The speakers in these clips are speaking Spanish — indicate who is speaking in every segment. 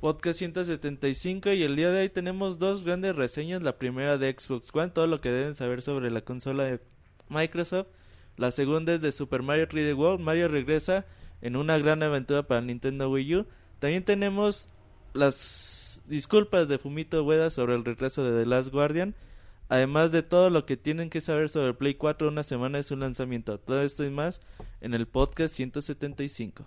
Speaker 1: podcast 175 y el día de hoy tenemos dos grandes reseñas. La primera de Xbox One, todo lo que deben saber sobre la consola de Microsoft. La segunda es de Super Mario 3D World. Mario regresa en una gran aventura para Nintendo Wii U. También tenemos las disculpas de Fumito Ueda sobre el regreso de The Last Guardian. Además de todo lo que tienen que saber sobre Play 4 una semana de su lanzamiento. Todo esto y más en el podcast 175.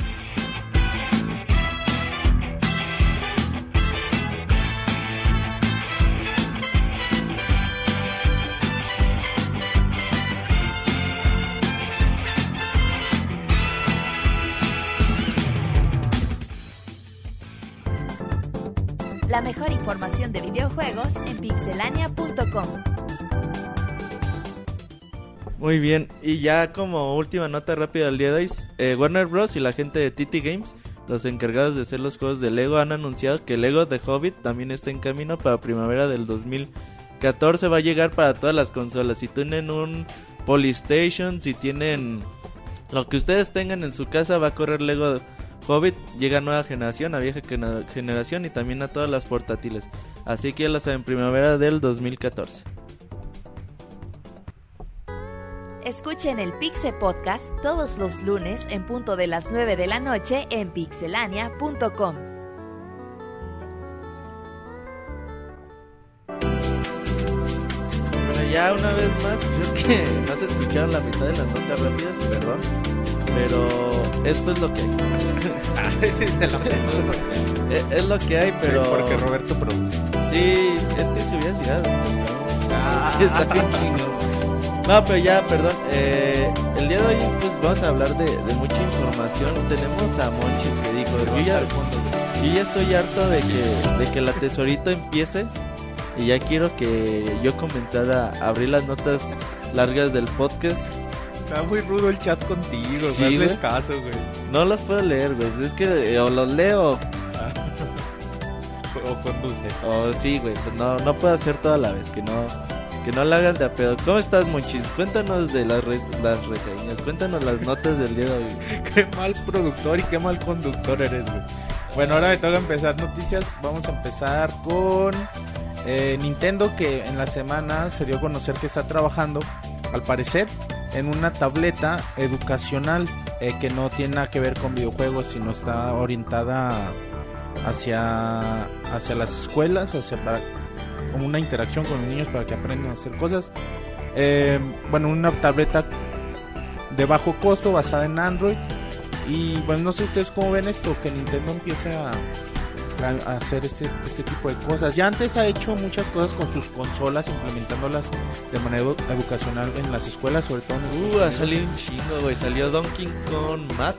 Speaker 2: La mejor información de videojuegos en pixelania.com.
Speaker 1: Muy bien, y ya como última nota rápida del día de hoy, eh, Warner Bros. y la gente de TT Games, los encargados de hacer los juegos de Lego, han anunciado que Lego The Hobbit también está en camino para primavera del 2014. Va a llegar para todas las consolas. Si tienen un Polystation, si tienen lo que ustedes tengan en su casa, va a correr Lego Hobbit. Llega a nueva generación, a vieja generación y también a todas las portátiles. Así que ya lo saben, primavera del 2014.
Speaker 2: Escuchen el Pixe Podcast todos los lunes en punto de las 9 de la noche en pixelania.com.
Speaker 1: Bueno, ya una vez más, creo que no se escucharon la mitad de las notas rápidas, perdón. Pero esto es lo que hay. es, es lo que hay, pero.
Speaker 3: Porque Roberto produce.
Speaker 1: Sí, es que si hubiera llegado.
Speaker 3: Ah,
Speaker 1: Está bien chingón. No, pero ya, perdón. eh, el día de hoy, pues vamos a hablar de, de mucha información. Tenemos a Monchis que dijo: Yo ya, yo ya estoy harto de que, de que la tesorito empiece. Y ya quiero que yo comenzara a abrir las notas largas del podcast.
Speaker 3: Está muy rudo el chat contigo,
Speaker 1: Sí,
Speaker 3: hazles
Speaker 1: güey.
Speaker 3: caso, güey.
Speaker 1: No las puedo leer, güey. Es que eh, o los leo
Speaker 3: O conduce.
Speaker 1: o sí, güey. Pues no, no puedo hacer toda la vez. Que no, que no la hagan de a pedo. ¿Cómo estás, Monchis? Cuéntanos de las, las reseñas. Cuéntanos las notas del día de hoy.
Speaker 3: Qué mal productor y qué mal conductor eres, güey. Bueno, ahora me toca empezar noticias. Vamos a empezar con eh, Nintendo, que en la semana se dio a conocer que está trabajando, al parecer, en una tableta educacional eh, que no tiene nada que ver con videojuegos, sino está orientada hacia, hacia las escuelas, hacia para, una interacción con los niños para que aprendan a hacer cosas. Eh, bueno, una tableta de bajo costo basada en Android. Y bueno, no sé ustedes cómo ven esto, que Nintendo empiece a, a- a hacer este, este tipo de cosas. Ya antes ha hecho muchas cosas con sus consolas, implementándolas de manera edu- educacional en las escuelas, sobre todo en
Speaker 1: Uh, ha salido un chingo, güey. Salió Donkey Kong Math.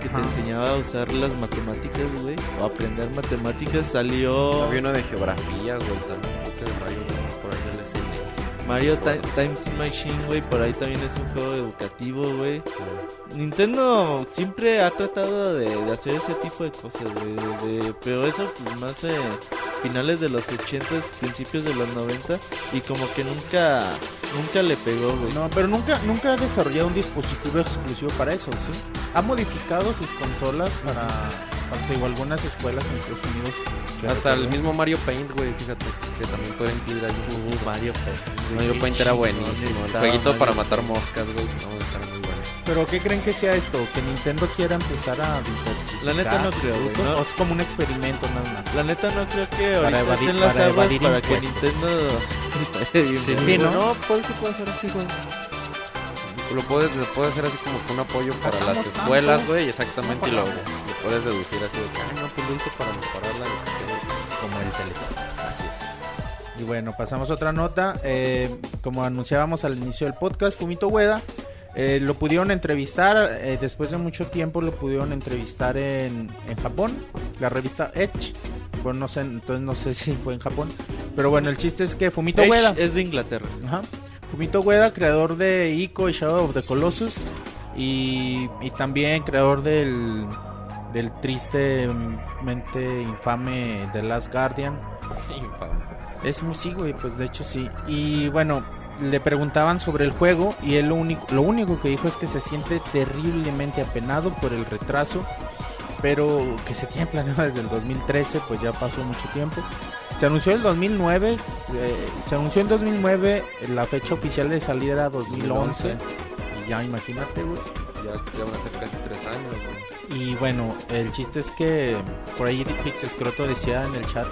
Speaker 1: Que te enseñaba a usar las matemáticas, güey. O aprender matemáticas. Salió
Speaker 4: Había uno de geografía, güey, también. Mario
Speaker 1: Ti- Times Machine, güey. Por ahí también es un juego educativo, güey. Nintendo siempre ha tratado de, de hacer ese tipo de cosas, güey. de- pero eso, pues más eh, finales de los 80, principios de los 90. Y como que nunca, nunca le pegó, güey.
Speaker 3: No, pero nunca, nunca ha desarrollado un dispositivo exclusivo para eso, ¿sí? Ha modificado sus consolas para, para digo, algunas escuelas en Estados Unidos.
Speaker 4: Hasta el mismo Mario Paint, güey, fíjate, que también puede incluir ahí.
Speaker 1: Uh, Mario Paint.
Speaker 4: Mario Paint era buenísimo. El jueguito
Speaker 1: Mario
Speaker 4: para matar moscas, güey, no, estar muy bueno.
Speaker 3: Pero ¿qué creen que sea esto? ¿Que Nintendo quiera empezar a diversificar
Speaker 1: La neta no creo, güey,
Speaker 3: es como un experimento nada más?
Speaker 1: La neta no creo que
Speaker 3: Para
Speaker 1: ahorita
Speaker 3: evadir-
Speaker 1: estén las
Speaker 3: para
Speaker 1: aguas para que. Nintendo Está bien,
Speaker 4: Sí,
Speaker 3: ¿no?
Speaker 4: no, pues sí puede ser así, güey. Lo puedes, lo puedes hacer así como que un apoyo para las escuelas, güey, exactamente, y lo puedes deducir así de que, ah, no, pues lo hizo para mejorar la educación.
Speaker 3: Como el teléfono.
Speaker 4: Así es.
Speaker 3: Y bueno, pasamos a otra nota. Eh, como anunciábamos al inicio del podcast, Fumito Ueda eh, lo pudieron entrevistar. eh, después de mucho tiempo lo pudieron entrevistar en, en Japón. La revista Edge. Bueno, no sé, entonces no sé si fue en Japón. Pero bueno, el chiste es que Fumito
Speaker 1: Edge
Speaker 3: Ueda.
Speaker 1: es de Inglaterra.
Speaker 3: Ajá. Fumito Ueda, creador de Ico y Shadow of the Colossus. Y, y también creador del, del tristemente infame The Last Guardian.
Speaker 4: Infame.
Speaker 3: Es muy sí, güey, pues de hecho sí. Y bueno, le preguntaban sobre el juego y él lo único, lo único que dijo es que se siente terriblemente apenado por el retraso, pero que se tiene planeado desde el 2013, pues ya pasó mucho tiempo. Se anunció el 2009, eh, se anunció en 2009, la fecha oficial de salida era 2011. Y ya imagínate, güey.
Speaker 4: Ya, ya van a ser casi tres años, güey.
Speaker 3: Y bueno, el chiste es que por ahí Pix Escroto decía en el chat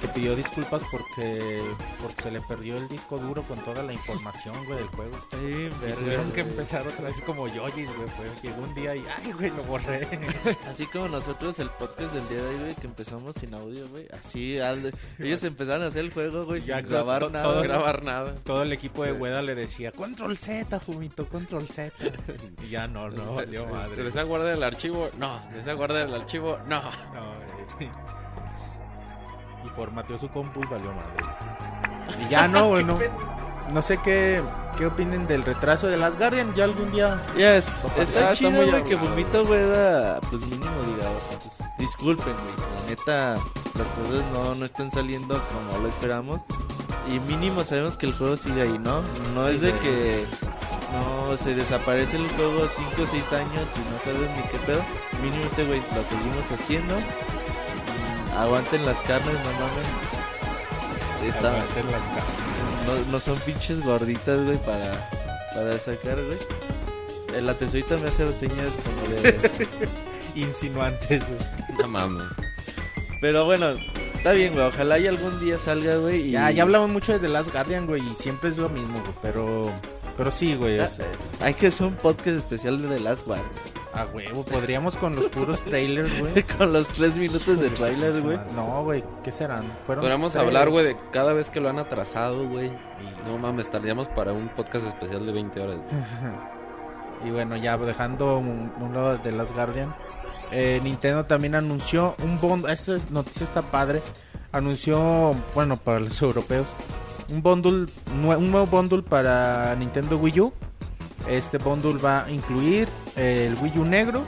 Speaker 3: que pidió disculpas porque porque se le perdió el disco duro con toda la información, güey, del juego.
Speaker 1: Sí,
Speaker 3: Y tuvieron que empezar otra vez como yoyis, güey. Pues llegó un día y, ay, güey, lo borré.
Speaker 1: Así como nosotros el podcast del día de hoy, güey, que empezamos sin audio, güey. Así, al- ellos empezaron a hacer el juego, güey, sin grabar nada.
Speaker 3: todo
Speaker 4: grabar nada.
Speaker 3: Todo el equipo de Hueda le decía, control Z, Fumito, control Z. Y ya no, no,
Speaker 4: Se-
Speaker 3: valió
Speaker 4: se-
Speaker 3: madre.
Speaker 4: ¿Se desea guardar el archivo? No. ¿Se desea guardar el archivo? No.
Speaker 3: No, güey. Y formateó su compu y valió madre. Y ya no, güey, no. Sé qué, qué opinen del retraso de las Guardian. Ya algún día.
Speaker 1: Ya, es- está chido, güey, que. Vomito, güey, da, pues mínimo diga, o sea, pues, disculpen, güey, la neta, las cosas no, no están saliendo como lo esperamos. Y mínimo sabemos que el juego sigue ahí, ¿no? No es de que no se desaparece el juego 5 o 6 años y no sabes ni qué pedo. Mínimo este, güey, lo seguimos haciendo. Mm, Aguanten las carnes, no mames. Está,
Speaker 3: Aguanten las Guardian.
Speaker 1: no, no son pinches gorditas, güey, para, para sacar, güey. La tesorita me hace señas como de...
Speaker 3: Insinuantes, güey.
Speaker 4: No mames.
Speaker 1: Pero bueno, está bien, güey. Ojalá y algún día salga, güey. Y...
Speaker 3: Ya, ya hablamos mucho de The Last Guardian, güey, y siempre es lo mismo, güey. Pero, pero sí, güey. o sea,
Speaker 1: Hay que hacer un podcast especial de The Last Guardian.
Speaker 3: a huevo, podríamos con los puros trailers, güey.
Speaker 1: Con los tres minutos de trailer, güey.
Speaker 3: No, güey, ¿qué serán? Fueron
Speaker 4: Podríamos
Speaker 3: tres.
Speaker 4: hablar, güey, de cada vez que lo han atrasado, güey. Y no mames, estaríamos para un podcast especial de 20 horas. güey.
Speaker 3: Y bueno, ya dejando un, un lado de Last Guardian, eh, Nintendo también anunció un bundle. Esta es- noticia está padre. Anunció, bueno, para los europeos, un bundle, un nuevo bundle para Nintendo Wii U. Este bundle va a incluir el Wii U negro,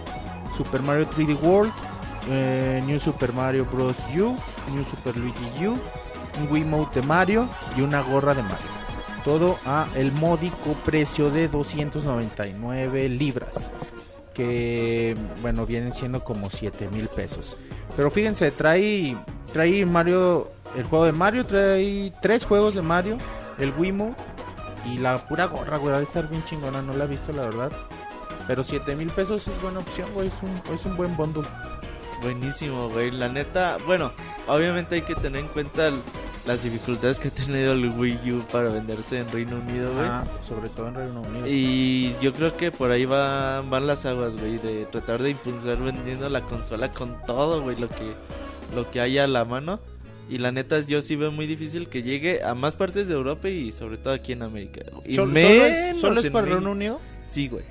Speaker 3: Super Mario 3D World, eh, New Super Mario Bros. U, New Super Luigi U, un Wii Mode de Mario y una gorra de Mario. Todo a el módico precio de 299 libras. Bueno, vienen siendo como 7 mil pesos. Pero fíjense, trae, trae Mario, el juego de Mario, trae tres juegos de Mario, el Wiimote y la pura gorra, güey. A estar bien chingona, no la he visto la verdad. Pero 7 mil pesos es buena opción, güey. Es un, es un buen bundle.
Speaker 1: Buenísimo, güey. La neta, bueno, obviamente hay que tener en cuenta el- las dificultades que ha tenido el Wii U para venderse en Reino Unido, güey.
Speaker 3: Ah, sobre todo en Reino Unido.
Speaker 1: Y yo creo que por ahí va, van las aguas, güey, de tratar de impulsar vendiendo la consola con todo, güey, lo que, lo que haya a la mano. Y la neta, yo sí veo muy difícil que llegue a más partes de Europa y sobre todo aquí en América. Y
Speaker 3: ¿Solo, solo
Speaker 1: menos
Speaker 3: es, solo es para. Reino Unido?
Speaker 1: Sí, güey.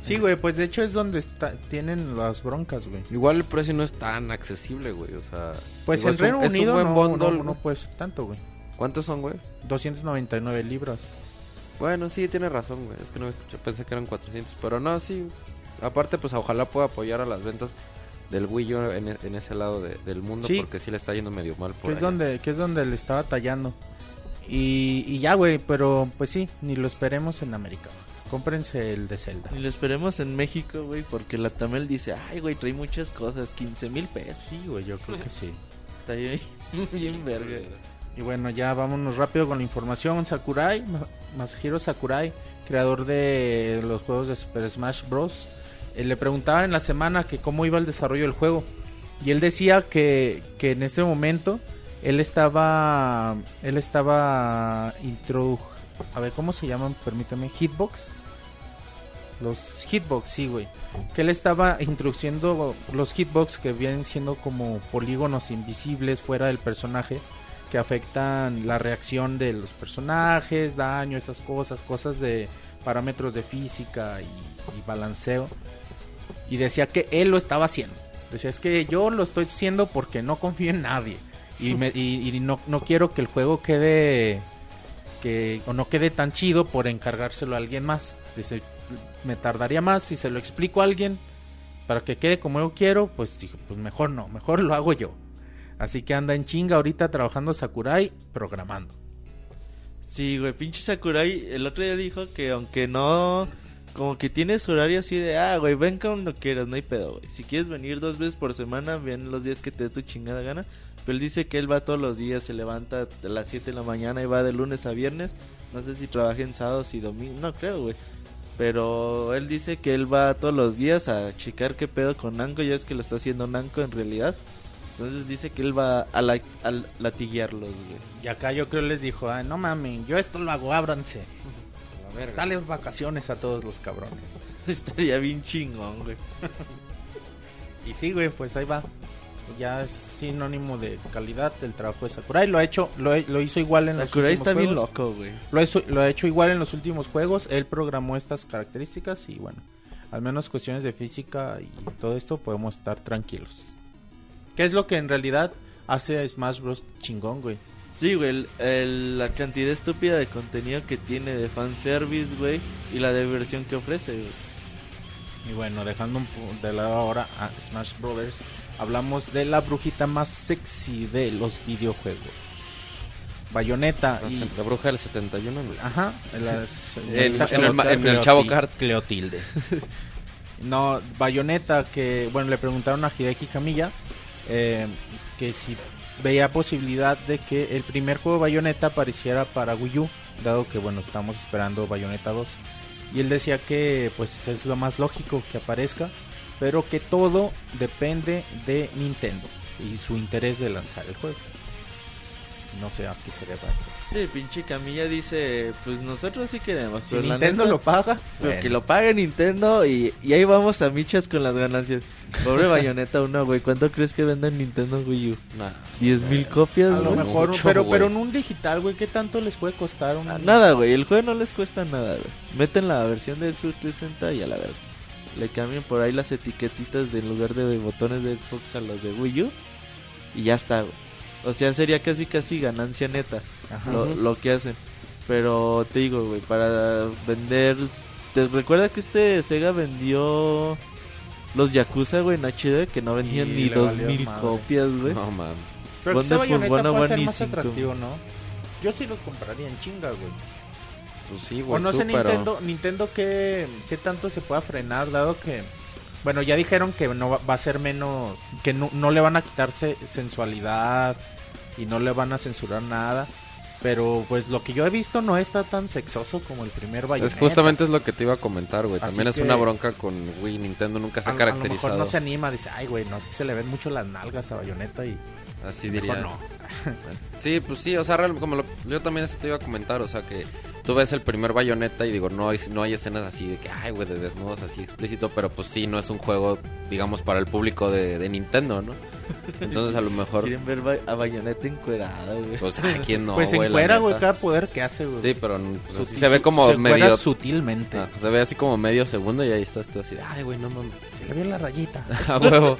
Speaker 3: Sí, güey, pues de hecho es donde está, tienen las broncas, güey.
Speaker 4: Igual el precio no es tan accesible, güey. O sea,
Speaker 3: Pues en Reino
Speaker 4: un
Speaker 3: Unido no,
Speaker 4: bundle,
Speaker 3: no, no puede ser tanto, güey.
Speaker 4: ¿Cuántos son, güey?
Speaker 3: 299 libras.
Speaker 4: Bueno, sí, tiene razón, güey. Es que no yo pensé que eran 400, pero no, sí. Aparte, pues ojalá pueda apoyar a las ventas del Wii U en, e- en ese lado de- del mundo,
Speaker 3: Sí.
Speaker 4: porque sí le está yendo medio mal por
Speaker 3: Que es, donde, que es donde le estaba tallando. Y, y ya, güey, pero pues sí, ni lo esperemos en América. Cómprense el de Zelda.
Speaker 1: Y lo esperemos en México, güey, porque la Tamel dice, ay, güey, trae muchas cosas, 15 mil pesos.
Speaker 3: Sí, güey, yo creo que sí.
Speaker 1: Está bien, bien verga.
Speaker 3: Y bueno, ya vámonos rápido con la información. Sakurai, Ma- Masahiro Sakurai, creador de los juegos de Super Smash Bros. eh, le preguntaban en la semana que cómo iba el desarrollo del juego. Y él decía que, que en ese momento él estaba. Él estaba. Introdu a ver, ¿cómo se llaman? Permítame. Hitbox. Los hitbox, sí, güey. Que él estaba introduciendo los hitbox que vienen siendo como polígonos invisibles fuera del personaje que afectan la reacción de los personajes, daño, estas cosas, cosas de parámetros de física y, balanceo. Y decía que él lo estaba haciendo. Decía, es que yo lo estoy haciendo porque no confío en nadie. Y, me- y- y no, no quiero que el juego quede que o no quede tan chido por encargárselo a alguien más. Dice, me tardaría más si se lo explico a alguien para que quede como yo quiero, pues dije, pues mejor no, mejor lo hago yo. Así que anda en chinga ahorita trabajando Sakurai, programando.
Speaker 1: Sí, güey, pinche Sakurai el otro día dijo que aunque no... Como que tiene su horario así de, ah, güey, ven cuando quieras, no hay pedo, güey. Si quieres venir dos veces por semana, ven los días que te dé tu chingada gana. Pero él dice que él va todos los días, se levanta a las 7 de la mañana y va de lunes a viernes. No sé si trabaja en sábados y domingos, no creo, güey. Pero él dice que él va todos los días a checar qué pedo con Nanko. Ya es que lo está haciendo Nanko en realidad. Entonces dice que él va a, la, a latiguearlos, güey.
Speaker 3: Y acá yo creo les dijo, ah, no mames, yo esto lo hago, ábranse.
Speaker 4: A la verga.
Speaker 3: Dale vacaciones a todos los cabrones.
Speaker 1: Estaría bien chingón, güey.
Speaker 3: Y sí, güey, pues ahí va. Ya es sinónimo de calidad el trabajo de Sakurai. Lo ha hecho, lo, hizo igual en
Speaker 1: Sakurai
Speaker 3: los últimos
Speaker 1: está bien loco, güey.
Speaker 3: Lo, hizo- lo ha hecho igual en los últimos juegos. Él programó estas características y bueno, al menos cuestiones de física y todo esto podemos estar tranquilos. ¿Qué es lo que en realidad hace a Smash Bros. chingón, güey?
Speaker 1: Sí, güey, el- el- la cantidad estúpida de contenido que tiene de fanservice, güey, y la diversión que ofrece, güey.
Speaker 3: Y bueno, dejando un de lado ahora a Smash Brothers, hablamos de la brujita más sexy de los videojuegos. Bayonetta
Speaker 4: La,
Speaker 3: y...
Speaker 4: la bruja del 71, güey.
Speaker 3: Ajá, en, las-
Speaker 4: el Chavo Kart.
Speaker 3: Cleotilde. No, Bayonetta que, bueno, le preguntaron a Hideki Kamiya eh, que si veía posibilidad de que el primer juego de Bayonetta apareciera para Wii U, dado que, bueno, estamos esperando Bayonetta 2. Y él decía que, pues, es lo más lógico que aparezca, pero que todo depende de Nintendo y su interés de lanzar el juego. No sé a qué se deba eso.
Speaker 1: Sí, pinche Camilla dice, pues nosotros sí queremos.
Speaker 3: Si
Speaker 1: pero
Speaker 3: Nintendo
Speaker 1: neta,
Speaker 3: lo paga,
Speaker 1: pero
Speaker 3: bueno.
Speaker 1: que lo pague Nintendo y, y ahí vamos a michas con las ganancias. Pobre Bayonetta 1, güey. ¿Cuánto crees que venda en Nintendo Wii U?
Speaker 4: Nah.
Speaker 1: ¿10 mil copias,
Speaker 3: A lo
Speaker 1: güey?
Speaker 3: mejor,
Speaker 4: mucho,
Speaker 3: pero,
Speaker 4: güey.
Speaker 3: pero en un digital, güey, ¿qué tanto les puede costar un...
Speaker 1: Ah, Nada, güey. El juego no les cuesta nada, güey. Meten la versión del Switch 360 y a la verga. Le cambian por ahí las etiquetitas de en lugar de botones de Xbox a los de Wii U. Y ya está, güey. O sea, sería casi casi ganancia neta
Speaker 3: Ajá.
Speaker 1: lo, lo que hacen. Pero te digo, güey, para vender... ¿Te recuerda que este Sega vendió los Yakuza, güey, en HD? Que no vendían
Speaker 3: Y
Speaker 1: ni dos mil
Speaker 3: madre.
Speaker 1: copias, güey.
Speaker 4: No, man.
Speaker 3: Pero
Speaker 1: Wonderful
Speaker 3: Bayonetta puede ser
Speaker 1: 101 y
Speaker 3: más
Speaker 1: cinco.
Speaker 3: atractivo, ¿no? Yo sí lo compraría en chinga, güey.
Speaker 4: Pues sí,
Speaker 3: O
Speaker 4: güey.
Speaker 3: no
Speaker 4: tú,
Speaker 3: sé
Speaker 4: pero-
Speaker 3: Nintendo, Nintendo qué, qué tanto se pueda frenar, dado que... Bueno, ya dijeron que no va, va a ser menos... Que no, no le van a quitarse sensualidad y no le van a censurar nada. Pero pues lo que yo he visto no está tan sexoso como el primer Bayonetta.
Speaker 4: Es justamente es lo que te iba a comentar, güey.
Speaker 3: Así
Speaker 4: También es
Speaker 3: que-
Speaker 4: una bronca con Wii. Nintendo nunca se
Speaker 3: a,
Speaker 4: ha
Speaker 3: a lo
Speaker 4: caracterizado.
Speaker 3: mejor no se anima, dice, ay, güey, no, es que se le ven mucho las nalgas a Bayonetta y
Speaker 4: Así
Speaker 3: mejor
Speaker 4: diría.
Speaker 3: no.
Speaker 4: Sí, pues sí, o sea, real- como lo- yo también eso te iba a comentar, o sea, que tú ves el primer bayoneta y digo, no hay, no hay escenas así de que, ay, güey, de desnudos así explícito, pero pues sí, no es un juego, digamos, para el público de, de Nintendo, ¿no? Entonces a lo mejor,
Speaker 1: Quieren ver a Bayonetta encuerada, güey.
Speaker 4: pues, ¿a quién no?
Speaker 3: pues
Speaker 4: güey,
Speaker 3: encuera, güey, cada poder que hace, güey.
Speaker 4: Sí, pero pues,
Speaker 3: Sutil-
Speaker 4: se ve como
Speaker 3: se
Speaker 4: medio...
Speaker 3: sutilmente.
Speaker 4: Ah, se ve así como medio segundo y ahí estás tú así de, ay, güey, no mames,
Speaker 3: Se le ve la rayita.
Speaker 4: a huevo.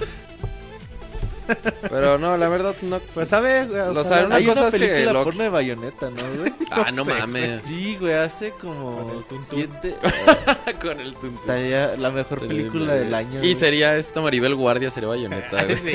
Speaker 4: Pero no, la verdad, no...
Speaker 3: Pues sabe, güey,
Speaker 4: Lo
Speaker 3: ojalá-
Speaker 4: sabe, una
Speaker 1: Hay
Speaker 4: cosa
Speaker 1: una
Speaker 4: es que
Speaker 1: película
Speaker 4: lo-
Speaker 1: porno de Bayonetta, ¿no, güey?
Speaker 4: Ah, no
Speaker 3: sé,
Speaker 4: mames.
Speaker 1: Sí, güey, hace como
Speaker 3: Con el tuntún.
Speaker 1: siete...
Speaker 4: Con el tuntún.
Speaker 1: Estaría la mejor película del año.
Speaker 4: Y
Speaker 1: güey.
Speaker 4: sería esta Maribel Guardia, sería Bayonetta, güey.
Speaker 3: Sí,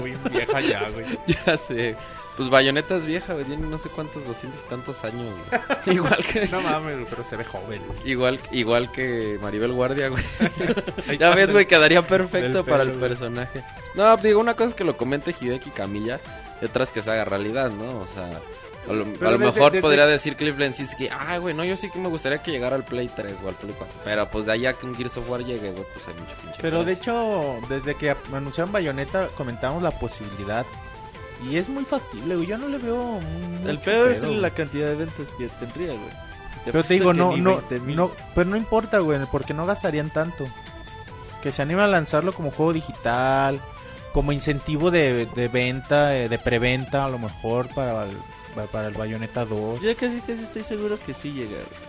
Speaker 3: güey, vieja ya, güey.
Speaker 4: Ya sé. Pues Bayonetta es vieja, güey. Tiene no sé cuántos, doscientos y tantos años, güey. igual que...
Speaker 3: No mames, pero se ve joven. güey.
Speaker 4: Igual, igual que Maribel Guardia, güey. ya ves, güey, quedaría perfecto para el personaje. No, digo, una cosa es que lo comente Hideki Camilla y otra es que se haga realidad, ¿no? O sea, a lo,
Speaker 3: Pero
Speaker 4: a lo
Speaker 3: desde-
Speaker 4: mejor
Speaker 3: desde-
Speaker 4: podría decir sí que, ay, güey, no, yo sí que me gustaría que llegara al Play 3 o al Play 4. Pero pues de allá que un Gears of War llegue, güey, pues hay mucho pinche.
Speaker 3: Pero de hecho, desde que anunciaron Bayonetta, comentamos la posibilidad. Y es muy factible, güey. Yo no le veo.
Speaker 1: El peor es la cantidad de ventas que tendría, güey.
Speaker 3: Pero te digo, no, no,
Speaker 1: 20,000.
Speaker 3: no, pero no importa, güey, porque no gastarían tanto. Que se anima a lanzarlo como juego digital, como incentivo de, de venta, eh, de preventa, a lo mejor para el, para el Bayonetta 2.
Speaker 1: Yo casi casi estoy seguro que sí llega, güey.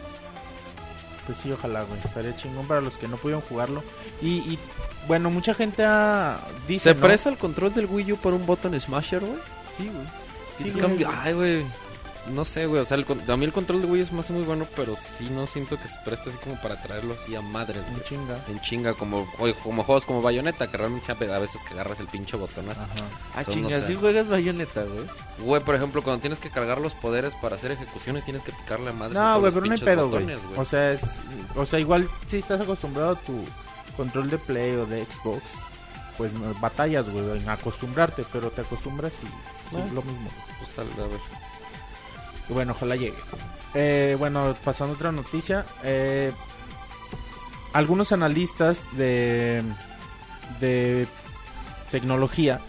Speaker 3: Pues sí, ojalá, güey. Estaría chingón para los que no pudieron jugarlo. Y, y bueno, mucha gente ha, dice.
Speaker 4: ¿Se
Speaker 3: ¿no?
Speaker 4: presta el control del Wii U por un button smasher, güey?
Speaker 1: Sí, güey.
Speaker 3: Sí, güey.
Speaker 4: Ay, güey. No sé, güey. O sea, el a mí el control de Wii es más muy bueno, pero sí no siento que se preste así como para traerlo así a madres, güey.
Speaker 3: chinga.
Speaker 4: En chinga, como, oye, como juegos como Bayonetta, que realmente a veces que agarras el pinche botonazo.
Speaker 3: Ajá.
Speaker 1: Ah,
Speaker 4: Entonces,
Speaker 1: chinga,
Speaker 4: no sé.
Speaker 1: sí juegas bayoneta, güey.
Speaker 4: Güey, por ejemplo, cuando tienes que cargar los poderes para hacer ejecuciones, tienes que picarle a madres.
Speaker 3: No, güey, pero no hay pedo, güey. O sea, es, o sea, igual si estás acostumbrado a tu control de Play o de Xbox, pues batallas, güey, en acostumbrarte, pero te acostumbras y
Speaker 4: Bueno.
Speaker 3: es lo mismo.
Speaker 4: Pues tal, a ver.
Speaker 3: Y bueno, ojalá llegue. Eh, bueno, pasando a otra noticia, eh, algunos analistas de, de tecnología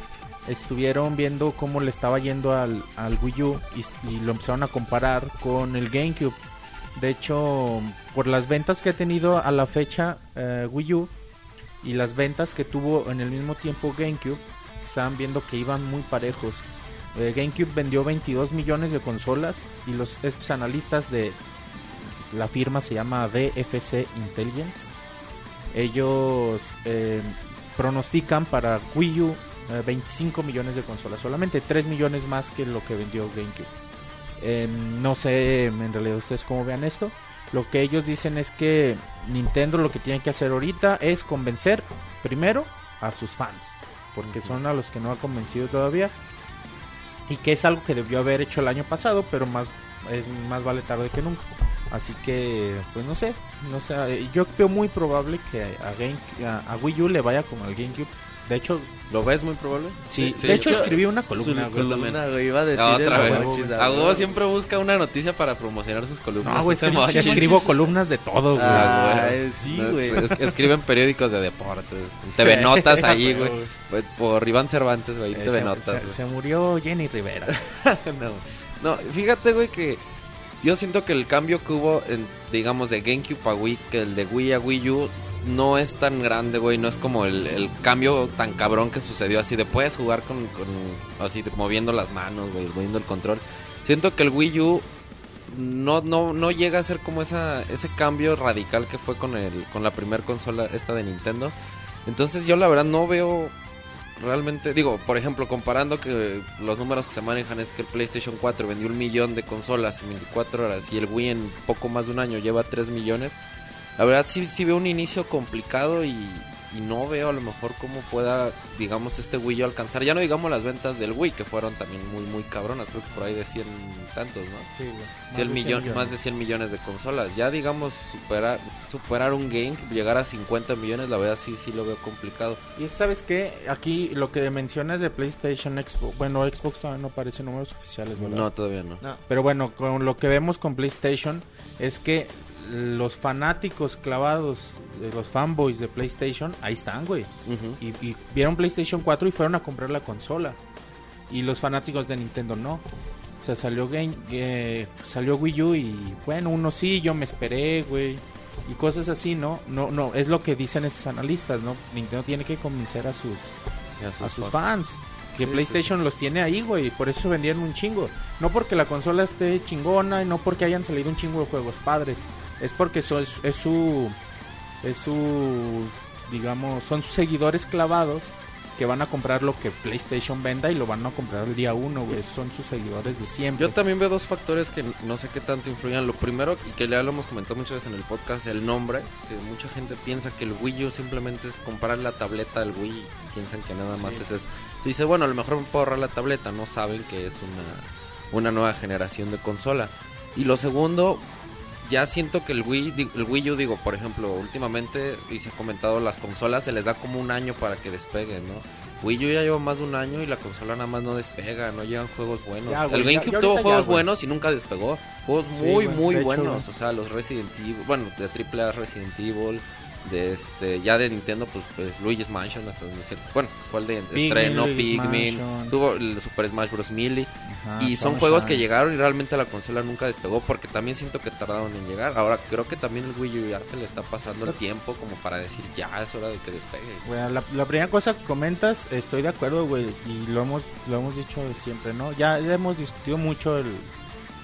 Speaker 3: estuvieron viendo cómo le estaba yendo al, Wii U y, y lo empezaron a comparar con el GameCube. De hecho, por las ventas que ha tenido a la fecha eh, Wii U y las ventas que tuvo en el mismo tiempo GameCube, estaban viendo que iban muy parejos. Eh, GameCube vendió 22 millones de consolas y los estos analistas de la firma se llama DFC Intelligence. Ellos eh, pronostican para Wii U eh, 25 millones de consolas, solamente 3 millones más que lo que vendió GameCube. Eh, no sé en realidad ustedes cómo vean esto. Lo que ellos dicen es que Nintendo lo que tiene que hacer ahorita es convencer primero a sus fans, porque son a los que no ha convencido todavía y que es algo que debió haber hecho el año pasado, pero más es más vale tarde que nunca. Así que, pues no sé, no sé, yo veo muy probable que a, Game, a, a Wii U le vaya como al GameCube. De hecho,
Speaker 4: ¿Lo ves muy probable?
Speaker 3: sí,
Speaker 4: sí,
Speaker 3: de hecho
Speaker 4: yo-
Speaker 3: escribí una columna, güey.
Speaker 1: columna, güey, iba a decir
Speaker 4: Ah,
Speaker 1: el
Speaker 4: otra vez.
Speaker 1: Guachis,
Speaker 4: A huevo
Speaker 1: güey.
Speaker 4: siempre busca una noticia para promocionar sus columnas.
Speaker 3: No, güey, es que
Speaker 4: mochi.
Speaker 3: escribo columnas de todo, güey.
Speaker 1: Ah,
Speaker 4: güey.
Speaker 1: sí,
Speaker 4: No,
Speaker 1: güey.
Speaker 4: es- Escriben periódicos de deportes. en TV Notas ahí, güey. Güey, Por Iván Cervantes, güey. en
Speaker 3: Eh,
Speaker 4: TV
Speaker 3: se-
Speaker 4: Notas.
Speaker 3: se,
Speaker 4: güey.
Speaker 3: se murió Jenny Rivera.
Speaker 4: no, no, fíjate, güey, que yo siento que el cambio que hubo, en, digamos, de GameCube a Wii, que el de Wii a Wii U, no es tan grande, güey. No es como el, el cambio tan cabrón que sucedió así de puedes jugar con, con así de moviendo las manos, güey, moviendo el control. Siento que el Wii U no, no, no llega a ser como esa, ese cambio radical que fue con, el, con la primera consola esta de Nintendo. Entonces yo la verdad no veo realmente, digo, por ejemplo, comparando que los números que se manejan es que el PlayStation 4 vendió un millón de consolas en 24 horas y el Wii en poco más de un año lleva 3 millones. La verdad sí, sí veo un inicio complicado y, y no veo a lo mejor cómo pueda, digamos, este Wii U alcanzar. Ya no digamos las ventas del Wii, que fueron también muy, muy cabronas, creo que por ahí de 100 tantos, ¿no?
Speaker 3: Sí, güey.
Speaker 4: 100 millon- más de 100 millones de consolas. Ya digamos superar superar un game, llegar a 50 millones, la verdad sí sí lo veo complicado.
Speaker 3: Y sabes qué, aquí lo que mencionas de PlayStation, Xbox, bueno, Xbox todavía no aparece números oficiales, ¿verdad?
Speaker 4: No, todavía no.
Speaker 1: No.
Speaker 3: Pero bueno, con lo que vemos con PlayStation es que los fanáticos clavados, de los fanboys de PlayStation, ahí están, güey. Y, y vieron PlayStation 4 y fueron a comprar la consola. Y los fanáticos de Nintendo no. O sea, salió, game, eh, salió Wii U y bueno, uno sí, yo me esperé, güey. Y cosas así, ¿no? No, no, es lo que dicen estos analistas, ¿no? Nintendo tiene que convencer a sus a sus
Speaker 4: fans.
Speaker 3: fans. Que
Speaker 4: Sí,
Speaker 3: PlayStation los tiene ahí, güey. Por eso vendieron un chingo. No porque la consola esté chingona y no porque hayan salido un chingo de juegos padres. Es porque eso es, es su. Es su. Digamos, son sus seguidores clavados que van a comprar lo que PlayStation venda y lo van a comprar el día uno, güey. Son sus seguidores de siempre.
Speaker 4: Yo también veo dos factores que no sé qué tanto influyen. Lo primero, y que ya lo hemos comentado muchas veces en el podcast, el nombre. Que mucha gente piensa que el Wii U simplemente es comprar la tableta del Wii. y Piensan que nada más
Speaker 3: Sí.
Speaker 4: es eso. Se dice, bueno, a lo mejor me puedo ahorrar la tableta. No saben que es una, una nueva generación de consola. Y lo segundo, ya siento que el Wii, el Wii U, digo, por ejemplo, últimamente, y se ha comentado, las consolas se les da como un año para que despeguen, ¿no? Wii U ya lleva más de un año y la consola nada más no despega, no llegan juegos buenos.
Speaker 3: Ya, güey,
Speaker 4: el GameCube
Speaker 3: ya
Speaker 4: tuvo juegos
Speaker 3: ya,
Speaker 4: buenos y nunca despegó. Juegos
Speaker 3: Sí,
Speaker 4: muy, muy
Speaker 3: de
Speaker 4: buenos. o sea, los Resident Evil, bueno, de AAA Resident Evil, de este, ya de Nintendo, pues, pues Luigi's Mansion, hasta donde se- bueno, fue el de estreno,
Speaker 3: Luigi's Mansion.
Speaker 4: tuvo el Super Smash Bros. Melee.
Speaker 3: Ajá,
Speaker 4: Y son juegos que llegaron y realmente la consola nunca despegó porque también siento que tardaron en llegar. Ahora creo que también el Wii U ya se le está pasando el tiempo como para decir ya es hora de que despegue.
Speaker 3: Bueno, la, la primera cosa que comentas, estoy de acuerdo, güey, y lo hemos, lo hemos dicho siempre, ¿no? Ya, ya hemos discutido mucho el,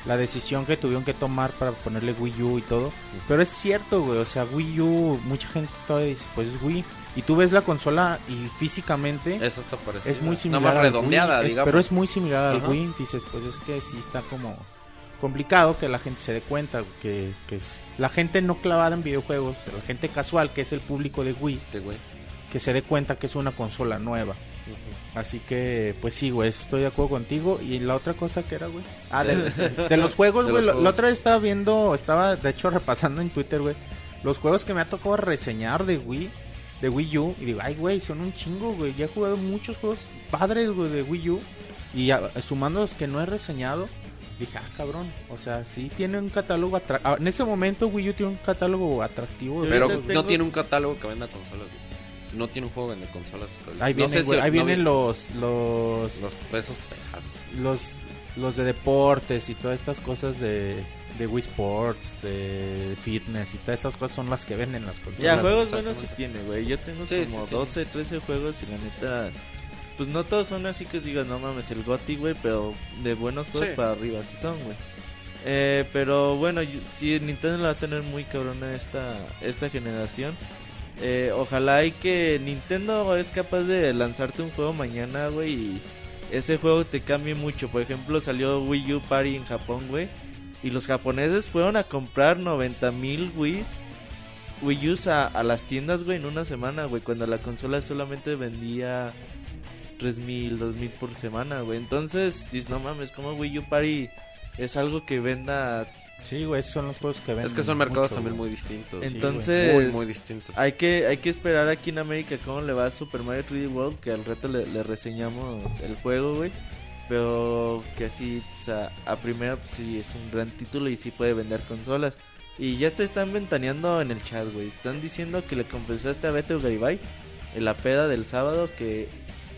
Speaker 3: la decisión que tuvieron que tomar para ponerle Wii U y todo, pero es cierto, güey, o sea, Wii U, mucha gente todavía dice, pues es Wii, y tú ves la consola y físicamente
Speaker 4: Eso está parecido.
Speaker 3: es muy
Speaker 4: Nada
Speaker 3: similar
Speaker 4: más
Speaker 3: al
Speaker 4: redondeada,
Speaker 3: Wii, es-
Speaker 4: digamos.
Speaker 3: pero es muy similar al. Wii, dices, pues es que sí está como complicado que la gente se dé cuenta que, que es la gente no clavada en videojuegos, la gente casual que es el público de Wii,
Speaker 4: Sí, güey.
Speaker 3: que se dé cuenta que es una consola nueva. Así que, pues sí, güey, estoy de acuerdo contigo. Y la otra cosa que era, güey. Ah, de, de los juegos,
Speaker 4: De
Speaker 3: güey.
Speaker 4: los
Speaker 3: La, otra vez estaba viendo, estaba de hecho repasando en Twitter, güey. Los juegos que me ha tocado reseñar de Wii, de Wii U. Y digo, ay, güey, son un chingo, güey. Ya he jugado muchos juegos padres, güey, de Wii U. Y a- sumando los que no he reseñado, dije, ah, cabrón. O sea, sí tiene un catálogo atractivo. En ese momento, Wii U tiene un catálogo atractivo. de
Speaker 4: Pero no
Speaker 1: tengo-
Speaker 4: tiene un catálogo que venda consolas, güey. No tiene un juego vende consolas. hasta.
Speaker 3: Ahí
Speaker 4: No
Speaker 3: vienen,
Speaker 4: si-
Speaker 3: ahí
Speaker 4: no
Speaker 3: vienen
Speaker 4: vi-
Speaker 3: los, los,
Speaker 4: los pesos pesados.
Speaker 3: los, los de deportes y todas estas cosas de, de Wii Sports, de fitness y todas estas cosas son las que venden las consolas.
Speaker 1: Ya, juegos buenos sí tiene, güey. Yo tengo
Speaker 4: Sí,
Speaker 1: como
Speaker 4: sí, sí.
Speaker 1: 12, 13 juegos y la neta... Pues no todos son así que digas, no mames, el GOTY, güey, pero de buenos juegos
Speaker 4: Sí.
Speaker 1: para arriba sí son, güey. Eh, pero bueno, sí, Nintendo la va a tener muy cabrona esta, esta generación. Eh, ojalá y que Nintendo es capaz de lanzarte un juego mañana, güey, y ese juego te cambie mucho. Por ejemplo, salió Wii U Party en Japón, güey. Y los japoneses fueron a comprar 90 mil Wii's Wii U's a, a las tiendas, güey, en una semana, güey, cuando la consola solamente vendía 3000, 2000 por semana, güey. Entonces, dices, no mames, como Wii U Party es algo que venda.
Speaker 3: Sí, güey, esos son los juegos que venden.
Speaker 4: Es que son mercados
Speaker 3: mucho,
Speaker 4: también
Speaker 3: güey.
Speaker 4: muy distintos.
Speaker 3: Sí,
Speaker 1: Entonces,
Speaker 4: Muy, muy distintos.
Speaker 1: hay que hay que esperar aquí en América cómo le va a Super Mario 3D World, que al reto le, le reseñamos el juego, güey. Pero que así, o sea, a primera, pues sí, es un gran título y sí puede vender consolas. Y ya te están ventaneando en el chat, güey. Están diciendo que le confesaste a Beto Garibay en la peda del sábado que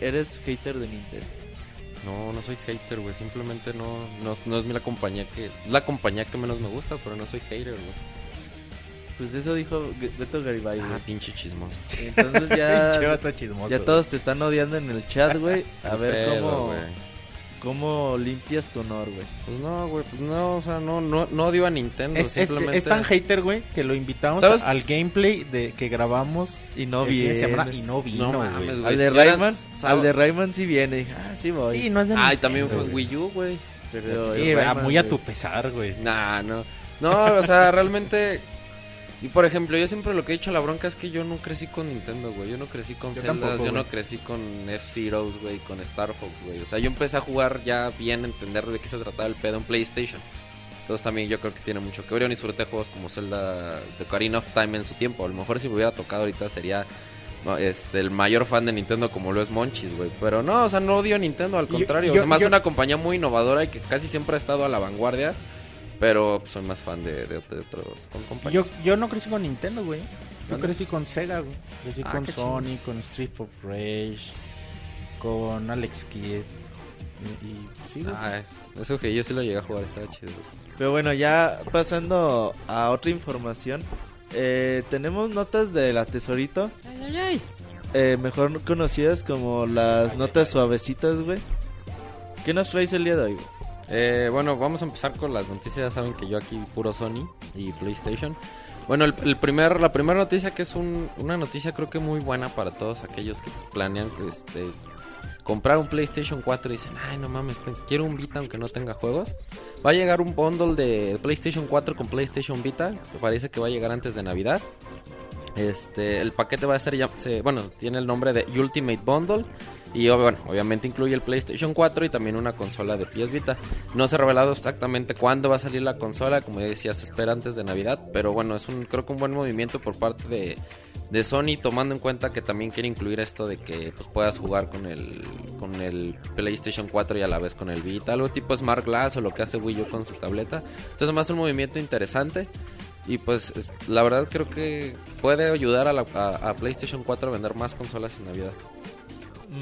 Speaker 1: eres hater de Nintendo.
Speaker 4: No, no soy hater, güey. Simplemente no, no, no es mi la compañía que... La compañía que menos me gusta, pero no soy hater, güey.
Speaker 1: Pues eso dijo G- Beto Garibay, güey.
Speaker 4: Ah, pinche chismoso.
Speaker 1: Entonces
Speaker 3: Pinche
Speaker 1: ya,
Speaker 3: vato chismoso,
Speaker 1: ya
Speaker 3: güey.
Speaker 1: todos te están odiando en el chat, güey. A ver cómo,
Speaker 4: güey.
Speaker 1: Cómo limpias tu honor, güey.
Speaker 4: Pues no, güey, pues no, o sea, no, no, no odio a Nintendo,
Speaker 3: Es, es-
Speaker 4: simplemente...
Speaker 3: es tan hater, güey, que lo invitamos
Speaker 4: ¿Sabes?
Speaker 3: al gameplay de que grabamos
Speaker 1: Y no viene.
Speaker 3: semana y no vino,
Speaker 4: No
Speaker 3: güey.
Speaker 4: mames, güey.
Speaker 1: Al de Rayman, al de Rayman sí viene. Dije, Ah, sí voy.
Speaker 3: Sí, no es de
Speaker 4: Ah, y también fue en
Speaker 3: güey.
Speaker 4: Wii U, güey.
Speaker 1: pero
Speaker 3: Sí,
Speaker 1: Rayman,
Speaker 3: muy a tu pesar, güey.
Speaker 4: Nah, no. No, o sea, realmente... Y por ejemplo, yo siempre lo que he dicho la bronca es que yo no crecí con Nintendo, güey. Yo no crecí con
Speaker 3: Yo
Speaker 4: Zelda,
Speaker 3: tampoco,
Speaker 4: yo no crecí con F-Zeros, güey, con Star Fox, güey. O sea, yo empecé a jugar ya bien, a entender de qué se trataba el pedo en PlayStation. Entonces también yo creo que tiene mucho que ver. Yo disfruté juegos como Zelda The Ocarina of Time en su tiempo. A lo mejor si me hubiera tocado ahorita sería no, este, el mayor fan de Nintendo como lo es Monchis, güey. Pero no, o sea, no odio a Nintendo, al contrario.
Speaker 3: yo-
Speaker 4: se me hace
Speaker 3: yo-
Speaker 4: una compañía muy innovadora y que casi siempre ha estado a la vanguardia. Pero soy más fan de, de, de otros con
Speaker 3: Yo,
Speaker 4: compañías.
Speaker 3: yo no crecí con Nintendo, güey. Yo
Speaker 4: ¿Dónde?
Speaker 3: crecí con Sega, güey. Crecí
Speaker 4: Ah,
Speaker 3: con Sony, con Street of Rage, con Alex Kidd. Y, y sí, güey.
Speaker 4: Ah, eso que yo sí lo llegué a jugar, estaba chido.
Speaker 1: Pero bueno, ya pasando a otra información. eh, tenemos notas de la Tesorito. eh, mejor conocidas como las notas suavecitas, güey. ¿Qué nos traes el día de hoy, güey?
Speaker 4: Eh, bueno, vamos a empezar con las noticias. Ya saben que yo aquí puro Sony y PlayStation. Bueno, el, primer, la primera noticia que es un- una noticia creo que muy buena para todos aquellos que planean este, comprar un PlayStation 4 y dicen, ay no mames, quiero un Vita aunque no tenga juegos. Va a llegar un bundle de PlayStation 4 con PlayStation Vita, que parece que va a llegar antes de Navidad. Este, el paquete va a ser ya, bueno, tiene el nombre de Ultimate Bundle y obviamente incluye el PlayStation 4 y también una consola de PS Vita. No se ha revelado exactamente cuándo va a salir la consola, como decía, se espera antes de Navidad, pero bueno, es un creo que un buen movimiento por parte de, Sony tomando en cuenta que también quiere incluir esto de que pues puedas jugar con el con el PlayStation 4 y a la vez con el Vita, algo tipo Smart Glass o lo que hace Wii U con su tableta. Entonces, más un movimiento interesante. Y pues es- la verdad creo que puede ayudar a, la- a PlayStation 4 a vender más consolas en Navidad.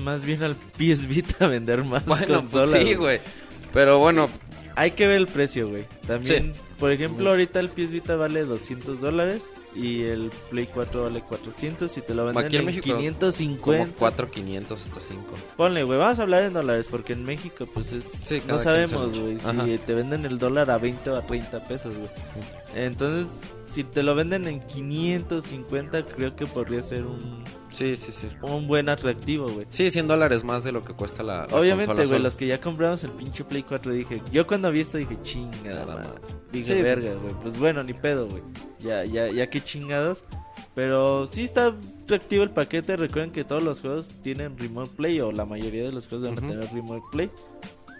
Speaker 1: Más bien al PS Vita a vender más
Speaker 4: Bueno,
Speaker 1: consolas.
Speaker 4: pues sí, güey. Pero bueno,
Speaker 1: Hay que ver el precio, güey. También, por ejemplo, ahorita el PS Vita vale 200 dólares y el Play 4 vale 400 y te lo venden
Speaker 4: Aquí en
Speaker 1: en,
Speaker 4: México, como
Speaker 1: 550.
Speaker 4: 4,500 hasta 5.
Speaker 1: Ponle, güey, vamos a hablar en dólares porque en México, pues es.
Speaker 4: Sí,
Speaker 1: no sabemos, güey, si te venden el dólar a 20 o a 30 pesos, güey. Entonces, si te lo venden en 550, creo que podría ser un,
Speaker 4: Sí, sí, sí.
Speaker 1: un buen atractivo, güey.
Speaker 4: Sí, 100 dólares más de lo que cuesta la, la
Speaker 1: Obviamente, güey, los que ya compramos el pinche Play 4 dije, yo cuando vi esto dije, chingada, madre. Dije,
Speaker 4: Sí.
Speaker 1: verga, güey. Pues bueno, ni pedo, güey. Ya, ya, ya que chingados. Pero sí está atractivo el paquete. Recuerden que todos los juegos tienen Remote Play, o la mayoría de los juegos deben
Speaker 4: Ujú.
Speaker 1: tener Remote Play.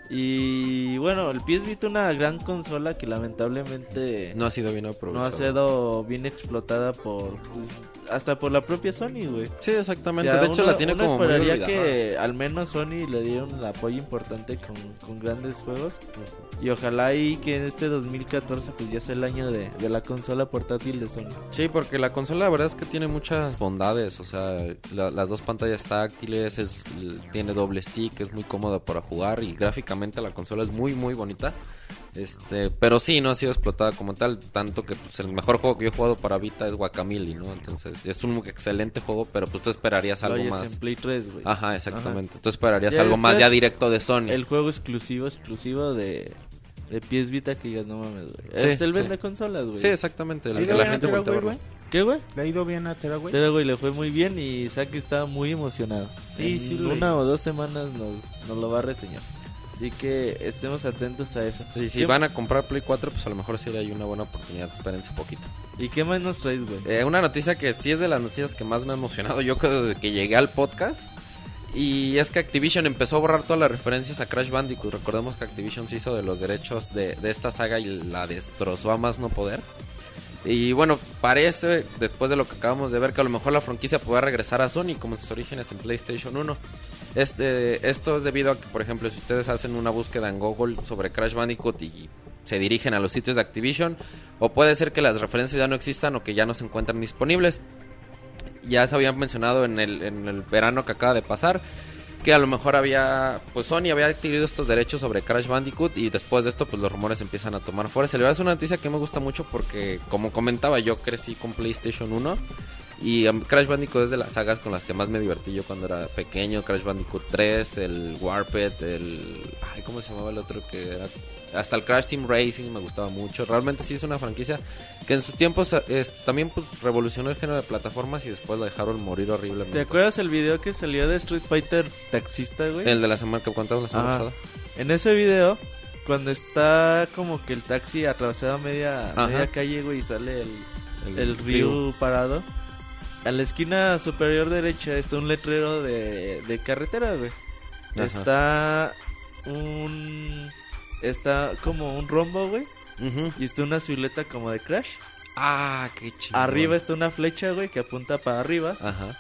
Speaker 1: Y bueno, el PS Vita una gran consola que lamentablemente
Speaker 4: No ha sido bien
Speaker 1: no
Speaker 4: aprovechado.
Speaker 1: ha sido bien explotada por pues, hasta por la propia Sony, güey.
Speaker 4: Sí,
Speaker 1: O
Speaker 4: exactamente.
Speaker 1: sea,
Speaker 4: de hecho,
Speaker 1: uno-
Speaker 4: la tiene
Speaker 1: uno
Speaker 4: como muy
Speaker 1: esperaría
Speaker 4: olvidada.
Speaker 1: que al menos Sony le diera un apoyo importante con, con grandes juegos. Y ojalá y que en este 2014 pues ya sea el año de, de la consola portátil de Sony.
Speaker 4: Sí, porque la consola la verdad es que tiene muchas bondades, o sea, la- las dos pantallas táctiles, es, tiene doble stick, es muy cómoda para jugar y gráficamente la consola es muy muy bonita. Este, pero sí, no ha sido explotada como tal, tanto que pues, el mejor juego que yo he jugado para Vita es Guacamole, ¿no? Entonces, es un excelente juego, pero pues tú esperarías algo más.
Speaker 1: en Play 3, güey.
Speaker 4: Ajá, exactamente. Tú esperarías
Speaker 1: Ya
Speaker 4: algo más ya directo de Sony.
Speaker 1: El juego exclusivo, exclusivo de, de PS Vita que ya no mames, güey.
Speaker 4: Sí,
Speaker 1: es el
Speaker 4: sí.
Speaker 1: vende consolas, güey.
Speaker 4: Sí, exactamente, el
Speaker 3: ¿Le ha
Speaker 4: que la gente voltea a
Speaker 3: güey?
Speaker 1: ¿Qué, güey?
Speaker 3: ¿Le ha ido bien a Terabyte?
Speaker 1: Pero, güey, le fue muy bien y Saki estaba muy emocionado.
Speaker 3: Sí,
Speaker 1: en
Speaker 3: sí, lo
Speaker 1: una o dos semanas nos, nos lo va a reseñar. Así que estemos atentos a eso.
Speaker 4: Sí, si
Speaker 1: ¿Qué-
Speaker 4: van a comprar Play 4, pues a lo mejor sí hay una buena oportunidad, espérense un poquito.
Speaker 1: ¿Y qué más nos traes, güey?
Speaker 4: Eh, una noticia que sí es de las noticias que más me ha emocionado yo creo desde que llegué al podcast. Y es que Activision empezó a borrar todas las referencias a Crash Bandicoot. Recordemos que Activision se hizo de los derechos de, de esta saga y la destrozó a más no poder. Y bueno, parece, después de lo que acabamos de ver, que a lo mejor la franquicia pueda regresar a Sony como en sus orígenes en PlayStation 1. Este, esto es debido a que, por ejemplo, si ustedes hacen una búsqueda en Google sobre Crash Bandicoot y se dirigen a los sitios de Activision, o puede ser que las referencias ya no existan o que ya no se encuentran disponibles. Ya se había mencionado en el, en el verano que acaba de pasar que a lo mejor había, pues Sony había adquirido estos derechos sobre Crash Bandicoot y después de esto pues los rumores empiezan a tomar fuerza. La es una noticia que me gusta mucho porque como comentaba yo crecí con PlayStation 1 y um, Crash Bandicoot es de las sagas con las que más me divertí yo cuando era pequeño. Crash Bandicoot 3, el Warped, el... Ay, ¿cómo se llamaba el otro que era? Hasta el Crash Team Racing me gustaba mucho. Realmente sí es una franquicia que en sus tiempos también pues, revolucionó el género de plataformas y después la dejaron morir horriblemente.
Speaker 1: ¿Te acuerdas el video que salió de Street Fighter Taxista, güey?
Speaker 4: El de la semana que contamos la semana
Speaker 1: Ajá.
Speaker 4: pasada.
Speaker 1: En ese video, cuando está como que el taxi atravesado a media, media calle, güey, y sale el, el Ryu parado. A la esquina superior derecha está un letrero de, de carretera, güey.
Speaker 4: Ajá.
Speaker 1: Está un... Está como un rombo, güey.
Speaker 4: Ujú.
Speaker 1: Y está una silueta como de Crash.
Speaker 4: Ah, qué chido.
Speaker 1: Arriba está una flecha, güey, que apunta para arriba.
Speaker 4: Ajá.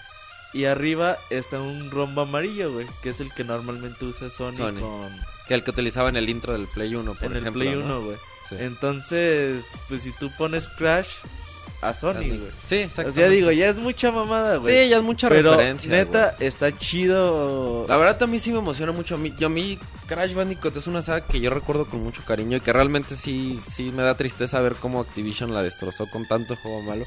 Speaker 1: Y arriba está un rombo amarillo, güey, que es el que normalmente usa Sony,
Speaker 4: Sony.
Speaker 1: con
Speaker 4: Que el que utilizaba en el intro del Play 1, por
Speaker 1: en el
Speaker 4: ejemplo.
Speaker 1: Play
Speaker 4: ¿no?
Speaker 1: 1, güey.
Speaker 4: Sí.
Speaker 1: Entonces, pues si tú pones Crash a Sony, güey.
Speaker 4: Sí,
Speaker 1: O
Speaker 4: exacto.
Speaker 1: sea, digo, ya es mucha mamada, güey.
Speaker 4: Sí, ya es mucha
Speaker 1: Pero
Speaker 4: referencia.
Speaker 1: neta, está chido.
Speaker 4: La verdad también sí me emociona mucho a mí. Yo a mí Crash Bandicoot es una saga que yo recuerdo con mucho cariño y que realmente sí sí me da tristeza ver cómo Activision la destrozó con tanto juego malo.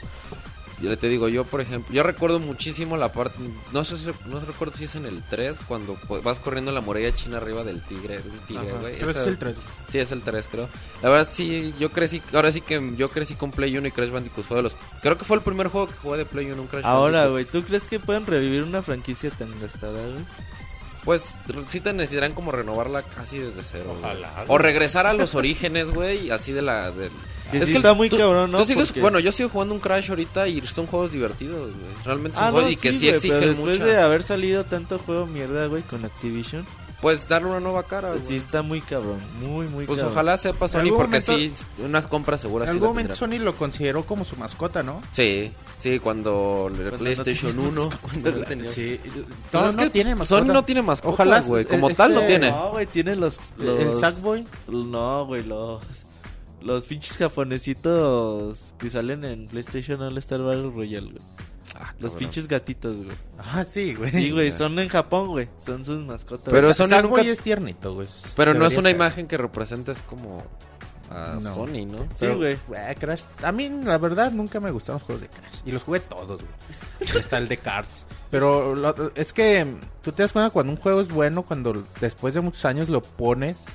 Speaker 4: Yo te digo, yo por ejemplo, yo recuerdo muchísimo la parte, no sé si, no recuerdo si es en el 3 cuando vas corriendo la muralla china arriba del tigre, un tigre, güey.
Speaker 3: Creo que
Speaker 4: Esa-
Speaker 3: es el 3.
Speaker 4: Sí, es el 3, creo. La verdad, sí, yo crecí. Ahora sí que yo crecí con Play 1 y Crash Bandicoot fue de los. Creo que fue el primer juego que jugué de Play 1, un Crash
Speaker 1: Ahora, güey, ¿tú crees que pueden revivir una franquicia tan gastada, güey?
Speaker 4: Pues sí te necesitarán como renovarla casi desde cero. güey.
Speaker 3: Ojalá.
Speaker 4: O regresar a los orígenes, güey, así de la. de-
Speaker 1: Que
Speaker 4: Es
Speaker 1: sí
Speaker 4: que
Speaker 1: está muy
Speaker 4: tú-
Speaker 1: cabrón, ¿no?
Speaker 4: sigues-
Speaker 1: Porque-
Speaker 4: Bueno, yo sigo jugando un Crash ahorita y son juegos divertidos, güey. Realmente son
Speaker 1: Ah,
Speaker 4: juegos
Speaker 1: no,
Speaker 4: y que sí,
Speaker 1: güey,
Speaker 4: exigen
Speaker 1: pero después
Speaker 4: mucho.
Speaker 1: de haber salido tanto juego mierda, güey, con Activision,
Speaker 4: Pues darle una nueva cara, güey.
Speaker 1: sí está muy cabrón, muy, muy
Speaker 4: Pues
Speaker 1: cabrón.
Speaker 4: ojalá sepa Sony porque
Speaker 3: momento-
Speaker 4: sí, una compra segura
Speaker 3: En
Speaker 4: sí
Speaker 3: algún
Speaker 4: la
Speaker 3: momento. Sony lo consideró como su mascota, ¿no?
Speaker 4: Sí, sí, cuando
Speaker 1: Cuando no
Speaker 4: PlayStation
Speaker 1: tenía
Speaker 4: 1.
Speaker 1: mascota.
Speaker 4: cuando no tenía-
Speaker 3: Sí.
Speaker 4: Pues
Speaker 3: No,
Speaker 4: es
Speaker 3: no
Speaker 4: que
Speaker 3: tiene mascota.
Speaker 4: Sony no tiene mascotas,
Speaker 3: Ojalá,
Speaker 4: güey. Como
Speaker 3: este-
Speaker 4: tal no tiene.
Speaker 1: No, güey, tiene los, los...
Speaker 3: El Sackboy.
Speaker 1: No, güey, los... Los pinches japonesitos que salen en PlayStation All Star Battle Royale, güey.
Speaker 4: Ah,
Speaker 1: Los pinches gatitos, güey.
Speaker 3: Ah, sí, güey.
Speaker 1: Sí, güey, son en Japón, güey. Son sus mascotas.
Speaker 4: Pero Sony
Speaker 3: Sackboy
Speaker 4: nunca-
Speaker 3: es tiernito, güey.
Speaker 4: Pero no es una
Speaker 3: ser.
Speaker 4: imagen que representes como a
Speaker 3: No.
Speaker 4: Sony, ¿no?
Speaker 1: Sí, güey.
Speaker 3: Güey, Crash. A mí, la verdad, nunca me gustaron los juegos de Crash. Y los jugué todos, güey. Está el de Cards. Pero lo- es que tú te das cuenta cuando un juego es bueno, cuando después de muchos años lo pones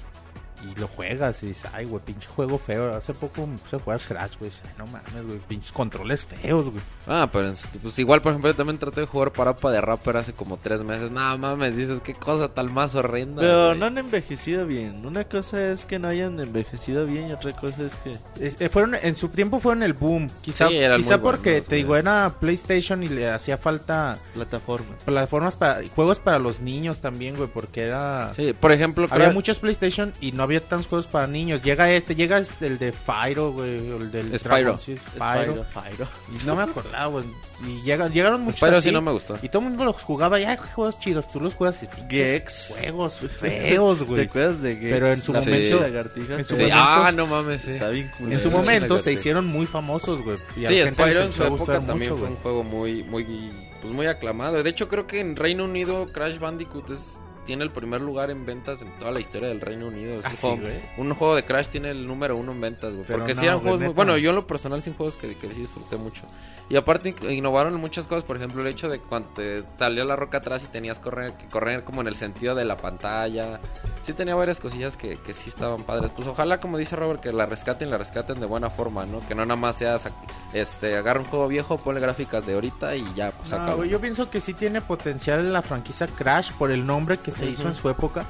Speaker 3: y lo juegas y dices, ay, güey, pinche juego feo. Hace poco me puse a jugar Crash, güey. Ay, no mames, güey, pinches controles feos, güey.
Speaker 4: Ah, pero pues igual, por ejemplo, yo también traté de jugar Parapa de Rapper hace como tres meses. Nada mames, dices, qué cosa tan más horrenda.
Speaker 1: Pero
Speaker 4: güey.
Speaker 1: no han envejecido bien. Una cosa es que no hayan envejecido bien y otra cosa es que...
Speaker 3: Es- eh, fueron, en su tiempo fueron el boom. Quizá,
Speaker 4: Sí, eran
Speaker 3: quizá
Speaker 4: muy
Speaker 3: porque,
Speaker 4: buenos,
Speaker 3: te digo, era PlayStation y le hacía falta
Speaker 1: Plataforma.
Speaker 3: plataformas para juegos para los niños también, güey, porque era...
Speaker 4: Sí, por ejemplo,
Speaker 3: Había
Speaker 4: Crash-
Speaker 3: muchos PlayStation y no había tantos juegos para niños. Llega este, llega este, el de Fyro, güey, o el del
Speaker 4: Spyro.
Speaker 3: Dragon, sí, Spyro.
Speaker 1: Spyro, Spyro.
Speaker 3: Y no me acordaba, güey. Y llega- llegaron muchos
Speaker 4: Spyro
Speaker 3: así,
Speaker 4: sí no me gustó.
Speaker 3: Y todo el mundo los jugaba y, ay, qué juegos chidos. Tú los juegas y
Speaker 1: Gex.
Speaker 3: Juegos feos,
Speaker 1: ¿Te
Speaker 3: güey.
Speaker 1: acuerdas de Gex?
Speaker 3: Pero en su
Speaker 1: La
Speaker 4: momento-
Speaker 1: lagartija.
Speaker 3: en su
Speaker 4: Sí,
Speaker 3: momento-
Speaker 4: ah, no mames, sí.
Speaker 1: Está bien
Speaker 3: En su
Speaker 4: Sí,
Speaker 3: momento
Speaker 4: sí,
Speaker 3: se
Speaker 4: sí.
Speaker 3: hicieron muy famosos, güey. y
Speaker 4: Sí, Spyro en su época también
Speaker 3: mucho,
Speaker 4: fue
Speaker 3: güey.
Speaker 4: un juego muy, muy, pues muy aclamado. De hecho, creo que en Reino Unido Crash Bandicoot es- tiene el primer lugar en ventas en toda la historia del Reino Unido. Es
Speaker 3: Ah,
Speaker 4: un,
Speaker 3: sí,
Speaker 4: juego,
Speaker 3: güey.
Speaker 4: un juego de Crash tiene el número uno en ventas, güey. Porque
Speaker 3: no,
Speaker 4: sí eran juegos muy... Bueno, yo en lo personal sin juegos que, que sí disfruté mucho. Y aparte in- innovaron muchas cosas, por ejemplo el hecho de cuando te salía la roca atrás y tenías correr, que correr como en el sentido de la pantalla. Sí tenía varias cosillas que, que sí estaban padres. Pues ojalá, como dice Robert, que la rescaten, la rescaten de buena forma, ¿no? Que no nada más sea, sac- este, agarra un juego viejo, ponle gráficas de ahorita y ya, pues
Speaker 3: No,
Speaker 4: acabó.
Speaker 3: yo pienso que sí tiene potencial la franquicia Crash por el nombre que se hizo en su época.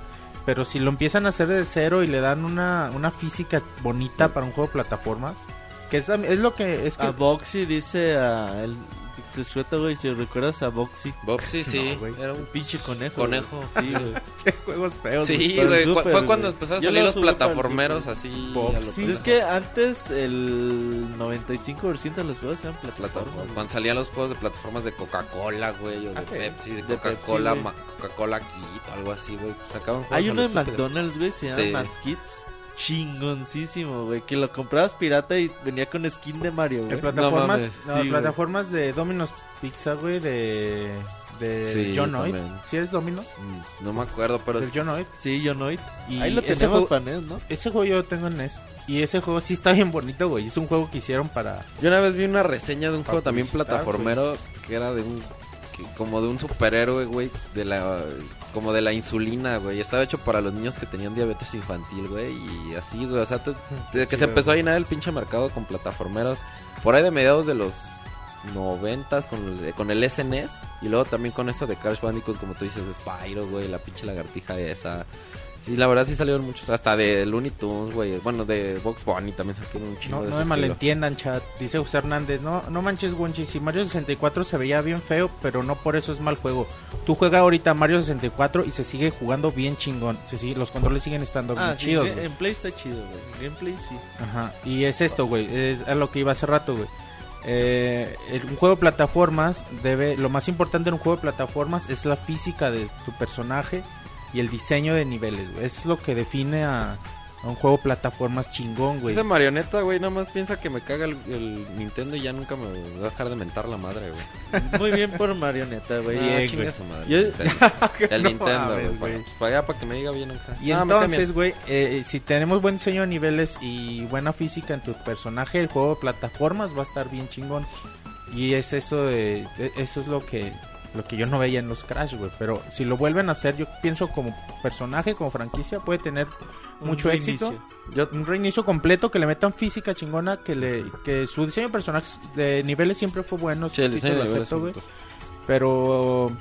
Speaker 3: Pero si lo empiezan a hacer de cero y le dan una, una física bonita para un juego de plataformas, que es, es lo que es que
Speaker 1: A Boxy dice a el discreto, güey, si recuerdas a Boxy.
Speaker 4: Bobsy, sí,
Speaker 3: No,
Speaker 4: era un
Speaker 1: pinche conejo.
Speaker 4: Conejo.
Speaker 1: güey. Sí, güey.
Speaker 3: es juegos feos. güey.
Speaker 4: Sí, güey, fue cuando empezaron a salir
Speaker 1: lo
Speaker 4: los plataformeros así.
Speaker 1: Pues es que antes el 95% de los juegos eran plataformas.
Speaker 4: Cuando salían los juegos de plataformas de Coca-Cola, güey, o de
Speaker 3: Ah.
Speaker 4: Pepsi, de
Speaker 1: De
Speaker 4: Coca-Cola, Coca-Cola Kit, algo así, güey. Sacaban juegos
Speaker 1: Hay uno de. McDonald's, güey, se llama
Speaker 4: Sí.
Speaker 1: Mad Kids. Chingoncísimo, güey. Que lo comprabas pirata y venía con skin de Mario,
Speaker 3: En
Speaker 1: güey.
Speaker 3: plataformas, no,
Speaker 1: Sí, güey.
Speaker 3: plataformas de Domino's Pizza, güey, de, de
Speaker 4: Sí,
Speaker 3: John
Speaker 4: yo
Speaker 3: Oid.
Speaker 4: también.
Speaker 3: ¿Sí es Domino's?
Speaker 4: Mm, No me acuerdo, pero
Speaker 3: Del John Oid.
Speaker 1: Sí, yo no.
Speaker 3: Y
Speaker 1: Ahí lo tenemos para NES, ¿no?
Speaker 3: Ese juego yo lo tengo en NES. Y ese juego sí está bien bonito, güey. Es un juego que hicieron para...
Speaker 4: yo una vez vi una reseña de un juego también
Speaker 3: publicitar,
Speaker 4: plataformero que era de un que- como de un superhéroe, güey, de la como de la insulina, güey. Estaba hecho para los niños que tenían diabetes infantil, güey, y así, güey, o sea, tú- desde que
Speaker 3: Sí,
Speaker 4: se empezó a llenar el pinche mercado con plataformeros por ahí de mediados de los noventas con el, con el SNES y luego también con eso de Crash Bandicoot como tú dices Spyro, güey, la pinche lagartija esa. Sí, la verdad sí salieron muchos, hasta de Looney Tunes, güey, bueno, de Box Bunny también sacaron un chingo
Speaker 3: No,
Speaker 4: de
Speaker 3: no me malentiendan, chat. Dice José Hernández. No, no manches, Wonchi. Si Mario 64 se veía bien feo, pero no por eso es mal juego. Tú juega ahorita Mario 64 y se sigue jugando bien chingón. Se sigue, los controles siguen estando bien
Speaker 1: Ah, sí,
Speaker 3: chidos,
Speaker 1: en-
Speaker 3: güey.
Speaker 1: en Play está chido, güey. Gameplay sí.
Speaker 3: Ajá. Y es esto, güey. Es a lo que iba hace rato, güey. Eh, un juego de plataformas debe. Lo más importante en un juego de plataformas es la física de tu personaje y el diseño de niveles, güey. Es lo que define a, a un juego de plataformas chingón, güey.
Speaker 4: Esa marioneta, güey, nada más piensa que me caga el, el Nintendo y ya nunca me va a dejar de mentar la madre, güey.
Speaker 1: Muy bien por Marioneta, güey.
Speaker 4: Ah,
Speaker 3: Bien, güey.
Speaker 4: su madre.
Speaker 1: Yo-
Speaker 4: Nintendo. El
Speaker 3: No
Speaker 4: Nintendo, güey.
Speaker 3: güey.
Speaker 4: Para, para allá, para que me diga bien acá.
Speaker 3: Y
Speaker 4: No,
Speaker 3: entonces, güey, eh, si tenemos buen diseño de niveles y buena física en tu personaje, el juego de plataformas va a estar bien chingón. Y es eso de, de- eso es lo que lo que yo no veía en los Crash, güey, pero si lo vuelven a hacer, yo pienso como personaje, como franquicia puede tener
Speaker 1: Un
Speaker 3: mucho
Speaker 1: reinicio.
Speaker 3: éxito.
Speaker 4: Yo,
Speaker 3: Un reinicio completo que le metan física chingona, que le que su diseño de personajes de niveles siempre fue bueno,
Speaker 4: sí, el diseño
Speaker 3: lo acepto, güey, pero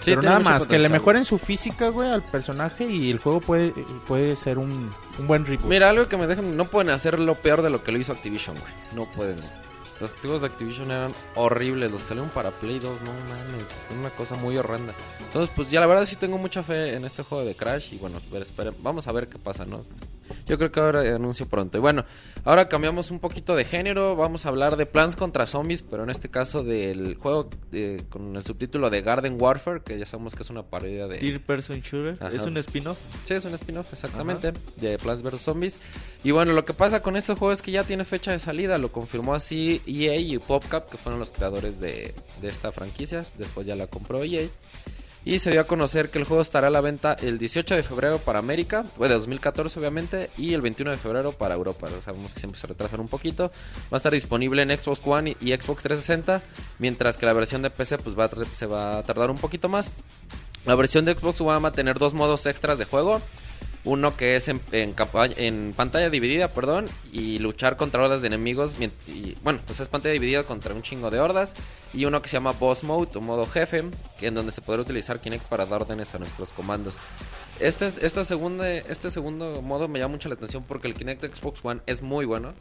Speaker 4: Sí,
Speaker 3: pero nada más, que le mejoren su física, güey, al personaje y el juego puede, puede ser un, un buen reboot.
Speaker 4: Mira, algo que me dejan, no pueden hacer lo peor de lo que lo hizo Activision, güey. No pueden. Los activos de Activision eran horribles, los salieron para Play 2, no mames, fue una cosa muy horrenda. Entonces, pues ya la verdad sí tengo mucha fe en este juego de Crash y bueno, ver, esperen- vamos a ver qué pasa, ¿no? Yo creo que ahora anuncio pronto. Y bueno, ahora cambiamos un poquito de género, vamos a hablar de Plants contra Zombies, pero en este caso del juego eh, con el subtítulo de Garden Warfare, que ya sabemos que es una parodia de...
Speaker 1: Third Person Shooter.
Speaker 4: Ajá.
Speaker 1: Es un spin-off.
Speaker 4: Sí, es un spin-off, exactamente, de Plants vs. Zombies. Y bueno, lo que pasa con este juego es que ya tiene fecha de salida, lo confirmó así EA y PopCap, que fueron los creadores de, esta franquicia. Después ya la compró EA. Y se dio a conocer que el juego estará a la venta el 18 de febrero para América, de 2014 obviamente, y el 21 de febrero para Europa. Sabemos que siempre se retrasan un poquito. Va a estar disponible en Xbox One y, Xbox 360, mientras que la versión de PC pues se va a tardar un poquito más. La versión de Xbox One va a tener dos modos extras de juego. Uno que es en, en, capa- en pantalla dividida, perdón, y luchar contra hordas de enemigos. Y, bueno, pues es pantalla dividida contra un chingo de hordas. Y uno que se llama Boss Mode o modo jefe, que en donde se podrá utilizar Kinect para dar órdenes a nuestros comandos. Este, es- esta segunda, este segundo modo me llama mucho la atención porque el Kinect de Xbox One es muy bueno.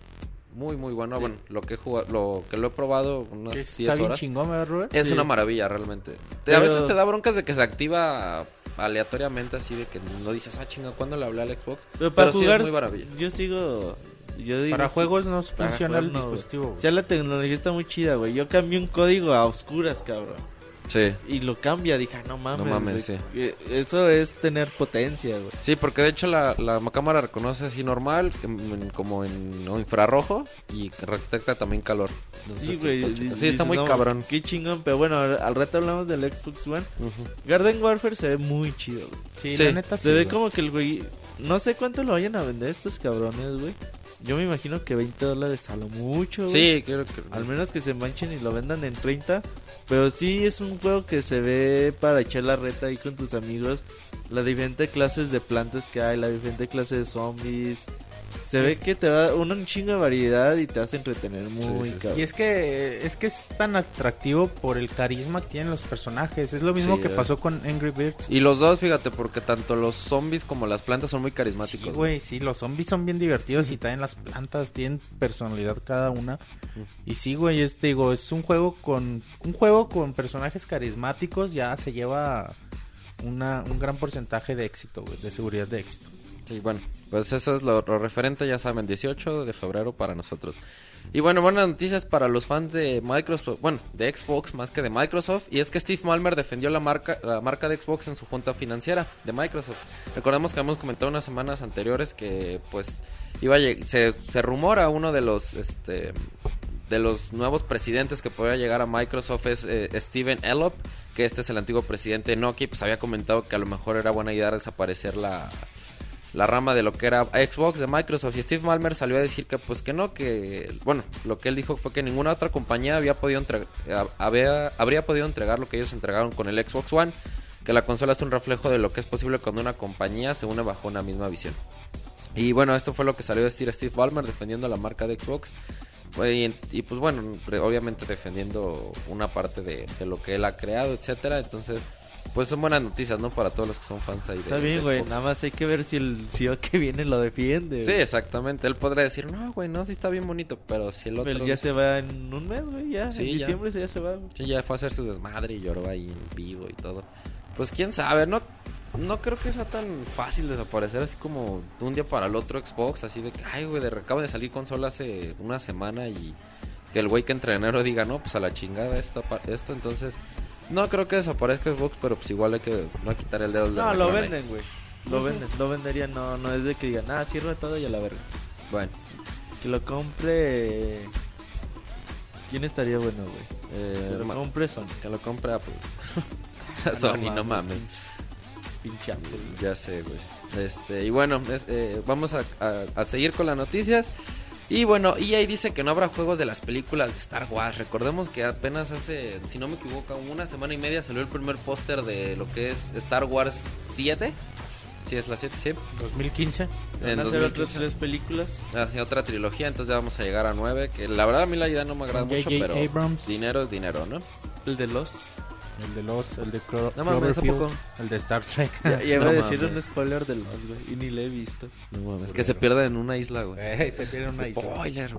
Speaker 4: Muy, muy bueno.
Speaker 1: Sí.
Speaker 4: Bueno, lo que, he jugado, lo que lo he probado unas
Speaker 3: Que
Speaker 4: 10
Speaker 3: Está bien
Speaker 4: horas. Es
Speaker 1: Sí.
Speaker 4: una maravilla, realmente. Te- A veces te da broncas de que se activa aleatoriamente, así de que no dices, ah, chinga, ¿cuándo le hablé al Xbox?
Speaker 1: Pero para
Speaker 4: sí es
Speaker 1: jugar,
Speaker 4: muy maravilla.
Speaker 1: yo sigo. Yo digo,
Speaker 3: Para
Speaker 1: sí,
Speaker 3: juegos no
Speaker 1: para
Speaker 3: funciona
Speaker 1: jugar
Speaker 3: el
Speaker 1: no,
Speaker 3: dispositivo. güey.
Speaker 1: O sea, la tecnología está muy chida, güey. Yo cambié un código a oscuras, cabrón.
Speaker 4: Sí.
Speaker 1: Y lo cambia, dije, ah, no mames.
Speaker 4: No mames, sí.
Speaker 1: Eso es tener potencia, güey.
Speaker 4: Sí, porque de hecho la, la cámara reconoce así normal, en- como en no, infrarrojo, y detecta también calor.
Speaker 1: Sí, güey.
Speaker 4: está. Sí,
Speaker 1: dices,
Speaker 4: está muy
Speaker 1: no,
Speaker 4: cabrón.
Speaker 1: Qué chingón, pero bueno, al rato hablamos del Xbox One. Garden Warfare se ve muy chido, güey.
Speaker 3: Sí,
Speaker 4: Sí.
Speaker 3: la neta
Speaker 1: Se
Speaker 3: sí,
Speaker 1: ve
Speaker 3: güey.
Speaker 1: como que el güey. No sé cuánto lo vayan a vender estos cabrones, güey. Yo me imagino que 20 dólares a lo mucho, güey.
Speaker 4: Sí, creo que...
Speaker 1: Al menos que se manchen y lo vendan en 30. Pero sí es un juego que se ve para echar la reta ahí con tus amigos. Las diferentes clases de plantas que hay, la diferente clase de zombies. Se ve que te da una un chingo de variedad y te hace entretener muy
Speaker 4: sí.
Speaker 3: Y es que es que es tan atractivo por el carisma que tienen los personajes. Es lo mismo
Speaker 4: Sí,
Speaker 3: que
Speaker 4: eh.
Speaker 3: pasó con Angry Birds.
Speaker 4: Y los dos, fíjate, porque tanto los zombies como las plantas son muy carismáticos.
Speaker 3: Sí, güey, sí, los zombies son bien divertidos y también las plantas tienen personalidad cada una. Y sí, güey, es, digo, es un juego con un juego con personajes carismáticos ya se lleva una, un gran porcentaje de éxito, güey, de seguridad de éxito.
Speaker 4: Sí, bueno, pues eso es lo, referente, ya saben, 18 de febrero para nosotros. Y bueno, buenas noticias para los fans de Microsoft, bueno, de Xbox más que de Microsoft, y es que Steve Malmer defendió la marca, la marca de Xbox en su junta financiera de Microsoft. Recordemos que hemos comentado unas semanas anteriores que pues iba a se, se rumora uno de los este de los nuevos presidentes que podría llegar a Microsoft es eh, Steven Elop, que este es el antiguo presidente de Nokia, pues había comentado que a lo mejor era buena idea desaparecer la, la rama de lo que era Xbox de Microsoft y Steve Malmer salió a decir que pues que no, que bueno, lo que él dijo fue que ninguna otra compañía había podido eh, había, habría podido entregar lo que ellos entregaron con el Xbox One, que la consola es un reflejo de lo que es posible cuando una compañía se une bajo una misma visión. Y bueno, esto fue lo que salió a decir Steve Ballmer defendiendo la marca de Xbox. Y, y, pues bueno, obviamente defendiendo una parte de, de lo que él ha creado, etcétera. Entonces, pues son buenas noticias, ¿no? Para todos los que son fans ahí de
Speaker 1: Está bien, güey. Nada más hay que ver si el CEO que viene lo defiende.
Speaker 4: Sí, exactamente. Él podría decir, no, güey, no, sí está bien bonito, pero si el otro...
Speaker 1: Pero ya se va en un mes, güey. Ya.
Speaker 4: Sí,
Speaker 1: en diciembre ya se va, güey.
Speaker 4: Sí, ya fue a hacer su desmadre y lloró ahí en vivo y todo. Pues quién sabe, no, no creo que sea tan fácil desaparecer así como de un día para el otro Xbox, así de que, ay, güey, de, acaba de salir consola hace una semana y que el güey que entre enero diga, no, pues a la chingada esto, pa- esto entonces... No creo que desaparezca Xbox, pero pues igual hay que no quitar el dedo del
Speaker 1: No, lo venden, güey. Lo venden. Lo venderían. No, no es de que digan, ah, cierra todo y a la verga.
Speaker 4: Bueno,
Speaker 1: Que lo compre. ¿Quién estaría bueno, güey?
Speaker 4: eh,
Speaker 1: Que lo
Speaker 4: ma-
Speaker 1: compre Sony.
Speaker 4: que lo compre Apple.
Speaker 1: Ah,
Speaker 4: Sony, no mames.
Speaker 1: Pinche Apple, güey.
Speaker 4: Ya sé, güey. Este, y bueno, es- eh, vamos a, a- a seguir con las noticias. Y bueno, EA dice que no habrá juegos de las películas de Star Wars. Recordemos que apenas hace, si no me equivoco, una semana y media salió el primer póster de lo que es Star Wars 7. Sí, es la 7, sí.
Speaker 3: 2015.
Speaker 1: Van
Speaker 4: En
Speaker 1: a hacer otras
Speaker 4: 2015.
Speaker 1: tres películas.
Speaker 4: Hacia otra trilogía, entonces ya vamos a llegar a 9. Que la verdad a mí la idea no me agrada mucho,
Speaker 3: J.J.
Speaker 4: pero
Speaker 3: Abrams.
Speaker 4: dinero es dinero, ¿no?
Speaker 1: El de Lost.
Speaker 3: El de los, el de Clo-
Speaker 4: No mames, ¿a
Speaker 3: Cloverfield,
Speaker 4: poco?
Speaker 3: el de Star Trek.
Speaker 1: Ya, ya iba
Speaker 4: No
Speaker 1: a decir
Speaker 4: mames.
Speaker 1: un spoiler de Lost, güey. Y ni le he visto.
Speaker 4: No mames, que se pierde en una isla, güey.
Speaker 3: Eh, se pierde una isla.
Speaker 4: Spoiler.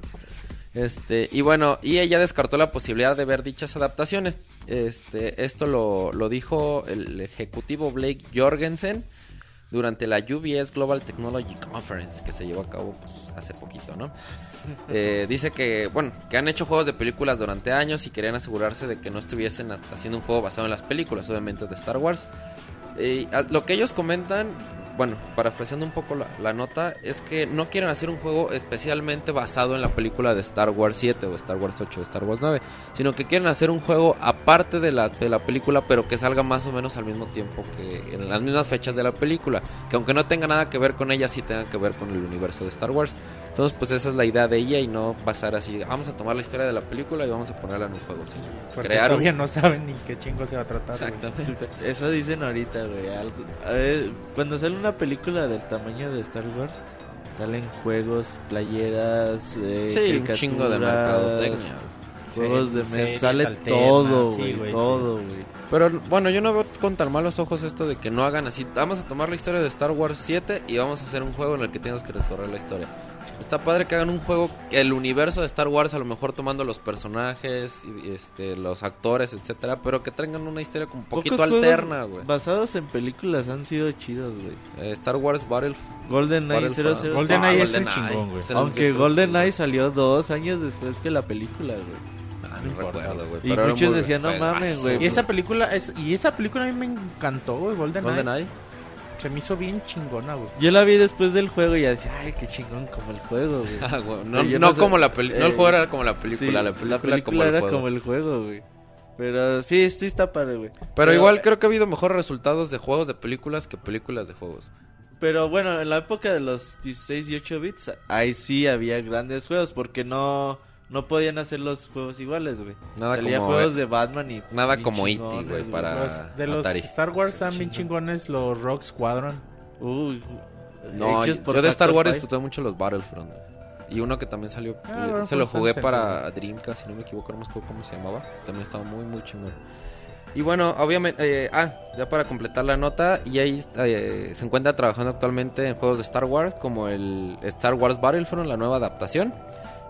Speaker 4: Este, y bueno, y ella descartó la posibilidad de ver dichas adaptaciones. Este, esto lo, lo dijo el ejecutivo Blake Jorgensen durante la UBS Global Technology Conference que se llevó a cabo pues, hace poquito, ¿no? Eh, dice que, bueno, que han hecho juegos de películas durante años y querían asegurarse de que no estuviesen ha- haciendo un juego basado en las películas, obviamente de Star Wars. A- lo que ellos comentan, bueno, parafraseando un poco la, la nota, es que no quieren hacer un juego especialmente basado en la película de Star Wars 7 o Star Wars 8 o Star Wars 9, sino que quieren hacer un juego aparte de la, de la película, pero que salga más o menos al mismo tiempo que en las mismas fechas de la película, que aunque no tenga nada que ver con ella, sí tenga que ver con el universo de Star Wars. Entonces, pues esa es la idea de ella y no pasar así, vamos a tomar la historia de la película y vamos a ponerla en un juego. sino
Speaker 3: Porque
Speaker 4: crear un-
Speaker 3: todavía no saben ni qué chingo se va a tratar. güey.
Speaker 4: Exactamente.
Speaker 1: Eso dicen ahorita, güey. algo- a ver, cuando sale una película del tamaño de Star Wars, salen juegos, playeras, eh,
Speaker 4: Sí, un chingo de mercadotecnia.
Speaker 1: Juegos de
Speaker 3: series
Speaker 1: mesa, sale
Speaker 3: alternas,
Speaker 1: todo,
Speaker 3: sí,
Speaker 1: güey,
Speaker 3: sí.
Speaker 1: todo, güey.
Speaker 4: Pero bueno, yo no veo con tan malos ojos esto de que no hagan así. Vamos a tomar la historia de Star Wars 7 y vamos a hacer un juego en el que tengas que recorrer la historia. Está padre que hagan un juego, el universo de Star Wars, a lo mejor tomando los personajes, y, y, este, los actores, etcétera, pero que tengan una historia como un poquito
Speaker 1: Pocos
Speaker 4: alterna, güey.
Speaker 1: Basados en películas han sido chidos, güey.
Speaker 4: Eh, Star Wars Battle,
Speaker 1: GoldenEye
Speaker 4: Battlefront.
Speaker 1: 00.
Speaker 3: GoldenEye
Speaker 4: Ah,
Speaker 3: es el chingón, güey.
Speaker 1: Aunque
Speaker 4: que-
Speaker 1: GoldenEye salió dos años después que la película, güey.
Speaker 4: Ah,
Speaker 3: No
Speaker 4: no recuerdo, güey.
Speaker 1: Y muchos decían, no mames, güey,
Speaker 3: Y esa película es y esa película a mí me encantó, güey, GoldenEye.
Speaker 4: GoldenEye.
Speaker 3: Se me hizo bien chingona, güey.
Speaker 1: Yo la vi después del juego y ya decía, ay, qué chingón como el juego, güey.
Speaker 4: Ah, güey, No,
Speaker 1: Yo
Speaker 4: no
Speaker 1: no sé-
Speaker 4: como la película. no el
Speaker 1: eh,
Speaker 4: juego era como la película.
Speaker 1: Sí,
Speaker 4: la película, como el
Speaker 1: era
Speaker 4: juego.
Speaker 1: como el juego, güey. Pero sí, sí está padre, güey.
Speaker 4: Pero igual creo que ha habido mejores resultados de juegos de películas que películas de juegos.
Speaker 1: Pero bueno, en la época de los 16 y 8 bits, ahí sí había grandes juegos porque no, no podían hacer los juegos iguales, güey.
Speaker 4: Nada
Speaker 1: Salía
Speaker 4: como-
Speaker 1: juegos de Batman y...
Speaker 4: Nada como E.T., güey, para-
Speaker 3: Los- de los
Speaker 4: Atari.
Speaker 3: Star Wars están bien chingones los Rock Squadron.
Speaker 1: Uy,
Speaker 4: No, yo de Star Wars disfruté mucho los Battlefront. Y uno que también salió,
Speaker 3: Ah,
Speaker 4: se lo jugué para Dreamcast, si no me equivoco, no me acuerdo cómo se llamaba. También estaba muy, muy chingón. Y bueno, obviamente, eh, ah, ya para completar la nota, y ahí eh, se encuentra trabajando actualmente en juegos de Star Wars, como el Star Wars Battlefront, la nueva adaptación.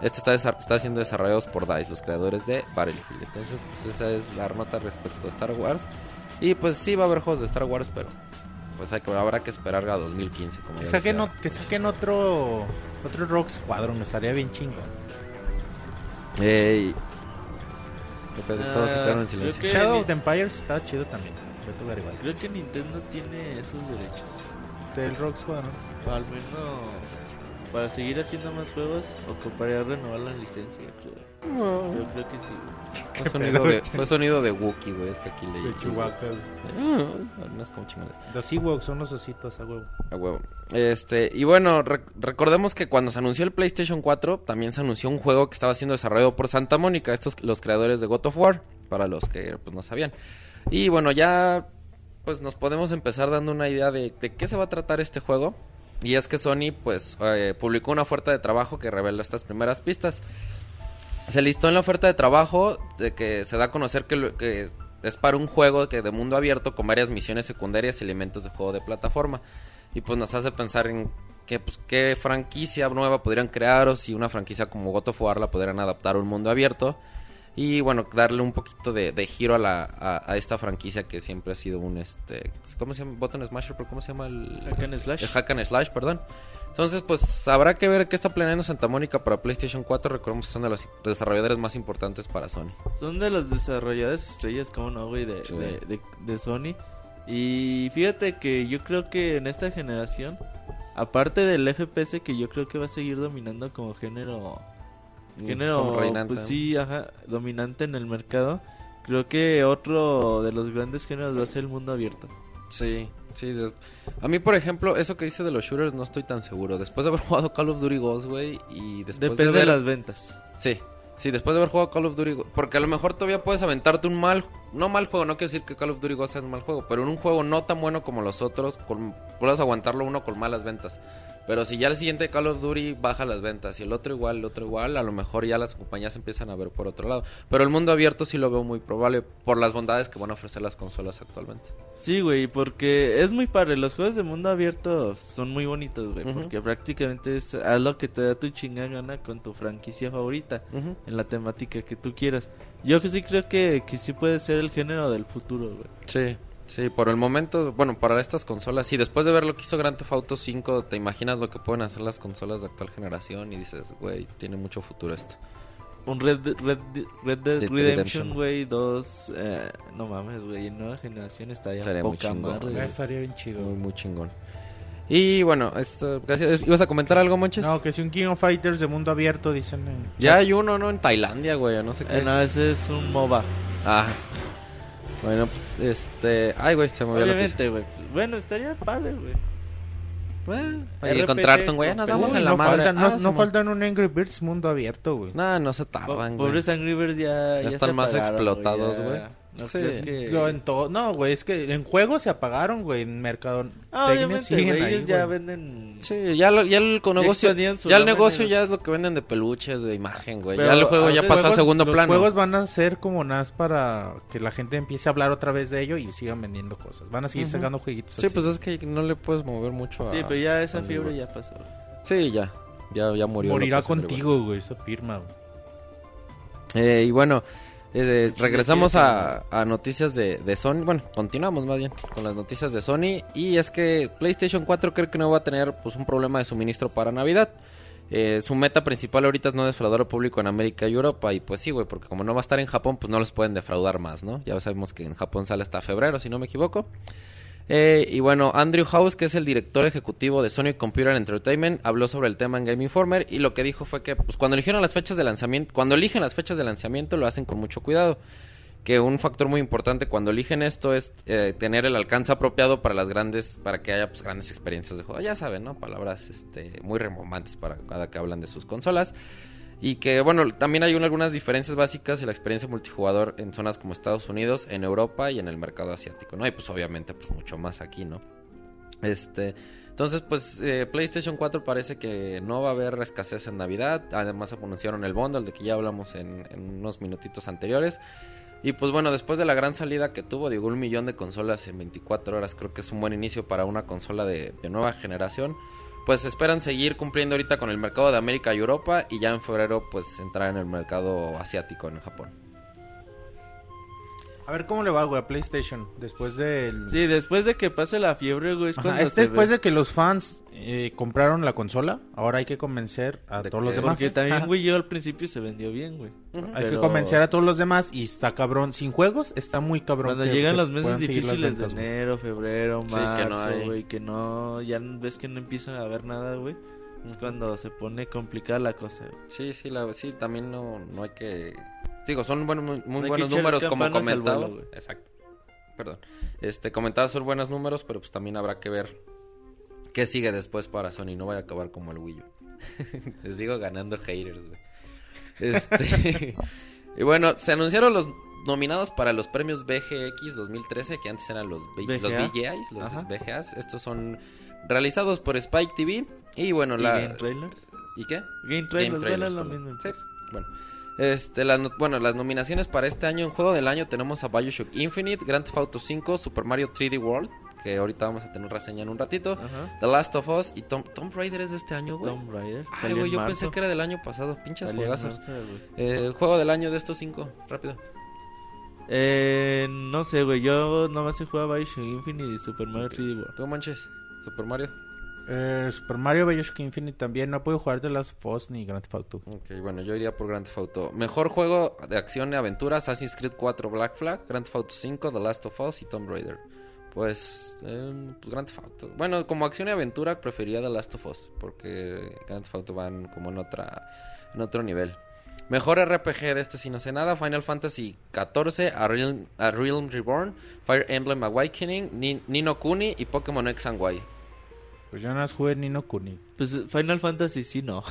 Speaker 4: Este está, está siendo desarrollado por DICE, los creadores de Battlefield. Entonces, pues esa es la nota respecto a Star Wars. Y pues sí va a haber juegos de Star Wars, pero pues hay que, habrá que esperar a 2015. Como
Speaker 3: Que saquen,
Speaker 4: decía.
Speaker 3: o- que saquen otro otro Rock Squadron, estaría bien chingón.
Speaker 4: Ey.
Speaker 1: Ah,
Speaker 4: todos se quedaron en silencio.
Speaker 1: que
Speaker 3: Shadow of the Empires está chido también.
Speaker 1: Creo que Nintendo tiene esos derechos.
Speaker 3: Del Rock Squadron.
Speaker 1: O al menos para seguir haciendo más juegos, ocuparía renovar la licencia, creo. Yo creo que sí. güey.
Speaker 4: Fue sonido, de, fue sonido de Wookiee, güey. Es que aquí leí.
Speaker 3: De Chewbacca.
Speaker 4: Ah, unas como chingones.
Speaker 3: Los Ewoks son los ositos a huevo.
Speaker 4: A huevo. Este, y bueno, rec- recordemos que cuando se anunció el PlayStation 4, también se anunció un juego que estaba siendo desarrollado por Santa Mónica, estos los creadores de God of War, para los que pues no sabían. Y bueno, ya pues nos podemos empezar dando una idea de, de qué se va a tratar este juego. Y es que Sony pues eh, publicó una oferta de trabajo que revela estas primeras pistas. Se listó en la oferta de trabajo de que se da a conocer que es para un juego que de mundo abierto con varias misiones secundarias y elementos de juego de plataforma. Y pues nos hace pensar en que, pues, qué franquicia nueva podrían crear o si una franquicia como God of War la podrían adaptar a un mundo abierto. Y bueno, darle un poquito de, de giro a, la, a, a esta franquicia que siempre ha sido un, este, ¿cómo se llama? Button Smasher, ¿pero cómo se llama el...?
Speaker 1: Hack and slash.
Speaker 4: El hack and slash, perdón. Entonces, pues habrá que ver qué está planeando Santa Mónica para PlayStation 4. Recordemos que son de los desarrolladores más importantes para Sony.
Speaker 1: Son de los desarrolladores estrellas, como no, güey, de,
Speaker 4: Sí.
Speaker 1: de, de- de Sony. Y fíjate que yo creo que en esta generación, aparte del FPS, que yo creo que va a seguir dominando como género, género,
Speaker 4: Como reinante.
Speaker 1: pues sí, ajá, dominante en el mercado. Creo que otro de los grandes géneros va a ser el mundo abierto.
Speaker 4: Sí, sí. A mí, por ejemplo, eso que dice de los shooters no estoy tan seguro. Después de haber jugado Call of Duty Ghost, güey, y después
Speaker 1: Depende
Speaker 4: de
Speaker 1: las ventas.
Speaker 4: Sí, sí, después de haber jugado Call of Duty. Porque a lo mejor todavía puedes aventarte un mal... No mal juego, no quiero decir que Call of Duty Ghost sea un mal juego, pero en un juego no tan bueno como los otros, con... puedes aguantarlo uno con malas ventas. Pero si ya el siguiente Call of Duty baja las ventas y el otro igual, el otro igual, a lo mejor ya las compañías empiezan a ver por otro lado. Pero el mundo abierto sí lo veo muy probable por las bondades que van a ofrecer las consolas actualmente.
Speaker 1: Sí, güey, porque es muy padre. Los juegos de mundo abierto son muy bonitos, güey. Porque prácticamente es haz lo que te da tu chingada gana con tu franquicia favorita. En la temática que tú quieras. Yo que sí creo que, que sí puede ser el género del futuro, güey.
Speaker 4: Sí, sí, por el momento, bueno, para estas consolas, sí, después de ver lo que hizo Grand Theft Auto 5, te imaginas lo que pueden hacer las consolas de actual generación y dices, güey, tiene mucho futuro esto.
Speaker 1: Un Red, Red, Red Dead Redemption, güey, dos... eh, no mames, güey, en nueva generación está ya
Speaker 4: Estaría muy chingón,
Speaker 1: madre,
Speaker 4: güey.
Speaker 1: güey.
Speaker 3: Estaría bien chido.
Speaker 4: Muy, muy chingón. Y bueno, esto, gracias. ¿Ibas a comentar algo, Monches?
Speaker 3: No, que si un King of Fighters de mundo abierto, dicen. en-
Speaker 4: Ya hay uno, ¿no? En Tailandia, güey, o no sé qué.
Speaker 1: Eh, no, ese es un MOBA.
Speaker 4: Ah. Bueno, este... Ay, güey, se me olvidó.
Speaker 1: Obviamente, güey. Bueno, estaría padre, güey.
Speaker 4: Bueno, para
Speaker 1: RPG,
Speaker 4: encontrarte un güey, nos damos en la
Speaker 3: no,
Speaker 4: madre.
Speaker 3: faltan, no,
Speaker 4: Ah,
Speaker 3: no
Speaker 4: Simón.
Speaker 3: faltan un Angry Birds mundo abierto, güey.
Speaker 4: No, no se tardan, güey.
Speaker 1: Pobres Angry Birds ya,
Speaker 4: Ya
Speaker 1: se
Speaker 4: están más explotados,
Speaker 1: ya. ¿No
Speaker 4: Sí.
Speaker 1: crees que...?
Speaker 3: Yo en todo, no, güey, es que en juegos se apagaron, güey, en mercado.
Speaker 1: Ah, obviamente, güey, ellos ya venden...
Speaker 4: Sí, ya, lo- ya el con- negocio, ya el negocio ya es lo que venden de peluches, de imagen, güey. Ya el juego ya
Speaker 1: a-
Speaker 4: pasó a segundo
Speaker 3: los
Speaker 4: plano.
Speaker 3: juegos van a ser como más para que la gente empiece a hablar otra vez de ello y sigan vendiendo cosas. Van a seguir sacando jueguitos
Speaker 4: Sí,
Speaker 3: así.
Speaker 4: pues es que no le puedes mover mucho a...
Speaker 1: Sí, pero ya esa fiebre ya pasó.
Speaker 4: Sí, ya. Ya, ya murió.
Speaker 3: Morirá contigo, güey, esa firma, güey.
Speaker 4: Eh, y bueno, eh, regresamos a, a noticias de, de Sony. Bueno, continuamos más bien con las noticias de Sony. Y es que PlayStation 4 creo que no va a tener pues un problema de suministro para Navidad. Eh, su meta principal ahorita es no defraudar al público en América y Europa. Y pues sí, güey, porque como no va a estar en Japón, pues no los pueden defraudar más, ¿no? Ya sabemos que en Japón sale hasta febrero, si no me equivoco. Eh, y bueno, Andrew House, que es el director ejecutivo de Sony Computer Entertainment, habló sobre el tema en Game Informer y lo que dijo fue que pues, cuando eligieron las fechas de lanzamiento, cuando eligen las fechas de lanzamiento lo hacen con mucho cuidado. Que un factor muy importante cuando eligen esto es eh, tener el alcance apropiado para las grandes, para que haya pues, grandes experiencias de juego. Ya saben, ¿no? Palabras este, muy rebomantes para cada que hablan de sus consolas. Y que, bueno, también hay un- algunas diferencias básicas en la experiencia multijugador en zonas como Estados Unidos, en Europa y en el mercado asiático, ¿no? Y pues obviamente, pues mucho más aquí, ¿no? Este, entonces, pues eh, PlayStation 4 parece que no va a haber escasez en Navidad. Además anunciaron el bundle de que ya hablamos en, unos minutitos anteriores. Y pues bueno, después de la gran salida que tuvo, digo, un millón de consolas en 24 horas, creo que es un buen inicio para una consola de nueva generación. Pues esperan seguir cumpliendo ahorita con el mercado de América y Europa y ya en febrero pues entrar en el mercado asiático en Japón.
Speaker 3: A ver cómo le va, güey, a PlayStation después del...
Speaker 1: Sí, después de que pase la fiebre, güey, es
Speaker 3: Ajá,
Speaker 1: cuando
Speaker 3: es
Speaker 1: se
Speaker 3: después
Speaker 1: ve.
Speaker 3: de que los fans eh, compraron la consola, ahora hay que convencer a
Speaker 4: De
Speaker 3: todos los demás.
Speaker 1: Porque también. Wii U al principio se vendió bien, güey.
Speaker 3: Hay que convencer a todos los demás y está cabrón. Sin juegos está muy cabrón.
Speaker 1: Cuando
Speaker 3: que-
Speaker 1: llegan
Speaker 3: que
Speaker 1: los meses difíciles de
Speaker 3: ventas, güey.
Speaker 1: enero, febrero,
Speaker 4: Sí, que no
Speaker 1: marzo,
Speaker 4: hay.
Speaker 1: güey, que no, ya ves que no empiezan a ver nada, güey. Es cuando se pone complicada la cosa, güey.
Speaker 4: Sí, sí, la, sí, también no, no hay que... Digo, son buenos, muy, buenos números como comentaba.
Speaker 1: vuelo.
Speaker 4: Exacto. Perdón. Este, comentaba son buenos números, pero pues también habrá que ver qué sigue después para Sony. No vaya a acabar como el Wii U. Les digo ganando haters, güey. Este... y bueno, se anunciaron los nominados para los premios BGX 2013, que antes eran los, B- los. VGAs, los
Speaker 1: Ajá.
Speaker 4: VGAs. Estos son realizados por Spike TV. Y bueno,
Speaker 1: ¿Y
Speaker 4: la...
Speaker 1: Game Trailers?
Speaker 4: ¿Y qué?
Speaker 1: Game Trailers,
Speaker 4: Trailers,
Speaker 1: bueno, es lo mismo.
Speaker 4: Sí, bueno. Este, las, no- bueno, las nominaciones para este año en Juego del Año tenemos a Bioshock Infinite, Grand Theft Auto 5, Super Mario 3D World, que ahorita vamos a tener reseña en un ratito,
Speaker 1: Ajá.
Speaker 4: The Last of Us y Tom, Tomb Raider es de este año, güey.
Speaker 1: Tomb Raider.
Speaker 4: Ay, güey, yo
Speaker 1: marzo.
Speaker 4: pensé que era del año pasado. Pinches juegazos.
Speaker 1: marzo.
Speaker 4: Eh, juego del año de estos cinco, rápido.
Speaker 1: Eh, no sé, güey. Yo nomás he jugado a Bioshock Infinite y Super Mario 3D World.
Speaker 4: Tú manches, Super Mario.
Speaker 3: Eh, Super Mario Bioshock Infinite también. No puedo jugar de las Foss ni Grand Theft Auto.
Speaker 4: Ok, bueno, yo iría por Grand Theft Auto. Mejor juego de acción y aventura, Assassin's Creed 4 Black Flag, Grand Theft Auto 5, The Last of Us y Tomb Raider. Pues, eh, pues Grand Theft Auto. Bueno, como acción y aventura preferiría The Last of Us, porque Grand Theft Auto van como en otra en otro nivel. Mejor RPG de este si no sé nada, Final Fantasy XIV, A Realm, A Realm Reborn, Fire Emblem Awakening, Ni- Nino Kuni y Pokémon X and Y.
Speaker 3: Pues yo nada más jugué Nino Kuni.
Speaker 1: Pues Final Fantasy sí, no.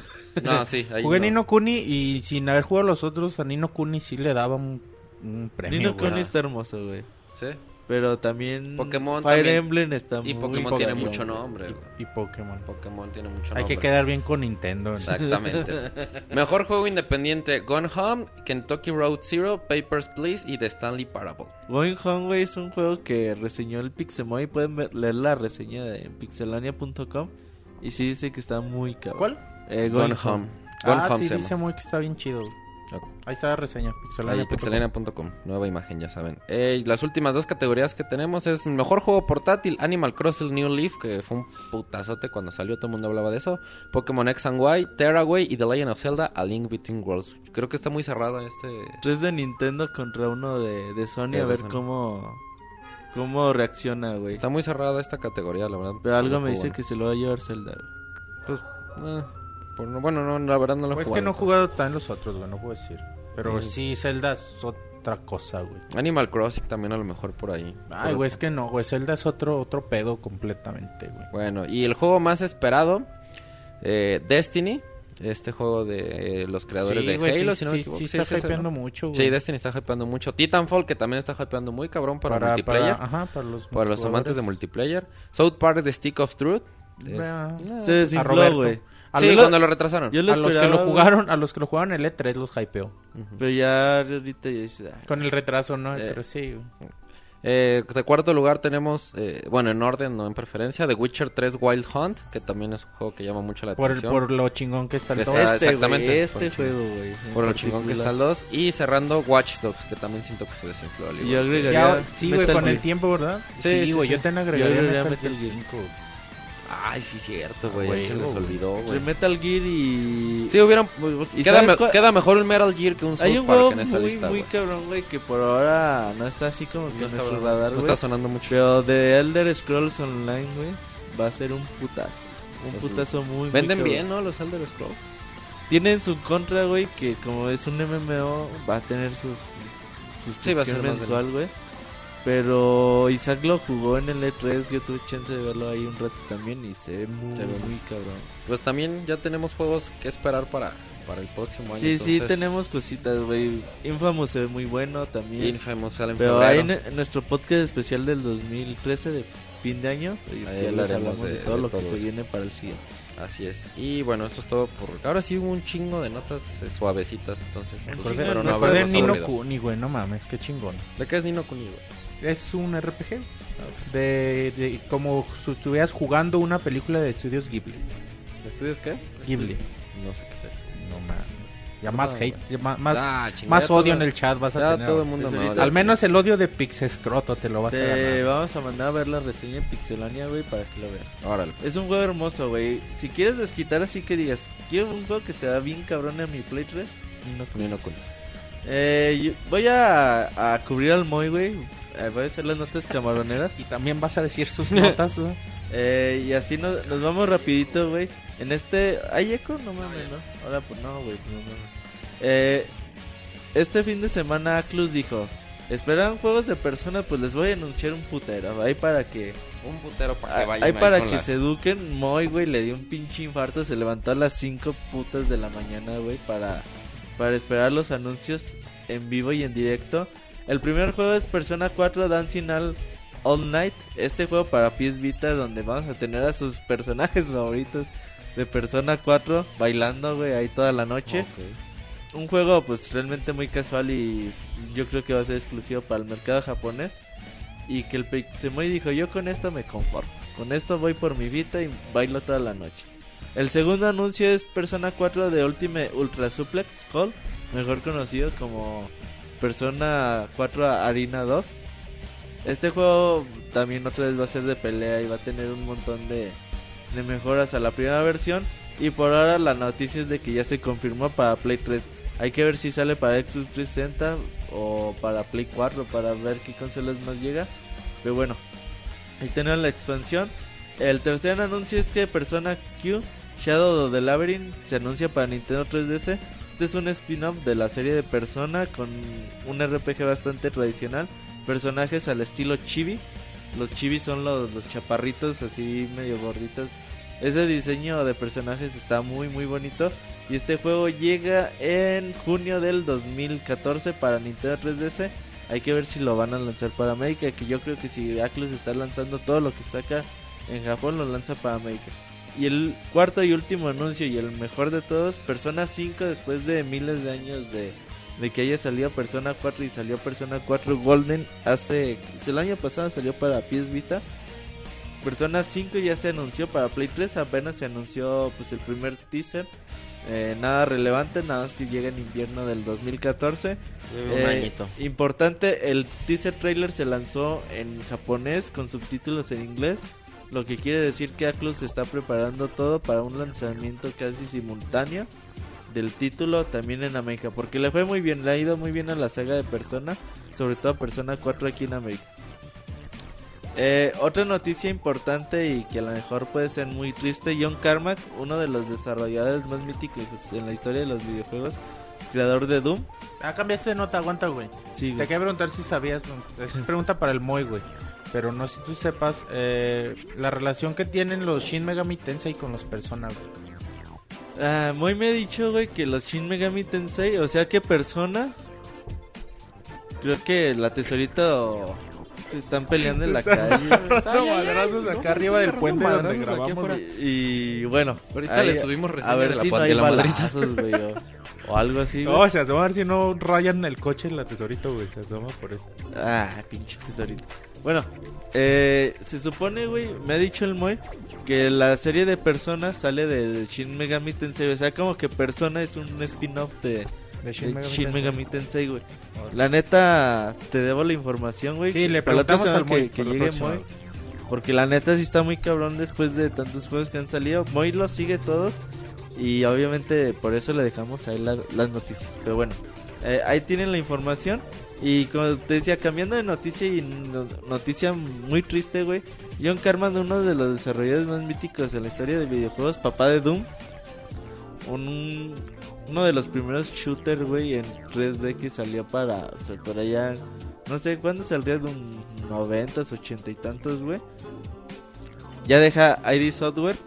Speaker 4: No, sí, ahí
Speaker 3: Jugué
Speaker 4: no.
Speaker 3: Nino Kuni y sin haber jugado los otros, a Nino Kuni sí le daba un, un premio.
Speaker 1: Nino. Kuni está hermoso, güey.
Speaker 4: Sí.
Speaker 1: Pero también
Speaker 4: Pokémon
Speaker 1: Fire
Speaker 4: también.
Speaker 1: Emblem está
Speaker 4: Y
Speaker 1: muy
Speaker 4: Pokémon tiene mucho nombre.
Speaker 3: Y, y Pokémon.
Speaker 4: Pokémon tiene mucho
Speaker 3: Hay
Speaker 4: nombre.
Speaker 3: que quedar bien con Nintendo. ¿no?
Speaker 4: Exactamente. Mejor juego independiente: Gone Home, Kentucky Road Zero, Papers, Please y The Stanley Parable.
Speaker 1: Going Home, güey, es un juego que reseñó el Pixemoy. Pueden ver- leer la reseña de en pixelania.com. Y sí dice que está muy cabrón.
Speaker 3: ¿Cuál?
Speaker 1: Eh,
Speaker 4: Gone,
Speaker 1: Going,
Speaker 4: Home.
Speaker 1: Home.
Speaker 4: Gone
Speaker 3: ah,
Speaker 4: Home
Speaker 3: sí, dice muy que está bien chido. Ahí está la reseña. Pixelania.com.
Speaker 4: pixelania.com. Nueva imagen, ya saben. Eh, las últimas dos categorías que tenemos es mejor juego portátil: Animal Crossing New Leaf, que fue un putazote cuando salió, todo el mundo hablaba de eso. Pokémon X and Y, Terraway y The Legend of Zelda: A Link Between Worlds. Creo que está muy cerrada este.
Speaker 1: Tres de Nintendo contra uno de, de Sony. A ver
Speaker 4: Sony.
Speaker 1: cómo, cómo reacciona, güey.
Speaker 4: Está muy cerrada esta categoría, la verdad.
Speaker 1: Pero algo me dice que se lo va a llevar Zelda. güey.
Speaker 4: Pues, eh, por no- bueno, no, la verdad no lo he
Speaker 3: Pues es
Speaker 4: jugado.
Speaker 3: que no he jugado tan los otros, güey, no puedo decir. Pero
Speaker 4: Sí.
Speaker 3: sí, Zelda es otra cosa, güey.
Speaker 4: Animal Crossing también a lo mejor por ahí.
Speaker 3: Ay,
Speaker 4: Pero-
Speaker 3: güey, es que no, güey. Zelda es otro, otro pedo completamente, güey.
Speaker 4: Bueno, y el juego más esperado, eh, Destiny. Este juego de eh, los creadores de
Speaker 3: güey,
Speaker 4: Halo,
Speaker 3: sí,
Speaker 4: si no me
Speaker 3: sí,
Speaker 4: equivoco.
Speaker 3: sí
Speaker 4: Sí,
Speaker 3: está
Speaker 4: sí,
Speaker 3: hypeando
Speaker 4: ¿no?
Speaker 3: mucho, güey.
Speaker 4: Sí, Destiny está hypeando mucho. Titanfall, que también está hypeando muy cabrón para, multiplayer. Para,
Speaker 3: ajá, para los,
Speaker 4: los amantes de multiplayer. South Park The Stick of Truth. Es-
Speaker 3: Ah,
Speaker 1: Se desinfló, güey.
Speaker 3: A,
Speaker 4: sí,
Speaker 3: los-
Speaker 4: cuando lo retrasaron.
Speaker 1: Yo lo
Speaker 3: a los que lo
Speaker 1: güey,
Speaker 3: jugaron, a los que lo jugaron el E3 los hypeó.
Speaker 1: Pero ya ahorita ya dice... ah,
Speaker 3: Con el retraso, ¿no?
Speaker 1: Eh.
Speaker 3: Pero sí, güey.
Speaker 4: Eh, de cuarto lugar tenemos, eh, bueno, en orden, no en preferencia, The Witcher 3 Wild Hunt, que también es un juego que llama mucho la
Speaker 3: Por, el-
Speaker 4: atención.
Speaker 3: por lo chingón que está el
Speaker 4: Que
Speaker 3: todo.
Speaker 4: está-
Speaker 1: Este,
Speaker 4: exactamente.
Speaker 1: güey, este
Speaker 3: Por
Speaker 1: juego, güey.
Speaker 4: Por lo chingón que
Speaker 1: particular.
Speaker 4: está el 2. Y cerrando Watch Dogs, que también siento que se desinfló. al
Speaker 1: Y
Speaker 4: igual
Speaker 1: yo agregaría...
Speaker 3: Ya, sí, güey, con el tiempo, ¿verdad?
Speaker 4: Sí,
Speaker 3: Sí,
Speaker 4: sí,
Speaker 3: güey,
Speaker 4: sí.
Speaker 3: yo te agregaría
Speaker 1: Yo agregaría
Speaker 3: Metal
Speaker 1: Metal
Speaker 3: Gear
Speaker 1: Gear.
Speaker 3: 5.
Speaker 4: Ay, sí, cierto, güey.
Speaker 3: Güey,
Speaker 4: Se les olvidó, güey.
Speaker 1: Metal Gear y...
Speaker 4: Sí, hubieran.
Speaker 1: ¿Y
Speaker 4: Queda,
Speaker 1: sabes
Speaker 4: me-
Speaker 1: cuál?
Speaker 4: queda mejor un Metal Gear que un South
Speaker 1: Hay un
Speaker 4: Park
Speaker 1: juego
Speaker 4: en esta
Speaker 1: muy,
Speaker 4: lista.
Speaker 1: muy cabrón, güey, que por ahora no está así como que
Speaker 4: No está, no sonando mucho.
Speaker 1: Pero de Elder Scrolls Online, güey, va a ser un putazo. Un
Speaker 4: Es
Speaker 1: putazo muy, muy
Speaker 4: Venden
Speaker 1: cabrón.
Speaker 4: bien, ¿no? Los Elder Scrolls.
Speaker 1: Tienen su contra, güey, que como es un MMO, va a tener sus
Speaker 4: Sí, va a ser
Speaker 1: suscripción mensual, güey. Pero Isaac lo jugó en el E3, yo tuve chance de verlo ahí un rato también y se ve muy,
Speaker 4: Se ve
Speaker 1: muy cabrón.
Speaker 4: Pues también ya tenemos juegos que esperar para, para el próximo año.
Speaker 1: Sí, sí,
Speaker 4: entonces,
Speaker 1: tenemos cositas, güey. Infamous se ve muy bueno también.
Speaker 4: Infamous sale en
Speaker 1: Pero ahí
Speaker 4: febrero.
Speaker 1: en, en nuestro podcast especial del 2013 de fin de año, ya les
Speaker 4: hablaremos
Speaker 1: hablamos de,
Speaker 4: de-
Speaker 1: todo
Speaker 4: de
Speaker 1: lo que
Speaker 4: todo
Speaker 1: se
Speaker 4: eso.
Speaker 1: viene para el siguiente.
Speaker 4: Así es. Y bueno, eso es todo por. Ahora sí hubo un chingo de notas eh, suavecitas, entonces. Pues,
Speaker 3: me
Speaker 4: no
Speaker 3: acordé de
Speaker 4: haberlos
Speaker 3: Nino. Kuni, güey, no mames, qué chingón.
Speaker 4: ¿De qué es Nino Kuni, güey?
Speaker 3: Es un RPG. De, de como si estuvieras jugando una película de estudios Ghibli.
Speaker 4: ¿Estudios qué?
Speaker 3: Ghibli.
Speaker 4: No sé qué es eso.
Speaker 3: No mames. Ya más
Speaker 4: No,
Speaker 3: hate, ya más,
Speaker 4: Ah, chingada,
Speaker 3: más odio
Speaker 4: todo-
Speaker 3: en el chat vas a
Speaker 4: Ya
Speaker 3: tener.
Speaker 4: todo el mundo
Speaker 1: Pues
Speaker 4: me
Speaker 1: ahorita-
Speaker 4: odia.
Speaker 3: Al menos el odio de Pixescroto te lo vas a
Speaker 1: Te
Speaker 3: ganar.
Speaker 1: vamos a mandar a ver la reseña en Pixelania, güey, para que lo veas.
Speaker 4: Órale. pues.
Speaker 1: Es un juego hermoso, güey. Si quieres desquitar así que digas, quiero un juego que sea bien cabrón en mi Play 3, no
Speaker 4: Nino Kuni.
Speaker 1: Eh, yo- voy a, a cubrir al Moy, güey. Eh, voy a hacer las notas camaroneras.
Speaker 3: Y también vas a decir sus notas, güey.
Speaker 1: Eh, y así nos, nos vamos rapidito, güey. En este... ¿Hay eco? No mames, ¿no? Ahora pues no, güey. pues, no mames. Eh, este fin de semana Aclus dijo... ¿Esperan juegos de persona? Pues les voy a anunciar un putero. Ahí para que...
Speaker 4: Un putero para que
Speaker 1: Ahí
Speaker 4: vayan
Speaker 1: ahí para que
Speaker 4: las-
Speaker 1: se eduquen. Moy, güey, le dio un pinche infarto. Se levantó a las 5 putas de la mañana, güey, para, para esperar los anuncios en vivo y en directo. El primer juego es Persona 4 Dancing All, All Night. Este juego para PS Vita, donde vamos a tener a sus personajes favoritos de Persona 4 bailando, güey, ahí toda la noche. Un juego, pues realmente muy casual y yo creo que va a ser exclusivo para el mercado japonés. Y que el Pixemoy dijo: Yo con esto me conformo. Con esto voy por mi Vita y bailo toda la noche. El segundo anuncio es Persona 4 de Ultimate Ultra Suplex Call, mejor conocido como Persona 4 Arena 2. Este juego también otra vez va a ser de pelea y va a tener un montón de, de mejoras a la primera versión. Y por ahora la noticia es de que ya se confirmó para Play 3. Hay que ver si sale para Xbox 360 o para Play 4 para ver qué consolas más llega. Pero bueno, ahí tenemos la expansión. El tercer anuncio es que Persona Q Shadow of the Labyrinth se anuncia para Nintendo 3DS. Este es un spin-off de la serie de Persona con un RPG bastante tradicional. Personajes al estilo chibi. Los chibi son los, los chaparritos así medio gorditos. Ese diseño de personajes está muy muy bonito. Y este juego llega en junio del 2014 para Nintendo 3DS. Hay que ver si lo van a lanzar para América. Que yo creo que si Atlus está lanzando todo lo que saca en Japón, lo lanza para América. Y el cuarto y último anuncio y el mejor de todos, Persona 5 después de miles de años de, de que haya salido Persona 4 y salió Persona 4 Golden hace... El año pasado salió para PS Vita. Persona 5 ya se anunció para Play 3, apenas se anunció pues el primer teaser. Eh, nada relevante, nada más que llega en invierno del 2014.
Speaker 4: Lleva un
Speaker 1: Eh,
Speaker 4: añito.
Speaker 1: Importante, el teaser trailer se lanzó en japonés con subtítulos en inglés, lo que quiere decir que Atlus está preparando todo para un lanzamiento casi simultáneo del título también en América, porque le fue muy bien, le ha ido muy bien a la saga de Persona, sobre todo a Persona 4 aquí en América. Eh, otra noticia importante y que a lo mejor puede ser muy triste, John Carmack, uno de los desarrolladores más míticos en la historia de los videojuegos, creador de Doom.
Speaker 3: Ah, cambiaste de nota, aguanta, güey.
Speaker 1: Sí,
Speaker 3: Te
Speaker 1: güey.
Speaker 3: quería preguntar si sabías, es pregunta para el Moy, güey. Pero no sé si tú sepas eh, la relación que tienen los Shin Megami Tensei con los Persona, güey.
Speaker 1: Ah, Moy me ha dicho, güey, que los Shin Megami Tensei, o sea, que persona. Creo que la tesorita o- se están peleando en la calle.
Speaker 3: madrazos acá arriba del puente donde grabamos.
Speaker 1: Y bueno,
Speaker 4: Ahorita le subimos
Speaker 1: a ver
Speaker 4: de la
Speaker 1: si no hay
Speaker 4: de la madriza.
Speaker 1: balazos, güey, o, o algo así. güey.
Speaker 3: No, se asoma a ver si no rayan el coche en la tesorito, güey. Se asoma por eso.
Speaker 1: Ah, pinche tesorito. Bueno, eh, se supone, güey, me ha dicho el Moy que la serie de personas sale de Shin Megami Tensei. O sea, como que Persona es un spin-off de,
Speaker 3: De
Speaker 1: de Shin, Megami,
Speaker 3: Tensei.
Speaker 1: Güey. La neta, te debo la información, güey.
Speaker 3: Sí, le preguntamos al Moy
Speaker 1: que, que
Speaker 3: por la
Speaker 1: llegue. Moy. Porque la neta sí está muy cabrón después de tantos juegos que han salido. Moy los sigue todos. Y obviamente por eso le dejamos ahí la- las noticias. Pero bueno, eh, ahí tienen la información. Y como te decía, cambiando de noticia y no- noticia muy triste, güey. John Carman, uno de los desarrolladores más míticos en la historia de videojuegos, papá de Doom. Un, uno de los primeros shooters, güey, en 3D que salió para, por allá, no sé cuándo saldría de un 90, 80 y tantos, güey. Ya deja ID Software.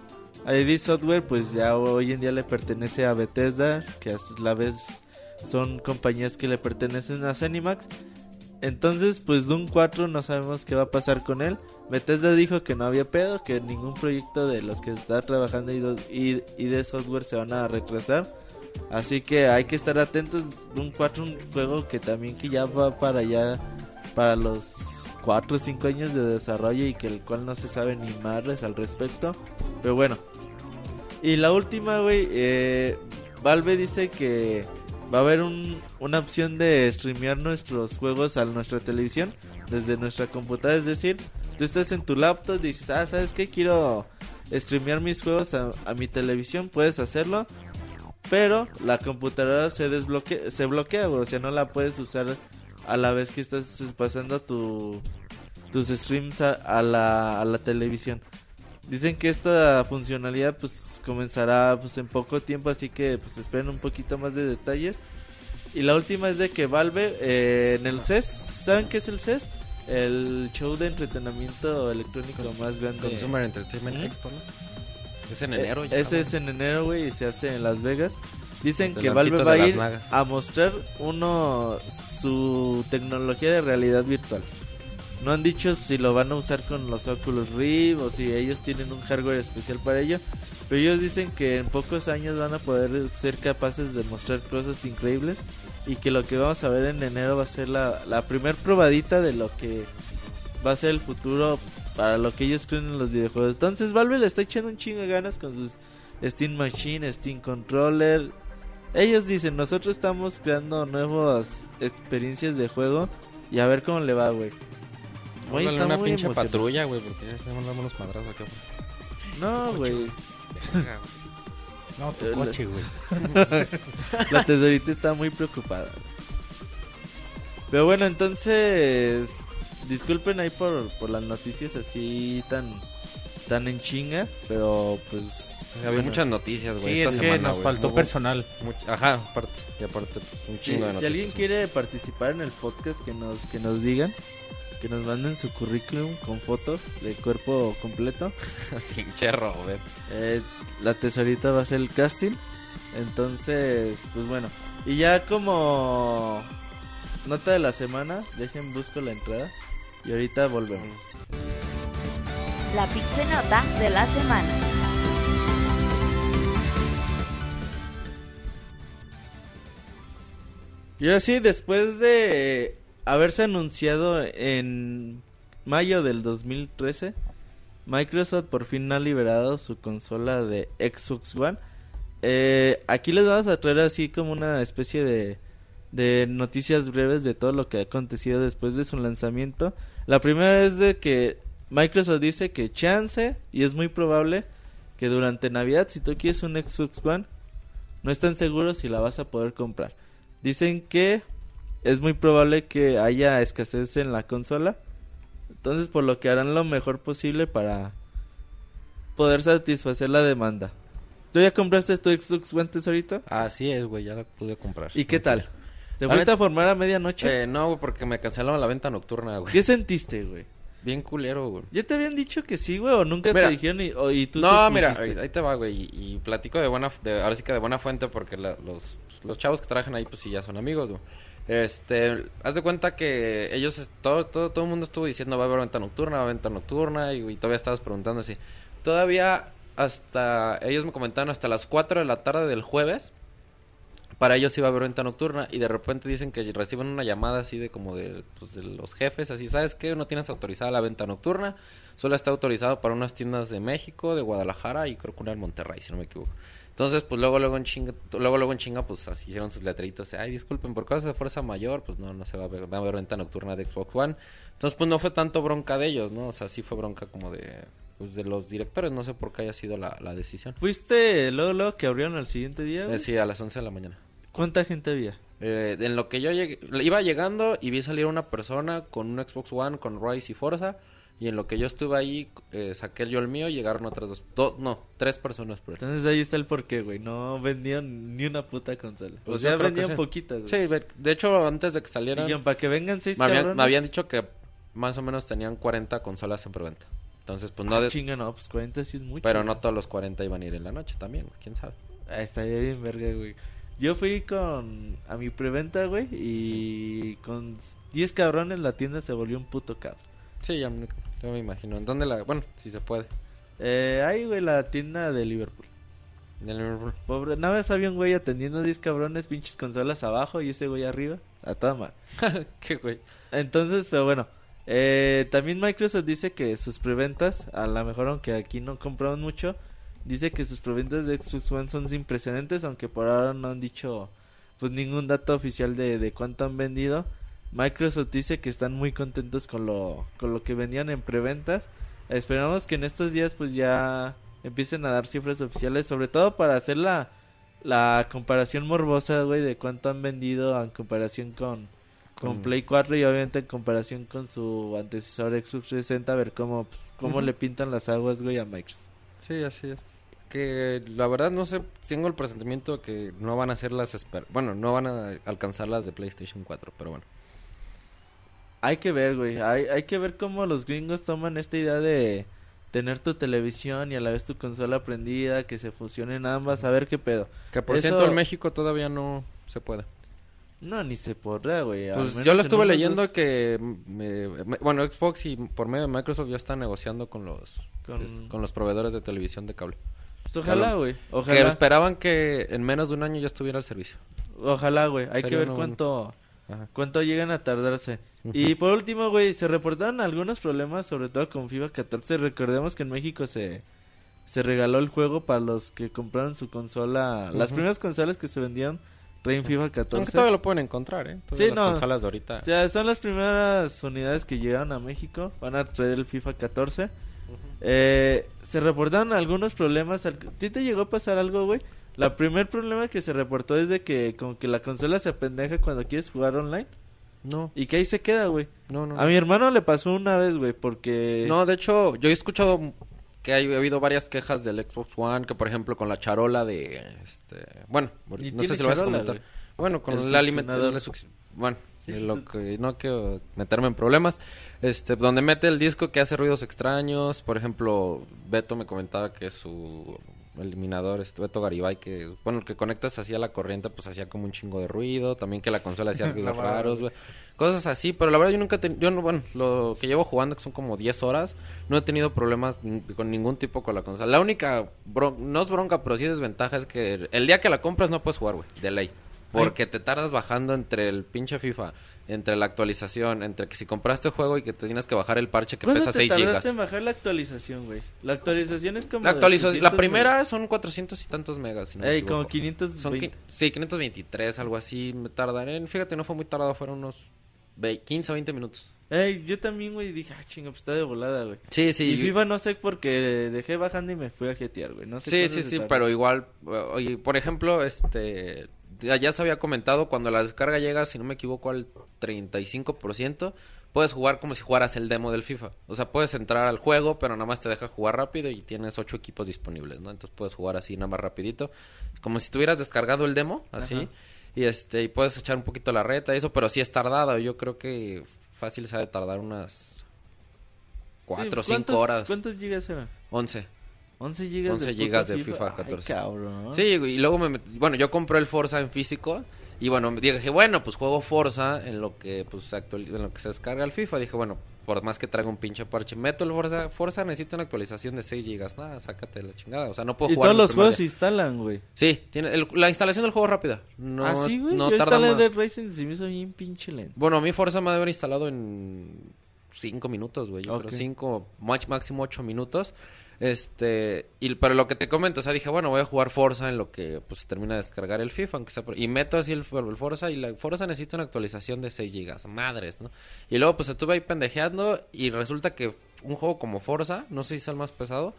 Speaker 1: ID Software, pues ya hoy en día le pertenece a Bethesda, que a la vez son compañías que le pertenecen a Zenimax. Entonces, pues Doom 4 no sabemos qué va a pasar con él. Bethesda dijo que no había pedo, que ningún proyecto de los que está trabajando y de software se van a retrasar. Así que hay que estar atentos. Doom 4 un juego que también que ya va para allá para los 4 o 5 años de desarrollo y que el cual no se sabe ni madres al respecto. Pero bueno. Y la última, güey, eh, Valve dice que va a haber un- una opción de streamear nuestros juegos a nuestra televisión desde nuestra computadora. Es decir, tú estás en tu laptop y dices, ah, ¿sabes qué? Quiero streamear mis juegos a, mi televisión. Puedes hacerlo. Pero la computadora se desbloquea, se bloquea. O sea, no la puedes usar a la vez que estás pasando tu, tus streams a la, a la televisión. Dicen que esta funcionalidad pues comenzará pues en poco tiempo, así que pues esperen un poquito más de detalles. Y la última es de que Valve eh, en el CES, ¿saben qué es el CES? El show de entretenimiento electrónico más grande.
Speaker 4: Consumer Entertainment. Expo, ¿no? Es en
Speaker 1: Eh,
Speaker 4: enero ya.
Speaker 1: Ese
Speaker 4: ¿no?
Speaker 1: es en enero, güey, y se hace en Las Vegas. Dicen que Valve va a ir a mostrar uno su tecnología de realidad virtual. No han dicho si lo van a usar con los Oculus Rift o si ellos tienen un hardware especial para ello. Pero ellos dicen que en pocos años van a poder ser capaces de mostrar cosas increíbles. Y que lo que vamos a ver en enero va a ser la, la primer probadita de lo que va a ser el futuro para lo que ellos creen en los videojuegos. Entonces Valve le está echando un chingo de ganas con sus Steam Machine, Steam Controller. Ellos dicen, nosotros estamos creando nuevas experiencias de juego y a ver cómo le va, güey.
Speaker 4: Órale,
Speaker 1: está
Speaker 4: una
Speaker 1: muy
Speaker 4: pinche patrulla, güey, porque ya mandamos unos madrazos acá.
Speaker 1: No, güey.
Speaker 4: Verga, güey.
Speaker 3: No, tu coche, güey.
Speaker 1: La tesorita está muy preocupada. Pero bueno, entonces disculpen ahí por, por las noticias así tan tan en chinga, pero pues
Speaker 4: Había
Speaker 1: bueno.
Speaker 4: muchas noticias, güey.
Speaker 3: Sí,
Speaker 4: esta
Speaker 3: es que
Speaker 4: semana,
Speaker 3: nos
Speaker 4: güey.
Speaker 3: faltó personal.
Speaker 4: much- Ajá, aparte. Y aparte, un
Speaker 1: Sí,
Speaker 4: chingo de
Speaker 1: si
Speaker 4: noticias.
Speaker 1: alguien quiere participar en el podcast que nos que nos digan, que nos manden su currículum con fotos de cuerpo completo.
Speaker 4: Pinche Robert.
Speaker 1: Eh, la tesorita va a ser el casting. Entonces, pues bueno. Y ya como nota de la semana, dejen busco la entrada. Y ahorita volvemos.
Speaker 2: La Pixenota de la semana.
Speaker 1: Y ahora sí, después de haberse anunciado en mayo del 2013, Microsoft por fin ha liberado su consola de Xbox One. Eh, aquí les vamos a traer así como una especie de, de noticias breves de todo lo que ha acontecido después de su lanzamiento. La primera es de que Microsoft dice que chance, y es muy probable, que durante Navidad, si tú quieres un Xbox One, no están seguros si la vas a poder comprar. Dicen que es muy probable que haya escasez en la consola. Entonces, por lo que harán lo mejor posible para poder satisfacer la demanda. ¿Tú ya compraste tu Xbox Guantes ahorita?
Speaker 4: Así es, güey, ya la pude comprar.
Speaker 1: ¿Y qué tal? ¿Te fuiste a formar a medianoche?
Speaker 4: Eh, no, güey, porque me cancelaron la venta nocturna, güey.
Speaker 1: ¿Qué sentiste, güey?
Speaker 4: Bien culero, güey.
Speaker 1: ¿Ya te habían dicho que sí, güey? ¿O nunca
Speaker 4: Mira.
Speaker 1: te dijeron y, o- y tú
Speaker 4: No, mira, ahí, ahí te va, güey. Y, y platico de buena, de, ahora sí que de buena fuente porque la- los, los chavos que trabajan ahí, pues sí, ya son amigos, güey. Este, haz de cuenta que ellos, todo, todo, todo el mundo estuvo diciendo va a haber venta nocturna, va a haber venta nocturna, y, todavía estabas preguntando así. Todavía hasta, ellos me comentaron hasta las 4 de la tarde del jueves, para ellos iba a haber venta nocturna, y de repente dicen que reciben una llamada así de como de, pues, de los jefes, así, ¿sabes qué? No tienes autorizada la venta nocturna, solo está autorizado para unas tiendas de México, de Guadalajara y creo que una en Monterrey, si no me equivoco. Entonces, pues luego, luego en chinga, luego, luego en chinga, pues así hicieron sus letreritos. Ay, disculpen, por causa de fuerza mayor, pues no, no se va a ver, va a haber venta nocturna de Xbox One. Entonces, pues no fue tanto bronca de ellos, ¿no? O sea, sí fue bronca como de, pues, de los directores. No sé por qué haya sido la, la decisión.
Speaker 1: ¿Fuiste luego, luego que abrieron al siguiente día?
Speaker 4: Eh, sí, a las 11 de la mañana.
Speaker 1: ¿Cuánta gente había?
Speaker 4: Eh, en lo que yo llegué, iba llegando y vi salir una persona con un Xbox One, con Rise y Forza. Y en lo que yo estuve ahí, eh, saqué yo el mío y llegaron otras dos. do- no, tres personas por.
Speaker 1: Entonces ahí está el porqué, güey. No vendían ni una puta consola.
Speaker 4: Pues
Speaker 1: o sea, vendían
Speaker 4: sí.
Speaker 1: poquitas, güey.
Speaker 4: Sí, de hecho, antes de que salieran,
Speaker 1: Dijeron, para que vengan seis
Speaker 4: me habían, me habían dicho que más o menos tenían 40 consolas en preventa. Entonces, pues no,
Speaker 1: Ah,
Speaker 4: de-
Speaker 1: chinga, no, pues 40 sí es mucho.
Speaker 4: pero
Speaker 1: güey.
Speaker 4: no todos los 40 iban a ir en la noche también, güey, quién sabe.
Speaker 1: Ah, estaría bien verga, güey. Yo fui con... A mi preventa, güey. Y con 10 cabrones la tienda se volvió un puto caos.
Speaker 4: Sí, ya me, yo me imagino. ¿En dónde la...? Bueno, si se puede.
Speaker 1: Eh, ahí, güey, la tienda de Liverpool.
Speaker 4: El Liverpool.
Speaker 1: Pobre, nada más había un güey atendiendo 10 cabrones, pinches consolas abajo y ese güey arriba. A toda madre.
Speaker 4: Qué güey.
Speaker 1: Entonces, pero bueno. Eh, también Microsoft dice que sus preventas, a lo mejor aunque aquí no compraron mucho, dice que sus preventas de Xbox One son sin precedentes, aunque por ahora no han dicho pues ningún dato oficial de, de cuánto han vendido. Microsoft dice que están muy contentos con lo, con lo que vendían en preventas. Esperamos que en estos días pues ya empiecen a dar cifras oficiales, sobre todo para hacer la, la comparación morbosa, güey, de cuánto han vendido en comparación con, con
Speaker 4: Con-
Speaker 1: Play 4 y obviamente en comparación con su antecesor Xbox 360, a ver cómo, pues, cómo le pintan las aguas, güey, a Microsoft.
Speaker 4: Sí, así es. Que la verdad no sé, tengo el presentimiento que no van a ser las Bueno, no van a alcanzar las de PlayStation 4, pero bueno.
Speaker 1: Hay que ver, güey, hay, hay que ver cómo los gringos toman esta idea de tener tu televisión y a la vez tu consola prendida, que se fusionen ambas, a ver qué pedo.
Speaker 4: Que por
Speaker 1: Eso-
Speaker 4: ciento en México todavía no se puede.
Speaker 1: No, ni se podrá, güey. al
Speaker 4: Pues yo lo estuve leyendo
Speaker 1: dos-
Speaker 4: que, me- me- bueno, Xbox y por medio de Microsoft ya están negociando con los
Speaker 1: Con-
Speaker 4: pues, con los proveedores de televisión de cable.
Speaker 1: Pues ojalá, güey,
Speaker 4: Que
Speaker 1: ojalá.
Speaker 4: esperaban que en menos de un año ya estuviera el servicio.
Speaker 1: Ojalá, güey. Hay que ver cuánto
Speaker 4: Ajá.
Speaker 1: cuánto llegan a tardarse. Y por último, güey, se reportaron algunos problemas, sobre todo con FIFA 14. Recordemos que en México se se regaló el juego para los que compraron su consola, las primeras consolas que se vendieron traen FIFA
Speaker 4: Aunque
Speaker 1: 14.
Speaker 4: todavía lo pueden encontrar, ¿eh? Todas
Speaker 1: Sí,
Speaker 4: las
Speaker 1: no.
Speaker 4: consolas de ahorita.
Speaker 1: O sea, son las primeras unidades que llegaron a México. Van a traer el FIFA 14. Eh, se reportaron algunos problemas. ¿A ti te llegó a pasar algo, güey? La primer problema que se reportó es de que como que la consola se apendeja cuando quieres jugar online.
Speaker 4: No,
Speaker 1: Y que ahí se queda, güey.
Speaker 4: no, no.
Speaker 1: A mi hermano le pasó una vez, güey, porque...
Speaker 4: No, de hecho, yo he escuchado que ha habido varias quejas del Xbox One, que por ejemplo con la charola de, este, bueno, no sé si lo vas a comentar. Bueno, con
Speaker 1: El
Speaker 4: el alimentación, bueno, lo que no quiero meterme en problemas, este, donde mete el disco que hace ruidos extraños, por ejemplo, Beto me comentaba que su eliminador, este Beto Garibay, que, bueno, el que conectas así a la corriente, pues hacía como un chingo de ruido, también que la consola hacía ruidos raros, güey. Cosas así, pero la verdad yo nunca, ten- yo no, bueno, lo que llevo jugando, que son como 10 horas, no he tenido problemas con ningún tipo con la consola. La única, bron- no es bronca, pero sí desventaja es que el día que la compras no puedes jugar, güey, de ley. Porque te tardas bajando entre el pinche FIFA, entre la actualización, entre que si compraste juego y que te tienes que bajar el parche que
Speaker 1: ¿Cuándo
Speaker 4: pesa
Speaker 1: te
Speaker 4: 6
Speaker 1: tardaste
Speaker 4: gigas.
Speaker 1: en bajar la actualización, güey? La actualización es como...
Speaker 4: La
Speaker 1: de
Speaker 4: actualización, la
Speaker 1: 800
Speaker 4: primera son 400 y tantos megas, si no me
Speaker 1: Ey, como
Speaker 4: equivoco.
Speaker 1: 520.
Speaker 4: Son sí, 523, algo así. Me tardaré. en- Fíjate, no fue muy tardado, fueron unos ve- 15 o 20 minutos.
Speaker 1: Ey, yo también, güey, dije, ah, chinga, pues está de volada, güey.
Speaker 4: Sí, sí.
Speaker 1: y FIFA no sé porque dejé bajando y me fui a jetear, güey. No sé
Speaker 4: Sí, sí, sí,
Speaker 1: tardó.
Speaker 4: pero igual, eh, oye, por ejemplo, este, ya se había comentado, cuando la descarga llega, si no me equivoco, al 35%, puedes jugar como si jugaras el demo del FIFA. O sea, puedes entrar al juego, pero nada más te deja jugar rápido y tienes ocho equipos disponibles, ¿no? Entonces puedes jugar así nada más rapidito. Como si tuvieras descargado el demo, así.
Speaker 1: Ajá.
Speaker 4: Y este, y puedes echar un poquito la reta y eso, pero sí es tardado. Yo creo que fácil se ha de tardar unas cuatro o
Speaker 1: Sí,
Speaker 4: cinco
Speaker 1: ¿cuántos-
Speaker 4: horas.
Speaker 1: ¿Cuántos gigas eran?
Speaker 4: Once.
Speaker 1: 11 gigas
Speaker 4: 11
Speaker 1: de
Speaker 4: gigas de FIFA 14.
Speaker 1: Ay, cabrón.
Speaker 4: Sí, y luego me metí- bueno, yo compré el Forza en físico y bueno, dije, bueno, pues juego Forza en lo que pues se actuali- en lo que se descarga el FIFA, dije, bueno, por más que traiga un pinche parche, meto el Forza, Forza necesita una actualización de 6 gigas, nada, sácate la chingada, o sea, no puedo
Speaker 1: Y
Speaker 4: jugar
Speaker 1: todos
Speaker 4: el
Speaker 1: los juegos se instalan, güey.
Speaker 4: Sí, tiene el- la instalación del juego rápida. No,
Speaker 1: ah, sí, güey.
Speaker 4: no
Speaker 1: Yo
Speaker 4: tarda
Speaker 1: instalé. Dead Racing y se me hizo bien pinche lento.
Speaker 4: Bueno, a mí Forza me debe haber instalado en 5 minutos, güey. Yo
Speaker 1: Ok.
Speaker 4: creo 5, máximo 8 minutos. Este, y pero lo que te comento, o sea, dije, bueno, voy a jugar Forza en lo que pues se termina de descargar el FIFA, aunque sea por- y meto así el, el Forza y la Forza necesita una actualización de 6 gigas, madres, ¿no? Y luego pues estuve ahí pendejeando y resulta que un juego como Forza, no sé si es el más pesado,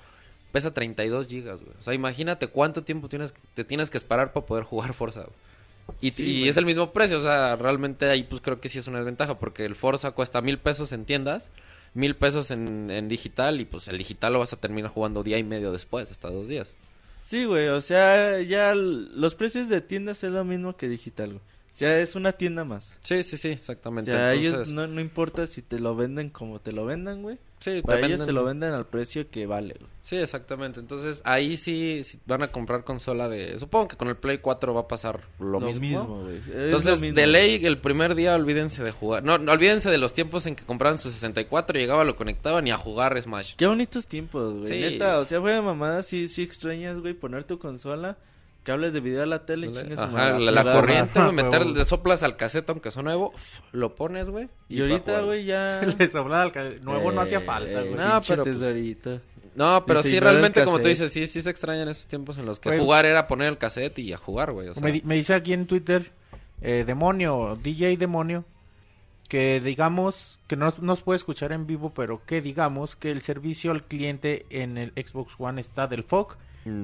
Speaker 4: pesa 32 gigas, güey. O sea, imagínate cuánto tiempo tienes te tienes que esperar para poder jugar Forza, güey. Y,
Speaker 1: Sí,
Speaker 4: y
Speaker 1: güey.
Speaker 4: es el mismo precio, o sea, realmente ahí pues creo que sí es una desventaja porque el Forza cuesta mil pesos en tiendas, mil pesos en, en digital y pues el digital lo vas a terminar jugando día y medio después, hasta dos días.
Speaker 1: Sí, güey. O sea, ya los precios de tiendas es lo mismo que digital, güey. O sea, es una tienda más.
Speaker 4: Sí, sí, sí,
Speaker 1: O
Speaker 4: exactamente.
Speaker 1: sea,
Speaker 4: Entonces,
Speaker 1: ellos no, no importa si te lo venden como te lo vendan, güey.
Speaker 4: sí, te
Speaker 1: Para ellos
Speaker 4: venden-
Speaker 1: te lo venden al precio que vale, güey.
Speaker 4: Sí, exactamente. Entonces ahí sí, sí van a comprar consola de... Supongo que con el Play 4 va a pasar lo, mismo.
Speaker 1: güey. Es
Speaker 4: Entonces,
Speaker 1: lo mismo,
Speaker 4: de
Speaker 1: güey.
Speaker 4: ley, el primer día olvídense de jugar. No, no olvídense de los tiempos en que compraban su 64, llegaba, lo conectaban y a jugar Smash.
Speaker 1: Qué bonitos tiempos, güey.
Speaker 4: Sí.
Speaker 1: Neta, o sea, fue de mamada, sí, sí extrañas, güey, poner tu consola, que hables de video a la tele
Speaker 4: Ajá, la, la
Speaker 1: jugar,
Speaker 4: corriente, güey, meter, le soplas al cassette aunque sea nuevo, lo pones, güey.
Speaker 1: Y ahorita, güey, ya...
Speaker 3: Le sobraba el ca- nuevo no hacía falta,
Speaker 1: eh,
Speaker 3: güey.
Speaker 4: No, pero, pues. No, pero sí,
Speaker 1: "Ignora el
Speaker 4: realmente, como tú
Speaker 1: cassette".
Speaker 4: dices, sí, sí se extrañan esos tiempos en los que jugar era poner el cassette y a jugar, güey. O sea,
Speaker 3: me, di- me dice aquí en Twitter, eh, demonio, DJ demonio, que digamos, que no nos puede escuchar en vivo, pero que digamos que el servicio al cliente en el Xbox One está del FOC,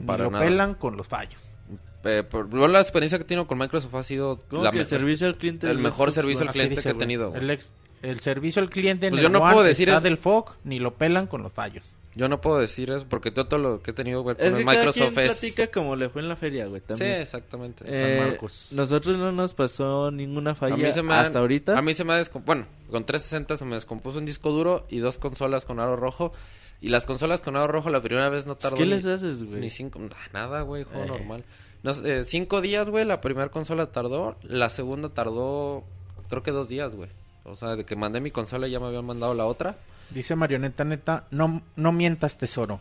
Speaker 4: para
Speaker 3: lo
Speaker 4: nada.
Speaker 3: pelan con los fallos.
Speaker 4: Eh, por- yo la experiencia que he tenido con Microsoft ha sido
Speaker 1: ¿Cómo
Speaker 4: la
Speaker 1: que el
Speaker 4: mejor-
Speaker 1: servicio al cliente
Speaker 4: el
Speaker 1: del
Speaker 4: mejor
Speaker 1: Xbox
Speaker 4: servicio
Speaker 1: One?
Speaker 4: al cliente
Speaker 3: dice,
Speaker 4: que he tenido.
Speaker 3: El, ex- el servicio al cliente en
Speaker 4: Pues
Speaker 3: el
Speaker 4: yo no puedo decir
Speaker 3: está
Speaker 4: es-
Speaker 3: del FOC, ni lo pelan con los fallos.
Speaker 4: Yo no puedo decir eso porque todo, todo lo que he tenido güey, con
Speaker 1: Es
Speaker 4: el
Speaker 1: que cada
Speaker 4: Microsoft
Speaker 1: quien
Speaker 4: es...
Speaker 1: platica como le fue en la feria, güey,
Speaker 4: Sí,
Speaker 1: también.
Speaker 4: exactamente.
Speaker 1: Eh,
Speaker 3: San Marcos.
Speaker 1: Nosotros no nos pasó ninguna falla
Speaker 4: A mí se me han-
Speaker 1: hasta ahorita.
Speaker 4: A mí se me ha descom- Bueno, con 360 se me descompuso un disco duro y dos consolas con aro rojo. Y las consolas con aro rojo la primera vez no tardó
Speaker 1: ¿Qué
Speaker 4: ni,
Speaker 1: les haces, güey?
Speaker 4: ni cinco... Nada, güey, juego
Speaker 1: Eh.
Speaker 4: normal. No eh, cinco días, güey, la primera consola tardó. La segunda tardó, creo que dos días, güey. O sea, de que mandé mi consola ya me habían mandado la otra.
Speaker 3: Dice Marioneta Neta, no, no mientas tesoro.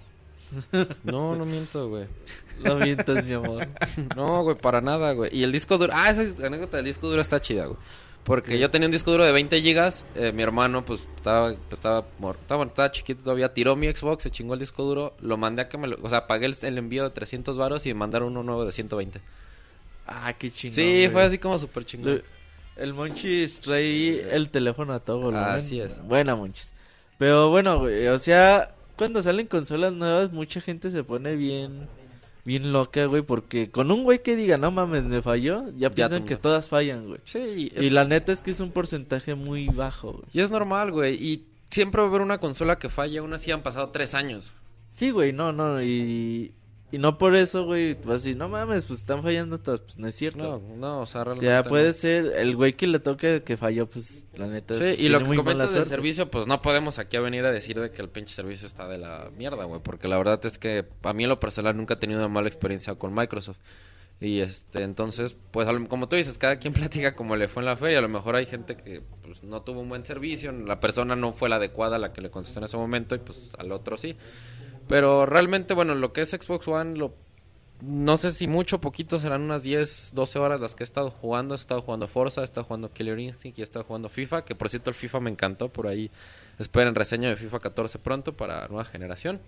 Speaker 4: No, no miento, güey.
Speaker 1: No mientas, mi amor.
Speaker 4: No, güey, para nada, güey. Y el disco duro... Ah, esa anécdota del disco duro está chida, güey. Porque yo tenía un disco duro de 20 gigas, eh, mi hermano pues estaba estaba, estaba estaba chiquito todavía, tiró mi Xbox, se chingó el disco duro, lo mandé a que me lo, o sea, pagué el, el envío de 300 varos y me mandaron uno nuevo de 120.
Speaker 1: Ah, qué chingón.
Speaker 4: sí,
Speaker 1: güey.
Speaker 4: fue así como súper chingón.
Speaker 1: El Monchis trae el teléfono a todo volumen.
Speaker 4: Así es.
Speaker 1: Buena, Monchis. Pero bueno, güey, o sea, cuando salen consolas nuevas, mucha gente se pone bien, bien loca, güey, porque con un güey que diga, no mames, me falló, ya piensan
Speaker 4: te-
Speaker 1: que todas fallan, güey.
Speaker 4: Sí,
Speaker 1: Y la neta es que es un porcentaje muy bajo, güey.
Speaker 4: y es normal, güey, y siempre va a haber una consola que falle, aún así han pasado tres años.
Speaker 1: Sí, güey, no, no, y, y no por eso, güey, pues así, no mames, pues están fallando todas, pues no es cierto.
Speaker 4: No, no, o sea,
Speaker 1: o
Speaker 4: realmente
Speaker 1: sea,
Speaker 4: no.
Speaker 1: puede ser el güey que le toque que falló, pues la neta.
Speaker 4: Sí,
Speaker 1: pues,
Speaker 4: y lo que comentas del servicio, pues no podemos aquí a venir a decir de que el pinche servicio está de la mierda, güey, porque la verdad es que a mí en lo personal nunca he tenido una mala experiencia con Microsoft. Y este, entonces, pues como tú dices, cada quien platica como le fue en la feria, a lo mejor hay gente que pues no tuvo un buen servicio, la persona no fue la adecuada a la que le contestó en ese momento y pues al otro sí. Pero realmente, bueno, lo que es Xbox One, lo no sé si mucho o poquito serán unas 10, 12 horas las que he estado jugando. He estado jugando Forza, he estado jugando Killer Instinct y he estado jugando FIFA. Que por cierto, el FIFA me encantó. Por ahí esperen reseña de FIFA 14 pronto para nueva generación.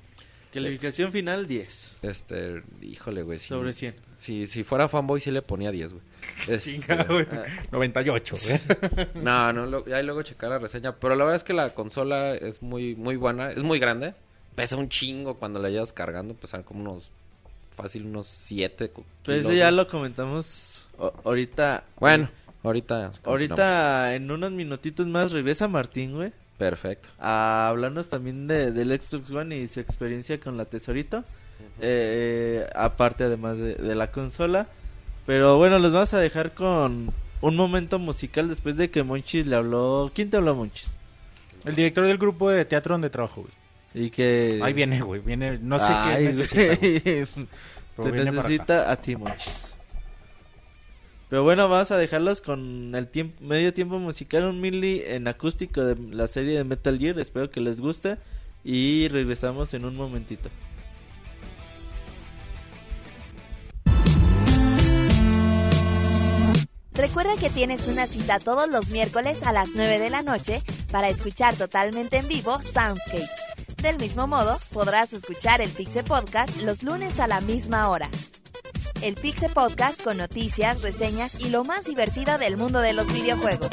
Speaker 1: Calificación final 10
Speaker 4: Este, híjole, güey. Si,
Speaker 1: sobre 100.
Speaker 4: si, si fuera fanboy, sí le ponía 10, güey. Este,
Speaker 3: Chinga, güey.
Speaker 4: ah,
Speaker 3: 98, güey.
Speaker 4: no, no, lo, ahí luego checar la reseña. Pero la verdad es que la consola es muy, muy buena. Es muy grande. Pesa un chingo cuando la llevas cargando. Pesan como unos, fácil, unos 7
Speaker 1: Pero eso ya lo comentamos ahorita.
Speaker 4: Bueno. Ahorita.
Speaker 1: Ahorita, en unos minutitos más, regresa Martín, güey.
Speaker 4: Perfecto.
Speaker 1: A hablarnos también de, del Xbox One y su experiencia con la tesorito. Eh, eh, aparte, además de, de la consola. Pero bueno, los vamos a dejar con un momento musical después de que Monchis le habló. ¿Quién te habló, Monchis?
Speaker 3: El director del grupo de teatro donde trabajo, güey.
Speaker 1: Y que.
Speaker 3: Ahí viene, güey. Viene, no sé
Speaker 1: Ay,
Speaker 3: qué necesita. güey.
Speaker 1: necesita a ti, Monchis. Pero bueno, vamos a dejarlos con el tiempo, medio tiempo musical, un mili en acústico de la serie de Metal Gear. Espero que les guste. Y regresamos en un momentito.
Speaker 2: Recuerda que tienes una cita todos los miércoles a las 9 de la noche para escuchar totalmente en vivo Soundscapes. Del mismo modo, podrás escuchar el Pixe Podcast los lunes a la misma hora. El Pixe Podcast con noticias, reseñas y lo más divertido del mundo de los videojuegos.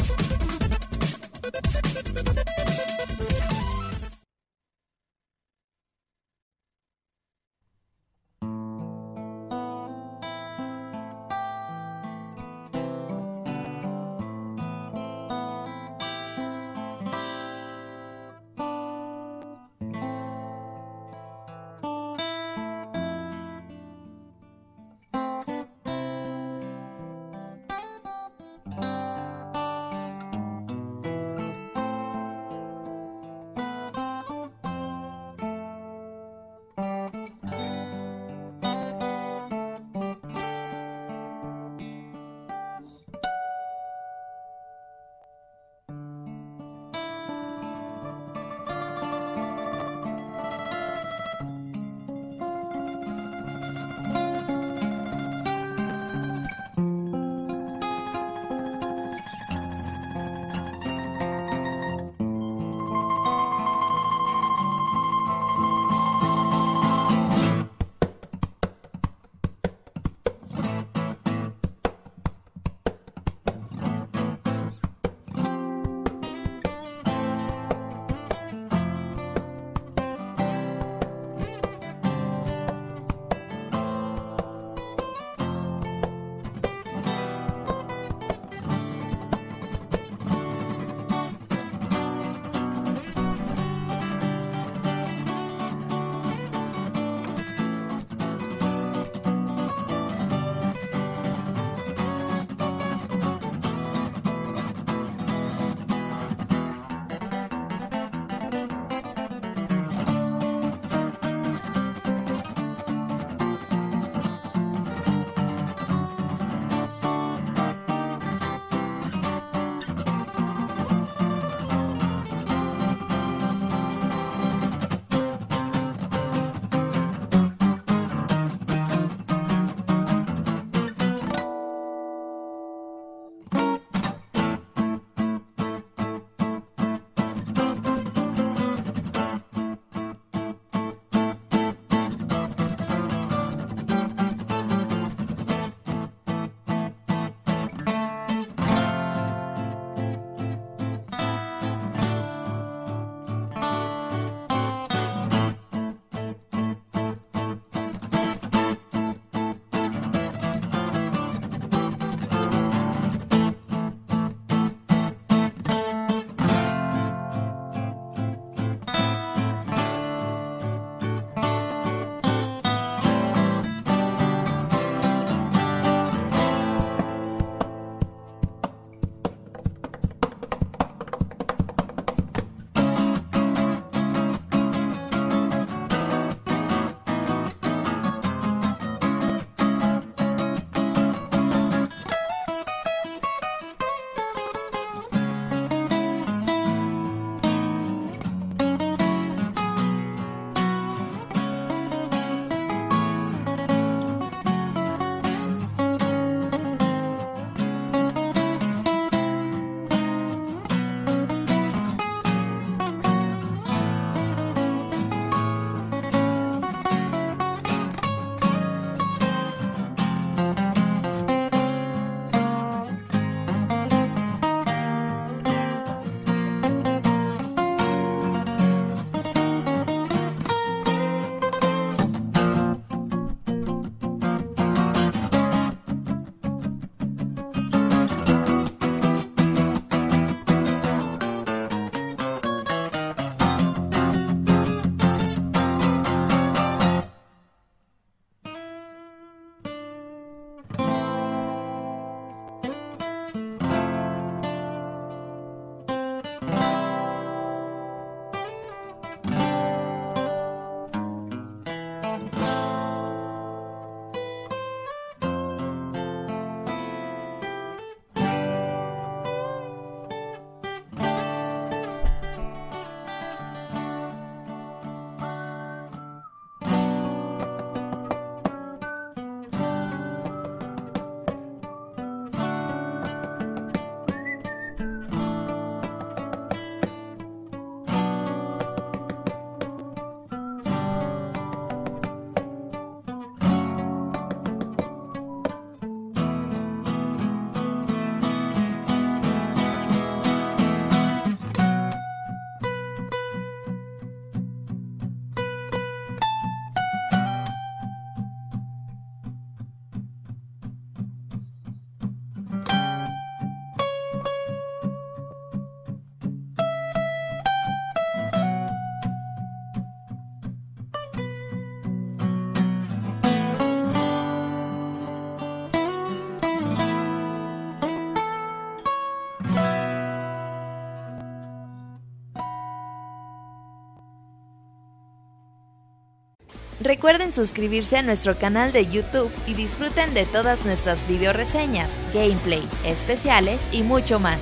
Speaker 2: Recuerden suscribirse a nuestro canal de YouTube y disfruten de todas nuestras video reseñas, gameplay, especiales y mucho más.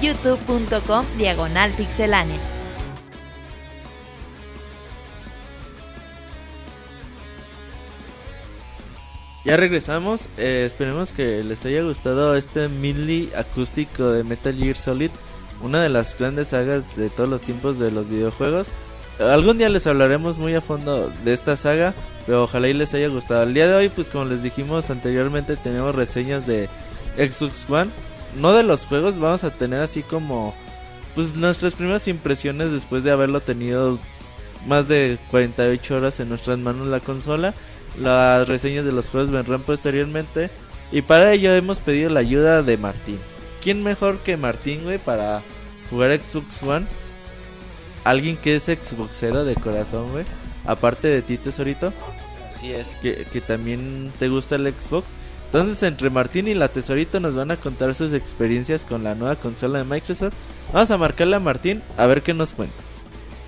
Speaker 2: youtube.com diagonal pixelánea.
Speaker 1: Ya regresamos, eh, esperemos que les haya gustado este mini acústico de Metal Gear Solid, una de las grandes sagas de todos los tiempos de los videojuegos. Algún día les hablaremos muy a fondo de esta saga, pero ojalá y les haya gustado. El día de hoy, pues como les dijimos anteriormente, tenemos reseñas de Xbox One, no de los juegos, vamos a tener así como pues nuestras primeras impresiones después de haberlo tenido más de 48 horas en nuestras manos la consola. Las reseñas de los juegos vendrán posteriormente. Y para ello hemos pedido la ayuda de Martín. ¿Quién mejor que Martín, güey, para jugar Xbox One? Alguien que es Xboxero de corazón, güey. Aparte de ti, tesorito.
Speaker 4: Así es.
Speaker 1: Que, que también te gusta el Xbox. Entonces, entre Martín y la tesorito nos van a contar sus experiencias con la nueva consola de Microsoft. Vamos a marcarle a Martín a ver qué nos cuenta.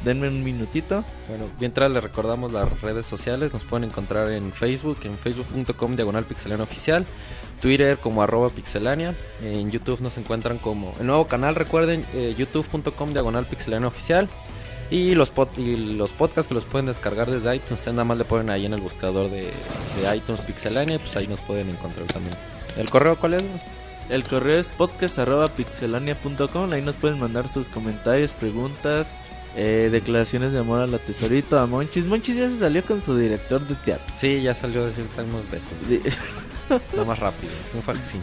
Speaker 1: Denme un minutito.
Speaker 4: Bueno, mientras le recordamos las redes sociales, nos pueden encontrar en Facebook, en facebook.com diagonal pixelania oficial, Twitter como arroba pixelania, en YouTube nos encuentran como el nuevo canal, recuerden, eh, youtube.com diagonal pixelania oficial. Y los, pod- y los podcasts que los pueden descargar desde iTunes, ustedes nada más le ponen ahí en el buscador de, de iTunes Pixelania, pues ahí nos pueden encontrar también. ¿El correo cuál es?
Speaker 1: El correo es podcast.pixelania.com. Ahí nos pueden mandar sus comentarios, preguntas, eh, declaraciones de amor a la tesorito, a Monchis. Monchis ya se salió con su director de teatro.
Speaker 4: Sí, ya salió a decir unos besos.
Speaker 1: Sí.
Speaker 4: Nada más rápido, un falsín.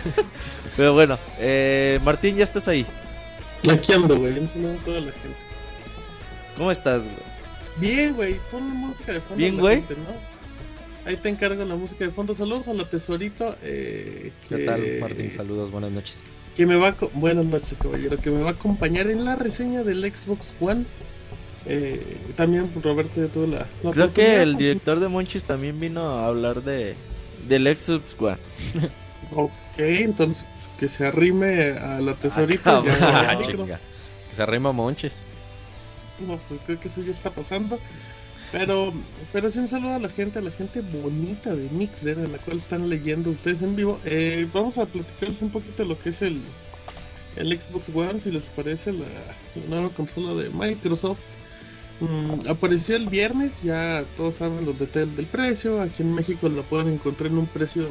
Speaker 1: Pero bueno, eh, Martín, ya estás ahí.
Speaker 5: Aquí ando, güey. Un saludo a toda la gente.
Speaker 1: ¿Cómo estás, güey?
Speaker 5: Bien, güey. Pon la música de fondo.
Speaker 1: Bien,
Speaker 5: a la
Speaker 1: güey.
Speaker 5: gente, ¿no? Ahí te encargo la música de fondo. Saludos a la tesorito. Eh,
Speaker 4: ¿Qué
Speaker 5: que,
Speaker 4: tal, Martín? Saludos, buenas noches.
Speaker 5: Que me va a, buenas noches, caballero. Que me va a acompañar en la reseña del Xbox One. Eh, también Roberto ya tuvo la, la
Speaker 1: Creo que el director de Monchis también vino a hablar de del Xbox One.
Speaker 5: Ok, entonces que se arrime a la tesorito.
Speaker 1: Ah,
Speaker 5: ya- ya-
Speaker 4: Ah. Que se arrima Monches.
Speaker 5: No, pues creo que eso ya está pasando. Pero, pero sí un saludo a la gente, a la gente bonita de Mixler, en la cual están leyendo ustedes en vivo. Eh, vamos a platicarles un poquito lo que es el, el Xbox One, si les parece, la, la nueva consola de Microsoft. Mm, apareció el viernes, ya todos saben los detalles del precio. Aquí en México lo pueden encontrar en un precio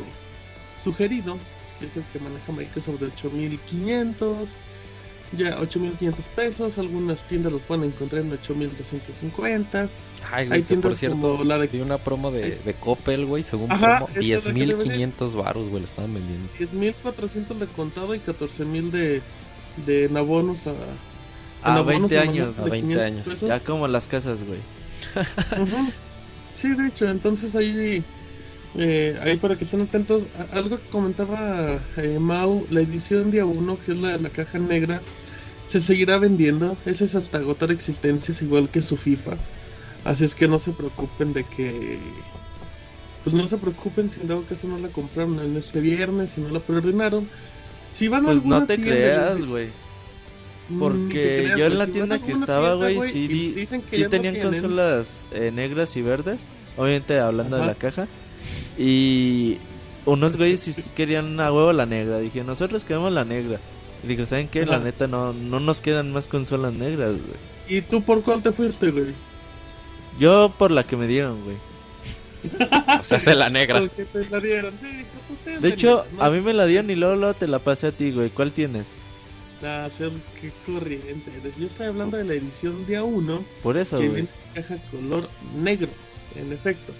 Speaker 5: sugerido, que es el que maneja Microsoft de 8500. Ya 8.500 pesos, algunas tiendas los pueden encontrar en 8.250.
Speaker 4: Ay,
Speaker 5: Hay
Speaker 4: güey, que
Speaker 5: tiendas
Speaker 4: por cierto,
Speaker 5: como la de-
Speaker 4: vi una promo de, de Coppel, güey, según
Speaker 5: Ajá,
Speaker 4: promo,
Speaker 5: es lo que le voy a decir.
Speaker 4: 10.500 baros, güey, lo estaban vendiendo.
Speaker 5: 10.400 de contado y 14.000 de, de en abonos a,
Speaker 1: A
Speaker 5: abonos
Speaker 1: 20
Speaker 5: a
Speaker 1: años.
Speaker 4: A
Speaker 5: de
Speaker 4: 20
Speaker 5: 500
Speaker 4: años.
Speaker 5: pesos.
Speaker 1: Ya como las casas, güey.
Speaker 5: Ujú. Sí, de hecho, entonces ahí, eh, ahí para que estén atentos, a- algo que comentaba eh, Mau, la edición día 1, que es la, la caja negra, se seguirá vendiendo, ese es hasta agotar existencias, igual que su FIFA. Así es que no se preocupen de que... Pues no se preocupen si en dado caso no la compraron en este viernes, si no la preordenaron. Si van a
Speaker 1: Pues
Speaker 5: alguna
Speaker 1: no te
Speaker 5: tienda,
Speaker 1: creas, güey.
Speaker 5: Mm,
Speaker 1: Porque
Speaker 5: te creas,
Speaker 1: yo en la
Speaker 5: si
Speaker 1: tienda
Speaker 5: a
Speaker 1: que estaba, güey, sí,
Speaker 5: dicen que no
Speaker 1: tenían
Speaker 5: tienen,
Speaker 1: consolas eh, negras y verdes. Obviamente hablando de la caja. Y unos güeyes sí querían a huevo la negra. Dije, nosotros queremos la negra. Y dijo, ¿saben qué? La neta no, no nos quedan más consolas negras, güey.
Speaker 5: ¿Y tú por cuál te fuiste, güey?
Speaker 1: Yo por la que me dieron, güey.
Speaker 4: O sea, se la negra.
Speaker 5: Porque te la dieron. Sí, pues
Speaker 1: De hecho, a mí me la dieron y luego, luego te la pasé a ti, güey. ¿Cuál tienes?
Speaker 5: Ah, ser qué corriente. Yo estoy hablando de la edición día 1
Speaker 1: Por eso,
Speaker 5: que
Speaker 1: güey.
Speaker 5: viene en caja color negro, en efecto.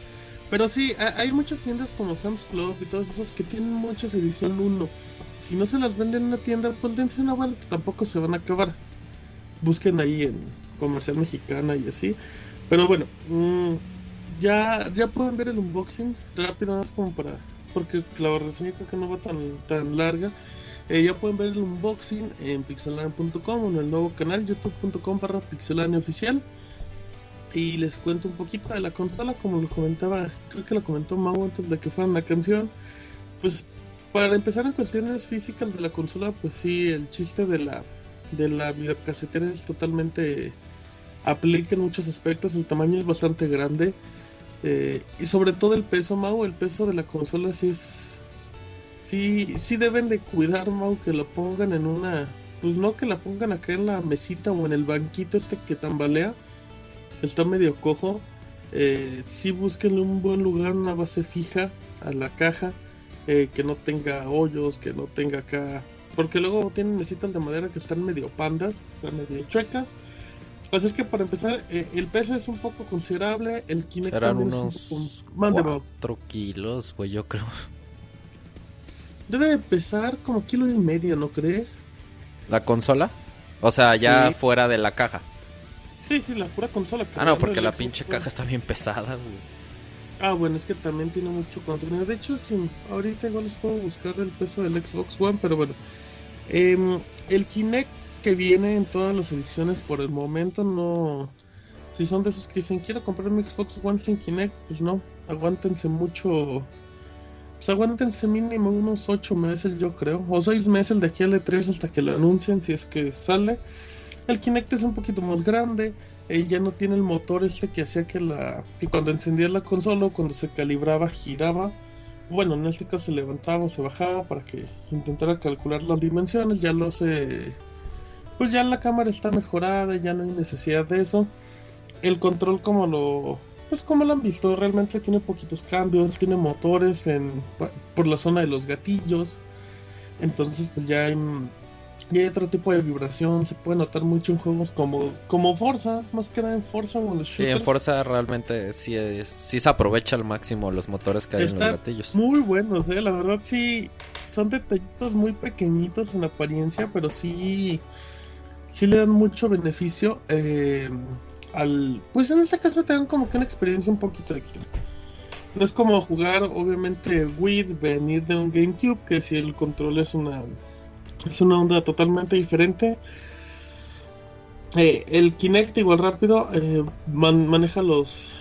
Speaker 5: Pero sí, ha- hay muchas tiendas como Sam's Club y todos esos que tienen muchas edición 1. Si no se las venden en una tienda, pues dense una vuelta, tampoco se van a acabar. Busquen ahí en Comercial Mexicana y así. Pero bueno, mm, ya, ya pueden ver el unboxing rápido, más como para. Porque la reseña creo que no va tan, tan larga. Eh, ya pueden ver el unboxing en pixelania.com en el nuevo canal youtube.com barra pixelania oficial. Y les cuento un poquito de la consola, como lo comentaba, creo que lo comentó Mau antes de que fuera la canción. Pues para empezar en cuestiones físicas de la consola, pues sí, el chiste de la, de la videocasetera es totalmente aplica en muchos aspectos. El tamaño es bastante grande. Eh, y sobre todo el peso, Mau, el peso de la consola sí es... Sí, sí deben de cuidar, Mau, que lo pongan en una... Pues no que la pongan acá en la mesita o en el banquito este que tambalea. Está medio cojo. Eh, sí búsquenle un buen lugar, una base fija a la caja. Eh, que no tenga hoyos, que no tenga acá... Porque luego tienen mesitas de madera que están medio pandas, están medio chuecas. Así es que para empezar, eh, el peso es un poco considerable, el Kinect
Speaker 4: Serán unos
Speaker 5: es un poco... Mande, Mau.
Speaker 4: 4 kilos, güey, yo creo.
Speaker 5: Debe de pesar como kilo y medio, ¿no crees?
Speaker 4: ¿La consola? O sea, ya
Speaker 5: Sí.
Speaker 4: fuera de la caja.
Speaker 5: Sí, sí, la pura consola.
Speaker 4: Ah, no, porque la pinche caja está bien pesada, güey.
Speaker 5: Ah, bueno, es que también tiene mucho contenido. De hecho, sí, ahorita igual les puedo buscar el peso del Xbox One, pero bueno. Em, el Kinect que viene en todas las ediciones por el momento no... Si son de esos que dicen, quiero comprar mi Xbox One sin Kinect, pues no, aguántense mucho... Pues aguántense mínimo unos 8 meses yo creo, o 6 meses de aquí al E3 hasta que lo anuncien si es que sale. El Kinect es un poquito más grande, eh, ya no tiene el motor este que hacía que la que cuando encendía la consola cuando se calibraba giraba. Bueno en este caso se levantaba o se bajaba para que intentara calcular las dimensiones ya lo sé. Pues ya la cámara está mejorada ya no hay necesidad de eso. El control como lo pues como lo han visto realmente tiene poquitos cambios tiene motores en por la zona de los gatillos. Entonces pues ya hay y hay otro tipo de vibración, se puede notar mucho en juegos como, como Forza, más que nada en Forza o en los
Speaker 4: Sí,
Speaker 5: shooters.
Speaker 4: en Forza realmente sí, es- sí se aprovecha al máximo los motores que hay en los gatillos.
Speaker 5: Muy buenos, eh, la verdad sí, son detallitos muy pequeñitos en apariencia, pero sí, sí le dan mucho beneficio eh, al... Pues en este caso te dan como que una experiencia un poquito extra. No es como jugar, obviamente, Wii, venir de un GameCube, que si el control es una es una onda totalmente diferente. Eh, el Kinect igual rápido eh, man- maneja los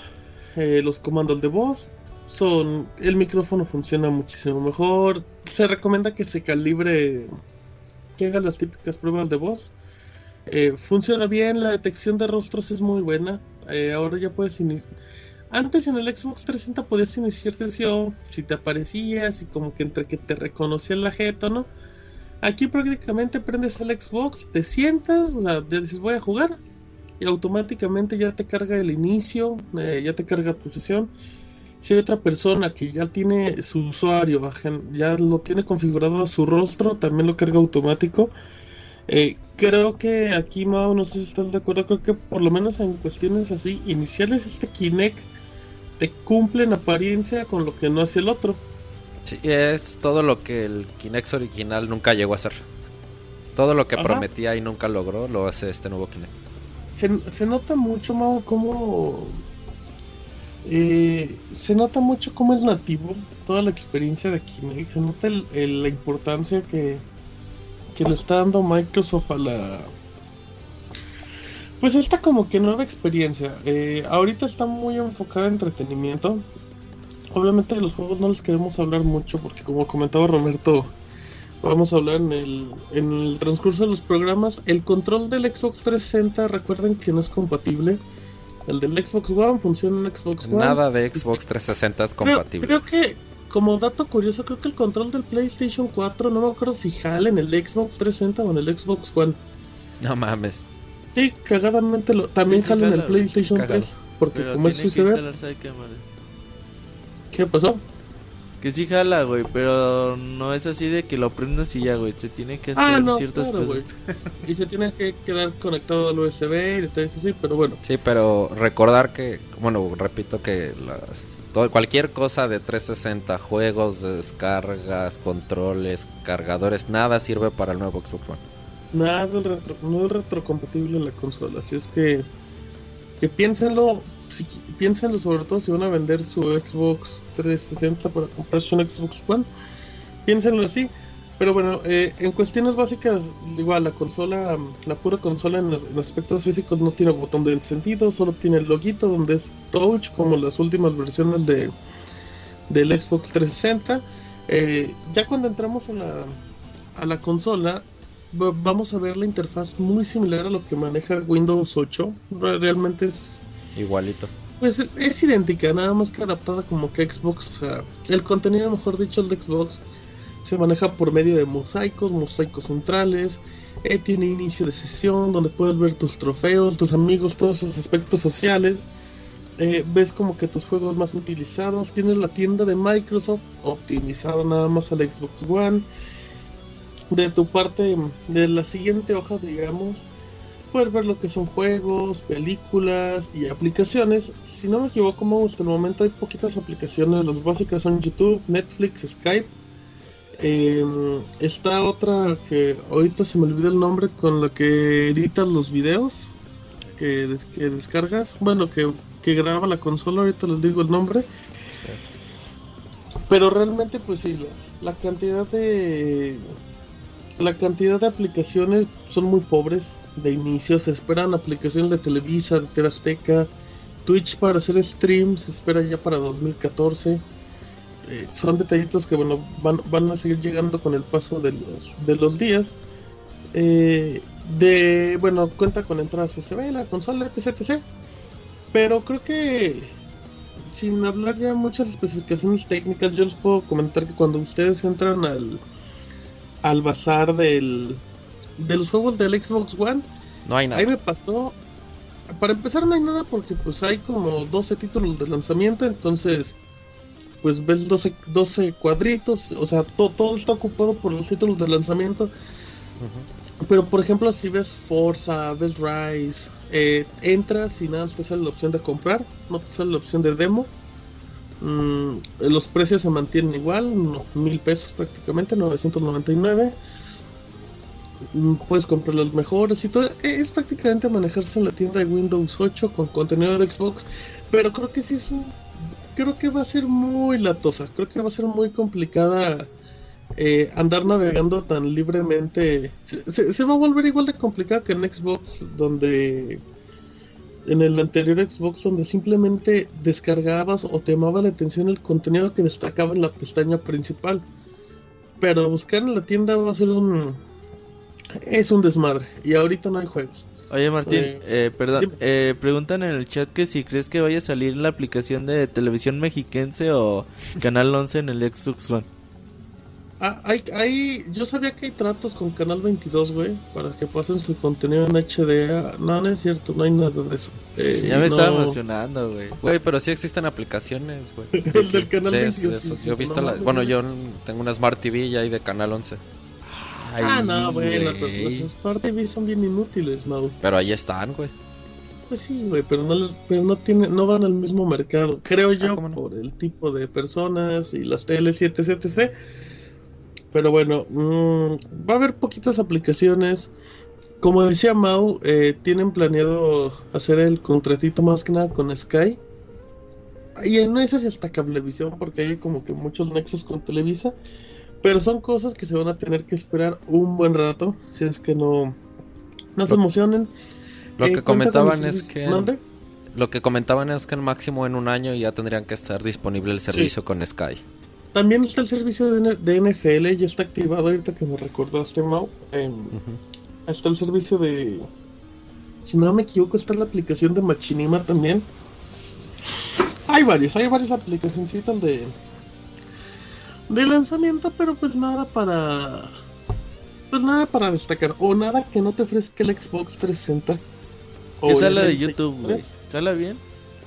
Speaker 5: eh, los comandos de voz. Son el micrófono funciona muchísimo mejor. Se recomienda que se calibre, que haga las típicas pruebas de voz. Funciona bien, la detección de rostros es muy buena. Ahora ya puedes iniciar. Antes en el Xbox 360 podías iniciar sesión si te aparecías y como que entre que te reconocía la jeta, ¿no? Aquí prácticamente prendes el Xbox, te sientas, o sea, dices voy a jugar y automáticamente ya te carga el inicio, eh, ya te carga tu sesión. Si hay otra persona que ya tiene su usuario, ya lo tiene configurado a su rostro, también lo carga automático. Eh, creo que aquí, Mao, no sé si estás de acuerdo, creo que por lo menos en cuestiones así iniciales, este Kinect te cumple en apariencia con lo que no hace el otro.
Speaker 4: Sí, es todo lo que el Kinect original nunca llegó a hacer. Todo lo que
Speaker 5: Ajá.
Speaker 4: prometía y nunca logró, lo hace este nuevo Kinect.
Speaker 5: se, se nota mucho, Mau, cómo. eh, se nota mucho cómo es nativo toda la experiencia de Kinect. Se nota el- el- la importancia que, que le está dando Microsoft a la. Pues esta como que nueva experiencia. Eh, ahorita está muy enfocada en entretenimiento. Obviamente de los juegos no les queremos hablar mucho porque como comentaba Roberto, vamos a hablar en el, en el transcurso de los programas. El control del Xbox 360, recuerden que no es compatible. El del Xbox One funciona en Xbox One.
Speaker 4: Nada de Xbox 360 es compatible.
Speaker 5: Creo, que, como dato curioso, creo que el control del PlayStation 4, no me acuerdo si jala en el Xbox 360 o en el Xbox One.
Speaker 4: No mames.
Speaker 5: Sí, cagadamente lo, también
Speaker 1: Sí, sí
Speaker 5: jala en el. PlayStation
Speaker 4: Cagado.
Speaker 5: 3. Porque
Speaker 1: Pero
Speaker 5: como es USB,
Speaker 1: instalar, ¿sabe qué,
Speaker 5: pasó?
Speaker 1: Que sí jala, güey, pero no es así de que lo prendas y ya, güey. Se tiene que hacer
Speaker 5: Ah, no,
Speaker 1: ciertas
Speaker 5: claro,
Speaker 1: cosas.
Speaker 5: Y se tiene que quedar conectado al USB y detalles así, pero bueno.
Speaker 4: Sí, pero recordar que, bueno, repito que las, todo- cualquier cosa de 360, juegos, descargas, controles, cargadores, nada sirve para el nuevo Xbox One.
Speaker 5: Nada retro, no es retrocompatible en la consola, así es que que piénsenlo, si, piénsenlo sobre todo si van a vender su Xbox 360 para comprarse un Xbox One, piénsenlo así. Pero bueno, eh, en cuestiones básicas, igual la consola, la pura consola en, los- aspectos físicos no tiene botón de encendido, solo tiene el loguito donde es touch como las últimas versiones de del Xbox 360. Eh, ya cuando entramos a la, a la consola, va- vamos a ver la interfaz muy similar a lo que maneja Windows 8. Re- Realmente es,
Speaker 4: Igualito.
Speaker 5: Pues es, idéntica, nada más que adaptada como que Xbox. O sea, el contenido, mejor dicho, el de Xbox se maneja por medio de mosaicos, mosaicos centrales. eh, tiene inicio de sesión donde puedes ver tus trofeos, tus amigos, todos esos aspectos sociales. Eh, ves como que tus juegos más utilizados. Tienes la tienda de Microsoft optimizada nada más al Xbox One. De tu parte, de la siguiente hoja, digamos, puedes ver lo que son juegos, películas y aplicaciones. Si no me equivoco, hasta el momento hay poquitas aplicaciones. Las básicas son YouTube, Netflix, Skype. Eh, está otra que ahorita se me olvida el nombre con la que editas los videos que, que descargas. Bueno, que, que graba la consola, ahorita les digo el nombre. Pero realmente, pues sí, la cantidad de. La cantidad de aplicaciones son muy pobres de inicio. Se esperan aplicaciones de Televisa, de TV Azteca, Twitch para hacer streams. Se espera ya para 2014. Eh, son detallitos que bueno van, van a seguir llegando con el paso de los, de los días. Eh, de bueno, cuenta con entradas USB, la consola, etc, etc. Pero creo que sin hablar ya muchas especificaciones técnicas, yo les puedo comentar que cuando ustedes entran al al bazar del de los juegos del Xbox One,
Speaker 4: No hay nada.
Speaker 5: ahí me pasó para empezar no hay nada porque pues hay como 12 títulos de lanzamiento, entonces pues ves 12, 12 cuadritos, o sea, to- todo está ocupado por los títulos de lanzamiento. Pero por ejemplo, si ves Forza, ves Rise, eh, entras y nada, te sale la opción de comprar, no te sale la opción de demo. Mm, los precios se mantienen igual, mil pesos prácticamente, 999. Puedes comprar los mejores y todo. Eh, Es prácticamente manejarse en la tienda de Windows 8 con contenido de Xbox. Pero creo que sí es un. Creo que va a ser muy latosa. Creo que va a ser muy complicada eh, andar navegando tan libremente. Se, se- se va a volver igual de complicado que en Xbox, donde. En el anterior Xbox, donde simplemente descargabas o te llamaba la atención el contenido que destacaba en la pestaña principal. Pero buscar en la tienda va a ser un. Es un desmadre. Y ahorita no hay juegos.
Speaker 1: Oye Martín,
Speaker 5: Eh,
Speaker 1: eh, perdón, eh, preguntan en el chat que si crees que vaya a salir la aplicación de televisión mexiquense o Canal 11 en el Xbox One.
Speaker 5: Ah, hay, hay, yo sabía que hay tratos con Canal 22, güey, para que pasen su contenido en HD. No, no es cierto, no hay nada de eso. Eh,
Speaker 1: Ya me
Speaker 5: no-
Speaker 1: estaba emocionando, güey.
Speaker 4: Güey, pero sí existen aplicaciones, güey.
Speaker 5: El del Canal
Speaker 4: De-
Speaker 5: 22.
Speaker 4: de
Speaker 5: sí,
Speaker 4: Yo he visto
Speaker 5: no
Speaker 4: la... Bueno, yo tengo una Smart TV y hay de Canal 11.
Speaker 5: Ah, no, bueno,
Speaker 1: güey.
Speaker 5: las Smart TV son bien inútiles, Mau.
Speaker 4: Pero ahí están, güey.
Speaker 5: Pues sí, güey, pero no, pero no tiene, no van al mismo mercado. Creo yo,
Speaker 4: Ah, ¿cómo no?
Speaker 5: por el tipo de personas y las teles etc. Pero bueno, mm, va a haber poquitas aplicaciones. Como decía Mau, eh, tienen planeado hacer el contratito más que nada con Sky. Y en esas hasta Cablevisión, porque hay como que muchos nexos con Televisa. Pero son cosas que se van a tener que esperar un buen rato. Si es que no, no se emocionen.
Speaker 4: Lo
Speaker 5: Eh,
Speaker 4: que comentaban es que...
Speaker 5: ¿Mande?
Speaker 4: Lo que comentaban es que en máximo en un año ya tendrían que estar disponible el servicio con Sky.
Speaker 5: También está el servicio de, NFL, ya está activado ahorita que me recordaste, Mau. Em, Está el servicio de... Si no me equivoco, está la aplicación de Machinima también. Hay varias, hay varias aplicacioncitas de... De lanzamiento, pero pues nada para... Pues nada para destacar. O nada que no te ofrezca el Xbox 360. O
Speaker 1: Esa es la de YouTube, güey.
Speaker 5: 3.
Speaker 1: ¿Jala bien?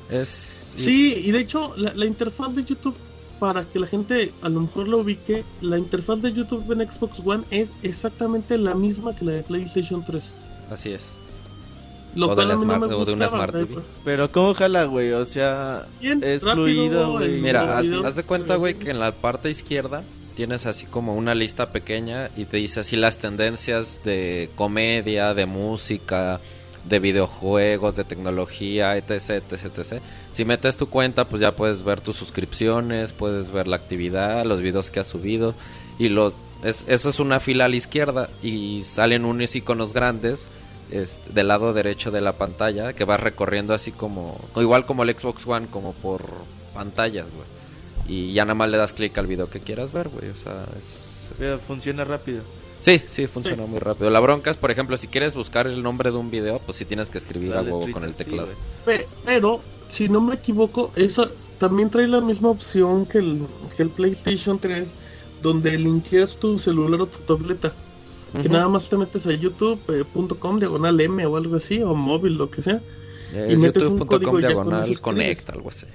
Speaker 4: Es...
Speaker 5: Sí, y de hecho, la, la interfaz de YouTube, para que la gente a lo mejor lo ubique, la interfaz de YouTube en Xbox One es exactamente la misma que la de PlayStation 3.
Speaker 4: Así es.
Speaker 5: Lo
Speaker 4: O de
Speaker 5: cual
Speaker 4: la
Speaker 5: a mí no
Speaker 4: Smart-
Speaker 5: me
Speaker 4: o de una Smart TV.
Speaker 1: Pero ¿cómo jala, güey? O sea,
Speaker 5: Bien,
Speaker 1: es
Speaker 5: rápido,
Speaker 1: fluido, güey.
Speaker 4: Mira, haz, de cuenta, güey, que en la parte izquierda tienes así como una lista pequeña y te dice así las tendencias de comedia, de música, de videojuegos, de tecnología, etc, etc, etc. Si metes tu cuenta, pues ya puedes ver tus suscripciones, puedes ver la actividad, los videos que has subido y lo es, eso es una fila a la izquierda y salen unos iconos grandes este, del lado derecho de la pantalla que vas recorriendo así como o igual como el Xbox One como por pantallas, güey. Y ya nada más le das clic al video que quieras ver, güey. O sea, es...
Speaker 1: Pero funciona rápido.
Speaker 4: Sí, sí, funciona
Speaker 5: Sí.
Speaker 4: muy rápido. La bronca es, por ejemplo, si quieres buscar el nombre de un video, pues sí tienes que escribir
Speaker 1: Dale
Speaker 4: algo
Speaker 1: Twitter,
Speaker 4: con el teclado.
Speaker 5: Pero si no me equivoco, esa también trae la misma opción que el, que el PlayStation 3, donde linkeas tu celular o tu tableta. Que nada más te metes a youtube.com diagonal M o algo así, o móvil, lo que sea.
Speaker 4: y metes un código diagonal connect, algo así.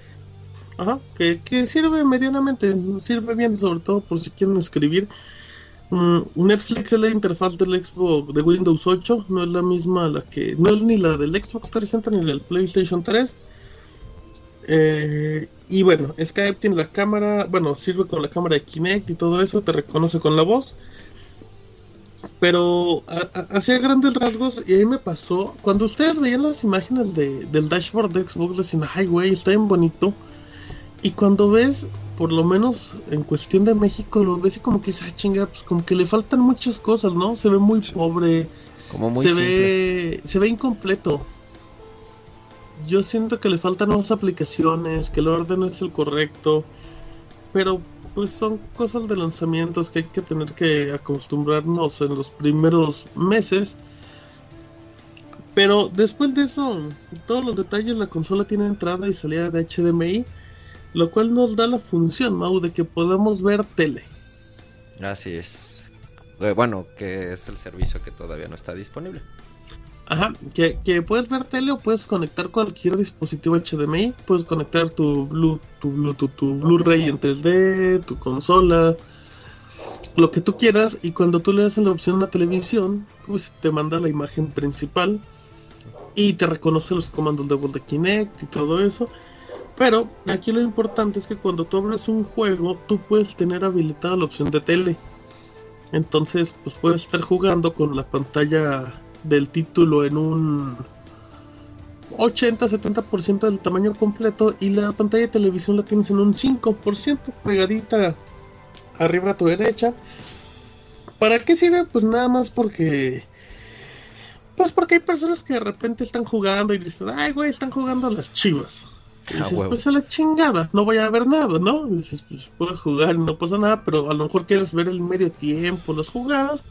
Speaker 5: Ajá, que, que sirve medianamente, sirve bien, sobre todo por si quieren escribir. Mm, Netflix es la interfaz del Xbox de Windows 8, no es la misma la que, no es ni la del Xbox 360 ni la del PlayStation 3. Eh, y bueno, Skype tiene la cámara, bueno, sirve con la cámara de Kinect y todo eso, te reconoce con la voz. Pero hacía grandes rasgos y ahí me pasó, cuando ustedes veían las imágenes de, del dashboard de Xbox, decían, ay güey, está bien bonito. Y cuando ves, por lo menos en cuestión de México, lo ves y como que dices, ah, chinga, pues como que le faltan muchas cosas, ¿no? Se ve muy pobre.
Speaker 4: Como muy
Speaker 5: se ve Se ve incompleto. Yo siento que le faltan más aplicaciones, que el orden no es el correcto. Pero pues son cosas de lanzamientos que hay que tener que acostumbrarnos en los primeros meses. Pero después de eso, todos los detalles, la consola tiene entrada y salida de HDMI lo cual nos da la función, Mau, de que podamos ver tele.
Speaker 4: Así es. Eh, bueno, que es el servicio que todavía no está disponible.
Speaker 5: Ajá, que, puedes ver tele o puedes conectar cualquier dispositivo HDMI, puedes conectar tu Blu-ray tu, Blu-ray en 3D, tu consola, lo que tú quieras, y cuando tú le das la opción a la televisión, pues te manda la imagen principal y te reconoce los comandos de voz de Kinect y todo eso. Pero aquí lo importante es que cuando tú abres un juego, tú puedes tener habilitada la opción de tele. Entonces, pues puedes estar jugando con la pantalla del título en un 80-70% del tamaño completo y la pantalla de televisión la tienes en un 5% pegadita arriba a tu derecha. ¿Para qué sirve? Pues nada más porque... Pues porque hay personas que de repente están jugando y dicen, ay güey, están jugando a las chivas. Y dices, pues a la chingada, no voy a ver nada, ¿no? Y dices, pues puedo jugar, no pasa nada, pero a lo mejor quieres ver el medio tiempo, las jugadas.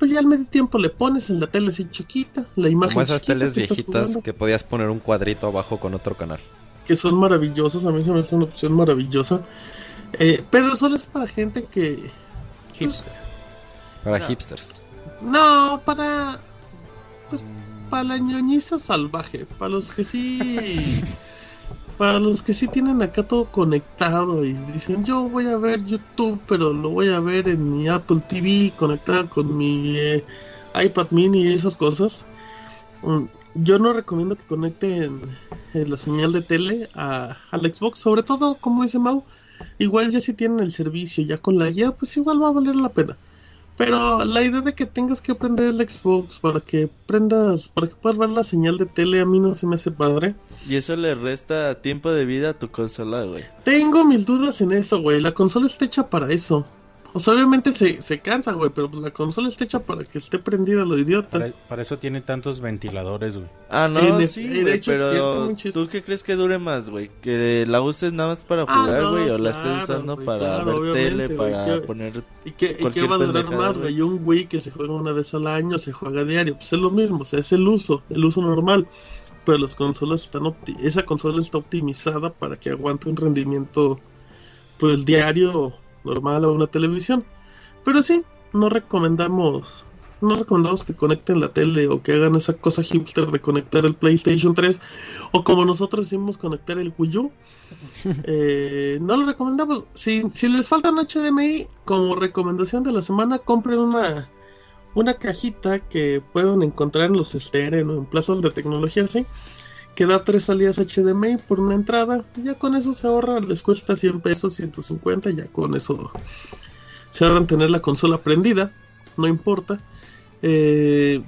Speaker 5: Pues ya al medio tiempo le pones en la tele así chiquita, la imagen.
Speaker 4: Como esas teles viejitas que podías poner un cuadrito abajo con otro canal.
Speaker 5: Que son maravillosas, a mí se me hace una opción maravillosa. Eh, pero solo es para gente que.
Speaker 4: Pues, para hipsters.
Speaker 5: No, para. Pues para la ñoñiza salvaje, para los que sí, para los que sí tienen acá todo conectado y dicen yo voy a ver YouTube, pero lo voy a ver en mi Apple TV conectado con mi eh, iPad Mini y esas cosas. Mm, yo no recomiendo que conecten eh, la señal de tele a, al Xbox, sobre todo como dice Mau, igual ya si tienen el servicio ya con la guía, pues igual va a valer la pena. Pero la idea de que tengas que prender el Xbox para que prendas, para que puedas ver la señal de tele, a mí no se me hace padre.
Speaker 1: Y eso le resta tiempo de vida a tu consola, güey.
Speaker 5: Tengo mis dudas en eso, güey. La consola está hecha para eso. O sea, obviamente se, se cansa, güey, pero pues la consola está hecha para que esté prendida lo idiota.
Speaker 3: Para, eso tiene tantos ventiladores, güey.
Speaker 1: Ah, no, sí, güey, pero ¿tú qué crees que dure más, güey? ¿Que la uses nada más para ah, jugar, güey? ¿O la estés usando para ver tele, para poner
Speaker 5: ¿Y qué, ¿y qué va a durar más, güey? Un Wii que se juega una vez al año, se juega diario. Pues es lo mismo, o sea, es el uso, el uso normal. Pero las consolas están... Esa consola está optimizada para que aguante un rendimiento, pues, diario normal a una televisión. Pero sí, no recomendamos no recomendamos que conecten la tele o que hagan esa cosa hipster de conectar el PlayStation 3 o como nosotros decimos conectar el Wii U. Eh, no lo recomendamos. Si, si les faltan HDMI, como recomendación de la semana, compren una, una cajita que pueden encontrar en los Steren o en plazas de tecnología así que da tres salidas HDMI por una entrada. Ya con eso se ahorra, les cuesta 100 pesos, 150, ya con eso se ahorran tener la consola prendida, no importa. Eh,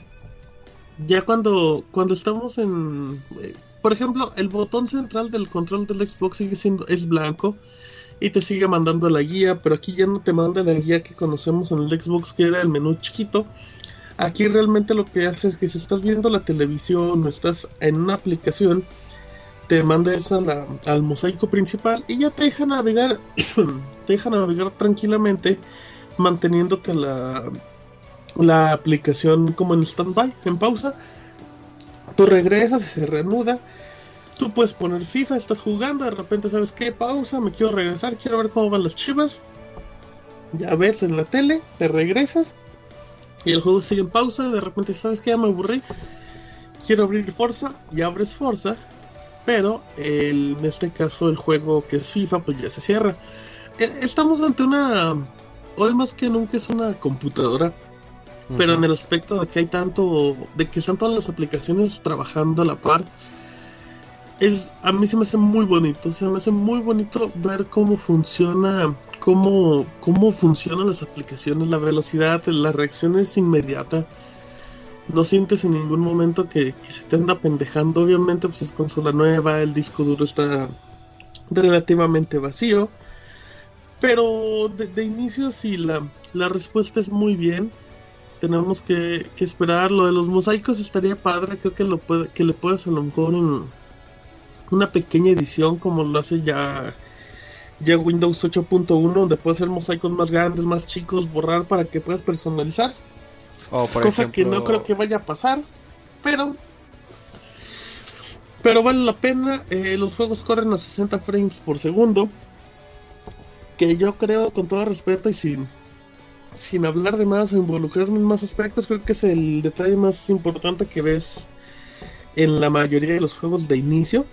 Speaker 5: ya cuando, cuando estamos en... Eh, por ejemplo, el botón central del control del Xbox sigue siendo, es blanco y te sigue mandando la guía, pero aquí ya no te manda la guía que conocemos en el Xbox, que era el menú chiquito, Aquí realmente lo que hace es que si estás viendo la televisión o estás en una aplicación, te manda esa al mosaico principal y ya te deja navegar, te deja navegar tranquilamente, manteniéndote la, la aplicación como en stand-by, en pausa. Tú regresas y se reanuda. tú puedes poner FIFA, estás jugando, de repente sabes qué, pausa, me quiero regresar, quiero ver cómo van las chivas. Ya ves en la tele, te regresas y el juego sigue en pausa, de repente sabes que ya me aburrí, quiero abrir Forza y abres Forza, pero el- en este caso el juego que es FIFA pues ya se cierra. Eh, Estamos ante una, hoy más que nunca es una computadora, pero en el aspecto de que hay tanto, de que están todas las aplicaciones trabajando a la par, es, a mí se me hace muy bonito, se me hace muy bonito ver cómo funciona, cómo, cómo funcionan las aplicaciones, la velocidad, la reacción es inmediata. No sientes en ningún momento que, se te anda pendejando. Obviamente, pues es consola nueva, el disco duro está relativamente vacío. Pero de, de inicio sí, la, la respuesta es muy bien. Tenemos que, que esperar. Lo de los mosaicos estaría padre. Creo que, lo puede, que le puedes a lo en una pequeña edición como lo hace ya, ya Windows 8.1, donde puedes hacer mosaicos más grandes, más chicos, borrar para que puedas personalizar.
Speaker 4: O por
Speaker 5: cosa
Speaker 4: ejemplo,
Speaker 5: que no creo que vaya a pasar. Pero pero vale la pena. eh, los juegos corren a 60 frames por segundo. Que yo creo, con todo respeto y sin, sin hablar de más o involucrarme en más aspectos, creo que es el detalle más importante que ves en la mayoría de los juegos de inicio.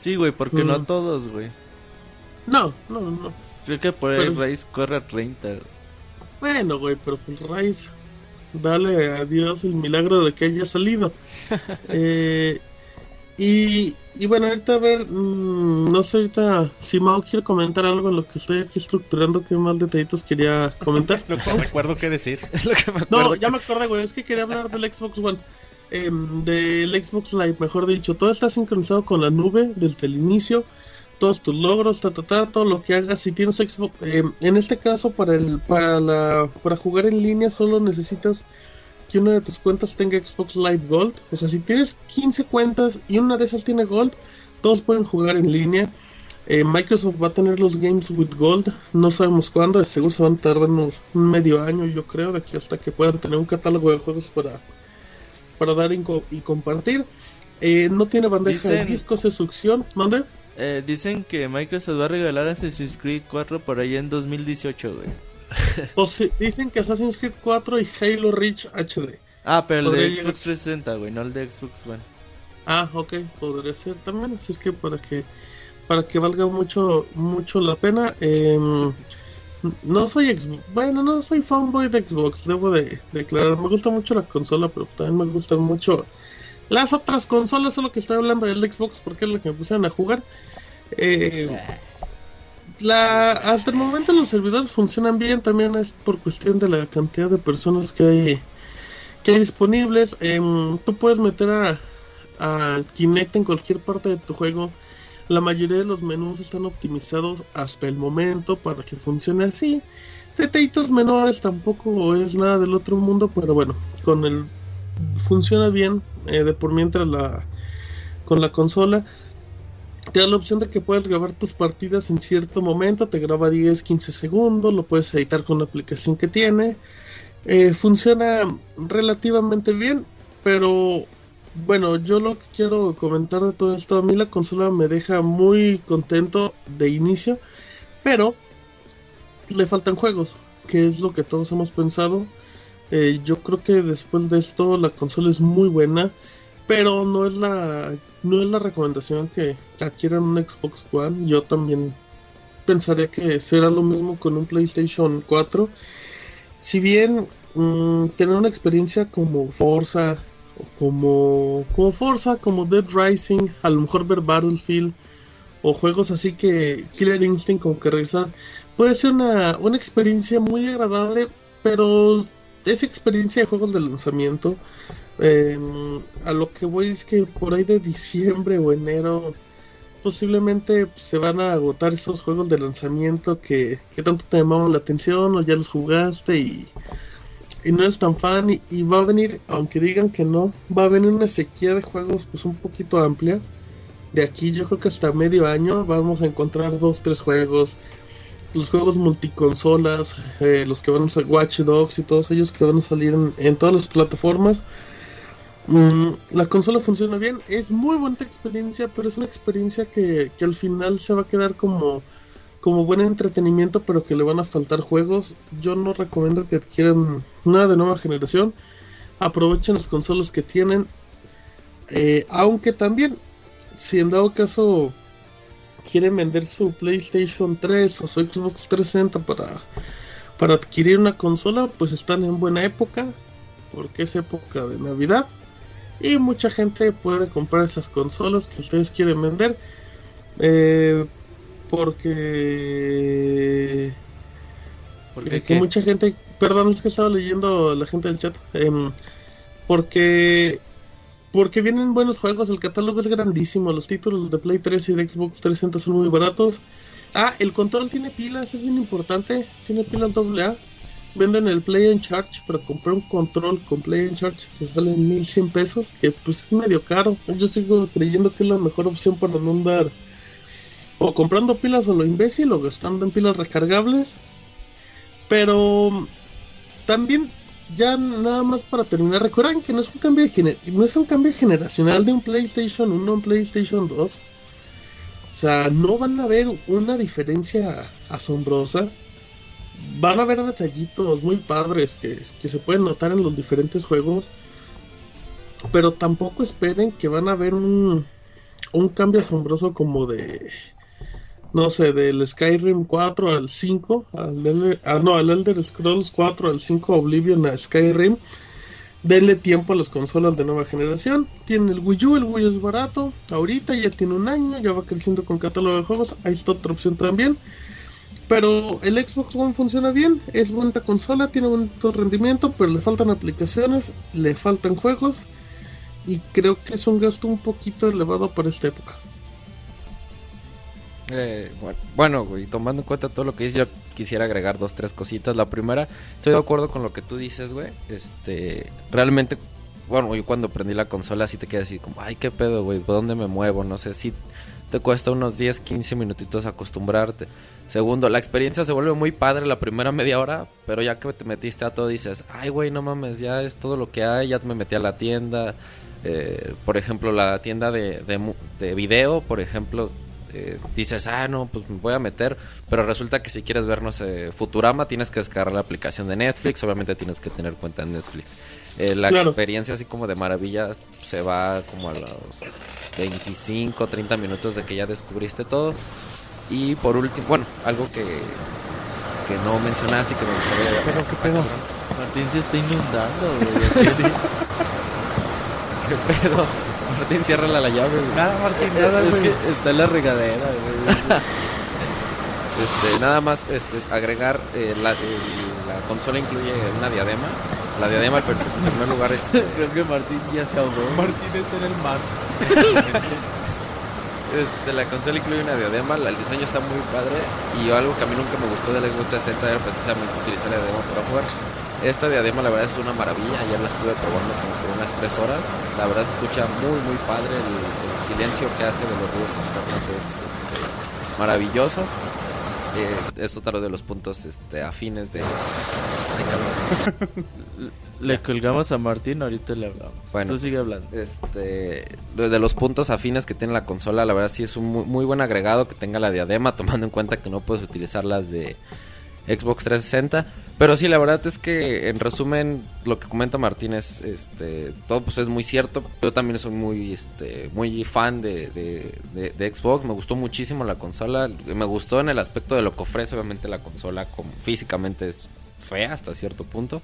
Speaker 1: Sí, güey, porque no
Speaker 5: Mm.
Speaker 1: todos, güey.
Speaker 5: No, no, no, no.
Speaker 1: Creo que por ahí
Speaker 5: Pero-
Speaker 1: Race corre a 30. güey.
Speaker 5: Bueno, güey, pero pues Rice, dale a Dios el milagro de que haya salido. Eh, y, y bueno, ahorita a ver, mm, no sé ahorita si Mao quiere comentar algo en lo que estoy aquí estructurando, qué más detallitos quería comentar.
Speaker 3: Lo que recuerdo que decir.
Speaker 4: es lo que me
Speaker 5: No,
Speaker 4: acuerdo.
Speaker 5: ya me acordé, güey, es que quería hablar del Xbox One. Em, del Xbox Live, mejor dicho, todo está sincronizado con la nube desde el inicio. Todos tus logros, ta, ta, ta, todo lo que hagas. Si tienes Xbox, em, en este caso para el para la para jugar en línea solo necesitas que una de tus cuentas tenga Xbox Live Gold. O sea, si tienes 15 cuentas y una de esas tiene Gold, todos pueden jugar en línea. Eh, Microsoft va a tener los Games with Gold, no sabemos cuándo, de seguro se van a tardar unos un medio año, yo creo, de aquí hasta que puedan tener un catálogo de juegos para, para dar y, co- y compartir. Eh, no tiene bandeja de discos de succión, mande.
Speaker 1: Eh, dicen que Microsoft va a regalar Assassin's Creed 4 por ahí en 2018, güey.
Speaker 5: O se- dicen que Assassin's Creed 4 y Halo Reach HD.
Speaker 1: Ah, pero el de
Speaker 5: llegar-
Speaker 1: Xbox 360, güey, no el de Xbox One.
Speaker 5: Ah, ok, podría ser también. Así es que para que para que valga mucho mucho la pena. em, no soy Xbox, bueno, no soy fanboy de Xbox, debo de declarar. Me gusta mucho la consola, pero también me gustan mucho las otras consolas. Solo que estoy hablando del Xbox porque es lo que me pusieron a jugar. Eh, la, hasta el momento los servidores funcionan bien, también es por cuestión de la cantidad de personas que hay que hay disponibles. Em, tú puedes meter a, a Kinect en cualquier parte de tu juego. La mayoría de los menús están optimizados hasta el momento para que funcione así. Detallitos menores tampoco es nada del otro mundo, pero bueno, con el funciona bien eh, de por mientras la con la consola. Te da la opción de que puedes grabar tus partidas en cierto momento, te graba 10, 15 segundos, lo puedes editar con la aplicación que tiene. Eh, funciona relativamente bien, pero bueno, yo lo que quiero comentar de todo esto, a mí la consola me deja muy contento de inicio, pero le faltan juegos, que es lo que todos hemos pensado. Eh, yo creo que después de esto la consola es muy buena, pero no es la no es la recomendación que adquieran un Xbox One. Yo también pensaría que será lo mismo con un PlayStation 4. Si bien mm, tener una experiencia como Forza, como como Forza, como Dead Rising, a lo mejor ver Battlefield o juegos así que Killer Instinct como que regresar puede ser una, una experiencia muy agradable, pero esa experiencia de juegos de lanzamiento, eh, a lo que voy es que por ahí de diciembre o enero posiblemente se van a agotar esos juegos de lanzamiento que, que tanto te llamaban la atención o ya los jugaste y, y no eres tan fan y, y va a venir, aunque digan que no, va a venir una sequía de juegos pues un poquito amplia. De aquí yo creo que hasta medio año vamos a encontrar dos, tres juegos los juegos multiconsolas, eh, los que van a ser Watch Dogs y todos ellos que van a salir en, todas las plataformas. Mm, la consola funciona bien, es muy buena experiencia, pero es una experiencia que, que al final se va a quedar como, como buen entretenimiento, pero que le van a faltar juegos. Yo no recomiendo que adquieran nada de nueva generación. Aprovechen las consolas que tienen. Eh, aunque también, si en dado caso quieren vender su PlayStation 3 o su Xbox 360 para, para adquirir una consola, pues están en buena época, porque es época de Navidad. Y mucha gente puede comprar esas consolas que ustedes quieren vender. Eh, porque...
Speaker 1: Porque
Speaker 5: que mucha gente... Perdón, es que estaba leyendo la gente del chat. Em, porque... Porque vienen buenos juegos, el catálogo es grandísimo, los títulos de Play 3 y de Xbox 360 son muy baratos. Ah, el control tiene pilas, es bien importante, tiene pilas AA. Venden el Play en Charge, pero comprar un control con Play en Charge te sale 1100 pesos, que pues es medio caro. Yo sigo creyendo que es la mejor opción para no andar o comprando pilas a lo imbécil o gastando en pilas recargables. Pero también ya nada más para terminar, recuerden que no es un cambio de no es un cambio generacional de un PlayStation 1 a un PlayStation 2. O sea, no van a ver una diferencia asombrosa. Van a ver detallitos muy padres que, que se pueden notar en los diferentes juegos. Pero tampoco esperen que van a ver un, un cambio asombroso como de no sé, del Skyrim 4 al 5, al, ah, no, al Elder Scrolls 4 al 5 Oblivion a Skyrim. Denle tiempo a las consolas de nueva generación. Tiene el Wii U, el Wii U es barato. Ahorita ya tiene un año, ya va creciendo con catálogo de juegos. Ahí está otra opción también. Pero el Xbox One funciona bien, es buena consola, tiene buen rendimiento, pero le faltan aplicaciones, le faltan juegos. Y creo que es un gasto un poquito elevado para esta época.
Speaker 4: Eh, bueno, güey, tomando en cuenta todo lo que dices, yo quisiera agregar dos, tres cositas. La primera, estoy de acuerdo con lo que tú dices, güey. Este, realmente, bueno, yo cuando prendí la consola sí te quedas así como, ay, qué pedo, güey, ¿por dónde me muevo? No sé, si te cuesta unos 10, 15 minutitos acostumbrarte. Segundo, la experiencia se vuelve muy padre la primera media hora, pero ya que te metiste a todo dices, ay, güey, no mames, ya es todo lo que hay, ya me metí a la tienda. Eh, por ejemplo, la tienda de, de, de video, por ejemplo, eh, dices, ah, no, pues me voy a meter, pero resulta que si quieres ver, no sé, Futurama, tienes que descargar la aplicación de Netflix, obviamente tienes que tener cuenta en Netflix. Eh, la
Speaker 5: Claro.
Speaker 4: experiencia así como de maravilla se va como a los 25, 30 minutos de que ya descubriste todo. Y por último, bueno, algo que, que no mencionaste y que me gustaría...
Speaker 3: Pero qué pedo.
Speaker 1: Martín se está inundando, güey.
Speaker 4: ¿Qué pedo? Martín, ciérrala la llave, güey.
Speaker 3: Nada, Martín, nada,
Speaker 1: es que está en la regadera, güey.
Speaker 4: Este, nada más este, agregar, eh, la, el- la consola incluye una diadema. La diadema, en primer lugar, es...
Speaker 1: Creo que Martín ya se ahogó.
Speaker 3: Martín está en el mar.
Speaker 4: Este, la consola incluye una diadema, el diseño está muy padre y algo que a mí nunca me gustó de la Xbox 360 era precisamente utilizar la diadema para jugar. Esta diadema la verdad es una maravilla, ayer la estuve probando como por unas 3 horas, la verdad se escucha muy muy padre, el, el silencio que hace de los ruidos externos es este, maravilloso. Eh, es otro de los puntos este, afines de... Cabrón.
Speaker 1: Le colgamos a Martín, ahorita le hablamos.
Speaker 4: Bueno.
Speaker 1: Tú sigue hablando.
Speaker 4: Este, de de los puntos afines que tiene la consola, la verdad sí es un muy, muy buen agregado que tenga la diadema, tomando en cuenta que no puedes utilizar las de Xbox 360. Pero sí, la verdad es que en resumen, lo que comenta Martín es, este, todo pues es muy cierto. Yo también soy muy, este, muy fan de, de- de- de Xbox. Me gustó muchísimo la consola. Me gustó en el aspecto de lo que ofrece, obviamente la consola como físicamente es fea hasta cierto punto.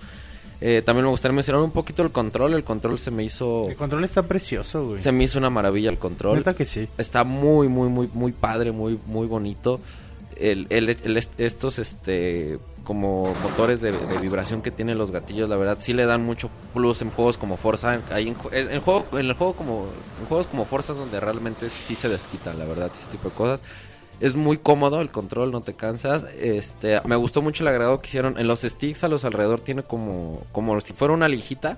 Speaker 4: Eh, también me gustaría mencionar un poquito el control. El control se me hizo...
Speaker 3: El control está precioso, güey.
Speaker 4: Se me hizo una maravilla el control.
Speaker 3: Neta que sí.
Speaker 4: Está muy, muy, muy, muy padre, muy, muy bonito. El, el- el- est- estos, este, como motores de, vibración que tienen los gatillos, la verdad, sí le dan mucho plus en juegos como Forza. Ahí en, en juego, en el juego como, juegos como Forza, donde realmente sí se desquitan, la verdad, ese tipo de cosas. Es muy cómodo el control, no te cansas. Este, me gustó mucho el agregado que hicieron en los sticks a los alrededor tiene como como si fuera una lijita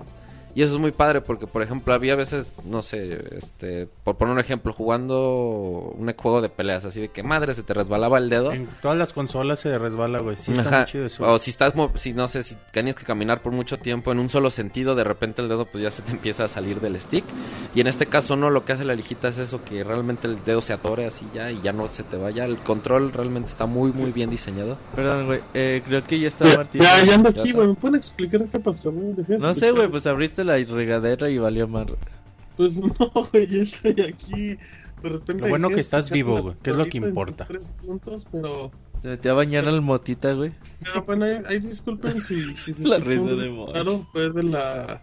Speaker 4: Y eso es muy padre porque, por ejemplo, había veces, no sé, este, por poner un ejemplo, jugando un juego de peleas, así de que madre se te resbalaba el dedo.
Speaker 3: En todas las consolas se resbala, güey. Sí, está
Speaker 4: Ajá.
Speaker 3: muy chido eso.
Speaker 4: O si estás, si no sé, si tenías que caminar por mucho tiempo en un solo sentido, de repente el dedo pues ya se te empieza a salir del stick. Y en este caso no, lo que hace la lijita es eso, que realmente el dedo se atore así ya y ya no se te vaya. El control realmente está muy, muy bien diseñado.
Speaker 1: Perdón, güey. Eh, creo que ya está
Speaker 5: Ya,
Speaker 1: Martín.
Speaker 5: ya, ya ando aquí, güey. ¿Me pueden explicar qué pasó,
Speaker 1: No sé, güey, pues abriste la regadera y valió más.
Speaker 5: Pues no, güey, yo estoy aquí. De repente.
Speaker 3: Lo bueno que estás vivo, güey, que es lo que importa.
Speaker 5: tres puntos, pero,
Speaker 1: Se metió a bañar al motita, güey.
Speaker 5: pero bueno, ahí, ahí disculpen si, si se
Speaker 1: La risa
Speaker 5: un-
Speaker 1: de Moch.
Speaker 5: Claro, fue de la.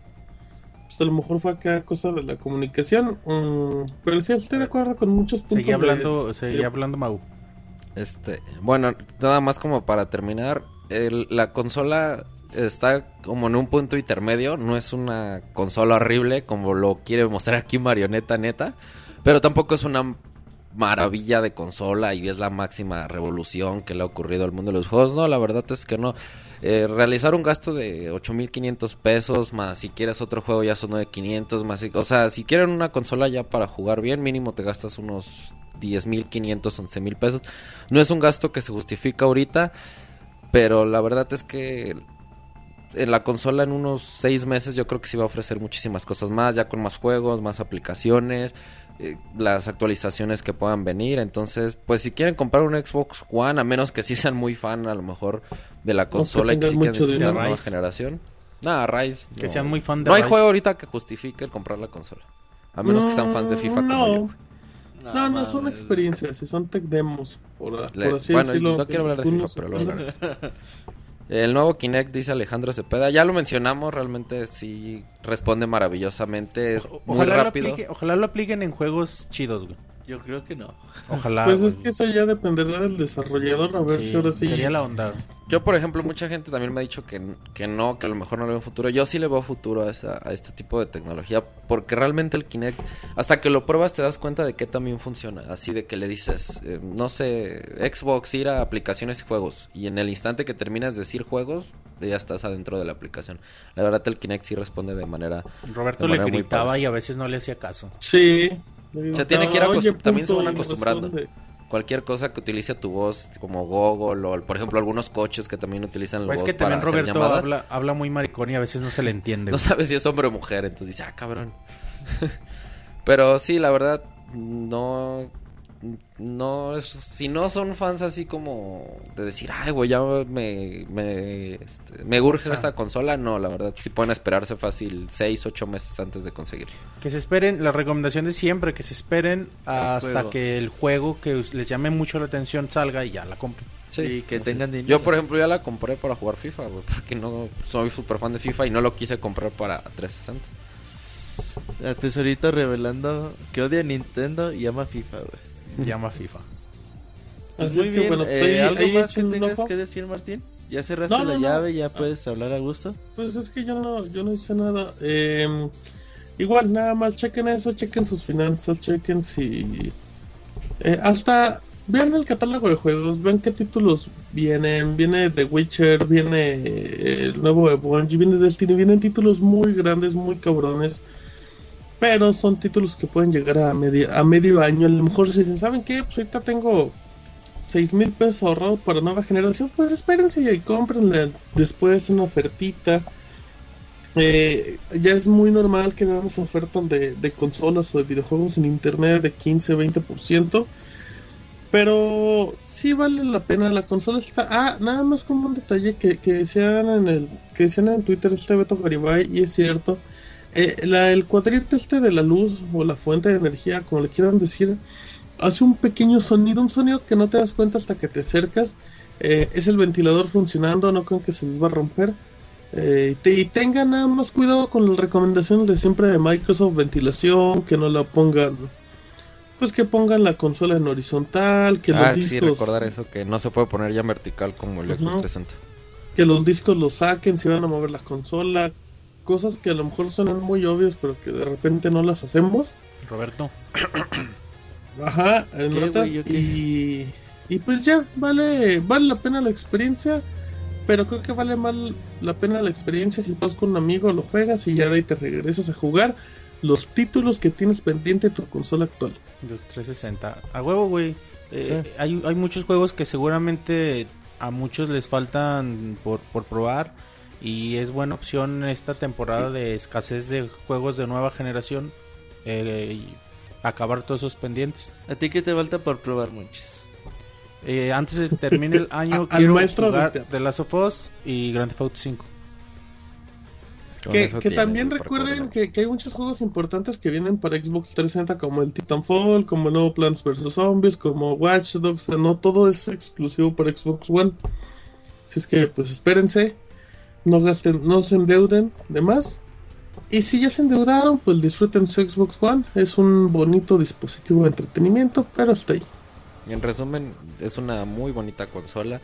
Speaker 5: Pues a lo mejor fue acá cosa de la comunicación. mm, pero sí, estoy de acuerdo con muchos puntos.
Speaker 3: Seguí
Speaker 5: de-
Speaker 3: hablando, seguí
Speaker 5: de-
Speaker 3: hablando Mau.
Speaker 4: Este, bueno, nada más como para terminar, el- la consola está como en un punto intermedio, no es una consola horrible como lo quiere mostrar aquí Marioneta Neta, pero tampoco es una maravilla de consola y es la máxima revolución que le ha ocurrido al mundo de los juegos, no, la verdad es que no. Eh, realizar un gasto de 8.500 pesos más si quieres otro juego ya son 9.500 más, si- o sea, si quieren una consola ya para jugar bien, mínimo te gastas unos 10.500, 11.000 pesos. No es un gasto que se justifica ahorita, pero la verdad es que en la consola en unos seis meses yo creo que sí va a ofrecer muchísimas cosas más, ya con más juegos, más aplicaciones, eh, las actualizaciones que puedan venir. Entonces, pues si quieren comprar un Xbox One, a menos que sí sean muy fan a lo mejor de la consola y que sí quieran
Speaker 3: dinero.
Speaker 4: la nueva generación. Nada, Rise.
Speaker 3: Que
Speaker 4: no.
Speaker 3: sean muy fan de
Speaker 4: No hay
Speaker 3: Rise.
Speaker 4: juego ahorita que justifique el comprar la consola. A menos que sean fans de FIFA como
Speaker 5: No. No, no, son experiencias, son tech demos, por,
Speaker 4: Le-
Speaker 5: por así
Speaker 4: bueno,
Speaker 5: decirlo.
Speaker 4: no quiero hablar de FIFA, pero
Speaker 5: ofenden.
Speaker 4: hablaremos. El nuevo Kinect, dice Alejandro Cepeda, ya lo mencionamos, realmente sí responde maravillosamente, es muy
Speaker 3: Ojalá lo,
Speaker 4: rápido.
Speaker 3: aplique- ojalá lo apliquen en juegos chidos, güey.
Speaker 1: Yo creo que no.
Speaker 3: Ojalá.
Speaker 5: Pues es que eso ya dependerá del desarrollador, a ver
Speaker 3: Sí,
Speaker 5: si ahora sí.
Speaker 3: Sería la onda.
Speaker 4: Yo, por ejemplo, mucha gente también me ha dicho que, que no, que a lo mejor no le veo futuro. Yo sí le veo futuro a, esa- a este tipo de tecnología, porque realmente el Kinect, hasta que lo pruebas te das cuenta de que también funciona. Así de que le dices, eh, no sé, Xbox, ir a aplicaciones y juegos, y en el instante que terminas de decir juegos, ya estás adentro de la aplicación. La verdad, el Kinect sí responde de manera...
Speaker 3: Roberto
Speaker 4: De
Speaker 3: le
Speaker 4: manera
Speaker 3: gritaba y a veces no le hacía caso.
Speaker 5: Sí.
Speaker 4: Se tiene que ir
Speaker 5: Oye,
Speaker 4: también se van acostumbrando. Cualquier cosa que utilice tu voz, como Google, o por ejemplo algunos coches que también utilizan la
Speaker 3: Pues es
Speaker 4: voz
Speaker 3: que
Speaker 4: para
Speaker 3: también
Speaker 4: hacer
Speaker 3: Roberto
Speaker 4: llamadas.
Speaker 3: habla, habla muy maricón y a veces no se le entiende.
Speaker 4: No
Speaker 3: güey.
Speaker 4: sabes si es hombre o mujer, entonces dice, ah, cabrón. Pero sí, la verdad, no. No es. Si no son fans así como de decir, ay, güey, ya me. Me, este, me urge esta consola, no, la verdad, sí pueden esperarse fácil 6, 8 meses antes de conseguirlo.
Speaker 3: Que se esperen, la recomendación de siempre, que se esperen hasta
Speaker 1: juego.
Speaker 3: que el juego que les llame mucho la atención salga y ya la compren.
Speaker 4: Sí.
Speaker 1: y que tengan dinero.
Speaker 4: Yo, por ejemplo, ya la compré para jugar FIFA, güey, porque no soy súper fan de FIFA y no lo quise comprar para 360.
Speaker 1: La tesorito revelando que odia a Nintendo y ama FIFA, güey.
Speaker 3: Llama FIFA.
Speaker 5: Así
Speaker 1: Muy
Speaker 5: es que
Speaker 1: bien,
Speaker 5: bueno,
Speaker 1: eh,
Speaker 5: pues ahí,
Speaker 1: ¿algo más que tengas que decir, Martín? ¿Ya cerraste
Speaker 5: No,
Speaker 1: la
Speaker 5: no, no.
Speaker 1: llave? ¿Ya puedes hablar a gusto?
Speaker 5: Pues es que yo no, yo no hice nada. Eh, igual, nada más, chequen eso, chequen sus finanzas, chequen si... eh, hasta vean el catálogo de juegos, vean qué títulos vienen. Viene The Witcher, viene eh, el nuevo de Bungie, viene Destiny, vienen títulos muy grandes, muy cabrones. Pero son títulos que pueden llegar a, media, a medio año. A lo mejor si dicen, ¿saben qué? Pues ahorita tengo 6 mil pesos ahorrados para nueva generación. Pues espérense y cómprenle después una ofertita. Eh, ya es muy normal que veamos ofertas de, consolas o de videojuegos en internet de 15-20%. Pero sí vale la pena. La consola está. Ah, nada más como un detalle que, que decían en el. Que decían en Twitter este Beto Garibay, y es cierto. Eh, la- el cuadrito este de la luz o la fuente de energía, como le quieran decir, hace un pequeño sonido, un sonido que no te das cuenta hasta que te acercas. Eh, es el ventilador funcionando, no creo que se les va a romper. Eh, y te- y tengan nada más cuidado con las recomendaciones de siempre de Microsoft, ventilación, que no la pongan, pues que pongan la consola en horizontal, que
Speaker 4: ah,
Speaker 5: los
Speaker 4: sí,
Speaker 5: discos,
Speaker 4: recordar eso, que no se puede poner ya en vertical como el Xbox
Speaker 5: Ujú.
Speaker 4: 360.
Speaker 5: que los discos los saquen, si van a mover la consola, cosas que a lo mejor suenan muy obvias, pero que de repente no las hacemos.
Speaker 3: Roberto.
Speaker 5: Ajá, en
Speaker 1: ¿Qué,
Speaker 5: notas y, y pues ya, vale, vale la pena la experiencia. pero creo que vale mal la pena la experiencia si vas con un amigo, lo juegas y ya de ahí te regresas a jugar los títulos que tienes pendiente de tu consola actual.
Speaker 3: Los 360. A huevo, güey. Eh, hay, hay muchos juegos que seguramente a muchos les faltan por, por probar y es buena opción esta temporada de escasez de juegos de nueva generación eh, y acabar todos esos pendientes.
Speaker 1: ¿A ti qué te falta por probar, Monchis?
Speaker 3: Eh, antes de que termine el año quiero jugar
Speaker 5: de-
Speaker 3: The Last of Us y Grand Theft Auto 5.
Speaker 4: Con
Speaker 5: Que, también recuerden que, que hay muchos juegos importantes que vienen para Xbox 360 como el Titanfall, como el nuevo Plants vs. Zombies, como Watch Dogs, no todo es exclusivo para Xbox One. Así es que pues espérense, no gasten, no se endeuden de más. Y si ya se endeudaron, pues disfruten su Xbox One. Es un bonito dispositivo de entretenimiento, pero hasta ahí.
Speaker 4: En resumen, es una muy bonita consola.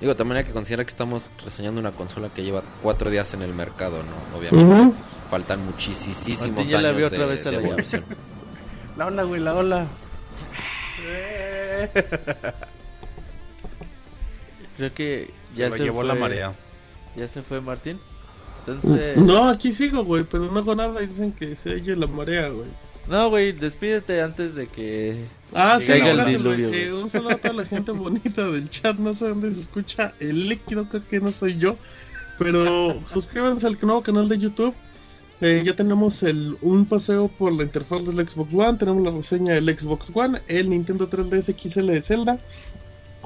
Speaker 4: Digo, también hay que considerar que estamos reseñando una consola que lleva cuatro días en el mercado, ¿no? Obviamente,
Speaker 5: Ujú.
Speaker 4: faltan muchísimos
Speaker 1: Martín
Speaker 4: años
Speaker 1: ya la
Speaker 4: de,
Speaker 1: otra vez a la
Speaker 4: evolución.
Speaker 3: La ola, güey, la ola.
Speaker 1: Creo que
Speaker 3: Ya se llevó
Speaker 1: fue,
Speaker 3: la marea.
Speaker 1: Ya se fue Martín. Entonces,
Speaker 5: No, aquí sigo, güey, pero no hago nada y dicen que se oye la marea, güey.
Speaker 1: no, güey, despídete antes de que
Speaker 5: Ah, sí,
Speaker 1: caiga el diluvio.
Speaker 5: Eh, un saludo a toda la gente bonita del chat. No sé dónde se escucha el líquido, creo que no soy yo. Pero suscríbanse al nuevo canal de YouTube. Eh, ya tenemos el, un paseo por la interfaz del Xbox One. Tenemos la reseña del Xbox One, el Nintendo 3DS XL de Zelda.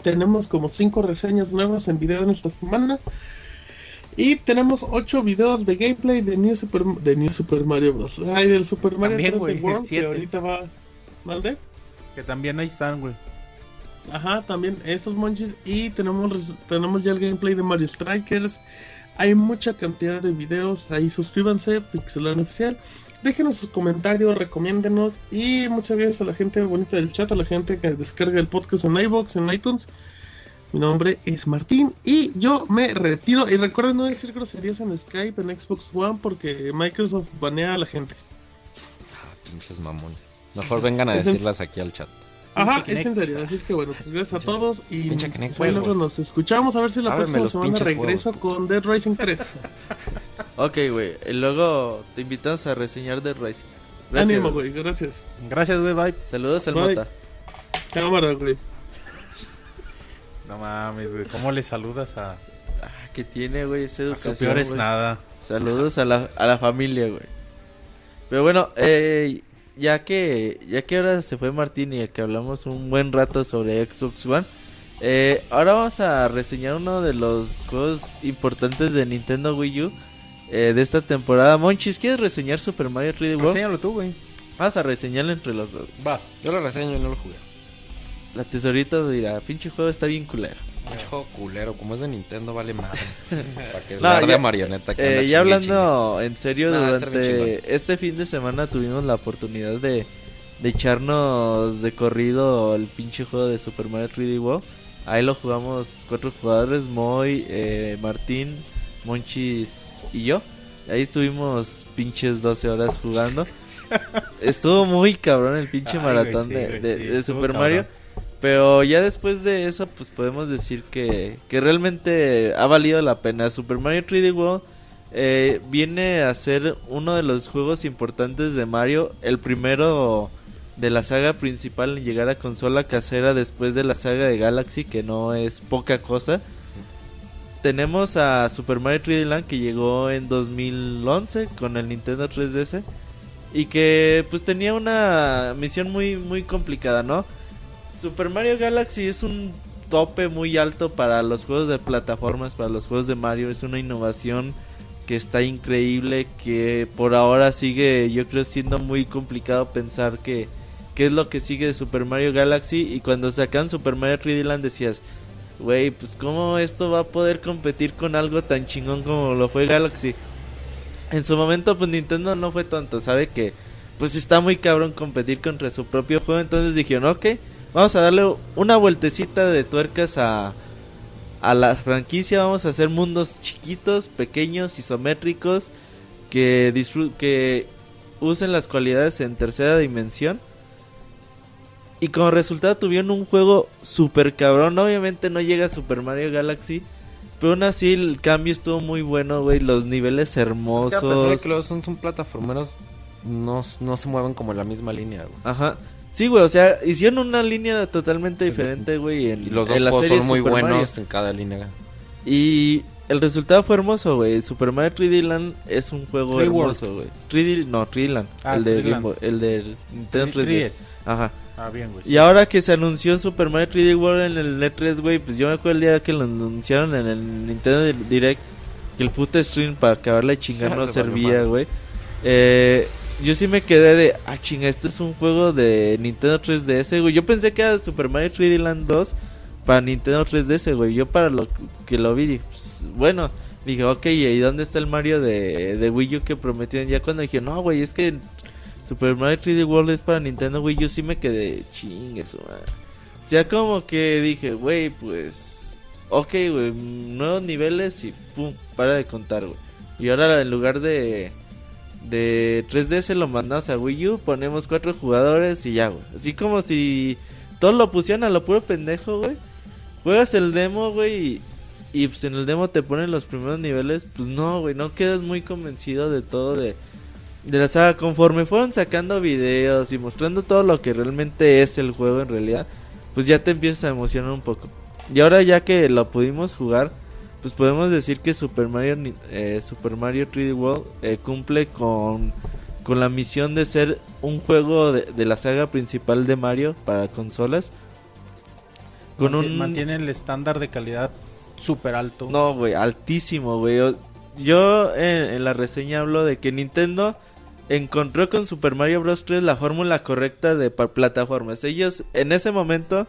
Speaker 5: Tenemos como 5 reseñas nuevas en video en esta semana. Y tenemos 8 videos de gameplay de New Super, de New Super Mario Bros. Ay, del Super Mario
Speaker 3: También,
Speaker 5: 3D
Speaker 3: güey,
Speaker 5: World, que ahorita va. ¿Mande?
Speaker 3: Que también ahí están, güey.
Speaker 5: Ajá, también esos monchis. Y tenemos, tenemos ya el gameplay de Mario Strikers. Hay mucha cantidad de videos. Ahí suscríbanse, Pixelan Oficial. Déjenos sus comentarios, recomiéndenos. Y muchas gracias a la gente bonita del chat, a la gente que descarga el podcast en iBox, en iTunes. Mi nombre es Martín y yo me retiro. Y recuerden no decir groserías en Skype, en Xbox One, porque Microsoft banea a la gente.
Speaker 4: Pinches mamones. Mejor vengan a
Speaker 5: Es en-
Speaker 4: decirlas aquí al chat.
Speaker 5: Ajá, es en serio. Así es que bueno, pues gracias a todos. Y pues, luego nos escuchamos. A ver si la
Speaker 4: Ábreme
Speaker 5: próxima semana regreso
Speaker 4: huevos,
Speaker 5: con Dead Rising 3.
Speaker 1: Ok, güey. Y luego te invitamos a reseñar The Rising. Gracias,
Speaker 5: Ánimo, güey. Gracias.
Speaker 3: Gracias, güey, bye.
Speaker 1: Saludos al. Mota.
Speaker 5: Cámara, güey.
Speaker 3: No mames, güey. ¿Cómo le saludas a,
Speaker 1: Ah, ¿Qué tiene, güey? Es
Speaker 3: a
Speaker 1: educación.
Speaker 3: su peor es
Speaker 1: güey.
Speaker 3: nada?
Speaker 1: Saludos a la, a la familia, güey. Pero bueno, eh, ya que ya que ahora se fue Martín y que hablamos un buen rato sobre Xbox One, eh, ahora vamos a reseñar uno de los juegos importantes de Nintendo Wii U eh, de esta temporada. Monchis, ¿quieres reseñar Super Mario 3D World?
Speaker 3: Enséñalo tú, güey.
Speaker 1: Vamos a reseñarlo entre los dos.
Speaker 3: Va.
Speaker 4: Yo lo reseño y no lo jugué.
Speaker 1: La tesorita dirá, pinche juego está bien culero.
Speaker 4: Pinche juego culero, como es de Nintendo, vale madre. Para que
Speaker 1: No, ya-
Speaker 4: marioneta que
Speaker 1: Eh, ya
Speaker 4: chingue
Speaker 1: hablando en serio, durante este fin de semana tuvimos la oportunidad de, de echarnos de corrido el pinche juego de Super Mario 3D World. Ahí lo jugamos cuatro jugadores, Moy, eh, Martín, Monchis y yo. Ahí estuvimos pinches 12 horas jugando. Estuvo muy cabrón el pinche
Speaker 3: Ay,
Speaker 1: maratón
Speaker 3: sí,
Speaker 1: de,
Speaker 3: güey,
Speaker 1: de-
Speaker 3: sí,
Speaker 1: de
Speaker 3: estuvo
Speaker 1: Super
Speaker 3: cabrón.
Speaker 1: Mario. Pero ya después de eso, pues podemos decir que, que realmente ha valido la pena. Super Mario 3D World eh, viene a ser uno de los juegos importantes de Mario. El primero de la saga principal en llegar a consola casera después de la saga de Galaxy, que no es poca cosa. Tenemos a Super Mario 3D Land que llegó en 2011 con el Nintendo 3DS y que pues tenía una misión muy muy complicada, ¿no? Super Mario Galaxy es un tope muy alto para los juegos de plataformas, para los juegos de Mario, es una innovación que está increíble, que por ahora sigue yo creo siendo muy complicado pensar que qué es lo que sigue de Super Mario Galaxy. Y cuando sacan Super Mario 3D Land decías, güey, pues cómo esto va a poder competir con algo tan chingón como lo fue Galaxy. En su momento pues Nintendo no fue tonto, sabe que pues está muy cabrón competir contra su propio juego, entonces dijeron, ok, vamos a darle una vueltecita de tuercas a, a la franquicia, vamos a hacer mundos chiquitos, pequeños, isométricos, que, que usen las cualidades en tercera dimensión. Y como resultado tuvieron un juego super cabrón. Obviamente no llega a Super Mario Galaxy. Pero aún así el cambio estuvo muy bueno, güey. Los niveles
Speaker 4: Es que a pesar de
Speaker 1: hermosos.
Speaker 4: que los son, son plataformeros, no, no se mueven como en la misma línea, güey.
Speaker 1: Ajá. Sí, güey, o sea, hicieron una línea totalmente diferente, güey. En,
Speaker 4: Y los dos
Speaker 1: en la
Speaker 4: juegos
Speaker 1: serie
Speaker 4: son muy
Speaker 1: Super
Speaker 4: buenos
Speaker 1: Mario.
Speaker 4: en cada línea.
Speaker 1: Y el resultado fue hermoso, güey. Super Mario 3D Land es un juego
Speaker 3: 3D World.
Speaker 1: hermoso, güey. 3D, no, 3D Land.
Speaker 3: Ah,
Speaker 1: el, de
Speaker 3: 3D
Speaker 1: Game
Speaker 3: Land.
Speaker 1: Boy- el del Nintendo 3DS.
Speaker 3: 3DS.
Speaker 1: Ajá.
Speaker 3: Ah, bien, güey.
Speaker 1: Y ahora que se anunció Super Mario 3D World en el E3, güey, pues yo me acuerdo el día que lo anunciaron en el Nintendo Direct, que el puto stream para acabarla de chingar no
Speaker 4: Se valió
Speaker 1: servía, güey. Eh, yo sí me quedé de, ah, chinga, este es un juego de Nintendo 3DS, güey. Yo pensé que era Super Mario 3D Land 2 para Nintendo 3DS, güey. Yo para lo que lo vi, dije, pues, bueno, dije, ok, ¿y dónde está el Mario de, de Wii U que prometieron? Ya cuando dije, no, güey, es que Super Mario 3D World es para Nintendo Wii U, sí me quedé, chingue su madre. O sea, como que dije, güey, pues, ok, güey, nuevos niveles y pum, para de contar, güey. Y ahora en lugar de de 3DS lo mandamos a Wii U, ponemos cuatro jugadores y ya, güey. Así como si todos lo pusieran a lo puro pendejo, güey. Juegas el demo, güey, y, y, pues en el demo te ponen los primeros niveles. Pues no, güey, no quedas muy convencido de todo de, de la saga. Conforme fueron sacando videos y mostrando todo lo que realmente es el juego en realidad, pues ya te empiezas a emocionar un poco. Y ahora ya que lo pudimos jugar, pues podemos decir que Super Mario, eh, Super Mario 3D World eh, cumple con, con la misión de ser un juego de, de la saga principal de Mario para consolas. Con
Speaker 3: Manti-
Speaker 1: un...
Speaker 3: Mantiene el estándar de calidad súper alto.
Speaker 1: No, güey, altísimo, güey. Yo- Yo en, en la reseña hablo de que Nintendo encontró con Super Mario Bros. 3 la fórmula correcta de plataformas. Ellos en ese momento,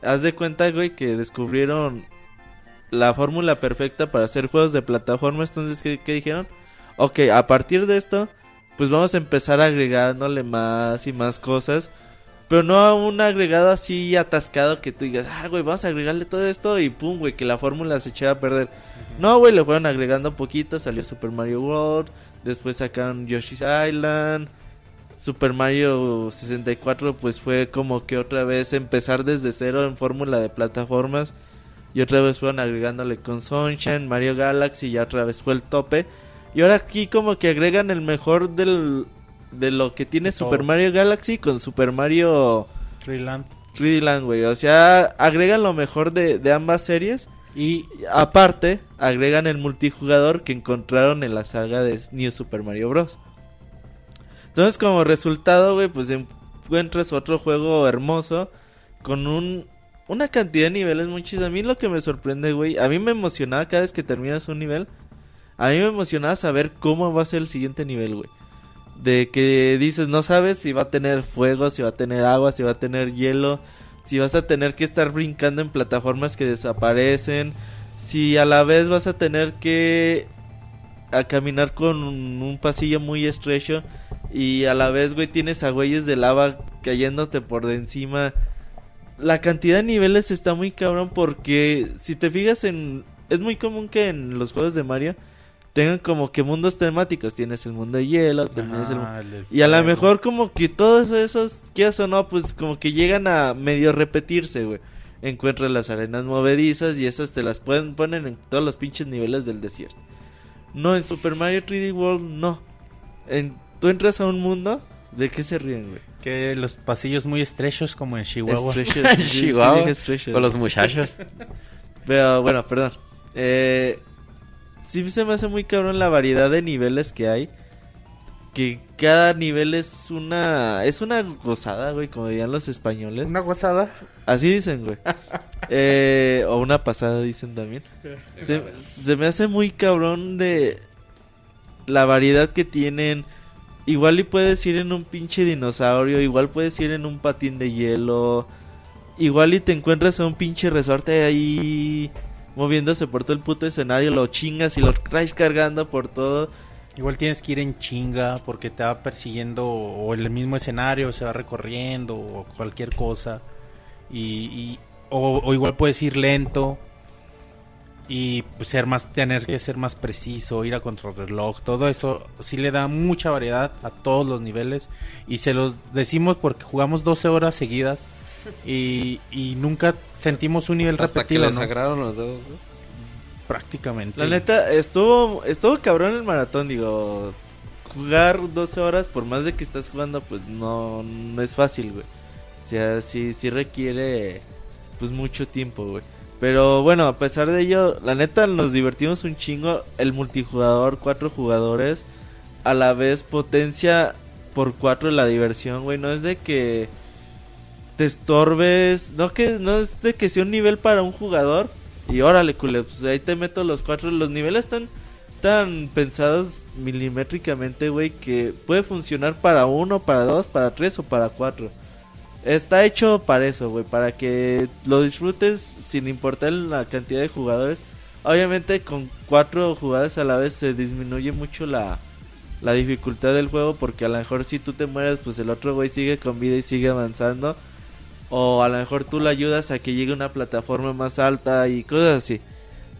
Speaker 1: haz de cuenta, güey, que descubrieron la fórmula perfecta para hacer juegos de plataformas. Entonces, ¿qué, qué dijeron? Ok, a partir de esto, pues vamos a empezar agregándole más y más cosas. Pero no a un agregado así atascado que tú digas, ah, güey, vamos a agregarle todo esto y pum, güey, que la fórmula se echara a perder. No, güey, le fueron agregando poquito, salió Super Mario World, después sacaron Yoshi's Island, Super Mario 64 pues fue como que otra vez empezar desde cero en fórmula de plataformas y otra vez fueron agregándole con Sunshine, Mario Galaxy y ya otra vez fue el tope. Y ahora aquí como que agregan el mejor del, de lo que tiene. Super Mario Galaxy con Super Mario
Speaker 3: Freeland.
Speaker 1: 3D Land, güey. O sea, agregan lo mejor de, de ambas series.
Speaker 3: Y
Speaker 1: Y aparte, agregan el multijugador que encontraron en la saga de New Super Mario Bros. Entonces, como resultado, güey, pues encuentras otro juego hermoso con un una cantidad de niveles muy. A mí lo que me sorprende, güey, a mí me emocionaba cada vez que terminas un nivel. A mí me emocionaba saber cómo va a ser el siguiente nivel, güey. De que dices, no sabes si va a tener fuego, si va a tener agua, si va a tener hielo, si vas a tener que estar brincando en plataformas que desaparecen, si a la vez vas a tener que a caminar con un, un pasillo muy estrecho y a la vez, güey, tienes a güeyes de lava cayéndote por de encima. La cantidad de niveles está muy cabrón porque si te fijas en... Es muy común que en los juegos de Mario tengan como que mundos temáticos. Tienes el mundo de hielo, tienes el...
Speaker 3: Del
Speaker 1: Y a lo mejor como que todos esos, quieras o no, pues como que llegan a medio repetirse, güey. Encuentras las arenas movedizas y esas te las pueden poner en todos los pinches niveles del desierto. No, en Super Mario 3D World no. En, tú entras a un mundo, ¿de qué se ríen, güey?
Speaker 3: Que los pasillos muy estrechos como en Chihuahua.
Speaker 1: Sí,
Speaker 4: Chihuahua,
Speaker 1: dije stretches.
Speaker 4: Con los muchachos.
Speaker 1: Pero bueno, perdón. Eh, sí se me hace muy cabrón la variedad de niveles que hay. Que cada nivel es una es una gozada, güey, como dirían los españoles.
Speaker 3: Una gozada.
Speaker 1: Así dicen, güey. Eh, o una pasada dicen también. Se, se me hace muy cabrón de la variedad que tienen. Igual y puedes ir en un pinche dinosaurio, igual puedes ir en un patín de hielo. Igual y te encuentras a un pinche resorte ahí moviéndose por todo el puto escenario, lo chingas y lo traes cargando por todo.
Speaker 3: Igual tienes que ir en chinga porque te va persiguiendo o el mismo escenario se va recorriendo o cualquier cosa. Y, o igual puedes ir lento y pues, ser más tener que ser más preciso, ir a contrarreloj, todo eso sí le da mucha variedad a todos los niveles y se los decimos porque jugamos 12 horas seguidas y, y nunca sentimos un nivel
Speaker 4: Hasta que
Speaker 3: repetido,
Speaker 4: les
Speaker 3: ¿no?
Speaker 4: sagraron los dedos,
Speaker 3: prácticamente.
Speaker 1: La neta, estuvo, estuvo cabrón el maratón, digo. Jugar 12 horas, por más de que estás jugando, pues no, no es fácil, güey. O sea, sí, sí requiere, pues mucho tiempo, güey. Pero bueno, a pesar de ello, la neta nos divertimos un chingo. El multijugador, cuatro jugadores, a la vez potencia por cuatro la diversión, güey. No es de que te estorbes, no que no es de que sea un nivel para un jugador y órale, culé, pues ahí te meto los cuatro. Los niveles están tan pensados milimétricamente, güey, que puede funcionar para uno, para dos, para tres o para cuatro. Está hecho para eso, güey, para que lo disfrutes sin importar la cantidad de jugadores. Obviamente con cuatro jugadores a la vez se disminuye mucho la, la dificultad del juego porque a lo mejor si tú te mueres, pues el otro güey sigue con vida y sigue avanzando. O a lo mejor tú le ayudas a que llegue a una plataforma más alta y cosas así.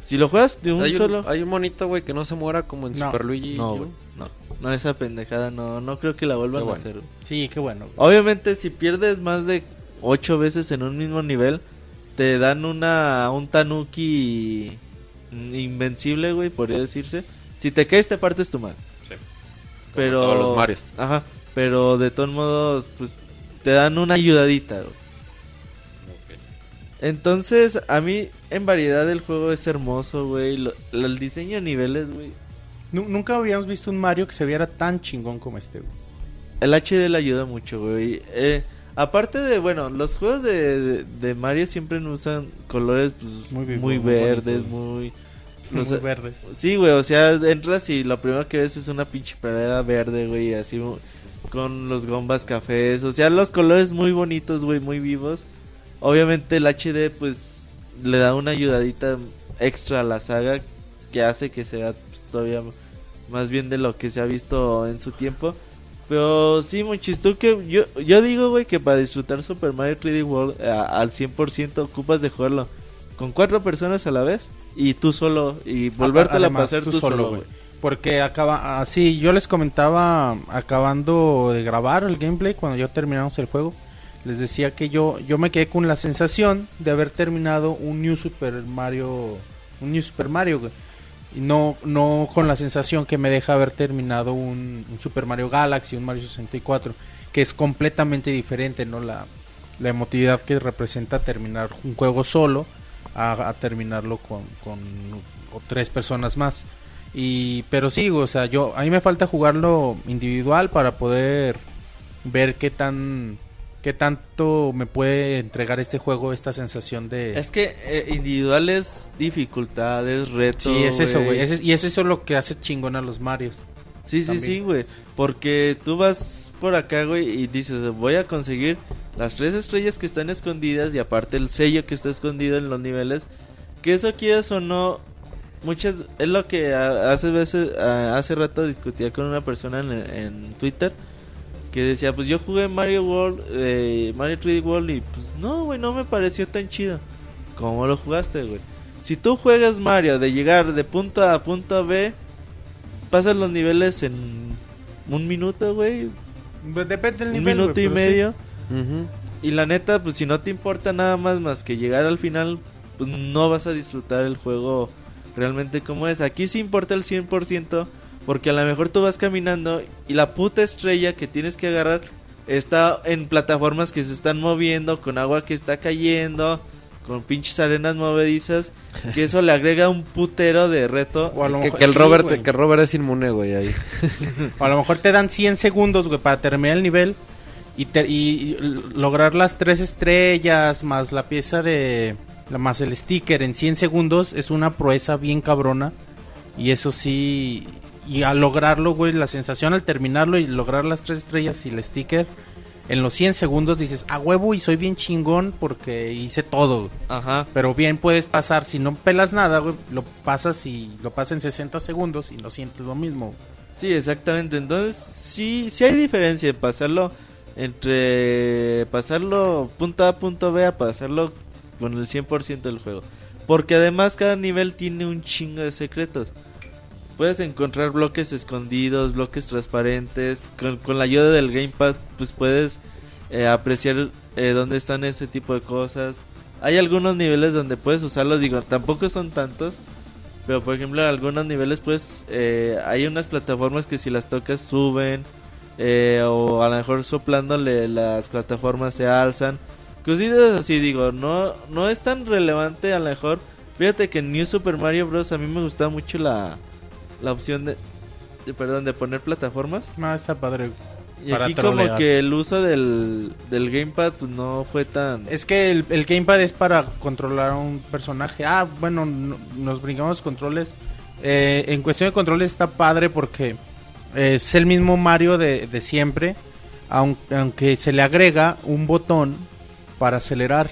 Speaker 1: Si lo juegas de un
Speaker 4: hay,
Speaker 1: solo...
Speaker 4: un, hay un monito, güey, que no se muera como en
Speaker 3: No.
Speaker 4: Super Luigi.
Speaker 1: No, güey, no. No, esa pendejada no, no creo que la vuelvan a hacer.
Speaker 3: Sí, qué bueno. güey.
Speaker 1: Obviamente si pierdes más de ocho veces en un mismo nivel, te dan una un tanuki invencible, güey, podría decirse. Si te caes te partes tu mano.
Speaker 4: Sí.
Speaker 1: Pero
Speaker 4: Como todos los Marios.
Speaker 1: Ajá, pero de todos modos pues te dan una ayudadita, güey. Entonces, a mí en variedad el juego es hermoso, güey. Lo- lo- el diseño de niveles, güey.
Speaker 3: Nu- Nunca habíamos visto un Mario que se viera tan chingón como este, güey.
Speaker 1: El HD le ayuda mucho, güey. Eh, aparte de, bueno, los juegos de, de, de Mario siempre usan colores pues,
Speaker 3: Muy
Speaker 1: muy,
Speaker 3: vivo, muy
Speaker 1: verdes,
Speaker 3: bonito.
Speaker 1: muy...
Speaker 3: Verdes.
Speaker 1: Sí, güey, o sea, entras y lo primero que ves es una pinche pradera verde, güey, así con los gombas cafés. O sea, los colores muy bonitos, güey, muy vivos. Obviamente el HD, pues, le da una ayudadita extra a la saga que hace que sea pues, todavía más bien de lo que se ha visto en su tiempo. Pero sí, Monchis, tú que yo, yo digo, güey, que para disfrutar Super Mario 3D World eh, a- al 100% ocupas de jugarlo con cuatro personas a la vez y tú solo y volvértela a pasar tú, solo, güey.
Speaker 3: Porque acaba, así yo les comentaba acabando de grabar el gameplay cuando ya terminamos el juego, les decía que yo yo me quedé con la sensación de haber terminado un New Super Mario, un New Super Mario, güey. Y no no con la sensación que me deja haber terminado un, Super Mario Galaxy, un Mario 64, que es completamente diferente, ¿no? La la emotividad que representa terminar un juego solo a, terminarlo con, con tres personas más. Y, pero sí, o sea, yo, a mí me falta jugarlo individual para poder ver qué tan, qué tanto me puede entregar este juego esta sensación de...
Speaker 1: Es que eh, individual es dificultad, es reto.
Speaker 3: sí, es eso, güey. es- y es eso lo que hace chingón a los Marios.
Speaker 1: Sí, sí,
Speaker 3: También.
Speaker 1: sí, güey. Porque tú vas por acá, güey, y dices, voy a conseguir las tres estrellas que están escondidas y aparte el sello que está escondido en los niveles. Que eso quieras o no, muchas... Es lo que hace veces, hace rato discutía con una persona en, en Twitter. Que decía, pues yo jugué Mario World, eh, Mario 3D World y pues no, güey, no me pareció tan chido. ¿Cómo lo jugaste, güey? Si tú juegas Mario de llegar de punto A a punto B, pasas los niveles en un minuto, güey.
Speaker 3: Depende del
Speaker 1: Un minuto y medio. Y la neta, pues si no te importa nada más más que llegar al final, pues no vas a disfrutar el juego realmente como es. Aquí sí importa el 100%, porque a lo mejor tú vas caminando y la puta estrella que tienes que agarrar está en plataformas que se están moviendo, con agua que está cayendo, con pinches arenas movedizas, que eso le agrega un putero de reto.
Speaker 3: O a lo
Speaker 4: Que,
Speaker 3: mejor-
Speaker 4: que el
Speaker 3: sí,
Speaker 4: Robert,
Speaker 3: güey.
Speaker 4: que Robert es inmune, güey, ahí.
Speaker 3: O a lo mejor te dan 100 segundos, güey, para terminar el nivel y, te- y- y lograr las tres estrellas más la pieza de... la- más el sticker en 100 segundos es una proeza bien cabrona. Y eso sí... Y al lograrlo, güey, la sensación al terminarlo y lograr las tres estrellas y el sticker... En los 100 segundos dices, a huevo y soy bien chingón porque hice todo. güey".
Speaker 1: Ajá.
Speaker 3: Pero bien puedes pasar, si no pelas nada, güey, lo pasas y lo pasas en 60 segundos y no sientes lo mismo.
Speaker 1: Sí, exactamente. Entonces, sí, sí hay diferencia en pasarlo entre pasarlo punto A, punto B a pasarlo con el 100% del juego. Porque además cada nivel tiene un chingo de secretos. Puedes encontrar bloques escondidos, bloques transparentes. Con, con la ayuda del Gamepad, pues puedes eh, apreciar eh, dónde están ese tipo de cosas. Hay algunos niveles donde puedes usarlos, digo, tampoco son tantos. Pero por ejemplo, en algunos niveles, pues eh, hay unas plataformas que si las tocas suben. eh, o a lo mejor soplándole las plataformas se alzan. Cositas así, digo, no, no es tan relevante a lo mejor. Fíjate que en New Super Mario Bros. a mí me gustaba mucho la, la opción de, de- perdón, de poner plataformas.
Speaker 3: No, está padre.
Speaker 1: Y
Speaker 3: Para
Speaker 1: aquí como que el uso del, del gamepad pues no fue tan...
Speaker 3: Es que el, el gamepad es para controlar a un personaje. Ah, bueno, no- nos brincamos controles. Eh, en cuestión de controles está padre porque es el mismo Mario de, de siempre, aun- aunque se le agrega un botón para acelerar.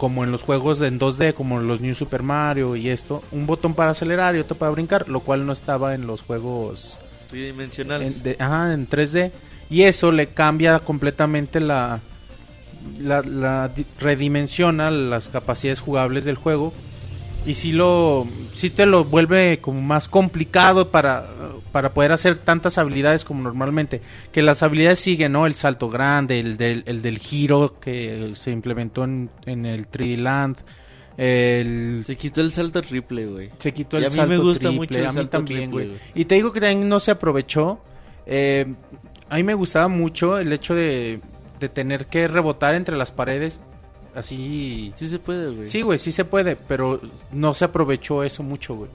Speaker 3: Como en los juegos en 2D, como en los New Super Mario y esto, un botón para acelerar y otro para brincar, lo cual no estaba en los juegos
Speaker 1: tridimensionales.
Speaker 3: en, de- ajá, en 3D. Y eso le cambia completamente la, la, la di- redimensiona las capacidades jugables del juego. Y si lo sí te lo vuelve como más complicado para, para poder hacer tantas habilidades como normalmente. Que las habilidades siguen, ¿no? El salto grande, el del, el del giro que se implementó en, en el 3D Land. El,
Speaker 1: Se quitó el salto triple, güey.
Speaker 3: se quitó
Speaker 1: Y
Speaker 3: el
Speaker 1: a mí
Speaker 3: salto
Speaker 1: me gusta
Speaker 3: triple,
Speaker 1: mucho el
Speaker 3: a mí
Speaker 1: salto
Speaker 3: también, güey. Y te digo que también no se aprovechó. Eh, a mí me gustaba mucho el hecho de, de tener que rebotar entre las paredes. Así.
Speaker 1: Sí se puede, güey.
Speaker 3: Sí, güey, sí se puede, pero no se aprovechó eso mucho, güey.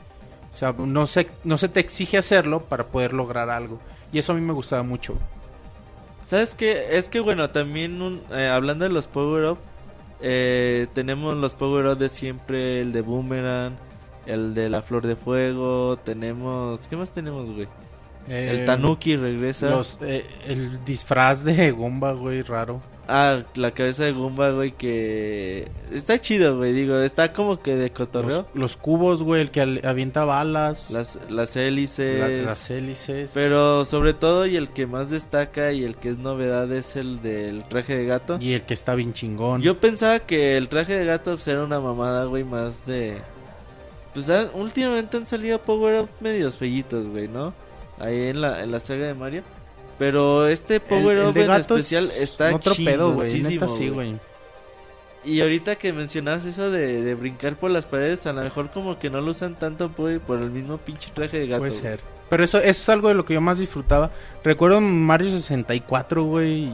Speaker 3: O sea, no se, no se te exige hacerlo para poder lograr algo. Y eso a mí me gustaba mucho. güey.
Speaker 1: ¿Sabes qué? Es que bueno, también un- eh, hablando de los power up, eh, tenemos los power up de siempre, el de boomerang, el de la flor de fuego, tenemos, ¿qué más tenemos, güey?
Speaker 3: Eh,
Speaker 1: el Tanuki regresa.
Speaker 3: los, eh, el disfraz de Gomba, güey, raro.
Speaker 1: Ah, la cabeza de Goomba, güey, que está chido, güey, digo, está como que de cotorreo.
Speaker 3: Los, los cubos, güey, el que avienta balas.
Speaker 1: Las, las hélices.
Speaker 3: la- las hélices.
Speaker 1: Pero sobre todo y el que más destaca y el que es novedad es el del traje de gato.
Speaker 3: Y el que está bien chingón.
Speaker 1: Yo pensaba que el traje de gato pues, era una mamada, güey, más de... Pues últimamente han salido power up medios fellitos, güey, ¿no? Ahí en la, en la saga de Mario. Pero este power
Speaker 3: el
Speaker 1: up en especial
Speaker 3: es
Speaker 1: está
Speaker 3: otro pedo, güey. sí.
Speaker 1: Y ahorita que mencionabas eso de, de brincar por las paredes, a lo mejor como que no lo usan tanto por, por el mismo pinche traje de gato.
Speaker 3: Puede ser. Pero eso, eso es algo de lo que yo más disfrutaba. Recuerdo Mario 64, güey.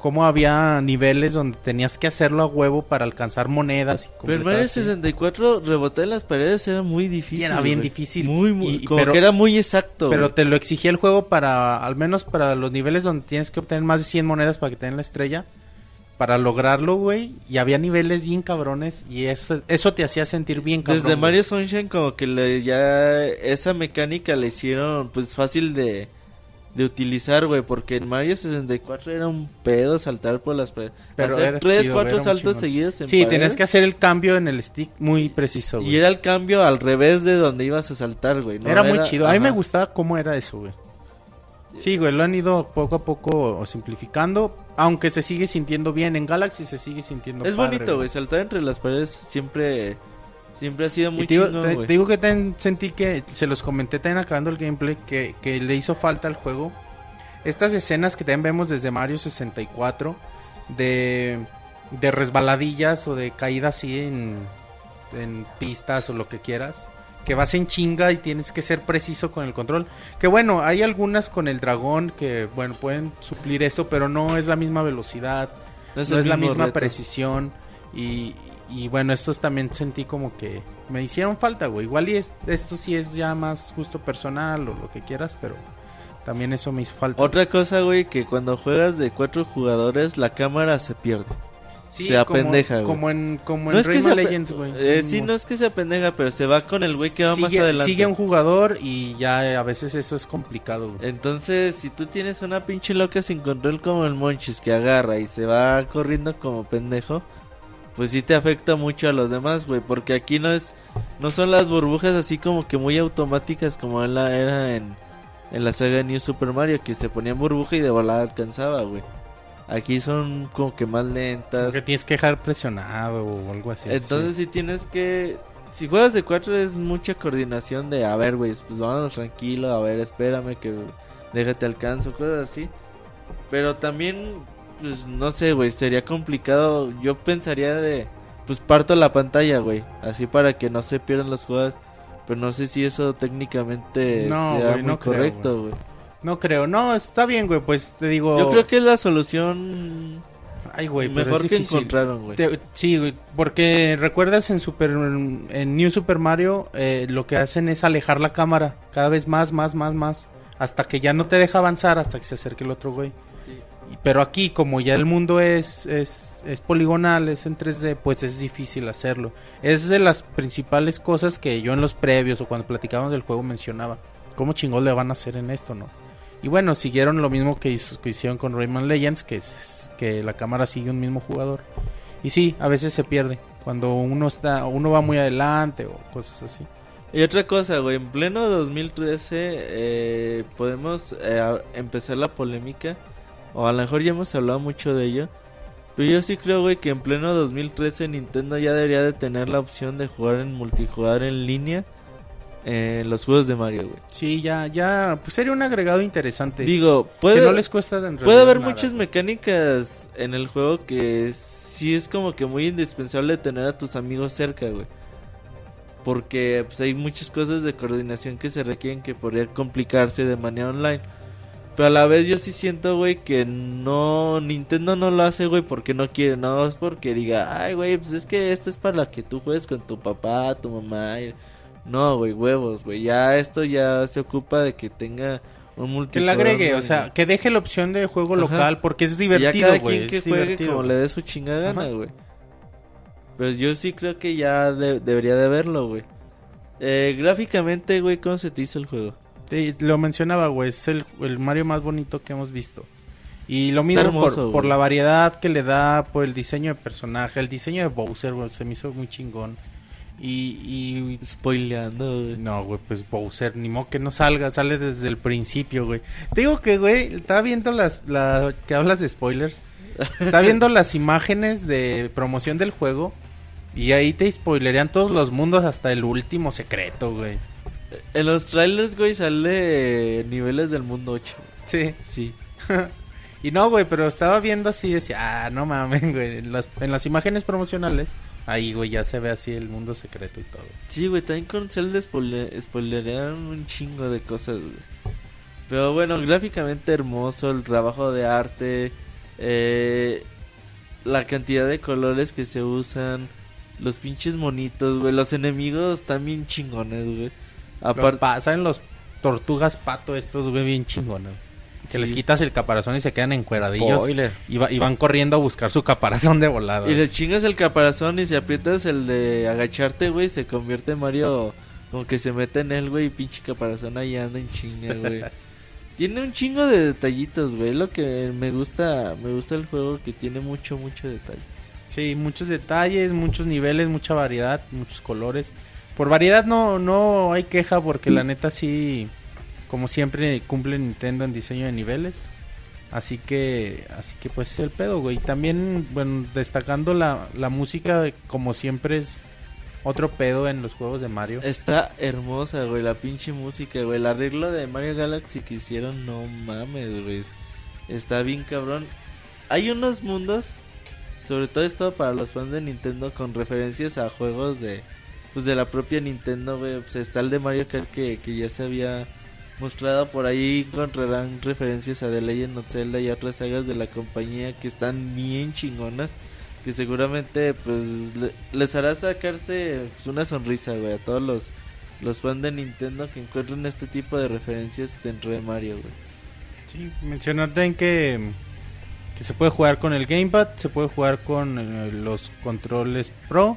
Speaker 3: Cómo había niveles donde tenías que hacerlo a huevo para alcanzar monedas. Y
Speaker 1: Pero Mario
Speaker 3: así.
Speaker 1: 64 rebotar en las paredes era muy difícil.
Speaker 3: Y era bien
Speaker 1: güey.
Speaker 3: difícil.
Speaker 1: Muy, muy.
Speaker 3: Y-
Speaker 1: como
Speaker 3: pero-
Speaker 1: que era muy exacto.
Speaker 3: Pero
Speaker 1: güey.
Speaker 3: te lo exigía el juego para, al menos para los niveles donde tienes que obtener más de 100 monedas para que te den la estrella. Para lograrlo, güey. Y había niveles bien cabrones. Y eso, eso te hacía sentir bien cabrón.
Speaker 1: Desde
Speaker 3: güey.
Speaker 1: Mario Sunshine como que le, ya esa mecánica la hicieron pues fácil de, de utilizar, güey, porque en Mario 64 era un pedo saltar por las paredes.
Speaker 3: Pero
Speaker 1: Hacer tres,
Speaker 3: chido,
Speaker 1: cuatro saltos
Speaker 3: chingón.
Speaker 1: seguidos en
Speaker 3: Sí, tenías que hacer el cambio en el stick muy preciso, güey.
Speaker 1: Y era el cambio al revés de donde ibas a saltar, güey. ¿no?
Speaker 3: Era muy chido. A mí me gustaba cómo era eso, güey. Sí, güey, lo han ido poco a poco simplificando. Aunque se sigue sintiendo bien. En Galaxy se sigue sintiendo
Speaker 1: Es
Speaker 3: padre,
Speaker 1: bonito, güey, saltar entre las paredes siempre siempre ha sido muy
Speaker 3: te digo,
Speaker 1: chingón,
Speaker 3: te- te digo que también sentí que, se los comenté también acabando el gameplay, que, que le hizo falta al juego. Estas escenas que también vemos desde Mario 64, de, de resbaladillas o de caídas así en, en pistas o lo que quieras, que vas en chinga y tienes que ser preciso con el control. Que bueno, hay algunas con el dragón que, bueno, pueden suplir esto, pero no es la misma velocidad no es,
Speaker 1: el
Speaker 3: la
Speaker 1: mismo
Speaker 3: misma
Speaker 1: reto.
Speaker 3: precisión y, y bueno, estos también sentí como que me hicieron falta, güey. Igual y es- esto sí es ya más justo personal o lo que quieras, pero también eso me hizo falta.
Speaker 1: Otra cosa, güey, que cuando juegas de cuatro jugadores la cámara se pierde.
Speaker 3: Sí,
Speaker 1: se
Speaker 3: como-
Speaker 1: apendeja, güey.
Speaker 3: Como en, como
Speaker 1: No
Speaker 3: en
Speaker 1: es que
Speaker 3: Legends, güey.
Speaker 1: Eh, sí, no es que sea pendeja, pero se va con el güey que va más adelante.
Speaker 3: sigue un jugador y ya a veces eso es complicado, güey.
Speaker 1: Entonces, si tú tienes una pinche loca sin control como el Monchis que agarra y se va corriendo como pendejo, pues sí te afecta mucho a los demás, güey, porque aquí no es no son las burbujas así como que muy automáticas como en la era en en la saga de New Super Mario que se ponían burbuja y de volada alcanzaba, güey. Aquí son como que más lentas.
Speaker 3: Que tienes que dejar presionado o algo así.
Speaker 1: Entonces
Speaker 3: sí.
Speaker 1: si tienes que... Si juegas de cuatro es mucha coordinación de, a ver, güey, pues vámonos tranquilo, a ver, espérame que déjate alcanzo, cosas así. Pero también, pues no sé, güey, sería complicado. Yo pensaría de, pues parto la pantalla, güey, así para que no se pierdan los juegos. Pero no sé si eso técnicamente
Speaker 3: No,
Speaker 1: sea muy
Speaker 3: no
Speaker 1: correcto, güey.
Speaker 3: No creo, no, está bien, güey, pues te digo...
Speaker 1: Yo creo que es la solución
Speaker 3: Ay, güey, pero
Speaker 1: mejor
Speaker 3: es
Speaker 1: que
Speaker 3: difícil.
Speaker 1: encontraron, güey.
Speaker 3: Te- sí, güey, porque recuerdas en Super en New Super Mario eh, lo que hacen es alejar la cámara cada vez más, más, más, más, hasta que ya no te deja avanzar hasta que se acerque el otro güey.
Speaker 1: Sí.
Speaker 3: Pero aquí como ya el mundo es es, es poligonal, es en 3D, pues es difícil hacerlo. Es de las principales cosas que yo en los previos o cuando platicábamos del juego mencionaba. ¿Cómo chingón le van a hacer en esto, no? Y bueno, siguieron lo mismo que, hicieron con Rayman Legends, que es, que la cámara sigue un mismo jugador. Y sí, a veces se pierde cuando uno está uno va muy adelante o cosas así.
Speaker 1: Y otra cosa, güey, en pleno 2013 eh, podemos eh, empezar la polémica, o a lo mejor ya hemos hablado mucho de ello, pero yo sí creo, güey, que en pleno 2013 Nintendo ya debería de tener la opción de jugar en multijugador en línea eh, los juegos de Mario, güey.
Speaker 3: Sí, ya ya pues sería un agregado interesante.
Speaker 1: Digo,
Speaker 3: que
Speaker 1: puede,
Speaker 3: no les cuesta
Speaker 1: puede haber
Speaker 3: nada.
Speaker 1: muchas mecánicas en el juego que sí es como que muy indispensable tener a tus amigos cerca, güey. Porque pues, hay muchas cosas de coordinación que se requieren que podría complicarse de manera online. Pero a la vez yo sí siento, güey, que no... Nintendo no lo hace, güey, porque no quiere. No, es porque diga, ay, güey, pues es que esto es para que tú juegues con tu papá, tu mamá. y-". No, güey, huevos, güey. Ya esto ya se ocupa de que tenga un
Speaker 3: que le agregue, o sea, que deje la opción de juego
Speaker 1: Ajá.
Speaker 3: local porque es
Speaker 1: Y ya
Speaker 3: divertido,
Speaker 1: cada
Speaker 3: güey.
Speaker 1: quien que juegue
Speaker 3: divertido,
Speaker 1: como le dé su chingada gana,
Speaker 3: Ajá.
Speaker 1: güey. Pues yo sí creo que ya de- debería de verlo, güey. Eh, gráficamente, güey, ¿cómo se te hizo el juego?
Speaker 3: Sí, lo mencionaba, güey, es el, el Mario más bonito que hemos visto. Y lo mismo
Speaker 1: hermoso,
Speaker 3: por, la variedad que le da, por el diseño de personaje, el diseño de Bowser, güey, se me hizo muy chingón. Y, y
Speaker 1: Spoileando, güey.
Speaker 3: no, güey, pues Bowser, ni modo que no salga, sale desde el principio, güey. Te digo que, güey, estaba viendo las, la, que hablas de spoilers, estaba viendo las imágenes de promoción del juego y ahí te spoilerían todos los mundos hasta el último secreto, güey.
Speaker 1: En los trailers, güey, sale niveles del mundo 8.
Speaker 3: Sí.
Speaker 1: Sí.
Speaker 3: Y no, güey, pero estaba viendo así, decía, ah, no mames, güey. En las, en las imágenes promocionales, ahí, güey, ya se ve así el mundo secreto y todo.
Speaker 1: Sí, güey, también con Zelda spoile spoilerearon un chingo de cosas, güey. Pero bueno, gráficamente hermoso, el trabajo de arte, eh, la cantidad de colores que se usan, los pinches monitos, güey, los enemigos bien chingones, güey.
Speaker 3: Aparte, pasan los tortugas pato estos, güey, bien chingones. Que
Speaker 1: Sí.
Speaker 3: les quitas el caparazón y se quedan encueradillos.
Speaker 4: Spoiler.
Speaker 3: Y, va- y van corriendo a buscar su caparazón de volado.
Speaker 1: y le chingas el caparazón y si aprietas el de agacharte, güey, se convierte en Mario como que se mete en él, güey, y pinche caparazón ahí anda en chinga, güey. Tiene un chingo de detallitos, güey. Lo que me gusta, me gusta el juego que tiene mucho, mucho detalle.
Speaker 3: Sí, muchos detalles, muchos niveles, mucha variedad, muchos colores. Por variedad no, no hay queja porque la neta sí, como siempre cumple Nintendo en diseño de niveles. Así que, así que pues es el pedo, güey. También, bueno, destacando la, la música, como siempre es otro pedo en los juegos de Mario.
Speaker 1: Está hermosa, güey, la pinche música, güey. El arreglo de Mario Galaxy que hicieron, no mames, güey. Está bien cabrón. Hay unos mundos, sobre todo esto para los fans de Nintendo, con referencias a juegos de, pues de la propia Nintendo, güey. Pues está el de Mario Kart que, que ya se había mostrado por ahí. Encontrarán referencias a The Legend of Zelda y otras sagas de la compañía que están bien chingonas. Que seguramente pues le- les hará sacarse pues, una sonrisa, güey, a todos los, los fans de Nintendo que encuentren este tipo de referencias dentro de Mario, güey.
Speaker 3: Sí, mencionarte en que, que se puede jugar con el Gamepad, se puede jugar con eh, los controles Pro,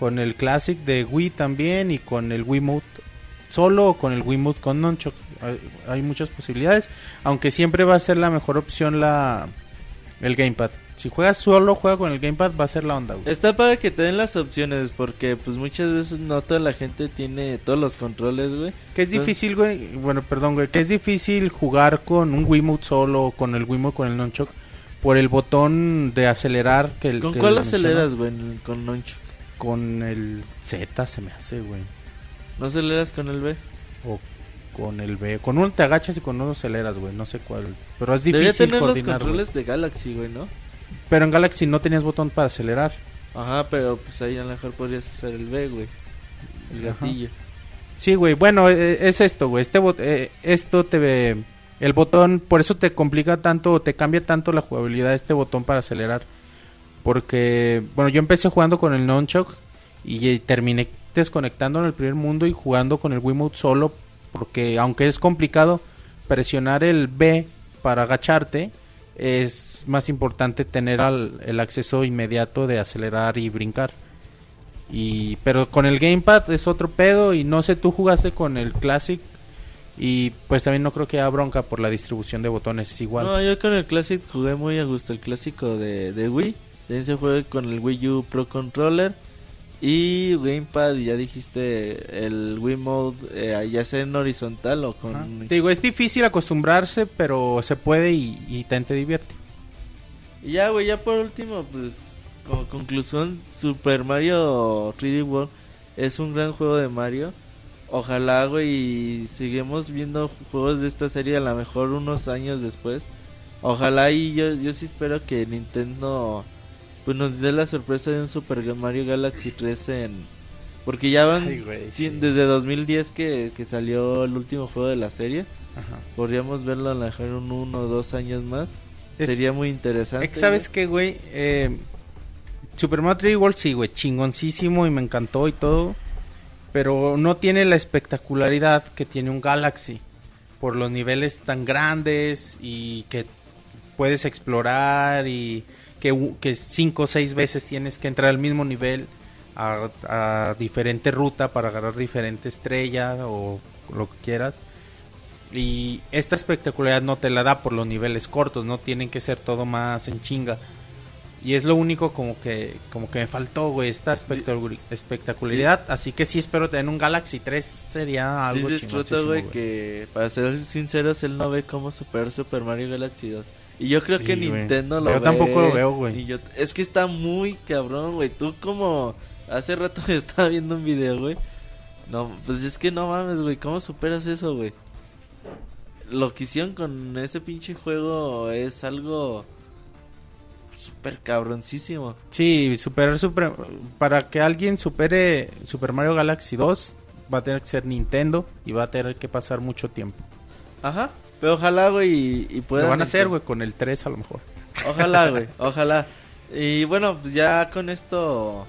Speaker 3: con el Classic de Wii también y con el Wiimote solo o con el Wiimote con Nunchuk. Hay, hay muchas posibilidades, aunque siempre va a ser la mejor opción la el Gamepad. Si juegas solo, juega con el Gamepad, va a ser la onda. güey.
Speaker 1: Está para que te den las opciones porque pues muchas veces no toda la gente tiene todos los controles, güey.
Speaker 3: Que es
Speaker 1: Entonces-
Speaker 3: difícil, güey. Bueno, perdón, güey. Que es difícil jugar con un Wiimote solo o con el Wiimote con el Nunchuk por el botón de acelerar que el
Speaker 1: ¿Con
Speaker 3: que
Speaker 1: cuál aceleras, güey, con Nunchuk?
Speaker 3: Con el Z se me hace, güey.
Speaker 1: ¿No aceleras con el B?
Speaker 3: O con el B. Con uno te agachas y con uno aceleras, güey. No sé cuál. Pero es
Speaker 1: Debería
Speaker 3: difícil
Speaker 1: tener los
Speaker 3: güey.
Speaker 1: controles de Galaxy, güey, ¿no?
Speaker 3: Pero en Galaxy no tenías botón para acelerar.
Speaker 1: Ajá, pero pues ahí a lo mejor podrías hacer el B, güey. El
Speaker 3: Ajá.
Speaker 1: gatillo.
Speaker 3: Sí, güey. Bueno, eh, es esto, güey. Este bot- eh, esto te ve. El botón, por eso te complica tanto, o te cambia tanto la jugabilidad de este botón para acelerar. Porque, bueno, yo empecé jugando con el Nunchuck y eh, terminé desconectando en el primer mundo y jugando con el Wiimote solo. Porque, aunque es complicado, presionar el B para agacharte es más importante tener al- el acceso inmediato de acelerar y brincar. Y pero con el gamepad es otro pedo y no sé tú jugaste con el Classic y pues también no creo que haya bronca por la distribución de botones es igual.
Speaker 1: No, yo con el Classic jugué muy a gusto. El clásico de Wii. También se juega con el Wii U Pro Controller. Y Gamepad, y ya dijiste, el Wii Mode, eh, ya sea en horizontal o con...
Speaker 3: Te digo, es difícil acostumbrarse, pero se puede y, y también te divierte.
Speaker 1: Y ya, güey, ya por último, pues, como conclusión, Super Mario 3D World es un gran juego de Mario. Ojalá, güey, y seguimos viendo juegos de esta serie a lo mejor unos años después. Ojalá y yo, yo sí espero que Nintendo pues nos dé la sorpresa de un Super Mario Galaxy 3 en... Porque ya van
Speaker 3: Ay, güey, sí.
Speaker 1: desde 2010 que, que salió el último juego de la serie.
Speaker 3: Ajá.
Speaker 1: Podríamos verlo a lo mejor en uno o dos años más.
Speaker 3: Es-
Speaker 1: Sería muy interesante.
Speaker 3: ¿Sabes qué, güey? Eh, Super Mario 3D World sí, güey, chingoncísimo y me encantó y todo. Pero no tiene la espectacularidad que tiene un Galaxy. Por los niveles tan grandes y que puedes explorar y que, que cinco o seis veces tienes que entrar al mismo nivel a, a diferente ruta para agarrar diferente estrella o lo que quieras. Y esta espectacularidad no te la da por los niveles cortos, no tienen que ser todo más en chinga. Y es lo único como que como que me faltó, güey, esta espectacu- espectacularidad. Así que sí espero tener un Galaxy 3, sería algo
Speaker 1: güey. que para ser sinceros, él no ve cómo superar Super Mario Galaxy 2. Y yo creo que
Speaker 3: Sí.
Speaker 1: Nintendo lo
Speaker 3: Yo
Speaker 1: ve.
Speaker 3: tampoco lo veo, güey.
Speaker 1: Yo- es que está muy cabrón, güey. Tú como... Hace rato estaba viendo un video, güey. No, pues es que no mames, güey. ¿Cómo superas eso, güey? Lo que hicieron con ese pinche juego es algo... Súper cabroncísimo.
Speaker 3: Sí, superar super para que alguien supere Super Mario Galaxy 2 va a tener que ser Nintendo y va a tener que pasar mucho tiempo.
Speaker 1: Ajá. Pero ojalá, güey, y, y
Speaker 3: Lo
Speaker 1: puedan...
Speaker 3: van a hacer,
Speaker 1: encontrar-
Speaker 3: güey, con el 3 a lo mejor.
Speaker 1: Ojalá, güey, ojalá. Y bueno, pues ya con esto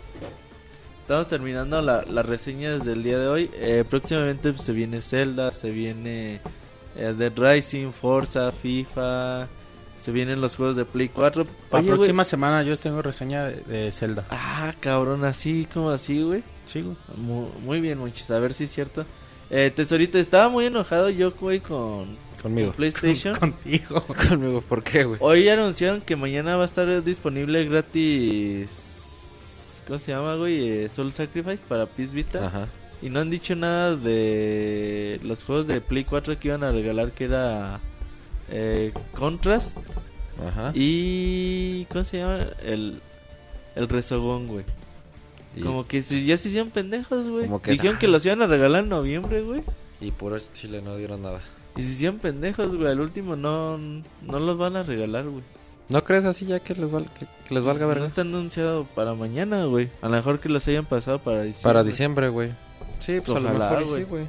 Speaker 1: estamos terminando la, las reseñas del día de hoy. Eh, próximamente pues, se viene Zelda, se viene eh, Dead Rising, Forza, FIFA, se vienen los juegos de Play 4.
Speaker 3: La
Speaker 1: Oye,
Speaker 3: próxima semana yo tengo reseña de, de Zelda.
Speaker 1: Ah, cabrón, así como así, güey.
Speaker 3: Sí, güey.
Speaker 1: Mu- Muy, bien, muchis, a ver si es cierto. Eh, Tesorito, estaba muy enojado yo, güey, con,
Speaker 4: Conmigo.
Speaker 1: con PlayStation.
Speaker 3: Contigo.
Speaker 4: Conmigo, ¿por qué, güey?
Speaker 1: Hoy anunciaron que mañana va a estar disponible gratis. ¿Cómo se llama, güey? Eh, Soul Sacrifice para PS Vita.
Speaker 4: Ajá.
Speaker 1: Y no han dicho nada de los juegos de Play 4 que iban a regalar, que era eh, Contrast
Speaker 4: Ajá.
Speaker 1: y. ¿Cómo se llama? El, el Resogón, güey.
Speaker 4: Y,
Speaker 1: Como que si- ya se hicieron pendejos, güey.
Speaker 4: Como que-
Speaker 1: Dijeron que los iban a regalar en noviembre, güey.
Speaker 4: y puro chile no dieron nada.
Speaker 1: Y se hicieron pendejos, güey. Al último no, no los van a regalar, güey.
Speaker 4: ¿No crees así ya que les, val- que, que les valga
Speaker 1: No
Speaker 4: verga?
Speaker 1: está anunciado para mañana, güey. A lo mejor que los hayan pasado para diciembre.
Speaker 4: Para diciembre, güey. Sí, pues a lo
Speaker 1: Ojalá,
Speaker 4: mejor
Speaker 1: güey.
Speaker 4: sí, güey.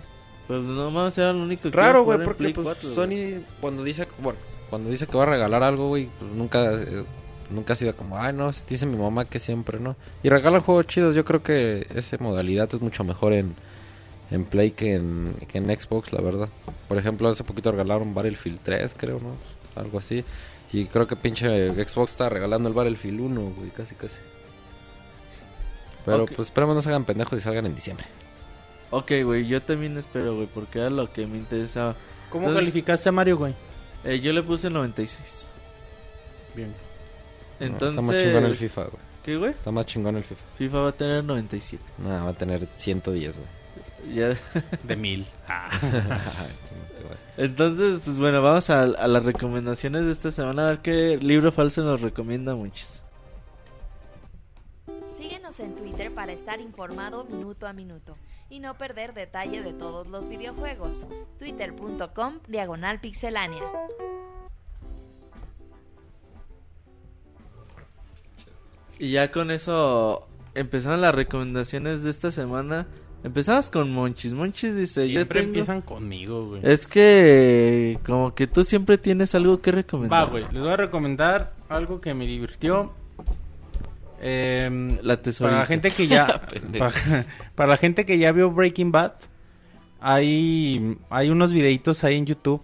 Speaker 1: Pues no mames, era lo único que
Speaker 4: Raro, güey, porque
Speaker 1: Play
Speaker 4: pues
Speaker 1: 4, güey.
Speaker 4: Sony cuando dice, bueno, cuando dice que va a regalar algo, güey, pues nunca eh, nunca ha sido como, ay, no, dice mi mamá que siempre, ¿no? Y regalan juegos chidos, yo creo que esa modalidad es mucho mejor en, en Play que en, que en Xbox, la verdad. Por ejemplo, hace poquito regalaron Battlefield 3, creo, ¿no? Algo así. Y creo que pinche Xbox está regalando el Battlefield 1, güey, casi, casi. Pero pues esperemos no se hagan pendejos y salgan en diciembre.
Speaker 1: Ok, güey, yo también espero, güey, porque era lo que me interesaba.
Speaker 3: ¿Cómo
Speaker 1: Entonces-
Speaker 3: calificaste a Mario, güey?
Speaker 1: Eh, yo le puse 96.
Speaker 3: Bien.
Speaker 1: Entonces...
Speaker 4: Está más chingón el FIFA, güey.
Speaker 1: ¿Qué, güey?
Speaker 4: Está más chingón el FIFA.
Speaker 1: FIFA va a tener 97.
Speaker 4: No, va a tener 110, güey.
Speaker 1: Ya...
Speaker 3: De mil.
Speaker 1: Entonces, pues bueno, vamos a, a las recomendaciones de esta semana. A ver qué libro falso nos recomienda muchos.
Speaker 2: Síguenos en Twitter para estar informado minuto a minuto y no perder detalle de todos los videojuegos. Twitter.com Diagonal Pixelánea.
Speaker 1: Y ya con eso empezaron las recomendaciones de esta semana. Empezamos con Monchis. Monchis dice, yo
Speaker 3: Siempre
Speaker 1: tengo...
Speaker 3: empiezan conmigo, güey.
Speaker 1: Es que como que tú siempre tienes algo que recomendar.
Speaker 3: Va, güey. Les voy a recomendar algo que me divirtió. Em,
Speaker 1: La tesorita.
Speaker 3: para la gente que ya para, para la gente que ya vio Breaking Bad hay hay unos videitos ahí en YouTube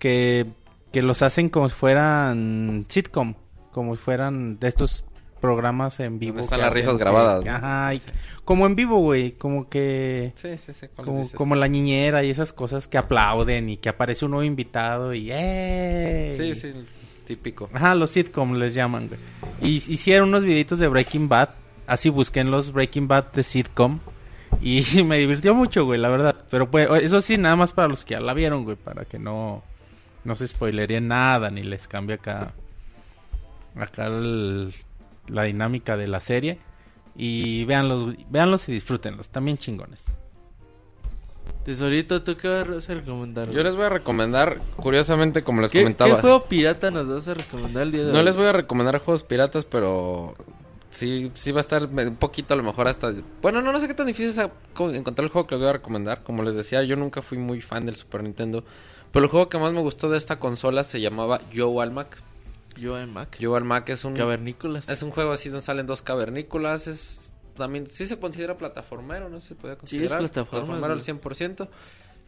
Speaker 3: que que los hacen como si fueran sitcom como si fueran de estos programas en vivo
Speaker 4: Donde están las risas grabadas,
Speaker 3: que-
Speaker 4: ¿no?
Speaker 3: ajá, y- como en vivo güey como que
Speaker 4: Sí, sí, sí. ¿cuáles
Speaker 3: como, como la niñera y esas cosas que aplauden y que aparece un nuevo invitado y ¡eh!
Speaker 4: Sí, sí, típico.
Speaker 3: Ajá, los sitcom les llaman, güey. Y hicieron unos videitos de Breaking Bad. Así busquen los Breaking Bad de sitcom. Y me divirtió mucho, güey, la verdad. Pero pues, eso sí, nada más para los que ya la vieron, güey. Para que no, no se spoilerien nada ni les cambie acá. Acá el- la dinámica de la serie. Y véanlos, véanlos y disfrútenlos. También chingones.
Speaker 1: Tesorito, ¿tú qué vas a recomendar?
Speaker 4: Yo les voy a recomendar, curiosamente, como les
Speaker 1: ¿Qué,
Speaker 4: comentaba.
Speaker 1: ¿Qué juego pirata nos vas a recomendar el día de hoy?
Speaker 4: No les voy a recomendar juegos piratas, pero sí, sí va a estar un poquito a lo mejor hasta... Bueno, no, no sé qué tan difícil es encontrar el juego que les voy a recomendar. Como les decía, yo nunca fui muy fan del Super Nintendo. Pero el juego que más me gustó de esta consola se llamaba Joe Almac.
Speaker 1: Yo en Mac.
Speaker 4: Almac es un...
Speaker 1: Cavernícolas.
Speaker 4: Es un juego así donde salen dos cavernícolas. Es también... Sí se considera plataformero, ¿no? Se puede
Speaker 1: Sí, es
Speaker 4: considerar. Plataformero al 100%.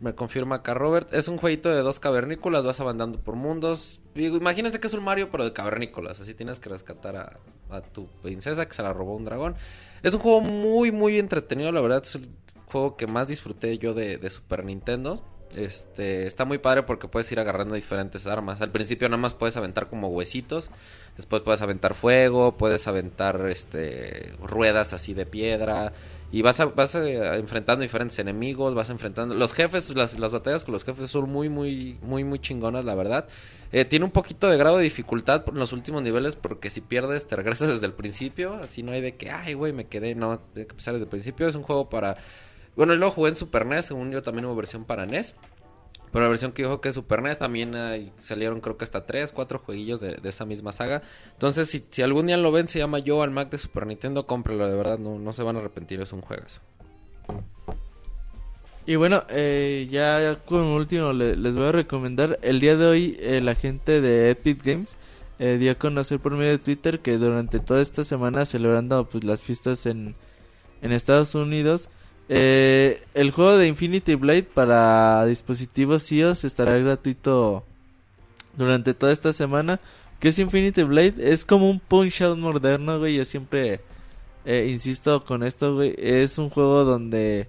Speaker 4: Me confirma acá Robert. Es un jueguito de dos cavernícolas. Vas andando por mundos. Digo, imagínense que es un Mario, pero de cavernícolas. Así tienes que rescatar a, a tu princesa que se la robó un dragón. Es un juego muy, muy entretenido. La verdad, es el juego que más disfruté yo de, de Super Nintendo. Este, está muy padre porque puedes ir agarrando diferentes armas. Al principio nada más puedes aventar como huesitos. Después puedes aventar fuego, puedes aventar este ruedas así de piedra. Y vas, a- vas eh, enfrentando diferentes enemigos, vas enfrentando... Los jefes, las, las batallas con los jefes son muy, muy, muy, muy chingonas, la verdad. Eh, tiene un poquito de grado de dificultad en los últimos niveles porque si pierdes te regresas desde el principio. Así no hay de que, ay, güey, me quedé. No, hay que empezar desde el principio. Es un juego para... Bueno, y luego jugué en Super NES, según yo también hubo versión para NES. Pero la versión que dijo que es Super NES también salieron creo que hasta 3, 4 jueguillos de, esa misma saga. Entonces, si, algún día lo ven, se llama Yo al Mac de Super Nintendo, cómprelo, de verdad, no, no se van a arrepentir, es un juegazo.
Speaker 1: Y bueno, eh, ya como último le- les voy a recomendar. El día de hoy eh, la gente de Epic Games eh, dio a conocer por medio de Twitter que durante toda esta semana celebrando pues las fiestas en, en Estados Unidos, eh, el juego de Infinity Blade para dispositivos iOS estará gratuito durante toda esta semana. ¿Qué es Infinity Blade? Es como un Punch Out moderno, güey. Yo siempre eh, insisto con esto, güey. Es un juego donde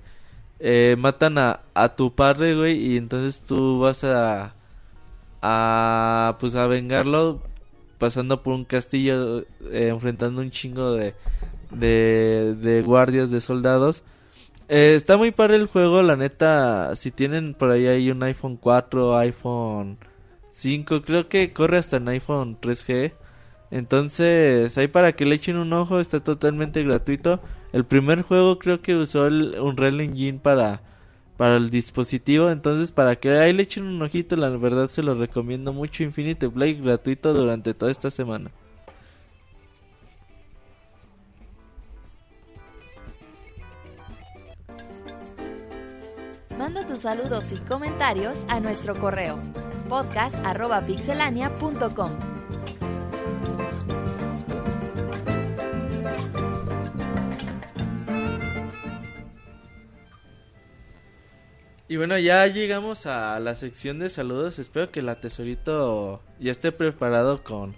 Speaker 1: eh, matan a, a tu padre, güey, y entonces tú vas a, a, pues a vengarlo pasando por un castillo, eh, enfrentando un chingo de, de, de guardias, de soldados. Eh, está muy padre el juego, la neta, si tienen por ahí hay un iPhone 4, iPhone 5, creo que corre hasta en iPhone 3G. Entonces, ahí para que le echen un ojo, está totalmente gratuito. El primer juego creo que usó el Unreal Engine para, para el dispositivo. Entonces, para que ahí le echen un ojito, la verdad se lo recomiendo mucho. Infinite Blade gratuito durante toda esta semana.
Speaker 2: Manda tus saludos y comentarios a nuestro correo podcast.pixelania.com.
Speaker 1: Y bueno, ya llegamos a la sección de saludos. Espero que la tesorito ya esté preparado con,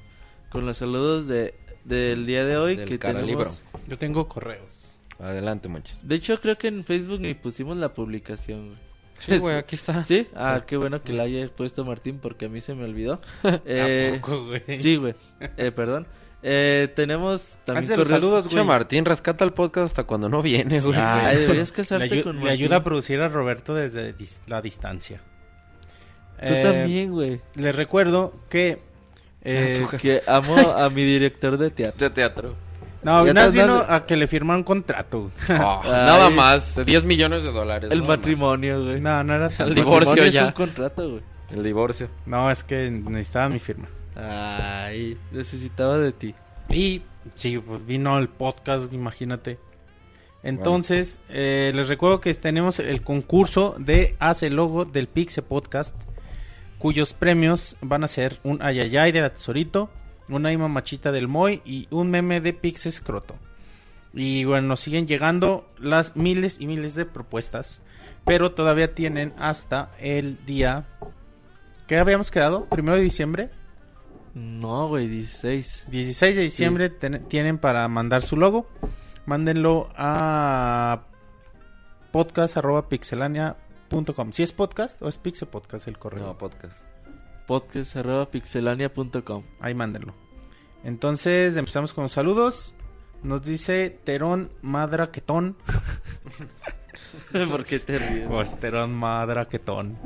Speaker 1: con los saludos de, del día de hoy.
Speaker 4: Del
Speaker 1: que tenemos...
Speaker 3: Yo tengo correos.
Speaker 4: Adelante, muchachos.
Speaker 1: De hecho, creo que en Facebook ni pusimos la publicación, güey.
Speaker 4: Sí, güey, aquí está.
Speaker 1: ¿Sí? Ah, qué bueno que la haya puesto Martín porque a mí se me olvidó. Eh,
Speaker 3: ¿A poco, güey?
Speaker 1: sí, güey. Eh, perdón. Eh, tenemos también
Speaker 3: Antes de los
Speaker 1: correos-
Speaker 3: saludos, güey.
Speaker 4: Martín, rescata el podcast hasta cuando no viene, güey.
Speaker 1: Ay, deberías casarte
Speaker 3: ayu-
Speaker 1: con Martín.
Speaker 3: ayuda a producir a Roberto desde dis- la distancia.
Speaker 1: Tú
Speaker 3: Eh,
Speaker 1: también, güey.
Speaker 3: Les recuerdo que... eh.
Speaker 1: Que amo a mi director de teatro.
Speaker 4: De teatro.
Speaker 3: No,
Speaker 1: Ya
Speaker 3: una vez
Speaker 1: estás
Speaker 3: vino
Speaker 1: dando-
Speaker 3: a que le firmaran un contrato.
Speaker 4: Ah, nada más, de 10 millones de dólares.
Speaker 1: El matrimonio, güey.
Speaker 3: no, no era tan...
Speaker 4: El divorcio ya.
Speaker 1: es un contrato, güey.
Speaker 4: El divorcio.
Speaker 3: No, es que necesitaba mi firma.
Speaker 1: Ay, necesitaba de ti.
Speaker 3: Y sí, pues vino el podcast, imagínate. Entonces, eh, les recuerdo que tenemos el concurso de Hace Logo del Pixe Podcast, cuyos premios van a ser un Ayayay de la Tesorito, una Ima Machita del Moy y un meme de Pixe Scroto. Y bueno, siguen llegando las miles y miles de propuestas, pero todavía tienen hasta el día... ¿Qué habíamos quedado? ¿Primero de diciembre?
Speaker 1: No, güey, 16.
Speaker 3: 16 de diciembre ten- tienen para mandar su logo. Mándenlo a podcast.pixelania.com. Si es podcast o es pixel podcast el correo.
Speaker 4: No, podcast.
Speaker 1: Podcast arroba pixelania.com.
Speaker 3: Ahí mándenlo. Entonces empezamos con los saludos. Nos dice Terón Madraquetón.
Speaker 1: ¿Por qué te ríes?
Speaker 3: Pues Terón Madraquetón.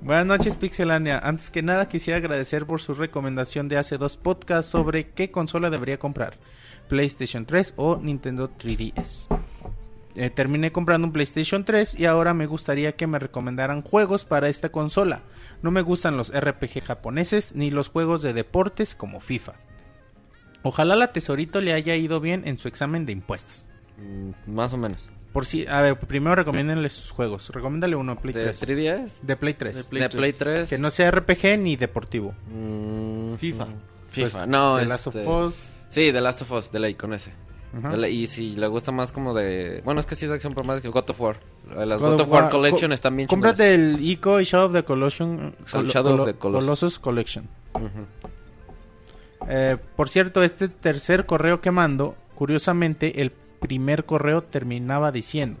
Speaker 3: Buenas noches Pixelania. Antes que nada quisiera agradecer por su recomendación de hace dos podcasts sobre qué consola debería comprar. PlayStation 3 o Nintendo 3DS. Eh, terminé comprando un PlayStation 3 y ahora me gustaría que me recomendaran juegos para esta consola. No me gustan los RPG japoneses ni los juegos de deportes como FIFA. Ojalá la tesorito le haya ido bien en su examen de impuestos.
Speaker 4: Mm, más o menos.
Speaker 3: Por si, a ver, primero recomiéndenle sus juegos. Recomiéndale uno Play
Speaker 4: ¿De
Speaker 3: 3.
Speaker 4: 3DS?
Speaker 3: De Play 3.
Speaker 1: De Play
Speaker 4: de
Speaker 1: 3.
Speaker 4: Play 3.
Speaker 3: Que no sea RPG ni deportivo.
Speaker 4: Mm,
Speaker 1: FIFA.
Speaker 4: mm, FIFA.
Speaker 3: Pues,
Speaker 4: no,
Speaker 3: The
Speaker 4: este...
Speaker 3: Last of Us.
Speaker 4: Sí, The Last of Us, de ley, con ese.
Speaker 3: Ajá.
Speaker 4: Y si le gusta más como de... Bueno, es que sí es de acción, pero más que God of War. Las
Speaker 3: God
Speaker 4: God,
Speaker 3: of
Speaker 4: War,
Speaker 3: War.
Speaker 4: Collection
Speaker 3: Co-
Speaker 4: están bien
Speaker 3: Cómprate el ICO y Shadow of the
Speaker 4: Shadow of the Colossus.
Speaker 3: Colossus Collection. Eh, por cierto, este tercer correo que mando, curiosamente, el primer correo terminaba diciendo: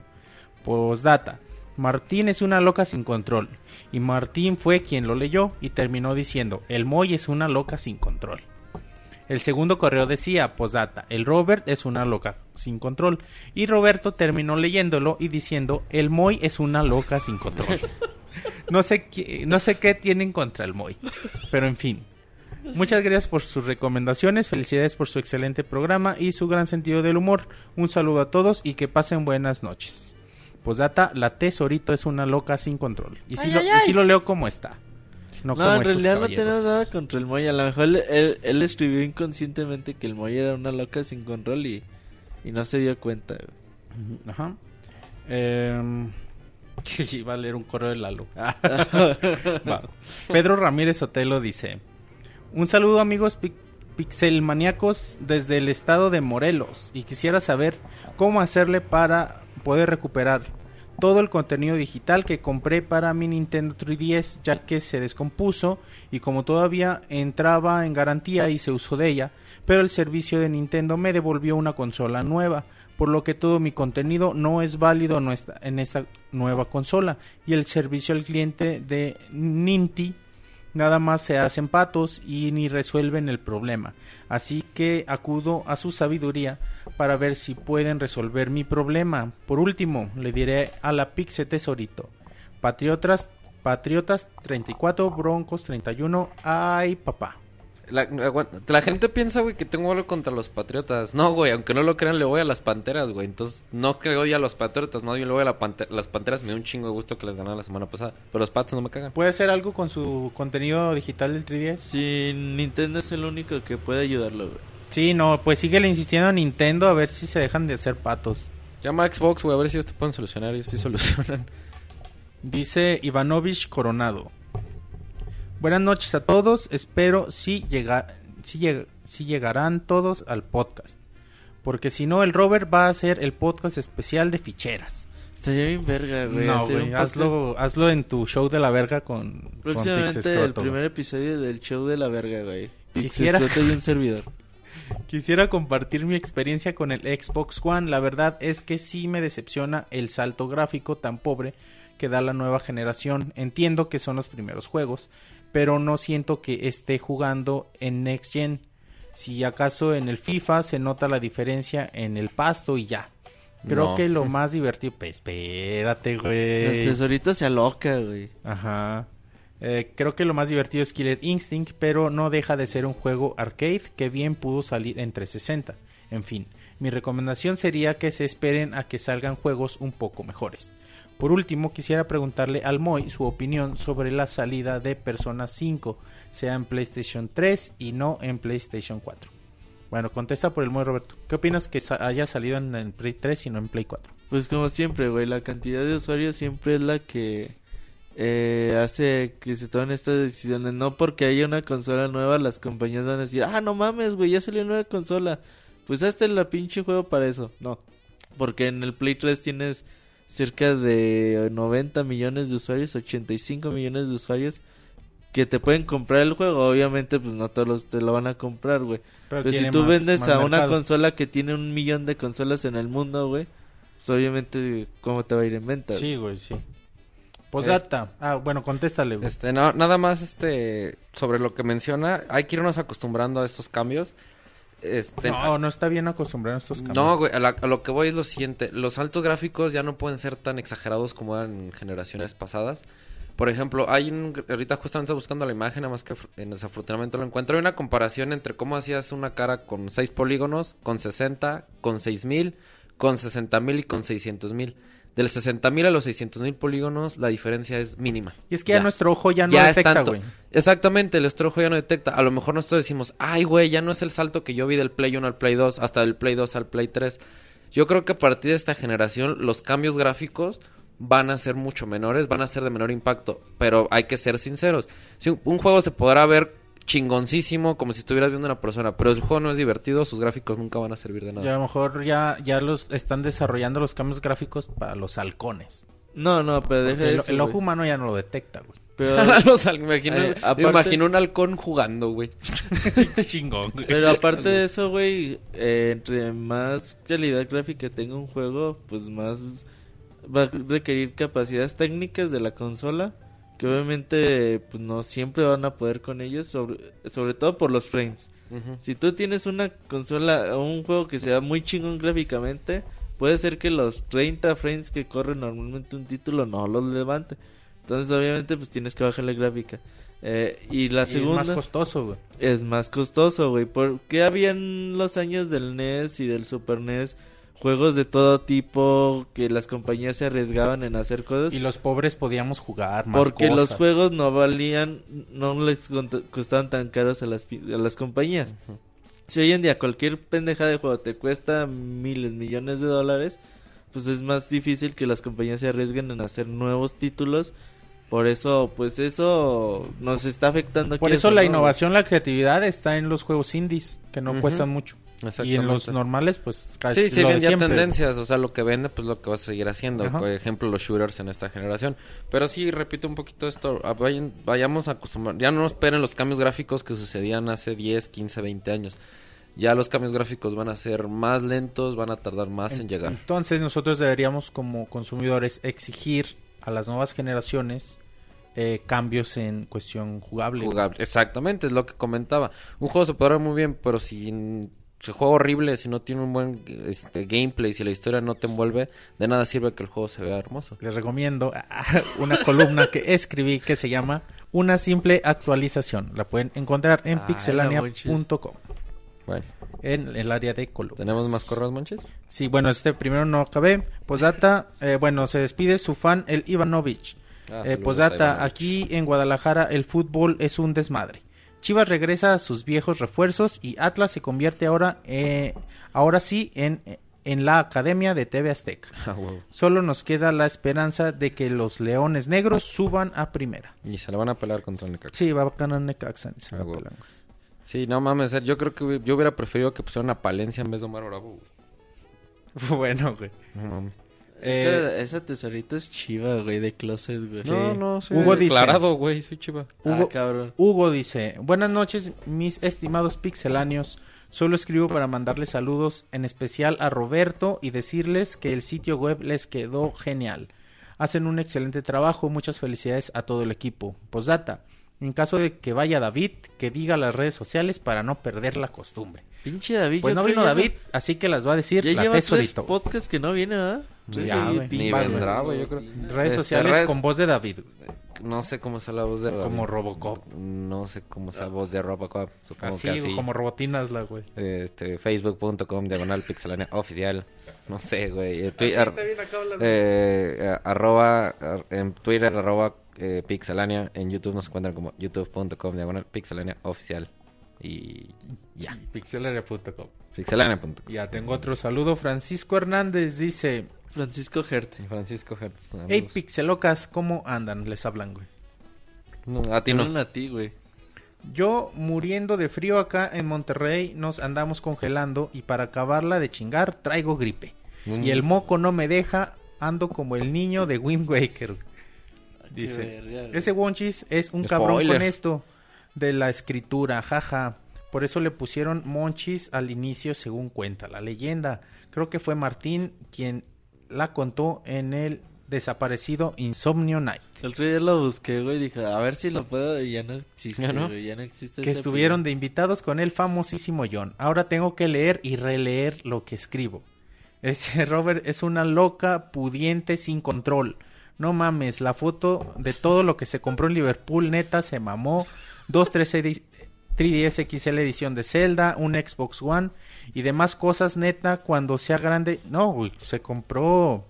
Speaker 3: Postdata. Martín es una loca sin control. Y Martín fue quien lo leyó y terminó diciendo: El Moy es una loca sin control. El segundo correo decía: Postdata. El Robert es una loca sin control. Y Roberto terminó leyéndolo y diciendo: El Moy es una loca sin control. No sé, qué, no sé qué tienen contra el Moy. Pero en fin. Muchas gracias por sus recomendaciones, felicidades por su excelente programa y su gran sentido del humor. Un saludo a todos y que pasen buenas noches. Posdata, la tesorito es una loca sin control. Y si, lo, y sí lo leo como está. No,
Speaker 1: No, en realidad no tenemos nada contra el Moy. A lo mejor él, él- él escribió inconscientemente que el Moy era una loca sin control y, y no se dio cuenta.
Speaker 3: Ajá. Em, iba a leer un correo de Lalo. Va. Pedro Ramírez Otelo dice: Un saludo, amigos pi- pixelmaníacos, desde el estado de Morelos. Y quisiera saber cómo hacerle para poder recuperar todo el contenido digital que compré para mi Nintendo 3DS, ya que se descompuso y como todavía entraba en garantía y se usó de ella, pero el servicio de Nintendo me devolvió una consola nueva, por lo que todo mi contenido no es válido en esta, nueva consola y el servicio al cliente de Ninti nada más se hacen patos y ni resuelven el problema. Así que acudo a su sabiduría para ver si pueden resolver mi problema. Por último, le diré a la Pixe Tesorito. Patriotas, Patriotas 34, Broncos 31. Ay, papá.
Speaker 4: La, gente piensa, güey, que tengo algo contra los patriotas. No, güey, aunque no lo crean, le voy a las panteras, güey. Entonces, no que odie a los patriotas, más bien le voy a la las panteras. Me da un chingo de gusto que les ganaron la semana pasada. Pero los patos no me cagan.
Speaker 3: ¿Puede hacer algo con su contenido digital del 3DS?
Speaker 1: Si Nintendo es el único que puede ayudarlo, güey.
Speaker 3: Sí, no, pues síguele insistiendo a Nintendo a ver si se dejan de hacer patos.
Speaker 4: Llama a Xbox, güey, a ver si ellos te pueden solucionar. Ellos sí solucionan.
Speaker 3: Dice Ivanovich Coronado. Buenas noches a todos. Espero si, llega, si, lleg- si llegarán todos al podcast. Porque si no, el Robert va a hacer el podcast especial de ficheras.
Speaker 1: Estaría bien verga, güey.
Speaker 3: no, güey, hazlo, hazlo en tu show de la verga con, con
Speaker 1: Próximamente
Speaker 3: Pix
Speaker 1: el primer episodio del show de la verga, güey.
Speaker 3: Quisiera-
Speaker 1: Quisiera. y un servidor.
Speaker 3: Quisiera compartir mi experiencia con el Xbox One. La verdad es que sí me decepciona el salto gráfico tan pobre que da la nueva generación. Entiendo que son los primeros juegos, pero no siento que esté jugando en Next Gen. Si acaso en el FIFA se nota la diferencia en el pasto y ya. Creo
Speaker 4: No.
Speaker 3: que lo más divertido... Pues, espérate, güey.
Speaker 1: Los tesoritos se aloca, güey.
Speaker 3: Ajá. Eh, creo que lo más divertido es Killer Instinct, pero no deja de ser un juego arcade que bien pudo salir en 360. En fin, mi recomendación sería que se esperen a que salgan juegos un poco mejores. Por último, quisiera preguntarle al Moy su opinión sobre la salida de Persona 5, sea en PlayStation 3 y no en PlayStation 4. Bueno, contesta por el muy Roberto. ¿Qué opinas que haya salido en el Play 3 y no en Play 4?
Speaker 1: Pues como siempre, güey, la cantidad de usuarios siempre es la que eh, hace que se tomen estas decisiones. No porque haya una consola nueva, las compañías van a decir, ah, no mames, güey, ya salió nueva consola. Pues hazte la pinche juego para eso. No, porque en el Play 3 tienes cerca de 90 millones de usuarios, 85 millones de usuarios que te pueden comprar el juego. Obviamente, pues no todos los te lo van a comprar, güey. Pero si tú
Speaker 3: más-
Speaker 1: vendes
Speaker 3: más
Speaker 1: a una consola que tiene un millón de consolas en el mundo, güey, pues obviamente, ¿cómo te va a ir en venta?
Speaker 3: Sí, güey, sí. Posdata. Ah, bueno, contéstale, güey.
Speaker 4: Este, no, nada más este sobre lo que menciona, hay que irnos acostumbrando a estos cambios. Este,
Speaker 3: No, no está bien acostumbrar a estos cambios.
Speaker 4: No, güey, a, la- a lo que voy es lo siguiente. Los altos gráficos ya no pueden ser tan exagerados como eran en generaciones pasadas. Por ejemplo, hay un... Ahorita justamente buscando la imagen, nada más que en desafortunadamente lo encuentro. Hay una comparación entre cómo hacías una cara con 6 polígonos, con 60, con 6000, con 60000 y con 600000. Del 60000 a los 600000 polígonos, la diferencia es mínima.
Speaker 3: Y es que ya, nuestro ojo ya no
Speaker 4: Ya
Speaker 3: detecta, güey.
Speaker 4: Exactamente, nuestro ojo ya no detecta. A lo mejor nosotros decimos, ay, güey, ya no es el salto que yo vi del Play 1 al Play 2, hasta del Play 2 al Play 3. Yo creo que a partir de esta generación los cambios gráficos van a ser mucho menores, van a ser de menor impacto. Pero hay que ser sinceros. Si un, un juego se podrá ver chingoncísimo, como si estuvieras viendo a una persona, pero el juego no es divertido, sus gráficos nunca van a servir de nada.
Speaker 3: Y a lo mejor ya, ya los están desarrollando los cambios gráficos para los halcones.
Speaker 1: No, no, pero deja
Speaker 3: Porque el,
Speaker 1: eso,
Speaker 3: el ojo
Speaker 1: güey.
Speaker 3: humano ya no lo detecta, güey.
Speaker 1: Pero,
Speaker 4: Los imagino,
Speaker 1: Eh, aparte-
Speaker 4: imagino un halcón jugando, güey.
Speaker 3: Chingón, güey.
Speaker 1: pero aparte de eso, güey, eh, entre más calidad gráfica tenga un juego, pues más va a requerir capacidades técnicas de la consola, que obviamente pues no siempre van a poder con ellos, sobre, sobre todo por los frames. Si tú tienes una consola o un juego que sea muy chingón gráficamente, puede ser que los 30 frames que corre normalmente un título no los levante. Entonces, obviamente, pues tienes que bajarle gráfica. Eh, y la
Speaker 3: Y
Speaker 1: segunda
Speaker 3: es más costoso, güey.
Speaker 1: es más costoso, güey. Porque había en los años del NES y del Super NES juegos de todo tipo que las compañías se arriesgaban en hacer cosas.
Speaker 3: Y los pobres podíamos jugar más
Speaker 1: Porque los juegos no valían, no les costaban tan caros a las, pi- a las compañías. Si hoy en día cualquier pendejada de juego te cuesta miles, millones de dólares, pues es más difícil que las compañías se arriesguen en hacer nuevos títulos. Por eso, pues eso nos está afectando.
Speaker 3: Por
Speaker 1: quieres
Speaker 3: eso
Speaker 1: o
Speaker 3: la
Speaker 1: no,
Speaker 3: innovación, la creatividad está en los juegos indies, que no cuestan mucho. Y en los normales, pues casi
Speaker 4: Sí, siguen ya tendencias, o sea, lo que vende, pues lo que vas a seguir haciendo.
Speaker 3: Ajá.
Speaker 4: Por ejemplo, los shooters en esta generación. Pero sí, repito un poquito esto, ah, vayan- vayamos a acostumbrar, ya no esperen los cambios gráficos que sucedían hace 10, 15, 20 años. Ya los cambios gráficos van a ser más lentos, van a tardar más en llegar.
Speaker 3: Entonces nosotros deberíamos como consumidores exigir a las nuevas generaciones eh, cambios en cuestión jugable.
Speaker 4: Jugable. Exactamente, es lo que comentaba. Un juego se podrá ver muy bien, pero si se juega horrible, si no tiene un buen este, gameplay, si la historia no te envuelve, de nada sirve que el juego se vea hermoso.
Speaker 3: Les recomiendo una columna que escribí que se llama Una simple actualización. La pueden encontrar en
Speaker 1: la
Speaker 3: pixelania.com
Speaker 4: Bueno,
Speaker 3: en el área de columnas.
Speaker 4: ¿tenemos más correos, Monches?
Speaker 3: Sí, bueno, este primero no acabé. Posdata, eh, bueno, se despide su fan, el Ivanovich.
Speaker 4: Ah,
Speaker 3: Eh, Posdata, aquí en Guadalajara el fútbol es un desmadre. Chivas regresa a sus viejos refuerzos y Atlas se convierte ahora, eh, ahora sí, en, en la Academia de TV Azteca.
Speaker 4: Ah.
Speaker 3: Solo nos queda la esperanza de que los Leones Negros suban a primera.
Speaker 4: Y se la van a pelar contra Necaxa.
Speaker 3: Sí, va a ganar Necaxa. se
Speaker 4: Ah,
Speaker 3: pelan, güey.
Speaker 4: Sí, no mames, yo creo que yo hubiera preferido que pusieran a Palencia en vez de Omar Bravo. güey.
Speaker 3: bueno, güey.
Speaker 4: No mames.
Speaker 3: Eh,
Speaker 1: esa, esa tesorita es chiva, güey, de closet, güey.
Speaker 4: No, no, soy
Speaker 3: Hugo dice-
Speaker 4: declarado, güey, soy chiva.
Speaker 1: Ah,
Speaker 3: Hugo-
Speaker 1: cabrón.
Speaker 3: Hugo dice, buenas noches mis estimados pixeláneos, solo escribo para mandarles saludos en especial a Roberto y decirles que el sitio web les quedó genial. Hacen un excelente trabajo, muchas felicidades a todo el equipo. Postdata, en caso de que vaya David, que diga las redes sociales para no perder la costumbre.
Speaker 1: Pinche David.
Speaker 3: Pues no vino
Speaker 1: ya
Speaker 3: David, así que las va a decir
Speaker 1: Ya
Speaker 3: la
Speaker 1: lleva tres
Speaker 3: tesorito.
Speaker 1: podcasts que no viene, ¿verdad? Tres
Speaker 3: Ya,
Speaker 4: Ni vendrá,
Speaker 1: güey.
Speaker 4: yo creo.
Speaker 3: Redes
Speaker 4: Este,
Speaker 3: sociales
Speaker 4: redes-
Speaker 3: con voz de David,
Speaker 4: No sé cómo sea la voz de
Speaker 3: como
Speaker 4: David.
Speaker 3: Robocop.
Speaker 4: No sé cómo sea la voz de Robocop. Supongo
Speaker 3: Así,
Speaker 4: que así.
Speaker 3: como robotinas la güey.
Speaker 4: Este, Facebook.com, diagonal pixelania oficial. No sé, güey. Eh, Twitter, eh, eh, arroba, ar- en Twitter, arroba eh, pixelania. En YouTube nos encuentran como youtube.com, diagonal pixelania oficial. Y ya.
Speaker 3: Pixelania.com.
Speaker 4: Pixelania.com.
Speaker 3: Ya tengo otro saludo. Francisco Hernández dice:
Speaker 1: Francisco Gerte.
Speaker 4: Francisco Hertz.
Speaker 3: Hey, pixelocas, ¿cómo andan? Les hablan, güey.
Speaker 4: No, a ti no.
Speaker 1: A ti, güey.
Speaker 3: Yo muriendo de frío acá en Monterrey, nos andamos congelando y para acabarla de chingar traigo gripe.
Speaker 4: Mm.
Speaker 3: Y el moco no me deja, ando como el niño de Wind Waker. Dice,
Speaker 1: verga,
Speaker 3: ese Wonchis es un cabrón con esto de la escritura, jaja. Por eso le pusieron Monchis al inicio según cuenta la leyenda. Creo que fue Martín quien la contó en el desaparecido Insomnio Night.
Speaker 1: El otro día lo busqué, güey, dije, a ver si lo puedo, y ya no existe,
Speaker 4: ¿Ya no?
Speaker 1: güey, ya no existe
Speaker 3: que estuvieron de invitados con el famosísimo John. Ahora tengo que leer y releer lo que escribo. Ese Robert es una loca pudiente sin control. No mames, la foto de todo lo que se compró en Liverpool, neta, se mamó. Dos 3D 3DS XL edición de Zelda, un Xbox One y demás cosas, neta, cuando sea grande. No, güey, se compró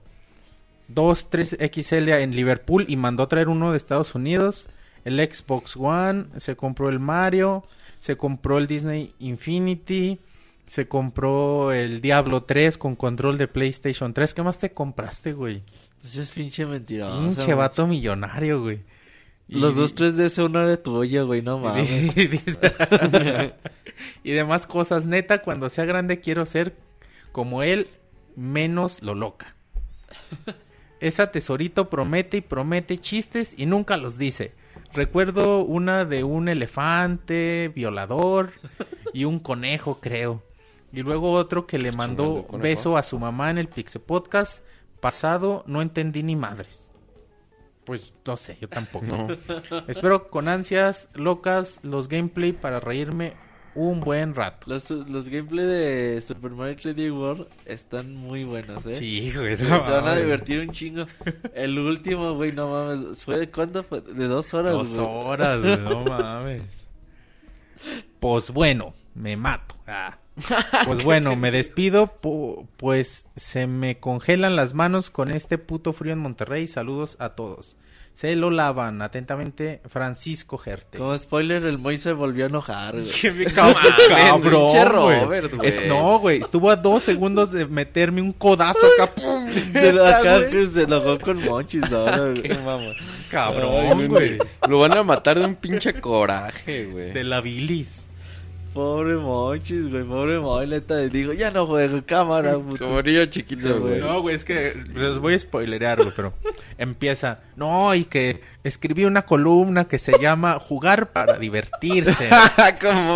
Speaker 3: dos 3 XL en Liverpool y mandó a traer uno de Estados Unidos. El Xbox One, se compró el Mario, se compró el Disney Infinity, se compró el Diablo 3 con control de PlayStation 3. ¿Qué más te compraste, güey?
Speaker 1: Ese es pinche mentiroso.
Speaker 3: Pinche vato millonario, güey.
Speaker 1: Los
Speaker 3: Y-
Speaker 1: dos 3DS uno era tuyo, güey, no mames.
Speaker 3: y demás cosas. Neta, cuando sea grande quiero ser como él, menos lo loca. Esa tesorito promete y promete chistes y nunca los dice. Recuerdo una de un elefante violador y un conejo, creo. Y luego otro que le mandó beso a su mamá en el Pixel Podcast pasado. No entendí ni madres. Pues no sé, yo tampoco.
Speaker 4: No.
Speaker 3: Espero con ansias locas los gameplay para reírme un buen rato.
Speaker 1: Los, los gameplay de Super Mario 3D World están muy buenos, ¿eh?
Speaker 3: Sí, güey.
Speaker 1: Se van a divertir un chingo. El último, güey, no mames. ¿Fue de cuánto fue? De dos horas,
Speaker 3: Dos
Speaker 1: güey.
Speaker 3: horas, güey, no mames. Pues bueno, me mato. Ah. Pues bueno, me despido, pu- pues se me congelan las manos con este puto frío en Monterrey. Saludos a todos. Se lo lavan atentamente Francisco Gerte.
Speaker 1: Como spoiler, el Moy se volvió a enojar, güey.
Speaker 3: Cabrón,
Speaker 4: pinche
Speaker 3: güey.
Speaker 4: Robert, güey.
Speaker 3: Es- no, güey, estuvo a dos segundos de meterme un codazo acá. ¡pum!
Speaker 1: Se, lo, acá se enojó con Monchis ahora, güey.
Speaker 4: Qué.
Speaker 3: Cabrón, güey.
Speaker 4: Lo van a matar de un pinche coraje, güey.
Speaker 3: De la bilis.
Speaker 1: Pobre Monchis, güey. Pobre Moy, neta. Digo, ya no juego cámara, puto.
Speaker 4: Como niño chiquito, güey.
Speaker 3: No, güey, es que les voy a spoilerear, güey, pero empieza. No, y que escribí una columna que se llama Jugar para divertirse.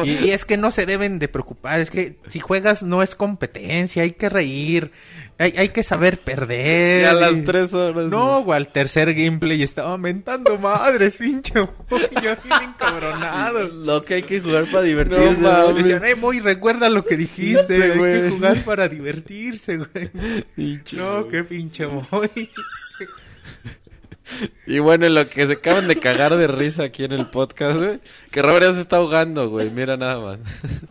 Speaker 3: Y es que no se deben de preocupar, es que si juegas no es competencia, hay que reír, hay, hay que saber perder.
Speaker 4: Ya a
Speaker 3: y-
Speaker 4: las tres horas.
Speaker 3: No, güey, al tercer gameplay estaba mentando madres, pinche. Yo bien encabronado.
Speaker 1: Lo que hay que jugar para divertirse,
Speaker 3: No,
Speaker 1: güey.
Speaker 3: Decían, eh, recuerda lo que dijiste, hay que jugar para divertirse, güey.
Speaker 4: Pinche,
Speaker 3: No,
Speaker 4: güey.
Speaker 3: qué pinche Moy.
Speaker 4: Y bueno, en lo que se acaban de cagar de risa aquí en el podcast, güey. Que Robert ya se está ahogando, güey. Mira nada más.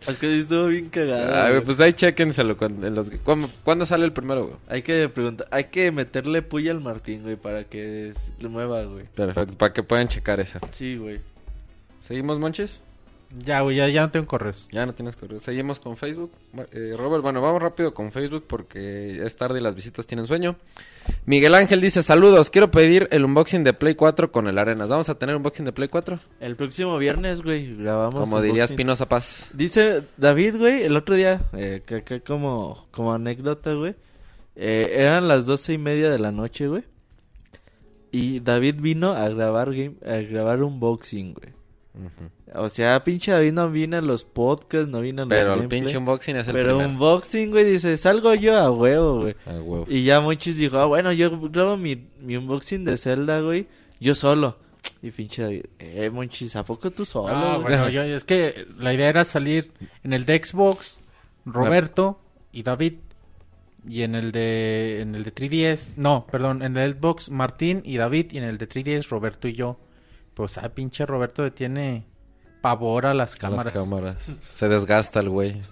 Speaker 1: Es que estuvo bien cagado.
Speaker 4: Güey,
Speaker 1: güey.
Speaker 4: pues ahí chéquenselo. Cuando, en los... ¿Cuándo, cuándo sale el primero, güey?
Speaker 1: Hay que preguntar, hay que meterle puya al Martín, güey, para que s- lo mueva, güey.
Speaker 4: Perfecto, para que puedan checar esa.
Speaker 1: Sí, güey.
Speaker 4: ¿Seguimos, Monches?
Speaker 3: Ya, güey, ya, ya no tengo correos.
Speaker 4: Ya no tienes correo. Seguimos con Facebook. Eh, Robert, bueno, vamos rápido con Facebook porque es tarde y las visitas tienen sueño. Miguel Ángel dice, saludos, quiero pedir el unboxing de Play 4 con el Arenas. ¿Vamos a tener unboxing de Play 4?
Speaker 1: El próximo viernes, güey, grabamos.
Speaker 4: Como
Speaker 1: unboxing.
Speaker 4: diría Espinosa Paz.
Speaker 1: Dice David, güey, el otro día, eh, que acá como, como anécdota, güey. eh, eran las doce y media de la noche, güey. Y David vino a grabar game, a grabar unboxing, güey. O sea, pinche David no vino a los podcasts, no vino a los
Speaker 4: Pero el pinche unboxing es el
Speaker 1: Pero
Speaker 4: primero.
Speaker 1: unboxing, güey, dice, salgo yo a huevo, güey.
Speaker 4: Ah, huevo.
Speaker 1: Y ya Monchis dijo, ah, bueno, yo grabo mi, mi unboxing de Zelda, güey, yo solo. Y pinche David, eh, Monchis, ¿a poco tú solo,
Speaker 3: Ah,
Speaker 1: güey?
Speaker 3: bueno, yo, es que la idea era salir en el de Xbox, Roberto y David. Y en el de en el de 3DS, no, perdón, en el Xbox Martín y David y en el de 3DS Roberto y yo. Pues ah, pinche Roberto le tiene pavor a las
Speaker 4: A
Speaker 3: cámaras.
Speaker 4: las cámaras. Se desgasta el güey.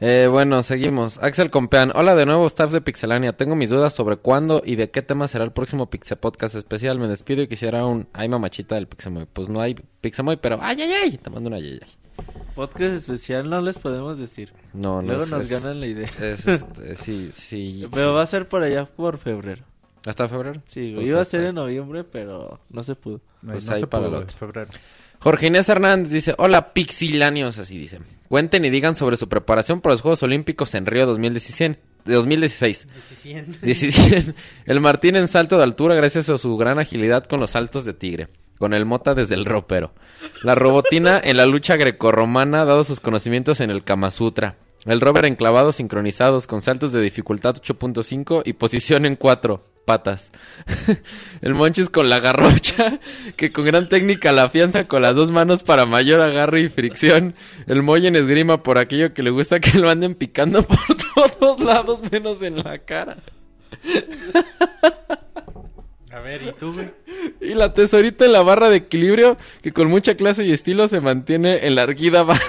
Speaker 4: Eh, bueno, seguimos. Axel Compean. Hola de nuevo, staff de Pixelania. Tengo mis dudas sobre cuándo y de qué tema será el próximo Pixel Podcast especial. Me despido y quisiera un... Ay, mamachita del Pixemoy. Pues no hay Pixemoy, pero... ¡Ay, ay, ay! Te mando un ay, ay.
Speaker 1: Podcast especial no les podemos decir.
Speaker 4: No, no
Speaker 1: Luego
Speaker 4: es-
Speaker 1: nos
Speaker 4: es-
Speaker 1: ganan la idea.
Speaker 4: es, este, sí, sí.
Speaker 1: Pero
Speaker 4: sí.
Speaker 1: va a ser por allá por febrero.
Speaker 4: ¿Hasta febrero?
Speaker 1: Sí.
Speaker 4: Pues
Speaker 1: Iba a ser en noviembre, pero no se pudo.
Speaker 3: No,
Speaker 4: Pues
Speaker 3: no
Speaker 4: ahí
Speaker 3: se
Speaker 4: para
Speaker 3: pudo,
Speaker 4: el otro.
Speaker 3: febrero.
Speaker 4: Jorge Inés Hernández dice, hola pixilanios, así dice. Cuenten y digan sobre su preparación para los Juegos Olímpicos en Río 2016. de 2016. 17. El Martín en salto de altura gracias a su gran agilidad con los saltos de tigre. Con el mota desde el ropero. La robotina en la lucha grecorromana dado sus conocimientos en el Kama Sutra. El rover enclavados sincronizados con saltos de dificultad 8.5 y posición en 4 patas. el Monchis con la garrocha, que con gran técnica la afianza con las dos manos para mayor agarre y fricción. El Moy en esgrima por aquello que le gusta que lo anden picando por todos lados menos en la cara.
Speaker 3: A ver, ¿y tú, güey?
Speaker 4: Y la tesorita en la barra de equilibrio que con mucha clase y estilo se mantiene en la erguida barra.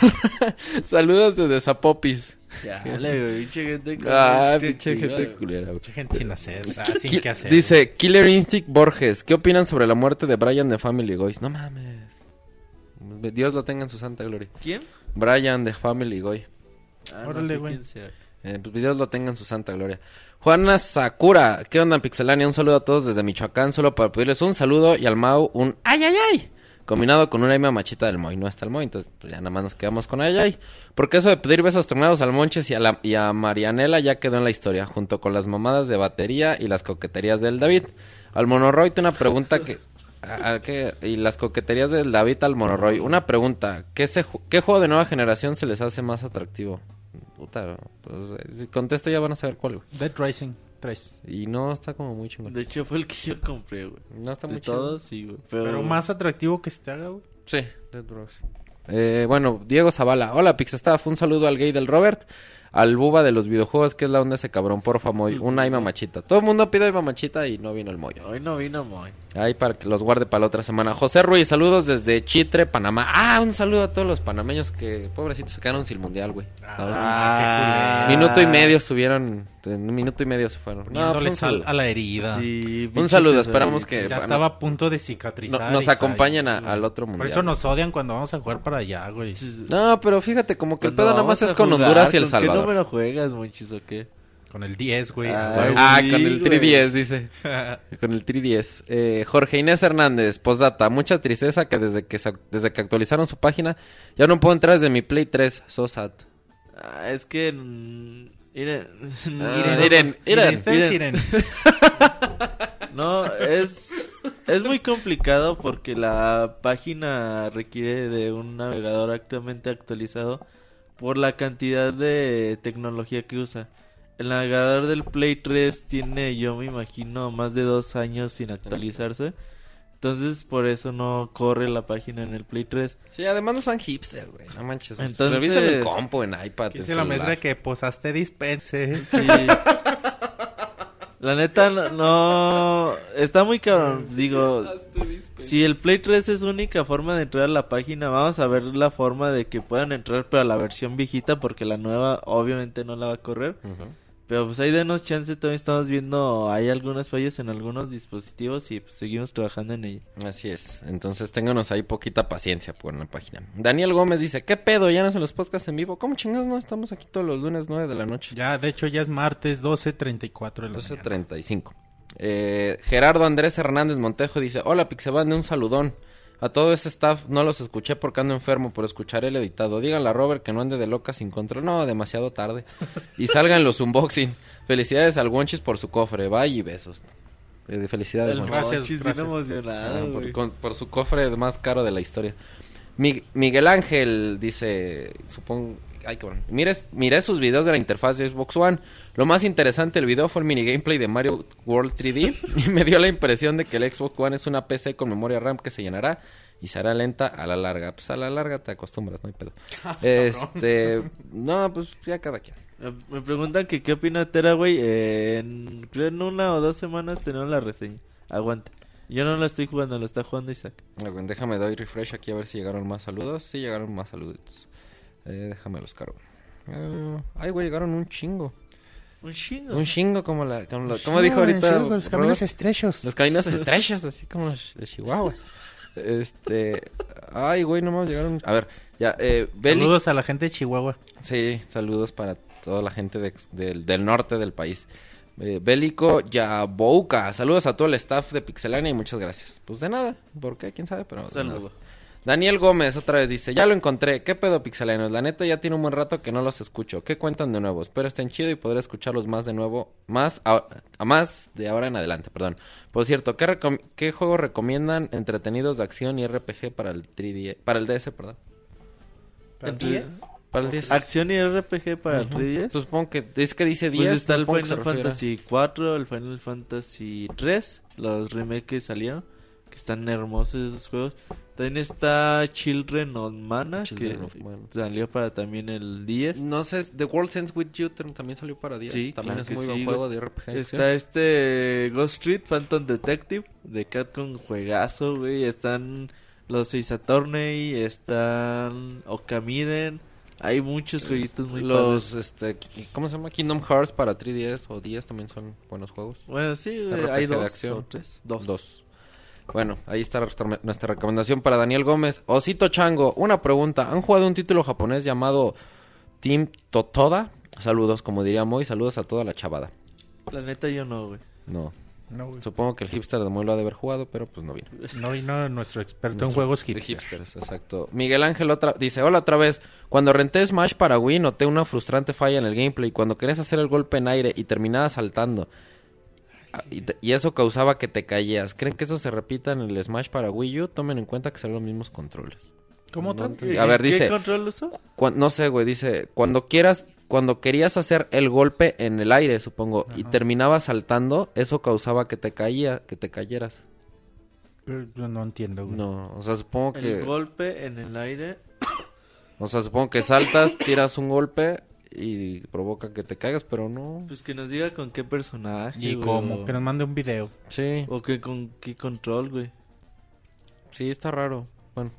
Speaker 4: Saludos desde Zapopis.
Speaker 1: Ya, dale, güey, pinche gente
Speaker 4: Ah,
Speaker 1: más
Speaker 4: pinche
Speaker 1: creativa,
Speaker 4: gente culera, güey.
Speaker 3: Mucha gente sin hacer, ah, sin
Speaker 4: Ki-
Speaker 3: qué hacer.
Speaker 4: Dice Killer Instinct Borges, ¿qué opinan sobre la muerte de Brian de Family Guy? No mames. Dios lo tenga en su santa gloria.
Speaker 1: ¿Quién?
Speaker 4: Brian de Family Guy.
Speaker 1: Ah, no
Speaker 3: Órale,
Speaker 1: sé
Speaker 3: güey.
Speaker 1: quién sea.
Speaker 4: Eh, pues Dios lo tenga en su santa gloria. Juana Sakura, ¿qué onda Pixelania? Un saludo a todos desde Michoacán, solo para pedirles un saludo y al Mau un ay ay ay. Combinado con una ima machita del Moy. No está el Moy, entonces pues, ya nada más nos quedamos con ay ay. Porque eso de pedir besos tornados al Monches y a, la, y a Marianela ya quedó en la historia, junto con las mamadas de batería y las coqueterías del David. Al Monoroy, una pregunta que... Y las coqueterías del David al Monoroy. Una pregunta, ¿qué, se, ¿qué juego de nueva generación se les hace más atractivo? Puta, pues, si contesto ya van a saber cuál.
Speaker 3: Dead Rising 3.
Speaker 4: Y no está como muy chingón.
Speaker 1: De hecho, fue el que yo compré, güey.
Speaker 4: No está
Speaker 1: De
Speaker 4: muy chingón.
Speaker 1: todos, sí, güey. Pero,
Speaker 3: Pero más atractivo que se te haga, güey.
Speaker 4: Sí, Dead Rose. Eh, bueno, Diego Zavala. Hola, Pixestaff. Un saludo al gay del Robert. Al buba de los videojuegos, que es la onda ese cabrón, porfa, Moy. Una Aima Machita. Todo el mundo pide Aima Machita y no vino el Moy.
Speaker 1: Hoy no vino Moy.
Speaker 4: Ahí para que los guarde para la otra semana. José Ruiz, saludos desde Chitre, Panamá. Ah, un saludo a todos los panameños que, pobrecitos, se quedaron sin mundial, güey.
Speaker 1: Ah,
Speaker 3: qué culero.
Speaker 4: Minuto y medio. En un minuto y medio se fueron. No, pues
Speaker 3: Poniéndole
Speaker 4: un
Speaker 3: a la herida.
Speaker 1: Sí,
Speaker 4: Un saludo, esperamos que
Speaker 3: Ya
Speaker 4: bueno,
Speaker 3: estaba a punto de
Speaker 4: no-
Speaker 3: cicatrizar.
Speaker 4: nos acompañen a- al otro
Speaker 3: Por
Speaker 4: mundial.
Speaker 3: eso nos odian cuando vamos a jugar para allá, güey.
Speaker 4: No, pero fíjate, como que el pedo nada más es con
Speaker 1: jugar,
Speaker 4: Honduras y El
Speaker 1: ¿con
Speaker 4: Salvador.
Speaker 1: ¿Qué número juegas, Monchis, o qué?
Speaker 3: Con el 10, güey.
Speaker 1: Ah.
Speaker 4: Ah,
Speaker 1: Sí,
Speaker 4: con el
Speaker 1: güey.
Speaker 4: 310, dice. con el 310. Eh, Jorge Inés Hernández, postdata. Mucha tristeza que desde que desde que actualizaron su página ya no puedo entrar desde mi Play 3. So sad.
Speaker 1: Ah, es que... Miren,
Speaker 4: miren. miren.
Speaker 1: No, es, es muy complicado porque la página requiere de un navegador actualmente actualizado por la cantidad de tecnología que usa. El navegador del Play 3 tiene, yo me imagino, más de dos años sin actualizarse. Entonces, por eso no corre la página en el Play 3.
Speaker 4: Sí, además no son hipsters, güey. No manches. pues,
Speaker 1: Entonces-
Speaker 4: Revisen el compo en iPad.
Speaker 3: Dice la maestra que posaste dispense.
Speaker 1: Sí. La neta, no, no- Está muy cabrón. Digo, si el Play 3 es única forma de entrar a la página, vamos a ver la forma de que puedan entrar para la versión viejita, porque la nueva obviamente no la va a correr.
Speaker 4: Ujú.
Speaker 1: Pero pues ahí denos chance, todavía estamos viendo, hay algunas fallas en algunos dispositivos y pues seguimos trabajando en ello.
Speaker 4: Así es. Entonces ténganos ahí poquita paciencia por la página. Daniel Gómez dice, ¿qué pedo? ¿Ya no son los podcasts en vivo? ¿Cómo chingados no? Estamos aquí todos los lunes 9 de la noche.
Speaker 3: Ya, de hecho, ya es martes 12.34 de la mañana.
Speaker 4: 12.35. Eh, Gerardo Andrés Hernández Montejo dice, hola Pixebande, un saludón. A todo ese staff no los escuché porque ando enfermo, pero escucharé el editado. Díganle a Robert que no ande de loca sin control. No, demasiado tarde. Y salgan los unboxing. Felicidades al Wonchis por su cofre. Bye y besos. Eh, felicidades,
Speaker 1: El
Speaker 4: Wonchis.
Speaker 3: Gracias,
Speaker 1: bien
Speaker 3: gracias.
Speaker 4: Ah,
Speaker 1: emocionado,
Speaker 4: por, con- por su cofre más caro de la historia. Mi- Miguel Ángel dice, supongo, ay cabrón, miré, miré sus videos de la interfaz de Xbox One. Lo más interesante del video fue el mini gameplay de Mario World 3D y me dio la impresión de que el Xbox One es una PC con memoria RAM que se llenará y será lenta a la larga. Pues a la larga te acostumbras, no hay pedo. este, no, pues ya cada quien.
Speaker 1: Me- preguntan que qué opina Tera, güey. Eh, en, creo en una o dos semanas tenemos la reseña. Aguante. Yo no la estoy jugando, lo está jugando Isaac.
Speaker 4: Ah, Déjame doy refresh aquí a ver si llegaron más saludos. Sí, llegaron más saludos. Eh, déjame los cargo. Eh, ay, güey, llegaron un chingo.
Speaker 1: Un chingo.
Speaker 4: Un chingo como la... Como, la- como dijo ahorita...
Speaker 3: los caminos estrechos.
Speaker 4: los caminos estrechos, así como los de Chihuahua. Este. Ay, güey, no me llegaron. A ver, ya. Eh, Beli-
Speaker 3: Saludos a la gente de Chihuahua.
Speaker 4: Sí, saludos para toda la gente de- del, del norte del país. Eh, Bélico Yabouka. Saludos a todo el staff de Pixelania y muchas gracias. Pues de nada. ¿Por qué? ¿Quién sabe? Pero de
Speaker 1: Saludo.
Speaker 4: nada. Daniel Gómez otra vez dice, ya lo encontré, ¿qué pedo pixelanios? La neta ya tiene un buen rato que no los escucho. ¿Qué cuentan de nuevo? Espero estén chido y podré escucharlos más de nuevo, más a, a más de ahora en adelante, perdón. Por cierto, ¿qué, qué juegos recomiendan entretenidos de acción y RPG para el 3D, para el DS, perdón?
Speaker 1: Entre-
Speaker 4: Para el 10.
Speaker 1: Acción y RPG para el
Speaker 4: Ujú.
Speaker 1: 3DS.
Speaker 4: Pues supongo que es que dice 10.
Speaker 1: Pues está el Final. Fantasy 4, el Final Fantasy 3, los remakes que salieron, que están hermosos esos juegos. También está Children of Mana,
Speaker 4: Children
Speaker 1: que
Speaker 4: of Mana.
Speaker 1: salió para también el 10.
Speaker 4: No sé, The World Ends With You tam- también salió para 10.
Speaker 1: Sí,
Speaker 4: también
Speaker 1: claro
Speaker 4: es muy
Speaker 1: sí,
Speaker 4: buen juego de RPG. de.
Speaker 1: Está este Ghost Street Phantom Detective de Capcom juegazo, güey. Están los Seis Attorney, están Okamiden. Hay muchos jueguitos muy
Speaker 4: Los,
Speaker 1: padres.
Speaker 4: este, ¿cómo se llama? Kingdom Hearts para 3DS o 10 también son buenos juegos.
Speaker 1: Bueno, sí,
Speaker 4: RPG
Speaker 1: hay
Speaker 4: de
Speaker 1: dos
Speaker 4: acción.
Speaker 1: o tres. Dos.
Speaker 4: Dos. Bueno, ahí está nuestra- recomendación para Daniel Gómez. Osito Chango, una pregunta. ¿Han jugado un título japonés llamado Team Totoda? Saludos, como diría Moy, saludos a toda la chavada.
Speaker 1: La neta yo no, güey.
Speaker 4: No,
Speaker 3: No, güey.
Speaker 4: supongo que el hipster de Moy lo ha de haber jugado, pero pues no vino.
Speaker 3: No vino nuestro experto en
Speaker 4: Nuestro-
Speaker 3: juegos
Speaker 4: de
Speaker 3: hipster.
Speaker 4: hipsters, exacto. Miguel Ángel otra dice, hola otra vez. Cuando renté Smash para Wii noté una frustrante falla en el gameplay. Cuando querías hacer el golpe en aire y terminabas saltando. Ah, Y, eso causaba que te caías. ¿Creen que eso se repita en el Smash para Wii U? Tomen en cuenta que son los mismos controles.
Speaker 3: ¿Cómo
Speaker 4: No. A ver,
Speaker 1: ¿Qué
Speaker 4: dice-
Speaker 1: control usó?
Speaker 4: Cuan- no sé, güey, dice, cuando quieras, cuando querías hacer el golpe en el aire, supongo, y terminabas saltando, eso causaba que te caía, que te cayeras.
Speaker 3: Yo no entiendo, güey.
Speaker 4: No, o sea, supongo
Speaker 1: El
Speaker 4: que...
Speaker 1: golpe en el aire.
Speaker 4: O sea, supongo que saltas, tiras un golpe y provoca que te caigas, pero no.
Speaker 1: Pues que nos diga con qué personaje.
Speaker 3: ¿Y
Speaker 1: güey,
Speaker 3: cómo?
Speaker 1: O,
Speaker 3: Que nos mande un video.
Speaker 4: Sí,
Speaker 1: o que con qué control, güey.
Speaker 4: sí, está raro. Bueno.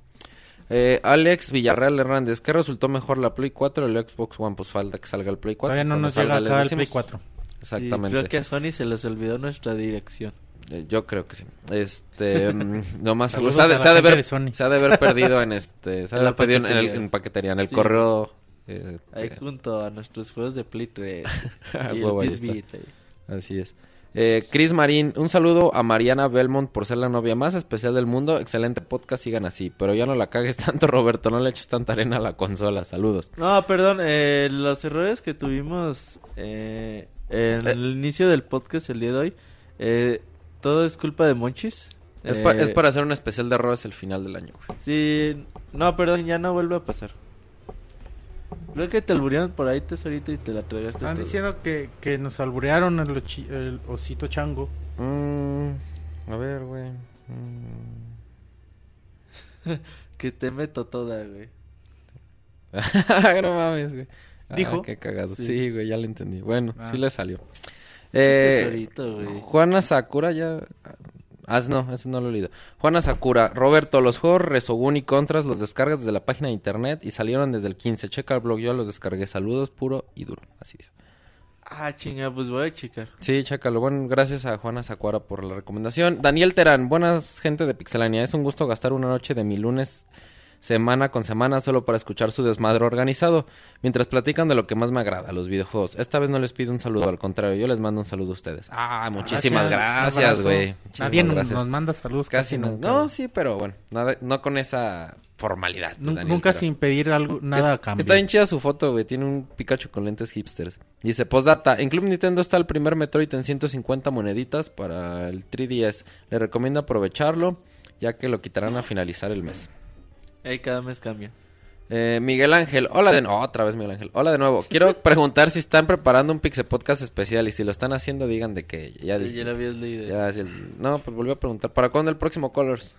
Speaker 4: Eh, Alex Villarreal Hernández, ¿qué resultó mejor, la Play 4 o el Xbox One? Pues falta que salga el Play 4.
Speaker 3: Todavía no
Speaker 4: Cuando
Speaker 3: nos llega
Speaker 4: salga
Speaker 3: acá el. Play 4.
Speaker 4: Exactamente.
Speaker 1: Sí, creo que a Sony se les olvidó nuestra dirección.
Speaker 4: Eh, Yo creo que sí. Este, mm, no más seguro.
Speaker 3: Saludos
Speaker 4: Se ha de, se ha de
Speaker 3: Sony.
Speaker 4: se ha de haber perdido en este, se ha de
Speaker 1: la
Speaker 4: haber perdido en el,
Speaker 1: paquetería.
Speaker 4: en paquetería, en el
Speaker 1: Sí.
Speaker 4: correo. Eh,
Speaker 1: Ahí
Speaker 4: eh,
Speaker 1: junto a nuestros juegos de Play 3.
Speaker 4: a
Speaker 1: y el
Speaker 4: huevo, ahí
Speaker 1: Beast
Speaker 4: está.
Speaker 1: Beat, ahí.
Speaker 4: Así es. Eh, Chris Marín, un saludo a Mariana Belmont por ser la novia más especial del mundo. Excelente podcast, sigan así. Pero ya no la cagues tanto, Roberto. No le eches tanta arena a la consola. Saludos.
Speaker 1: No, perdón, eh, los errores que tuvimos eh, en
Speaker 4: Eh.
Speaker 1: el inicio del podcast el día de hoy, eh, todo es culpa de Monchis.
Speaker 4: Es, pa-
Speaker 1: Eh,
Speaker 4: es para hacer un especial de errores el final del año. güey.
Speaker 1: Sí, no, perdón, ya no vuelve a pasar. Creo que te alburearon por ahí, tesorito, y te la tragaste
Speaker 3: Están
Speaker 1: todo.
Speaker 3: diciendo que, que nos alburearon el, el osito chango.
Speaker 4: Mm, a ver, güey. Mm.
Speaker 1: Que te meto toda, güey.
Speaker 4: no mames, güey. Ah, qué cagado. Sí,
Speaker 1: Sí.
Speaker 4: güey, ya lo entendí. Bueno,
Speaker 3: Ah.
Speaker 4: sí le salió. Eh,
Speaker 1: tesorito, güey.
Speaker 4: Juana Sakura ya... Ah, no, eso no lo he leído. Juana Sakura, Roberto, los juegos Resogun y Contras los descargas desde la página de internet y salieron desde el 15. Checa el blog, yo los descargué. Saludos, puro y duro. Así es.
Speaker 1: Ah, chinga, pues voy a checar.
Speaker 4: Sí, chécalo. Bueno, gracias a Juana Sakura por la recomendación. Daniel Terán, buenas gente de Pixelania. Es un gusto gastar una noche de mi lunes semana con semana solo para escuchar su desmadre organizado, mientras platican de lo que más me agrada, los videojuegos. Esta vez no les pido un saludo, al contrario, yo les mando un saludo a ustedes. Ah, muchísimas gracias, güey.
Speaker 3: Nadie nos-
Speaker 4: gracias.
Speaker 3: nos manda saludos.
Speaker 4: Casi no.
Speaker 3: nunca.
Speaker 4: No, sí, pero bueno, nada, no con esa formalidad. Daniel
Speaker 3: nunca sin pedir algo, nada a cambio.
Speaker 4: Está bien chida su foto, güey. Tiene un Pikachu con lentes hipsters. Dice, postdata, en Club Nintendo está el primer Metroid en 150 moneditas para el 3DS. Le recomiendo aprovecharlo, ya que lo quitarán a finalizar el mes.
Speaker 1: Ahí cada mes cambia.
Speaker 4: Eh, Miguel Ángel, hola de nuevo. otra vez Miguel Ángel, hola de nuevo. Quiero preguntar si están preparando un Pixel Podcast especial y si lo están haciendo, digan de que ya
Speaker 1: Ya,
Speaker 4: dije.
Speaker 1: ya lo habías leído.
Speaker 4: Ya, si el- No, pues volví a preguntar. ¿Para cuándo el próximo Colors?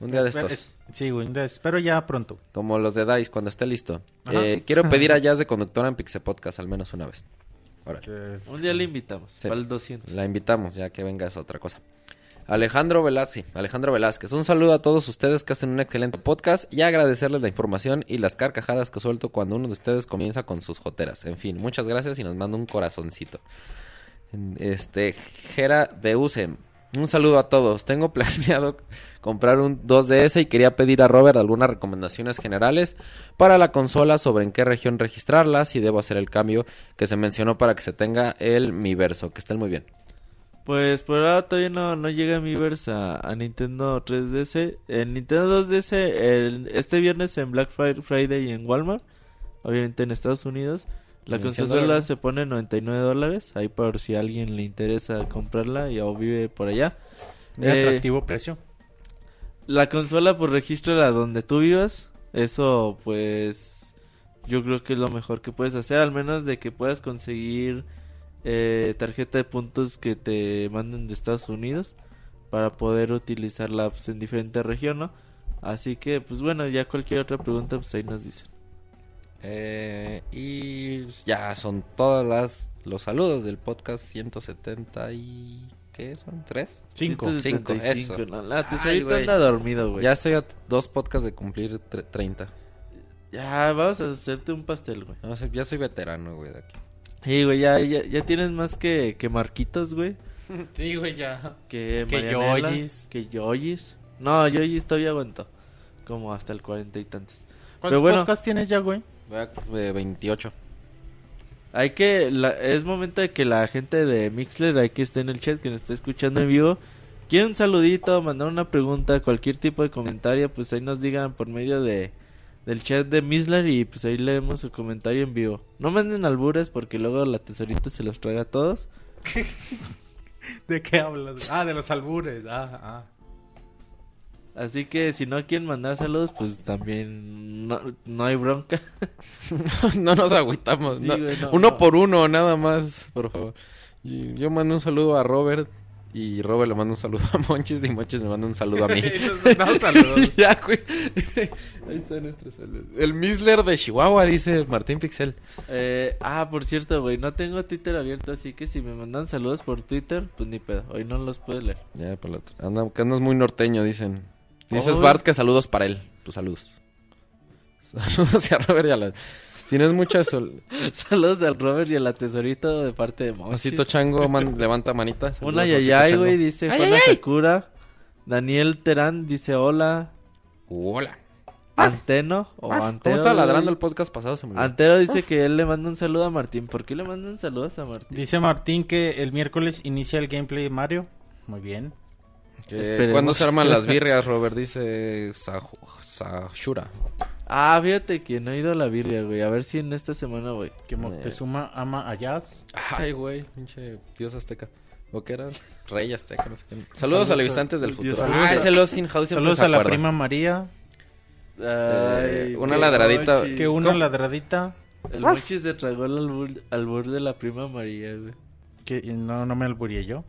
Speaker 4: Un día de estos.
Speaker 3: es- Sí, güey, espero ya pronto.
Speaker 4: Como los de DICE, cuando esté listo. Eh, quiero pedir a Jazz de conductora en Pixel Podcast al menos una vez. Órale.
Speaker 1: Un día le invitamos.
Speaker 4: Sí.
Speaker 1: Para el 200.
Speaker 4: La invitamos, ya que venga es otra cosa. Alejandro Velázquez, Alejandro Velázquez, un saludo a todos ustedes que hacen un excelente podcast y agradecerles la información y las carcajadas que suelto cuando uno de ustedes comienza con sus joteras. En fin, muchas gracias y nos manda un corazoncito. Este, Gera de Use, Un saludo a todos. Tengo planeado comprar un 2DS y quería pedir a Robert algunas recomendaciones generales para la consola sobre en qué región registrarla, si debo hacer el cambio que se mencionó para que se tenga el Miiverso. Que estén muy bien.
Speaker 1: Pues por ahora todavía no, no llega Miiverse a, a Nintendo 3DS. En Nintendo 2DS, el- este viernes en Black Fri- Friday y en Walmart, obviamente en Estados Unidos, la
Speaker 4: En 100
Speaker 1: consola se pone en 99 dólares. Ahí por si a alguien le interesa comprarla y o vive por allá.
Speaker 3: Muy
Speaker 1: Eh,
Speaker 3: atractivo precio.
Speaker 1: La consola, pues registra donde tú vivas. Eso, pues, yo creo que es lo mejor que puedes hacer. Al menos de que puedas conseguir eh, tarjeta de puntos que te manden de Estados Unidos. Para poder utilizarla pues, en diferente región, ¿no? Así que, pues bueno, ya cualquier otra pregunta, pues ahí nos dicen.
Speaker 4: Eh, y ya son todas las los saludos del podcast 170 y ¿qué son? ¿Tres?
Speaker 3: Cinco.
Speaker 1: 175,
Speaker 4: eso.
Speaker 1: ¿no? La
Speaker 4: Ay,
Speaker 1: tesorito
Speaker 4: güey.
Speaker 1: anda dormido, güey.
Speaker 4: Ya
Speaker 1: Ya.
Speaker 4: estoy a dos podcasts de cumplir tre- 30.
Speaker 1: vamos a hacerte un pastel, güey.
Speaker 4: No ya soy veterano, güey, de aquí.
Speaker 1: Sí, güey, ya, ya, ya tienes más que, que Marquitos, güey.
Speaker 3: Sí, güey, ya.
Speaker 1: Que,
Speaker 3: Que Yoyis.
Speaker 1: Que Yoyis. No, Yoyis todavía aguantó. Como hasta el cuarenta y tantos.
Speaker 3: ¿Cuántos
Speaker 1: Pero bueno.
Speaker 3: podcasts tienes ya, güey?
Speaker 4: De 28.
Speaker 1: Hay que. la- es momento de que la gente de Mixler, hay que esté en el chat, que nos esté escuchando en vivo. Quiere un saludito, mandar una pregunta, cualquier tipo de comentario, pues ahí nos digan por medio de del chat de Mixler y pues ahí leemos su comentario en vivo. No manden albures porque luego la tesorita se los traga a todos.
Speaker 3: ¿De qué hablas? Ah, de los albures. Ah, ah.
Speaker 1: Así que si no quieren mandar saludos, pues también no, no hay bronca.
Speaker 4: no nos agüitamos.
Speaker 1: Sí,
Speaker 4: no.
Speaker 1: güey, no,
Speaker 4: uno
Speaker 1: no.
Speaker 4: por uno, nada más, por favor. Yo mando un saludo a Robert. Y Robert le manda un saludo a Monchis. Y Monchis me manda un saludo a mí.
Speaker 3: Nos
Speaker 4: ya, güey. Ahí está nuestro saludo. El Misler de Chihuahua, dice Martín Pixel.
Speaker 1: Eh, ah, por cierto, güey, no tengo Twitter abierto, así que si me mandan saludos por Twitter, pues ni pedo, hoy no los puedo leer.
Speaker 4: Ya, por la otra. Anda, que andas muy norteño, dicen. Dices
Speaker 1: Oh.
Speaker 4: Bart que saludos para él. Pues saludos. Saludos hacia Robert y a la... Si no es mucha sol...
Speaker 1: saludos al Robert y a la tesorita de parte de Monchis.
Speaker 4: Osito Chango, man- levanta manita. Saludos,
Speaker 1: Una
Speaker 4: Osito
Speaker 1: yayay, güey, dice
Speaker 4: Ay,
Speaker 1: Juana
Speaker 4: ay, ay.
Speaker 1: Sakura. Daniel Terán dice hola.
Speaker 4: Hola.
Speaker 1: Anteno o
Speaker 4: Ah,
Speaker 1: Antero.
Speaker 4: ¿Cómo
Speaker 1: güey.
Speaker 4: ladrando el podcast pasado? Se me.
Speaker 1: Antero dice que él le manda un saludo a Martín. ¿Por qué le mandan saludos a Martín?
Speaker 3: Dice Martín que el miércoles inicia el gameplay de Mario. Muy bien.
Speaker 4: ¿Cuándo se arman las birrias, Robert? Dice Sashura.
Speaker 1: Ah, fíjate que no he ido a la birria, güey. A ver si en esta semana voy.
Speaker 3: Que Moctezuma ama a Jazz.
Speaker 4: Ay, güey, pinche dios azteca. ¿O qué era? Rey azteca, no sé qué. Saludos, a los habitantes del futuro.
Speaker 1: azteca.
Speaker 4: Ah, ese Lost in House
Speaker 3: Saludos a la prima María.
Speaker 1: Ay,
Speaker 4: Eh, una
Speaker 1: qué
Speaker 4: ladradita.
Speaker 3: Que una
Speaker 4: ¿Cómo?
Speaker 3: ladradita.
Speaker 1: El Monchis se tragó el albur, albur de la prima María, güey.
Speaker 3: Que no, no me alburié yo.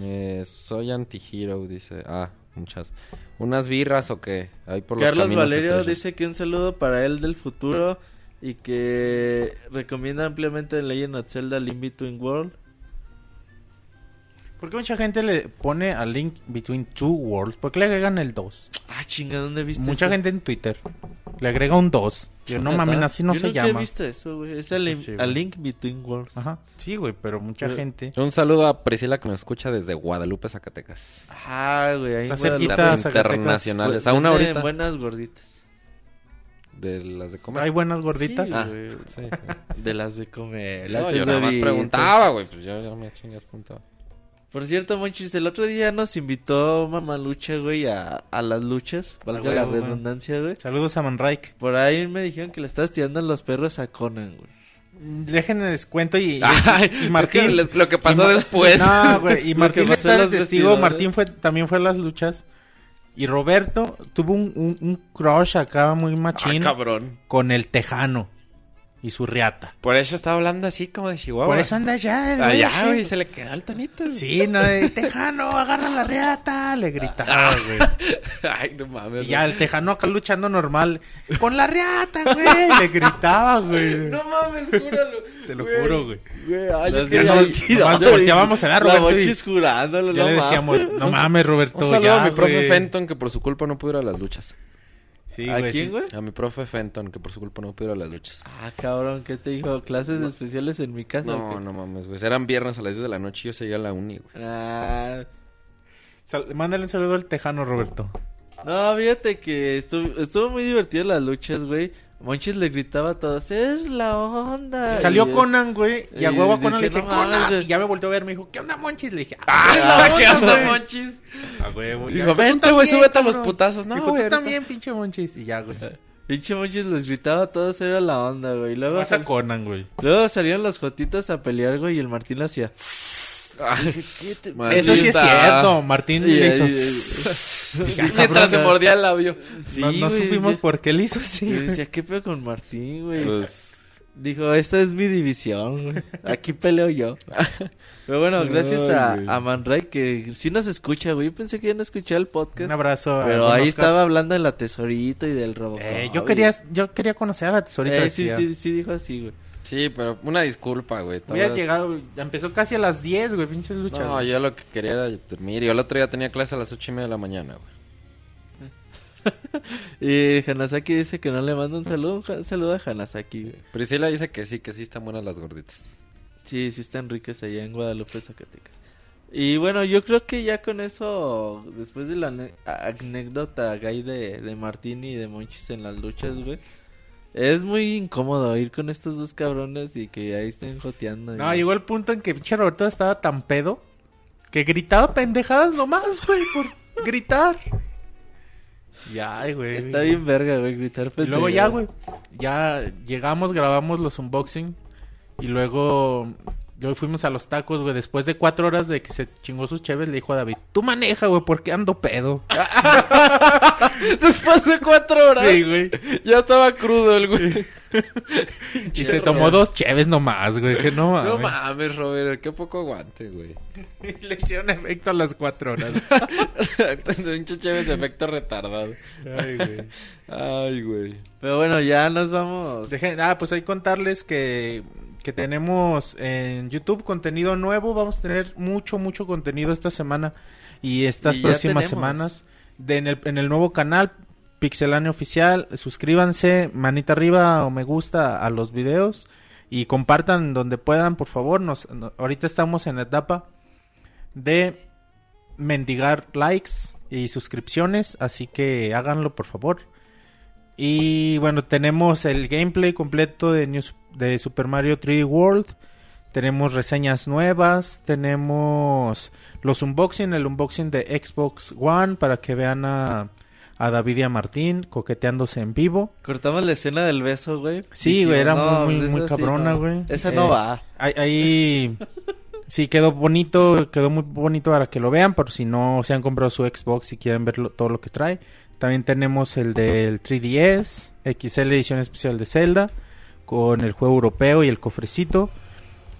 Speaker 4: Eh, soy anti-hero, dice. Ah, muchas. ¿Unas birras o qué? Ahí por los
Speaker 1: Carlos Valerio
Speaker 4: estrechos.
Speaker 1: dice que un saludo para él del futuro y que recomienda ampliamente Legend of Zelda Link Between World.
Speaker 3: ¿Por qué mucha gente le pone a Link Between Two Worlds? ¿Por qué le agregan el 2?
Speaker 1: Ah, chinga, ¿dónde viste
Speaker 3: Mucha
Speaker 1: eso?
Speaker 3: gente en Twitter le agrega un 2. Yo no mames, así no
Speaker 1: Yo
Speaker 3: se
Speaker 1: nunca he
Speaker 3: llama.
Speaker 1: visto eso, güey. Es a,
Speaker 3: Sí,
Speaker 1: a. Link Between Worlds.
Speaker 3: Ajá. Sí, güey, pero mucha
Speaker 1: Pero-
Speaker 3: gente.
Speaker 4: Un saludo a Priscila que me escucha desde Guadalupe, Zacatecas.
Speaker 1: Ah, güey, ahí
Speaker 3: cerquita,
Speaker 4: internacionales. A
Speaker 1: Venden
Speaker 4: una horita
Speaker 1: buenas gorditas.
Speaker 4: de las de comer.
Speaker 3: Hay buenas gorditas.
Speaker 1: Sí,
Speaker 4: Ah,
Speaker 1: güey.
Speaker 4: sí, sí.
Speaker 1: De las de comer. la
Speaker 4: No, yo nada más preguntaba, güey. Pues yo ya me chingas punto.
Speaker 1: Por cierto, Monchis, el otro día nos invitó Mamalucha, güey, a, a las luchas. Valga la
Speaker 3: güey.
Speaker 1: redundancia, güey.
Speaker 3: Saludos a Manrike.
Speaker 1: Por ahí me dijeron que le estás tirando los perros a Conan, güey.
Speaker 3: Déjenme les cuento y, y-
Speaker 4: Ay,
Speaker 3: y Martín.
Speaker 4: que lo que pasó después.
Speaker 3: No, güey, y Martín
Speaker 1: los
Speaker 3: testigo. Martín fue, también fue a las luchas. Y Roberto tuvo un, un, un crush acá muy
Speaker 4: Ah,
Speaker 3: machín
Speaker 4: cabrón.
Speaker 3: con el tejano y su riata.
Speaker 4: Por eso estaba hablando así como de Chihuahua.
Speaker 3: Por eso anda allá, güey,
Speaker 4: Allá,
Speaker 3: sí.
Speaker 4: güey, se le quedó el tonito.
Speaker 3: Sí, no, de, tejano, agarra la riata, le gritaba, güey.
Speaker 4: Ay, no mames.
Speaker 3: Y ya el tejano acá luchando normal. Con la riata, güey. Le gritaba, güey.
Speaker 4: No mames, júralo.
Speaker 3: Te lo juro, güey.
Speaker 4: Ay, yo
Speaker 3: Nomás le volteábamos a
Speaker 1: La
Speaker 3: y-
Speaker 1: jurándolo,
Speaker 3: Ya
Speaker 1: no
Speaker 3: le
Speaker 1: mames.
Speaker 3: decíamos, no mames, Roberto.
Speaker 4: Un saludo
Speaker 3: ya,
Speaker 4: a mi profe. Fenton que por su culpa no pudo ir a las luchas.
Speaker 3: Sí,
Speaker 1: ¿A
Speaker 3: güey,
Speaker 1: quién,
Speaker 3: sí.
Speaker 1: güey?
Speaker 4: A mi profe Fenton que por su culpa no pudo ir a las luchas.
Speaker 1: Ah, cabrón, ¿qué te dijo? ¿Clases especiales en mi casa?
Speaker 4: No, no mames, güey. Eran viernes a las 10 de la noche y yo seguía a la uni, güey.
Speaker 1: Ah,
Speaker 3: Sal- mándale un saludo al tejano, Roberto.
Speaker 1: No, fíjate que estuvo, estuvo muy divertido las luchas, güey. Monchis le gritaba a todos, es la onda.
Speaker 3: Salió
Speaker 1: Y-
Speaker 3: Conan, güey, y a
Speaker 1: y
Speaker 3: huevo a Conan le dije,
Speaker 1: "No mames,
Speaker 3: Conan.
Speaker 1: güey".
Speaker 3: Y ya me volteó a ver, me dijo, ¿qué onda, Monchis? Le dije,
Speaker 4: ¡Ah,
Speaker 3: ¡ah,
Speaker 4: ¿qué onda,
Speaker 3: güey!
Speaker 4: Monchis?
Speaker 3: A huevo.
Speaker 4: Dijo,
Speaker 3: Ya, pues,
Speaker 4: "Vente, güey, súbete a los
Speaker 3: cabrón".
Speaker 4: putazos. No,
Speaker 3: Dijo,
Speaker 4: güey,
Speaker 3: tú también, pinche Monchis. Y ya, güey.
Speaker 1: Pinche Monchis les gritaba a todos, era la onda, güey. Luego,
Speaker 3: Vas a Conan, güey.
Speaker 1: luego salieron los jotitos a pelear, güey, y el Martín
Speaker 3: Eso sí es cierto, Martín le hizo.
Speaker 1: y-
Speaker 3: Dije, "Ah,
Speaker 4: Mientras
Speaker 3: cabrón,
Speaker 4: se mordía el labio.
Speaker 1: Sí,
Speaker 3: no, supimos por qué le hizo así.
Speaker 1: Yo decía, ¿qué pedo con Martín, güey?
Speaker 4: Pues,
Speaker 1: Dijo, esta es mi división, güey. Aquí peleo yo. Pero bueno, gracias
Speaker 3: Ay,
Speaker 1: a,
Speaker 3: güey.
Speaker 1: a Manray que sí nos escucha, güey. Yo pensé que ya no escuchaba el podcast.
Speaker 3: Un abrazo.
Speaker 1: pero ahí
Speaker 3: Oscar.
Speaker 1: estaba hablando de la tesorita y del Robocop.
Speaker 3: Eh, yo quería, yo quería conocer a la tesorita.
Speaker 1: Eh, sí, sí, sí dijo así, güey.
Speaker 4: sí, pero una disculpa, güey.
Speaker 3: Hubieras
Speaker 4: Estaba-
Speaker 3: llegado, empezó casi a las 10, güey, pinches luchas.
Speaker 4: No, yo lo que quería era dormir. Yo el otro día tenía clase a las ocho y media de la mañana, güey.
Speaker 1: Y Hanasaki dice que no le manda un saludo. Un saludo a Hanasaki, güey.
Speaker 4: Priscila dice que sí, que sí están buenas las gorditas.
Speaker 1: Sí, sí están ricas allá en Guadalupe, Zacatecas. Y bueno, yo creo que ya con eso, después de la anécdota gay de, de Martín y de Monchis en las luchas, güey. Es muy incómodo ir con estos dos cabrones y que ahí estén joteando. y-
Speaker 3: No, llegó el punto en que pinche Roberto estaba tan pedo que gritaba pendejadas nomás, güey, por gritar. Ya, güey.
Speaker 1: Está bien verga, güey, gritar
Speaker 3: Y luego ya,
Speaker 1: pendejadas.
Speaker 3: güey. Ya llegamos, grabamos los unboxing. Y luego yo fuimos a los tacos, güey. Después de cuatro horas de que se chingó sus cheves, le dijo a David: Tú maneja, güey, porque ando pedo.
Speaker 4: Después de cuatro horas.
Speaker 3: Sí, güey.
Speaker 4: Ya estaba crudo el güey.
Speaker 3: Y se tomó dos cheves nomás, güey. Que no mames.
Speaker 4: No mames, Robert. Qué poco aguante, güey.
Speaker 3: Le hicieron efecto a las cuatro horas.
Speaker 4: Chévere de efecto retardado.
Speaker 3: Ay, güey.
Speaker 4: Ay, güey.
Speaker 1: Pero bueno, ya nos vamos.
Speaker 3: Dejen- ah, pues hay contarles que, que tenemos en YouTube contenido nuevo. Vamos a tener mucho, mucho contenido esta semana y estas
Speaker 1: Y
Speaker 3: próximas
Speaker 1: tenemos.
Speaker 3: semanas. De, en, el, en el nuevo canal, Pixelania Oficial. Suscríbanse, manita arriba o me gusta a los videos. Y compartan donde puedan, por favor. Nos, no- ahorita estamos en la etapa de mendigar likes y suscripciones. Así que háganlo, por favor. Y bueno, tenemos el gameplay completo de, New- de Super Mario 3D World. Tenemos reseñas nuevas. Tenemos los unboxing, el unboxing de Xbox One para que vean a, a David y a Martín coqueteándose en vivo.
Speaker 1: Cortamos la escena del beso, güey.
Speaker 3: Sí, güey, era muy,
Speaker 1: pues
Speaker 3: muy
Speaker 1: sí
Speaker 3: cabrona,
Speaker 1: no.
Speaker 3: güey.
Speaker 1: Esa
Speaker 3: Eh,
Speaker 1: no va.
Speaker 3: Ahí, sí quedó bonito, quedó muy bonito para que lo vean, por si no se han comprado su Xbox y quieren ver lo- todo lo que trae. También tenemos el del 3DS, XL edición especial de Zelda, con el juego europeo y el cofrecito.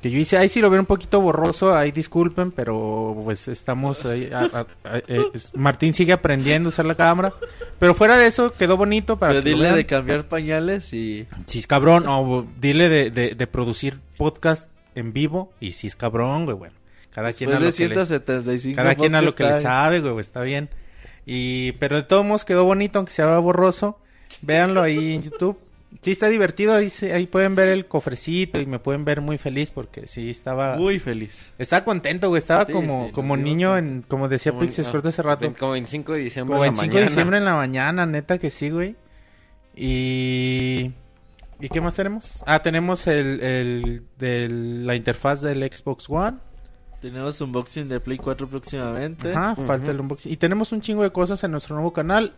Speaker 3: Que yo hice, ahí sí lo veo un poquito borroso, ahí disculpen, pero pues estamos ahí, a- a- a- eh, Martín sigue aprendiendo a usar la cámara, pero fuera de eso quedó bonito para
Speaker 1: Pero
Speaker 3: que lo
Speaker 1: dile de cambiar pañales y...
Speaker 3: Si es cabrón, o dile de, de, de producir podcast en vivo. Y si es cabrón, güey, bueno. Cada quien a
Speaker 1: Después de
Speaker 3: lo que le,
Speaker 1: 175
Speaker 3: cada quien a lo que le sabe, güey, está bien. Y, pero de todos modos quedó bonito, aunque sea borroso. Véanlo ahí en YouTube. Sí, está divertido. Ahí, se- ahí pueden ver el cofrecito y me pueden ver muy feliz porque sí estaba.
Speaker 1: Muy feliz.
Speaker 3: Estaba contento, güey. Estaba
Speaker 1: Sí,
Speaker 3: como,
Speaker 1: sí,
Speaker 3: como niño,
Speaker 1: cuenta.
Speaker 3: en, como decía
Speaker 4: Como-
Speaker 3: Pixie Scott hace rato.
Speaker 4: Como 25 de diciembre
Speaker 3: Como
Speaker 4: en la
Speaker 3: 25 de diciembre en la mañana, neta que sí, güey. Y... ¿Y qué más tenemos? Ah, tenemos el, el de la interfaz del Xbox One.
Speaker 1: Tenemos unboxing de Play 4 próximamente.
Speaker 3: Ajá, falta el unboxing. Y tenemos un chingo de cosas en nuestro nuevo canal.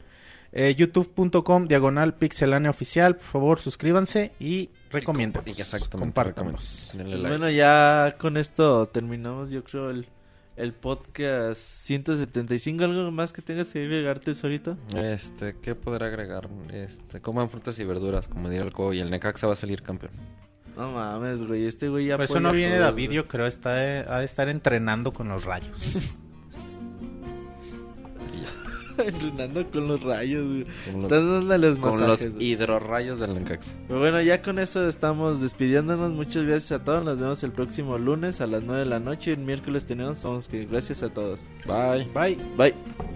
Speaker 3: eh, youtube.com diagonal pixelania oficial. Por favor, suscríbanse y recomienden. Compártanos.
Speaker 4: like.
Speaker 1: bueno, ya con esto terminamos, yo creo, el, el podcast 175. ¿Algo más que tengas que agregar, tesorito?
Speaker 4: Este, ¿qué podrá agregar? Este, coman frutas y verduras, como diría el Cobo, y el Necaxa va a salir campeón.
Speaker 1: No mames, güey, este güey ya
Speaker 3: Por eso no viene
Speaker 1: todo,
Speaker 3: David,
Speaker 1: güey.
Speaker 3: yo creo. Está, eh, ha de estar entrenando con los rayos.
Speaker 1: Entrenando con los rayos, güey.
Speaker 4: Con los,
Speaker 1: los
Speaker 4: con los
Speaker 1: masajes, güey.
Speaker 4: hidrorrayos del Necaxa.
Speaker 1: Pero bueno, ya con eso estamos despidiéndonos. Muchas gracias a todos. Nos vemos el próximo lunes a las 9 de la noche. El miércoles tenemos Somos que Gracias a todos.
Speaker 4: Bye.
Speaker 3: Bye.
Speaker 1: Bye.